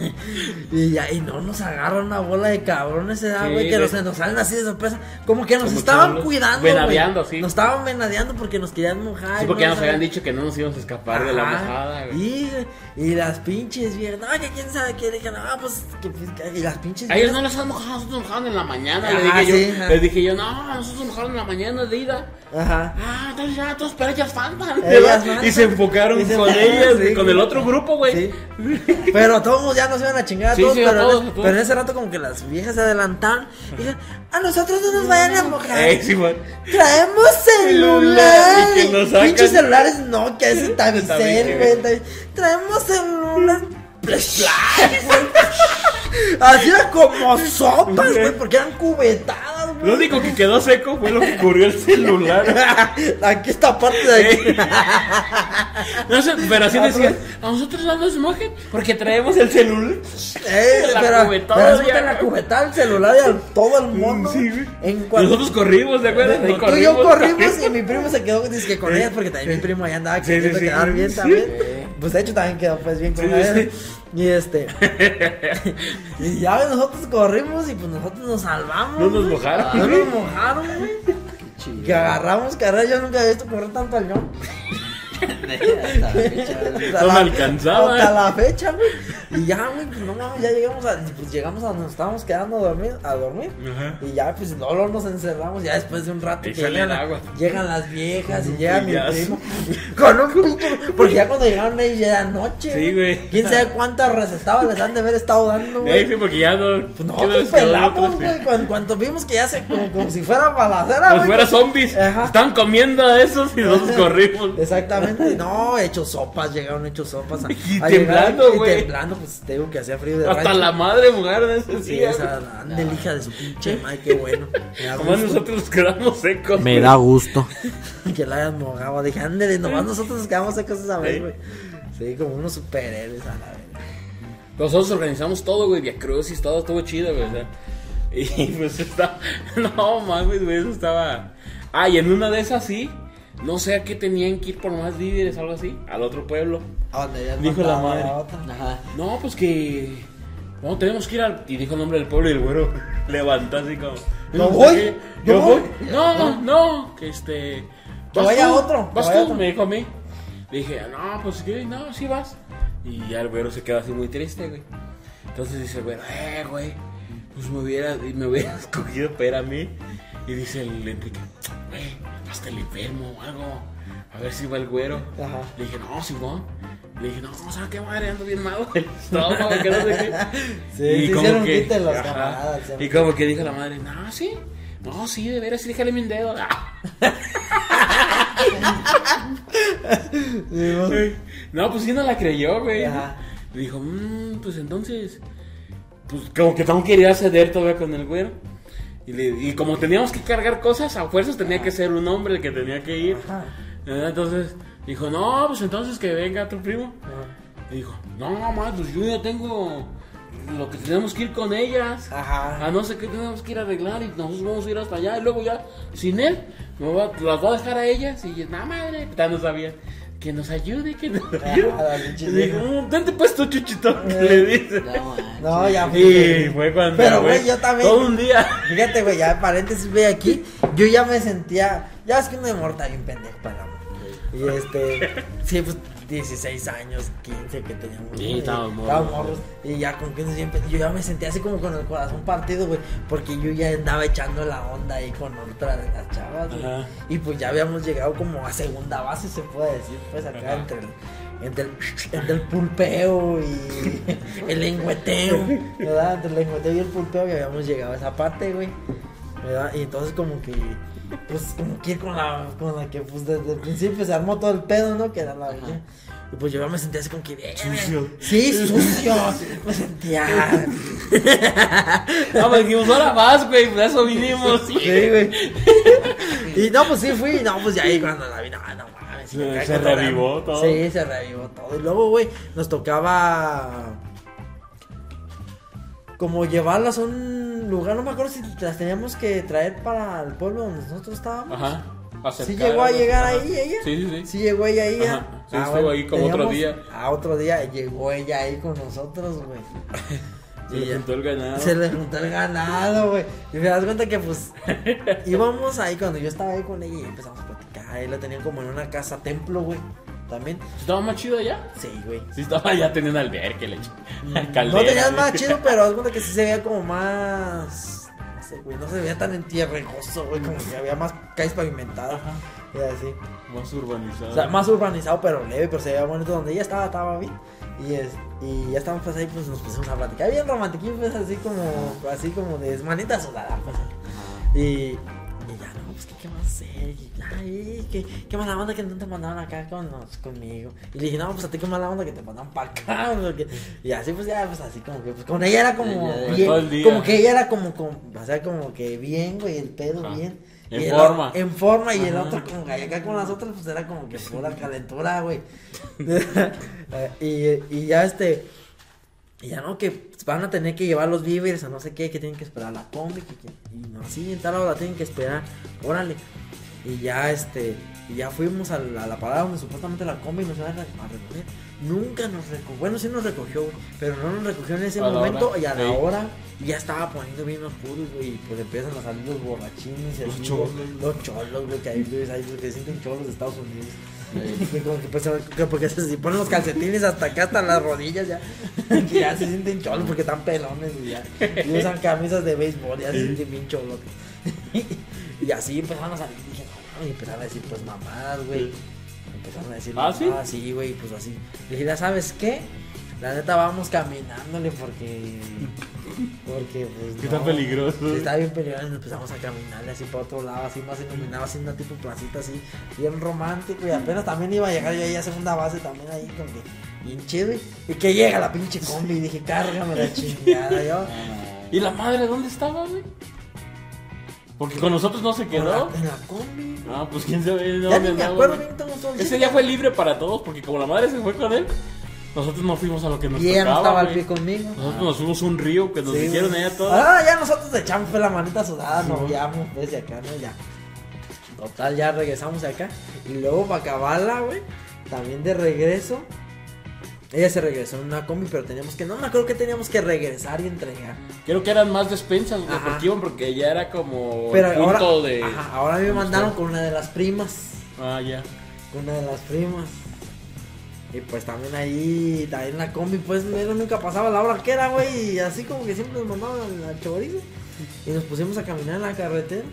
y ya, y no nos agarra una bola de cabrones, edad, Sí, güey, que nos, nos salen así de sorpresa. Como que nos Como estaban cuidando. Venadeando, sí. Nos estaban venadeando porque nos querían mojar. Sí, porque ya no nos habían dicho que no nos íbamos a escapar de la mojada, güey. Y, y las pinches viejas, no, que quién sabe qué, dije, no, pues, que, pues, que- y las pinches A ellos viejas- no les han mojado, nosotros nos mojaron en la mañana. Ajá, le dije yo, ajá. les dije yo, no, nosotros nos mojaron en la mañana de ida. Ajá. Ah, entonces ya, todos, pero ellas faltan. Y se enfocaron Y se con ellas, sí, con el otro grupo, güey. Sí. Pero todos ya nos iban a chingar a Sí, todos, sí, a pero, todos, en, a todos. pero en ese rato como que las viejas se adelantaron y dijeron, a nosotros no nos vayan a mojar. Sí. Traemos celular. Y que nos. Pinches celulares Nokia, ese Tavicel, Tabique, güey. Traemos celular. Así era como sopas, güey, porque eran cubetadas, Lo único que quedó seco fue lo que cubrió el celular. Aquí esta parte de aquí. No sé, pero así decían, a nosotros no nos mojen porque traemos el celular. Eh, La pero, cubetada pero eso ya. te la cubetada, el celular y al todo el mundo. Sí, güey. En cuanto Nosotros corrimos, ¿de acuerdo? Tú y yo corrimos y mi primo se quedó con ellas porque también mi primo allá andaba queriendo quedar bien también. Pues de hecho también quedó pues bien con ellas. Y este. y ya nosotros corrimos y pues nosotros nos salvamos. No nos mojaron. No nos mojaron, güey. Que agarramos carrera, yo nunca había visto correr tanto al león. Hasta la fecha, güey. Hasta No me la- alcanzaba. Hasta la fecha, güey. Y ya, güey, pues no mames, ya llegamos a, pues llegamos a donde nos estábamos quedando a dormir, a dormir. Ajá. Y ya, pues no, no nos encerramos. Ya después de un rato Y que llegan, agua. llegan las viejas y llega mi primo. Con un pinche. Porque ya cuando llegaron ahí ya era noche. Sí, güey. Quién sabe cuántas recetadas les han de haber estado dando, Eh, sí, güey. porque ya no. Pues nos quedó pelamos, güey. Cuando, cuando vimos que ya se. Como, como si fuera balacera, Como güey. si fuera zombies. Ajá. Están comiendo a esos y nosotros corrimos. Exactamente, no, hechos sopas, llegaron hechos sopas. a- Y a temblando, güey. temblando, pues te digo que hacía frío de Hasta rancho. la madre mojaron ese Sí, día. esa ande el hija de su pinche madre, qué bueno. Gusto nosotros nos quedamos secos. Me da gusto. que la hayan mojado. Dije, ándale, nomás nosotros nos quedamos secos esa vez, Sí. güey. Sí, como unos superhéroes a la vez. Nosotros organizamos todo, güey, Via Crucis, todo estuvo chido, güey. o sea. Y pues está. No mames, güey, eso estaba. Ah, y en una de esas sí. No sé a qué tenían que ir por más víveres, algo así. Al otro pueblo. ¿A dónde ya Dijo la madre. Ajá. No, pues que. No, tenemos que ir al. Y dijo el nombre del pueblo y el güero levantó así como. Yo no sé voy, yo Yo voy. voy. No, no, que este. Que vas vaya tú, otro, Vas vaya tú, otro. me dijo a mí. Le dije, no, pues que no, sí vas. Y ya el güero se quedó así muy triste, güey. Entonces dice el güero, eh, güey. Pues me hubiera, me hubiera escogido para ir a mí. Y dice el Enrique, güey, hasta el enfermo o algo. A ver si va el güero. Ajá. Le dije, no, Simón. Le dije, no, ¿sabes qué madre? Ando bien malo del estómago, que no sé qué. Sí, se hicieron quite los ajá. camaradas, Y como que dijo la madre, no, sí. No, sí, de veras, sí, déjale mi dedo. no, pues sí no la creyó, güey. Ajá. Le dijo, mmm, pues entonces. Pues como que no quería ceder todavía con el güero. Y, le- y como teníamos que cargar cosas, a fuerzas tenía que ser un hombre el que tenía que ir. Ajá. Eh, Entonces dijo, no, pues entonces que venga tu primo. Ajá. Y dijo, no, mamá, pues yo ya tengo lo que tenemos que ir con ellas. Ajá. A no sé qué tenemos que ir a arreglar y nosotros vamos a ir hasta allá. Y luego ya, sin él, me va- las voy a dejar a ellas. Y no, madre, ya no sabía. Que nos ayude, que nos ayude. dijo, vieja. "Mm, vente pues tu chuchito, que le dice. No, manches. No, ya Y fue. fue cuando. Pero, güey, yo también. Todo un día. Fíjate, güey, ya paréntesis, ve aquí. Yo ya me sentía. Ya es que uno de morta bien pendejo para. Y este. Sí, pues 16 años, 15 que teníamos. Sí, estábamos morros. Y ya con 15 siempre. Yo ya me sentía así como con el corazón partido, güey. Porque yo ya andaba echando la onda ahí con otra de las chavas, güey. Y pues ya habíamos llegado como a segunda base, se puede decir. Pues acá Ajá. entre el. Entre el, entre el pulpeo y el lengüeteo, ¿verdad? Entre el lengüeteo y el pulpeo que habíamos llegado a esa parte, güey. ¿verdad? Y entonces como que, pues como que ir con la, con la que pues desde el principio se armó todo el pedo, ¿no? Que era la vieja. Y pues yo me sentía así como que... "Eh, Sucio. Sí, sucio. Me sentía... No, pues dijimos, ahora vas, güey, por eso vinimos. Sí, güey. Y no, pues sí fui. No, pues ya ahí cuando la vi, no, no mames. Se- se revivó todo. Sí, se revivó todo. Y luego, güey, nos tocaba. Como llevarlas a un lugar, no me acuerdo si las teníamos que traer para el pueblo donde nosotros estábamos. Ajá. Sí acercar llegó a llegar Ajá. ahí ella. Sí, sí, sí. Sí llegó ella ahí. Ajá. Sí, estuvo ahí como otro día. A otro día llegó ella ahí con nosotros, güey. Se Y le juntó el ganado. Se le juntó el ganado, güey. Y me das cuenta que, pues, íbamos ahí cuando yo estaba ahí con ella y empezamos a platicar. Ahí la tenían como en una casa templo, güey. También. ¿Estaba más chido allá? Sí, güey. Sí, estaba ya teniendo albergue, le No Caldera, tenías güey. más chido, pero haz cuenta que sí se veía como más. No sé, güey. No se veía tan entierrejoso, güey. Como que había más calles pavimentadas. Ajá. Y así. Más urbanizado. O sea, más urbanizado, pero leve, pero se veía bonito. Donde ella estaba, estaba bien. Y, es, y ya estábamos pues ahí, pues nos pusimos a platicar. Bien romantiquín, pues así como, así como de manita sudada, pues. Y, ay, ¿qué, qué mala onda que no te mandaron acá con, nos- conmigo. Y le dije, no, pues a ti qué mala onda que te mandaron para acá. porque- Y así, pues ya, pues así como que, pues con ella era como bien. el. Como que ella era como, como, o sea, como que bien, güey, el pedo Ajá. bien. En el forma. En forma, y el otro como que acá con las otras, pues era como que pura calentura, güey. y, y ya este. Y ya no, que van a tener que llevar los víveres a no sé qué, que tienen que esperar la combi, que, que- y no, sí, en tal hora la tienen que esperar, órale. Y ya este, y ya fuimos a la, a la parada donde supuestamente la combi nos iba a, re- a recoger. Nunca nos recogió, bueno sí nos recogió, pero no nos recogió en ese A momento y a la sí. hora y ya estaba poniendo bien oscuro, güey, y pues empiezan a salir los borrachines Los así, cholos. güey, los cholos, güey, que ahí, güey, que se sienten cholos de Estados Unidos. Como que pues, que porque se, se ponen los calcetines hasta acá, hasta las rodillas ya. Que ya se sienten cholos porque están pelones y ya. Y usan camisas de béisbol, ya se sienten bien cholos. Y así empezaron a salir. Y no, empezaron a decir, pues mamadas, güey. Empezaron a decir, ¿Ah, mamadas, sí, güey, pues así. Le dije, ya sabes qué? La neta vamos caminándole porque. Porque, pues. Que está no. peligroso. Sí, está bien peligroso. y empezamos a caminarle así para otro lado, así más iluminado, así una tipo placita así, bien romántico. Y apenas también iba a llegar yo ahí a segunda base, también ahí con que. Bien chido. Y que llega la pinche combi. Y dije, cárgame la chingada. Yo. ¿Y la madre dónde estaba, güey? Porque con nosotros no se quedó. en la combi. Ah, pues quién sabe ya dónde ni me acuerdo Ese día. fue libre para todos, porque como la madre se fue con él, nosotros no fuimos a lo que nos Y ella no tocaba, estaba al pie conmigo. Nosotros nos fuimos a un río que nos Sí, dijeron allá todos. Ah, ya nosotros echamos fue la manita sudada, nos guiamos desde acá, ¿no? Ya. Total, ya regresamos de acá. Y luego para acabarla, güey, también de regreso. Ella se regresó en una combi, pero teníamos que, no me acuerdo que teníamos que regresar y entregar. Creo que eran más despensas, güey, porque iban porque ya era como Pero punto ahora, de... ajá, ahora me mandaron con una de las primas. Ah, ya. Con una de las primas. Y pues también ahí, también la combi, pues él nunca pasaba la hora que era, güey. Y así como que siempre nos mandaban al chorizo. Y nos pusimos a caminar en la carretera.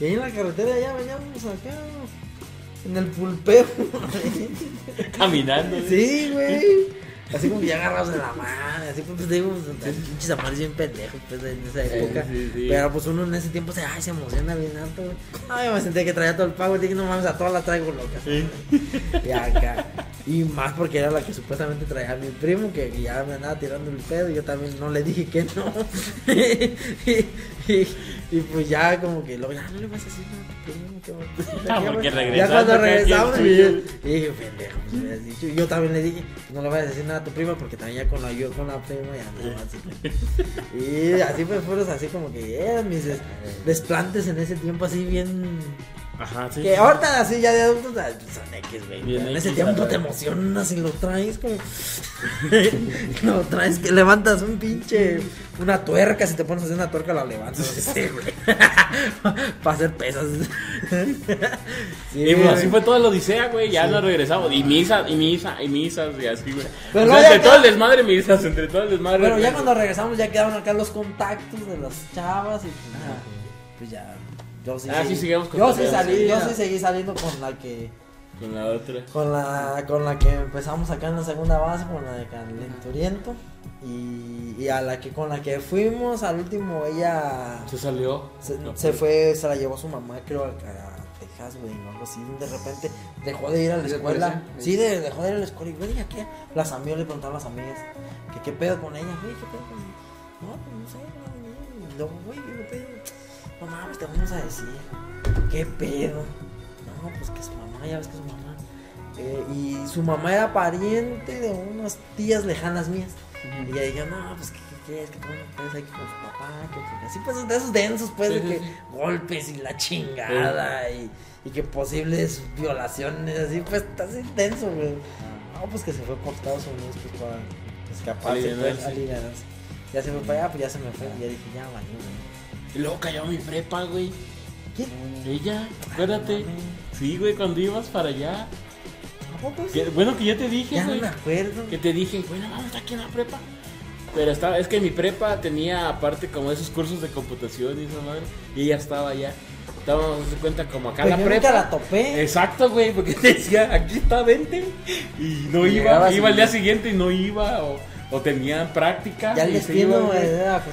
Y ahí en la carretera ya veníamos acá. En el pulpeo. Caminando. sí, güey. Así como que ya agarrados de la mano. Así pues te digo, pinches amores bien pendejos, pues en esa época. sí, sí. Pero pues uno en ese tiempo se, ay, se emociona bien alto, güey. Ay, me sentía que traía todo el pago. Dije, no mames, a todas las traigo locas. Sí. Y acá. Y más porque era la que supuestamente traía a mi primo, que ya me andaba tirando el pedo. Y yo también no le dije que no. y, y- y pues ya, como que luego, ya no le vas a decir nada a tu primo. que va- Ah, que porque va". regresaste, Ya cuando regresamos, y, dije, pendejo, pues, me has dicho. Y yo también le dije, no le vayas a decir nada a tu prima, porque también ya con la yo con la prima ya no así. Y así pues fueron así como que eran mis des- desplantes en ese tiempo, así bien Ajá, sí. que ahorita así ya de adultos son X, güey. En ese tiempo te emocionas y lo traes como. lo traes que levantas un pinche. Una tuerca, si te pones a hacer una tuerca la levantas. Sí, güey. Para hacer pesas. sí, Y pues así fue toda la odisea, güey. Ya nos regresamos. Y misa, y misa, y misas, y así, güey. Pero O luego sea, ya entre todo el desmadre, misas, entre todo el desmadre. Pero ya cuando regresamos ya quedaron acá los contactos de las chavas y pues, ya, pues ya. Yo sí, Ah, seguí- sí, sigamos yo sí cotorreando, salí, sí, yo sí seguí saliendo con la que Con la otra. con la con la que empezamos acá en la segunda base con la de Calenturiento. Y, y a la que con la que fuimos al último ella Se salió. se, No, se pues. fue se la llevó su mamá creo a, a Texas güey o algo así de repente dejó de ir a la escuela. sí de, dejó de ir a la escuela y güey ¿a qué las amigas le preguntaron a las amigas que qué pedo con ella güey qué pedo con ella no pues no sé no, no, no, güey no mames te vamos a decir qué pedo no pues que su mamá ya ves que su mamá eh, y su mamá era pariente de unas tías lejanas mías y ella dijo, no, pues, ¿qué, qué qué, es que tú no puedes ahí con su papá, que, que- así pues de esos densos, pues, Sí, de que sí. golpes y la chingada y, y que posibles violaciones, así, pues, está así denso, güey. No, pues que se fue por Estados Unidos, pues, para escaparse, pues, Alivianarse. alivianarse. Ya se fue para allá, pues ya se me fue, y ya dije, ya valió, güey. Y luego cayó mi prepa, güey. ¿Quién? Ella, acuérdate. Sí, güey, cuando ibas para allá. ¿A poco sí? Que- bueno, que yo te dije, Ya no güey. me acuerdo. Que te dije, bueno, vamos aquí en la prepa. Pero estaba, es que mi prepa tenía aparte como esos cursos de computación y esa madre. Y ella estaba allá. Estábamos de cuenta como acá en Pues la yo prepa. nunca la topé. Exacto, güey, porque te decía, aquí está, vente. Y no Y iba, llegabas iba al día siguiente y no iba, o, o tenía práctica. Ya el destino, güey,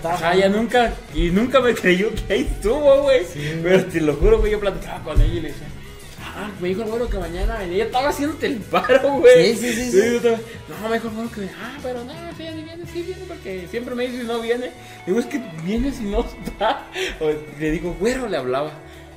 Ajá, ya nunca, y nunca me creyó que ahí estuvo, güey. Pero te lo juro, güey, yo platicaba con ella y le decía, ah, me dijo el güero que mañana venía. Ella estaba haciéndote el paro, güey. Sí, sí, sí, sí. no, me dijo el güero que ah, pero no, sí, ya ni viene, sí viene, porque siempre me dice si no viene. Digo, es que viene si no está. O le digo, güero, le hablaba.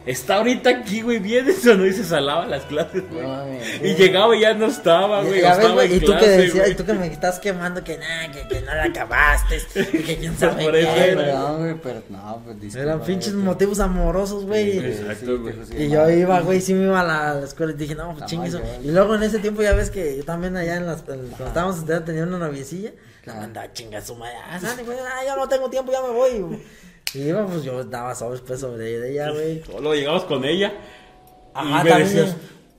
Está ahorita aquí, güey, vienes o no, y se salaba las clases, güey. No, y llegaba y ya no estaba, güey. Güey, en y tú que decías, güey. y tú que me estás quemando que nada, que, que no la acabaste, y que quién sabe Por qué, eso era. güey. güey, pero no, pues disculpa. Eran pinches güey, motivos amorosos, güey. Exacto, güey. Y yo iba, güey, sí me iba a la, a la escuela y dije, no, pues eso. Y luego en ese tiempo ya ves que yo también allá en las, en- cuando estábamos estudiando tenía una noviecilla, la mandaba chinga su madre, ah, sale, güey, ah, ya no tengo tiempo, ya me voy. Y iba, pues yo daba sobres pues sobre ella, güey. Solo llegabas con ella. Ajá,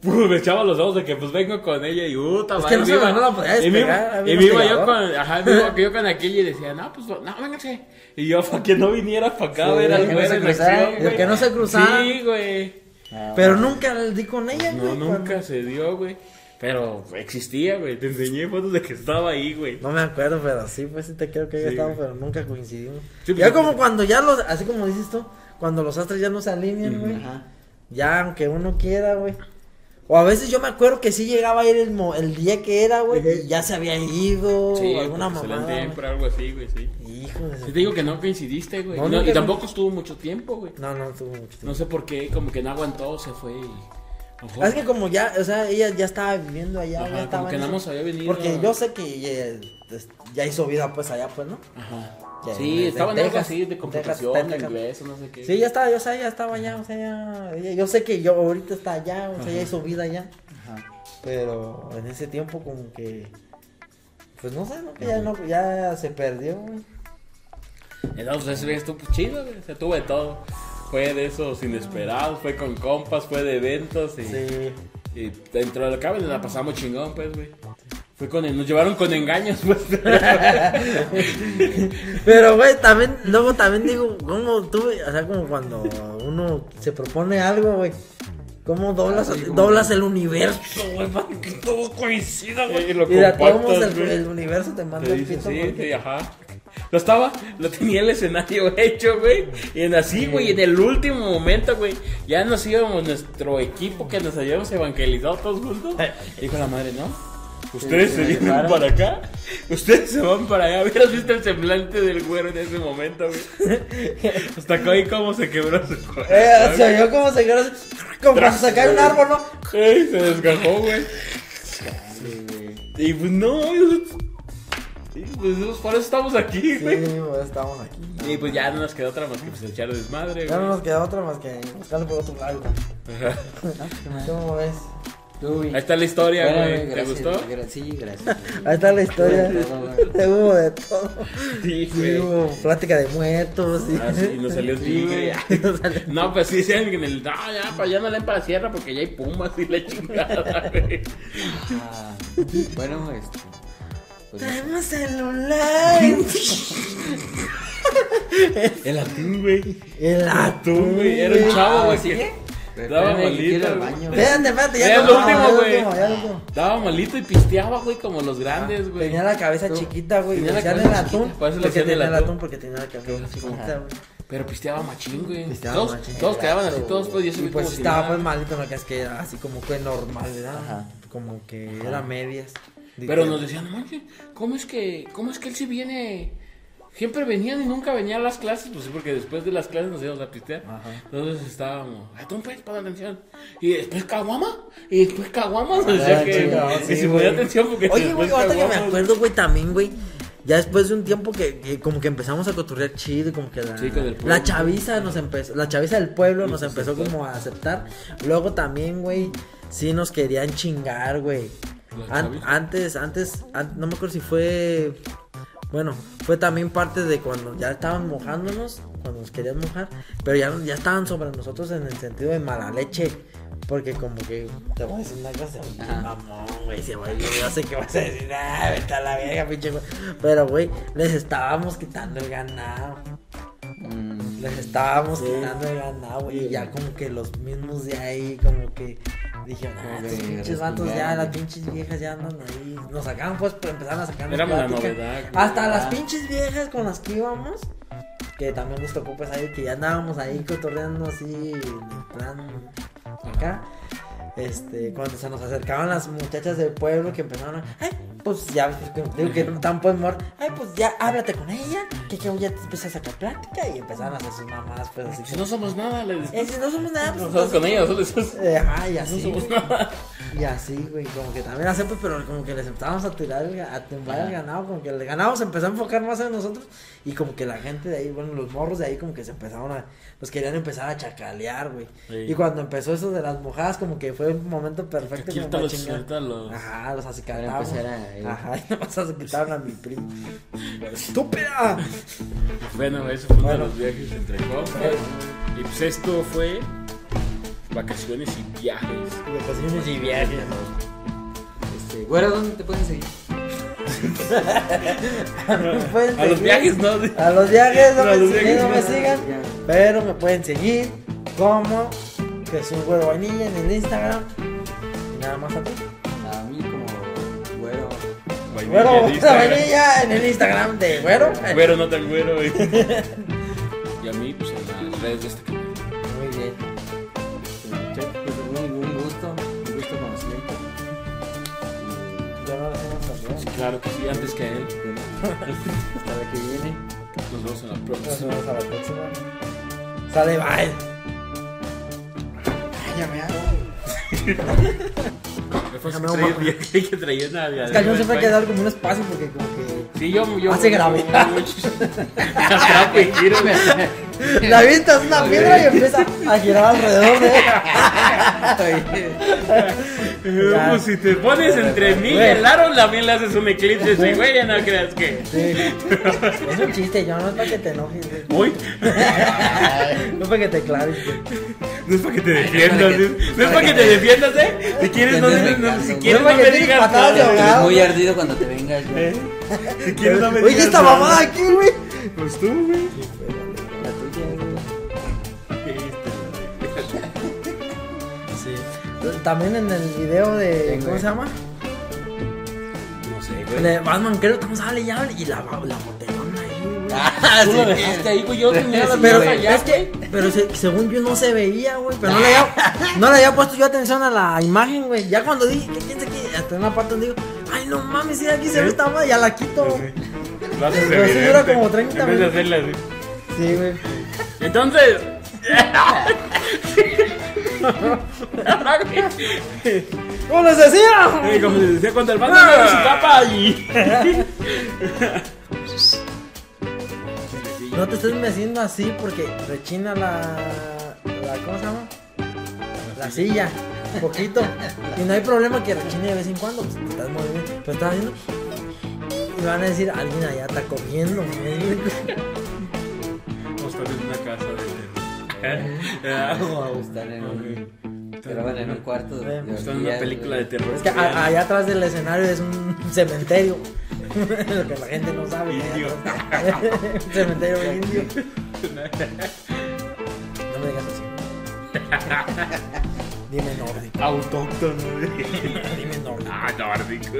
y me echaba los ojos de que pues vengo con ella y puta Es que no no la podía y me iba- despegar, Y me iba yo con, ajá, me iba yo con aquella y decía, no, pues no, véngase. Y yo, para que no viniera para acá a Sí, ver al que no güey en acción, güey. que no se cruzara. Sí, güey. Ah, Pero nunca di con ella, No, güey. nunca cuando- se dio, güey. Pero existía, güey. Te enseñé fotos de que estaba ahí, güey. No me acuerdo, pero sí, pues sí te creo que haya Sí, estado, güey. pero nunca coincidimos. Sí, pues, ya como cuando ya los, así como dices tú, cuando los astros ya no se alinean, güey. Ajá. Ya, aunque uno quiera, güey. O a veces yo me acuerdo que sí llegaba a ir el, mo- el día que era, güey, y ya se había ido, Sí, o alguna porque se le mamada. tiempo, güey. algo así, güey, sí. Hijo de Sí te digo que no coincidiste, güey. No, y tampoco estuvo mucho tiempo, güey. No, no, tuvo mucho tiempo. No sé por qué, como que no aguantó, se fue y... Ojo. Es que como ya, o sea, ella ya estaba viviendo allá, Ajá, ya estaba como que nada más había venido. Porque yo sé que ya hizo vida pues allá, pues, ¿no? Ajá. Ya, Sí, estaba en algo así de computación, Texas. inglés o no sé qué. Sí, ya estaba, yo sé, ya estaba allá, o sea, ya, ella- yo sé que yo ahorita está allá, o sea, ya hizo vida allá, Ajá. pero en ese tiempo como que, pues no sé, ¿no? Que ya, no, ya se perdió, güey. Entonces pues, chido, güey. Se tuvo de todo. Fue de esos inesperados, fue con compas, fue de eventos y, Sí. y dentro de lo cabe la pasamos chingón, pues, güey. Fue con nos llevaron con engaños, pues. Pero, güey, también, luego también digo, ¿cómo tú, o sea, como cuando uno se propone algo, güey? ¿Cómo doblas, Así como- doblas el universo, güey? Para que todo coincida, güey. Y lo Y de todos el, el universo te manda el pito. sí, porque- sí, ajá. Lo estaba, lo tenía el escenario hecho, güey. Y en así, güey, en el último momento, güey, ya nos íbamos nuestro equipo que nos habíamos evangelizado todos juntos. Dijo la madre, ¿no? Ustedes se se vienen llevaron. para acá, ustedes se van para allá. Hubieras visto el semblante del güero en ese momento, güey. Hasta acá ahí cómo se quebró su corazón. Eh, se oyó como se así, como se cae un árbol, ¿no? Ey, se desgajó, güey. Sí, güey. Y pues no, sí, pues por eso estamos aquí, Sí, güey. pues estamos aquí. Y pues ya no nos quedó otra más que pues echar desmadre, Ya no nos queda otra más que buscarle por otro lado. Ajá. ¿Cómo ves? Ahí está la historia, Bueno, güey. ¿Te gracias, gustó? gra- sí, gracias. Ahí está la historia. Hubo de todo, güey. Hubo de todo. Sí, Sí, güey. hubo plática de muertos. Sí. Ah, sí, nos salió tigre. Nos salió- No, pues sí, decían que en el. No, ya, para allá no leen para la sierra porque ya hay pumas y la chingada, güey. Ah, bueno, este. Pues. Tenemos celular. El atún, güey. El Atún, güey. Era un chavo, Ah, güey. ¿sigue? que Daba malito, güey. Espérate, espérate, ya lo último, güey. Daba malito y pisteaba, güey, como los grandes, güey. Tenía la cabeza Tú- chiquita, güey. tenía el atún. chiquita, por eso le Porque tenía el atún. porque tenía la cabeza chiquita, güey. Pero pisteaba machín, güey. Pisteaba Todos, machín. todos quedaban así, todos, pues, y eso Y pues estaba pues malito, no que es que era así como que normal, ¿verdad? Ajá. Como que era medias. Pero nos decían, no manches, ¿cómo es que, cómo es que él sí viene? Siempre venían y nunca venían a las clases, pues sí, porque después de las clases nos íbamos a pistear. Ajá. Entonces estábamos, atún pues, pon atención. Y después caguama, y después caguama, Ah, que. y sí, si güey. ponía atención porque Oye, güey, ahorita que me acuerdo, güey, también, güey. ya después de un tiempo que, que como que empezamos a coturrear chido, y como que la, pueblo. la chaviza nos empezó, la chaviza del pueblo nos empezó como a aceptar. Luego también, güey, sí nos querían chingar, güey. An- antes, antes, an- no me acuerdo si fue, bueno, fue también parte de cuando ya estaban mojándonos, cuando nos querían mojar, pero ya, ya estaban sobre nosotros en el sentido de mala leche. Porque como que te voy a decir una cosa, mamón, güey, güey, yo, yo sé que vas a decir, ah, vete a la verga, pinche güey. Pero, güey, les estábamos quitando el ganado. Mm, Les estábamos Sí. quitando el ganado, güey. Y ya como que los mismos de ahí, como que dijeron, ah, Como estos pinches vatos ya, las pinches viejas ya andan ahí. Nos sacaban pues, pero empezaron a sacar Éramos la novedad. Hasta las Ah. pinches viejas con las que íbamos, que también nos tocó pues ahí, que ya andábamos ahí cotorreando así, en plan acá. Este, cuando se nos acercaban las muchachas del pueblo que empezaron a, ay, pues ya, digo que tan buen humor, ay, pues ya háblate con ella, que, que ya te empieza a sacar plática y empezaron a hacer sus mamás, pues así. Si no somos nada, le. Eh, si no somos nada, pues, Nosotros con ella, nosotros eh, no somos nada. Y así, güey, como que también hacemos, pero como que les empezamos a tirar, el a tumbar el ganado, como que el ganado se empezó a enfocar más en nosotros y como que la gente de ahí, bueno, los morros de ahí como que se empezaron a, los querían empezar a chacalear, güey. Sí. Y cuando empezó eso de las mojadas, como que fue un momento perfecto como Quítalo, chingar. suéltalo. Ajá, los acicatamos. Ajá, y nomás se quitaron a mi primo. ¡Estúpida! Bueno, eso fue uno Bueno. de los viajes entre compas. Y pues esto fue vacaciones y viajes. Vacaciones y viajes. Este, güero, ¿dónde te pueden seguir? A los viajes, ¿no? A los viajes, no, me, los siguen, viajes, no me no. sigan. Pero me pueden seguir como Jesús Güero Vainilla en el Instagram. Y nada más a ti. A mí como güero. Vainilla Güero. Vainilla en el Instagram de Güero. Güero, no tan güero. güey. Y a mí, pues en las redes de este canal. Claro que sí, antes que a él. Hasta la que viene. Nos vemos en la Nos próxima. vemos a la próxima. Sale, bye. Ay, ya me hago. Me fue Ya a me traer voy. viaje que traía que al mío siempre hay que dar como un espacio porque como que... Sí, yo, yo. Hace gravedad. Atrapo y giro. La vista es una piedra y empieza a girar alrededor de Ya. Pues si te pones entre mí y el aro, también le haces un eclipse. Sí, güey, ya no creas que. Sí. Es un chiste, yo no es para que te enojes, güey. Uy, No es para que te claves, güey. no es para que te defiendas, ¿eh? no es para que te defiendas, ¿eh? Si quieres, no, no, no, si quieres, No no me digas patadas de nada. ahogado. Eres muy ardido cuando te vengas. güey. ¿Eh? Si quieres, no me Oye, digas esta nada. mamada aquí, güey. Pues tú, güey. La tuya, güey. Sí. También en el video de. ¿Cómo se llama? No sé, El güey. de Batman, creo que sale ya. Y la, la botellona ahí, güey. Ah, Tú lo sí. dejaste ahí, güey. Yo tenía la Pero allá, es que, pero se- según yo no se veía, güey. Pero no le, había, no le había puesto yo atención a la imagen, güey. Ya cuando dije, ¿qué quién se quiere? Hasta en una parte donde digo, ay, no mames, si aquí se ve esta madre, ya la quito. Lo haces Pero sí evidente. dura como 30 En vez de minutos. hacerla así. Sí, güey. Entonces. ¿Cómo les decía? Como les decía, cuando el bando abre su capa y. No te estés meciendo así porque rechina la, la ¿cómo se llama? La silla, un poquito. Y no hay problema que rechine de vez en cuando, pues te estás moviendo, pero estás haciendo y van a decir, alguien allá está comiendo. güey". Vamos a estar en una casa de. En un. Graban en un cuarto. de Están en una película de terror. Es que a- allá atrás del escenario es un cementerio. Lo que la gente no sabe. Indio. un cementerio indio. No me digas así. Dime nórdico. Autóctono. Dime nórdico. Ah, nórdico.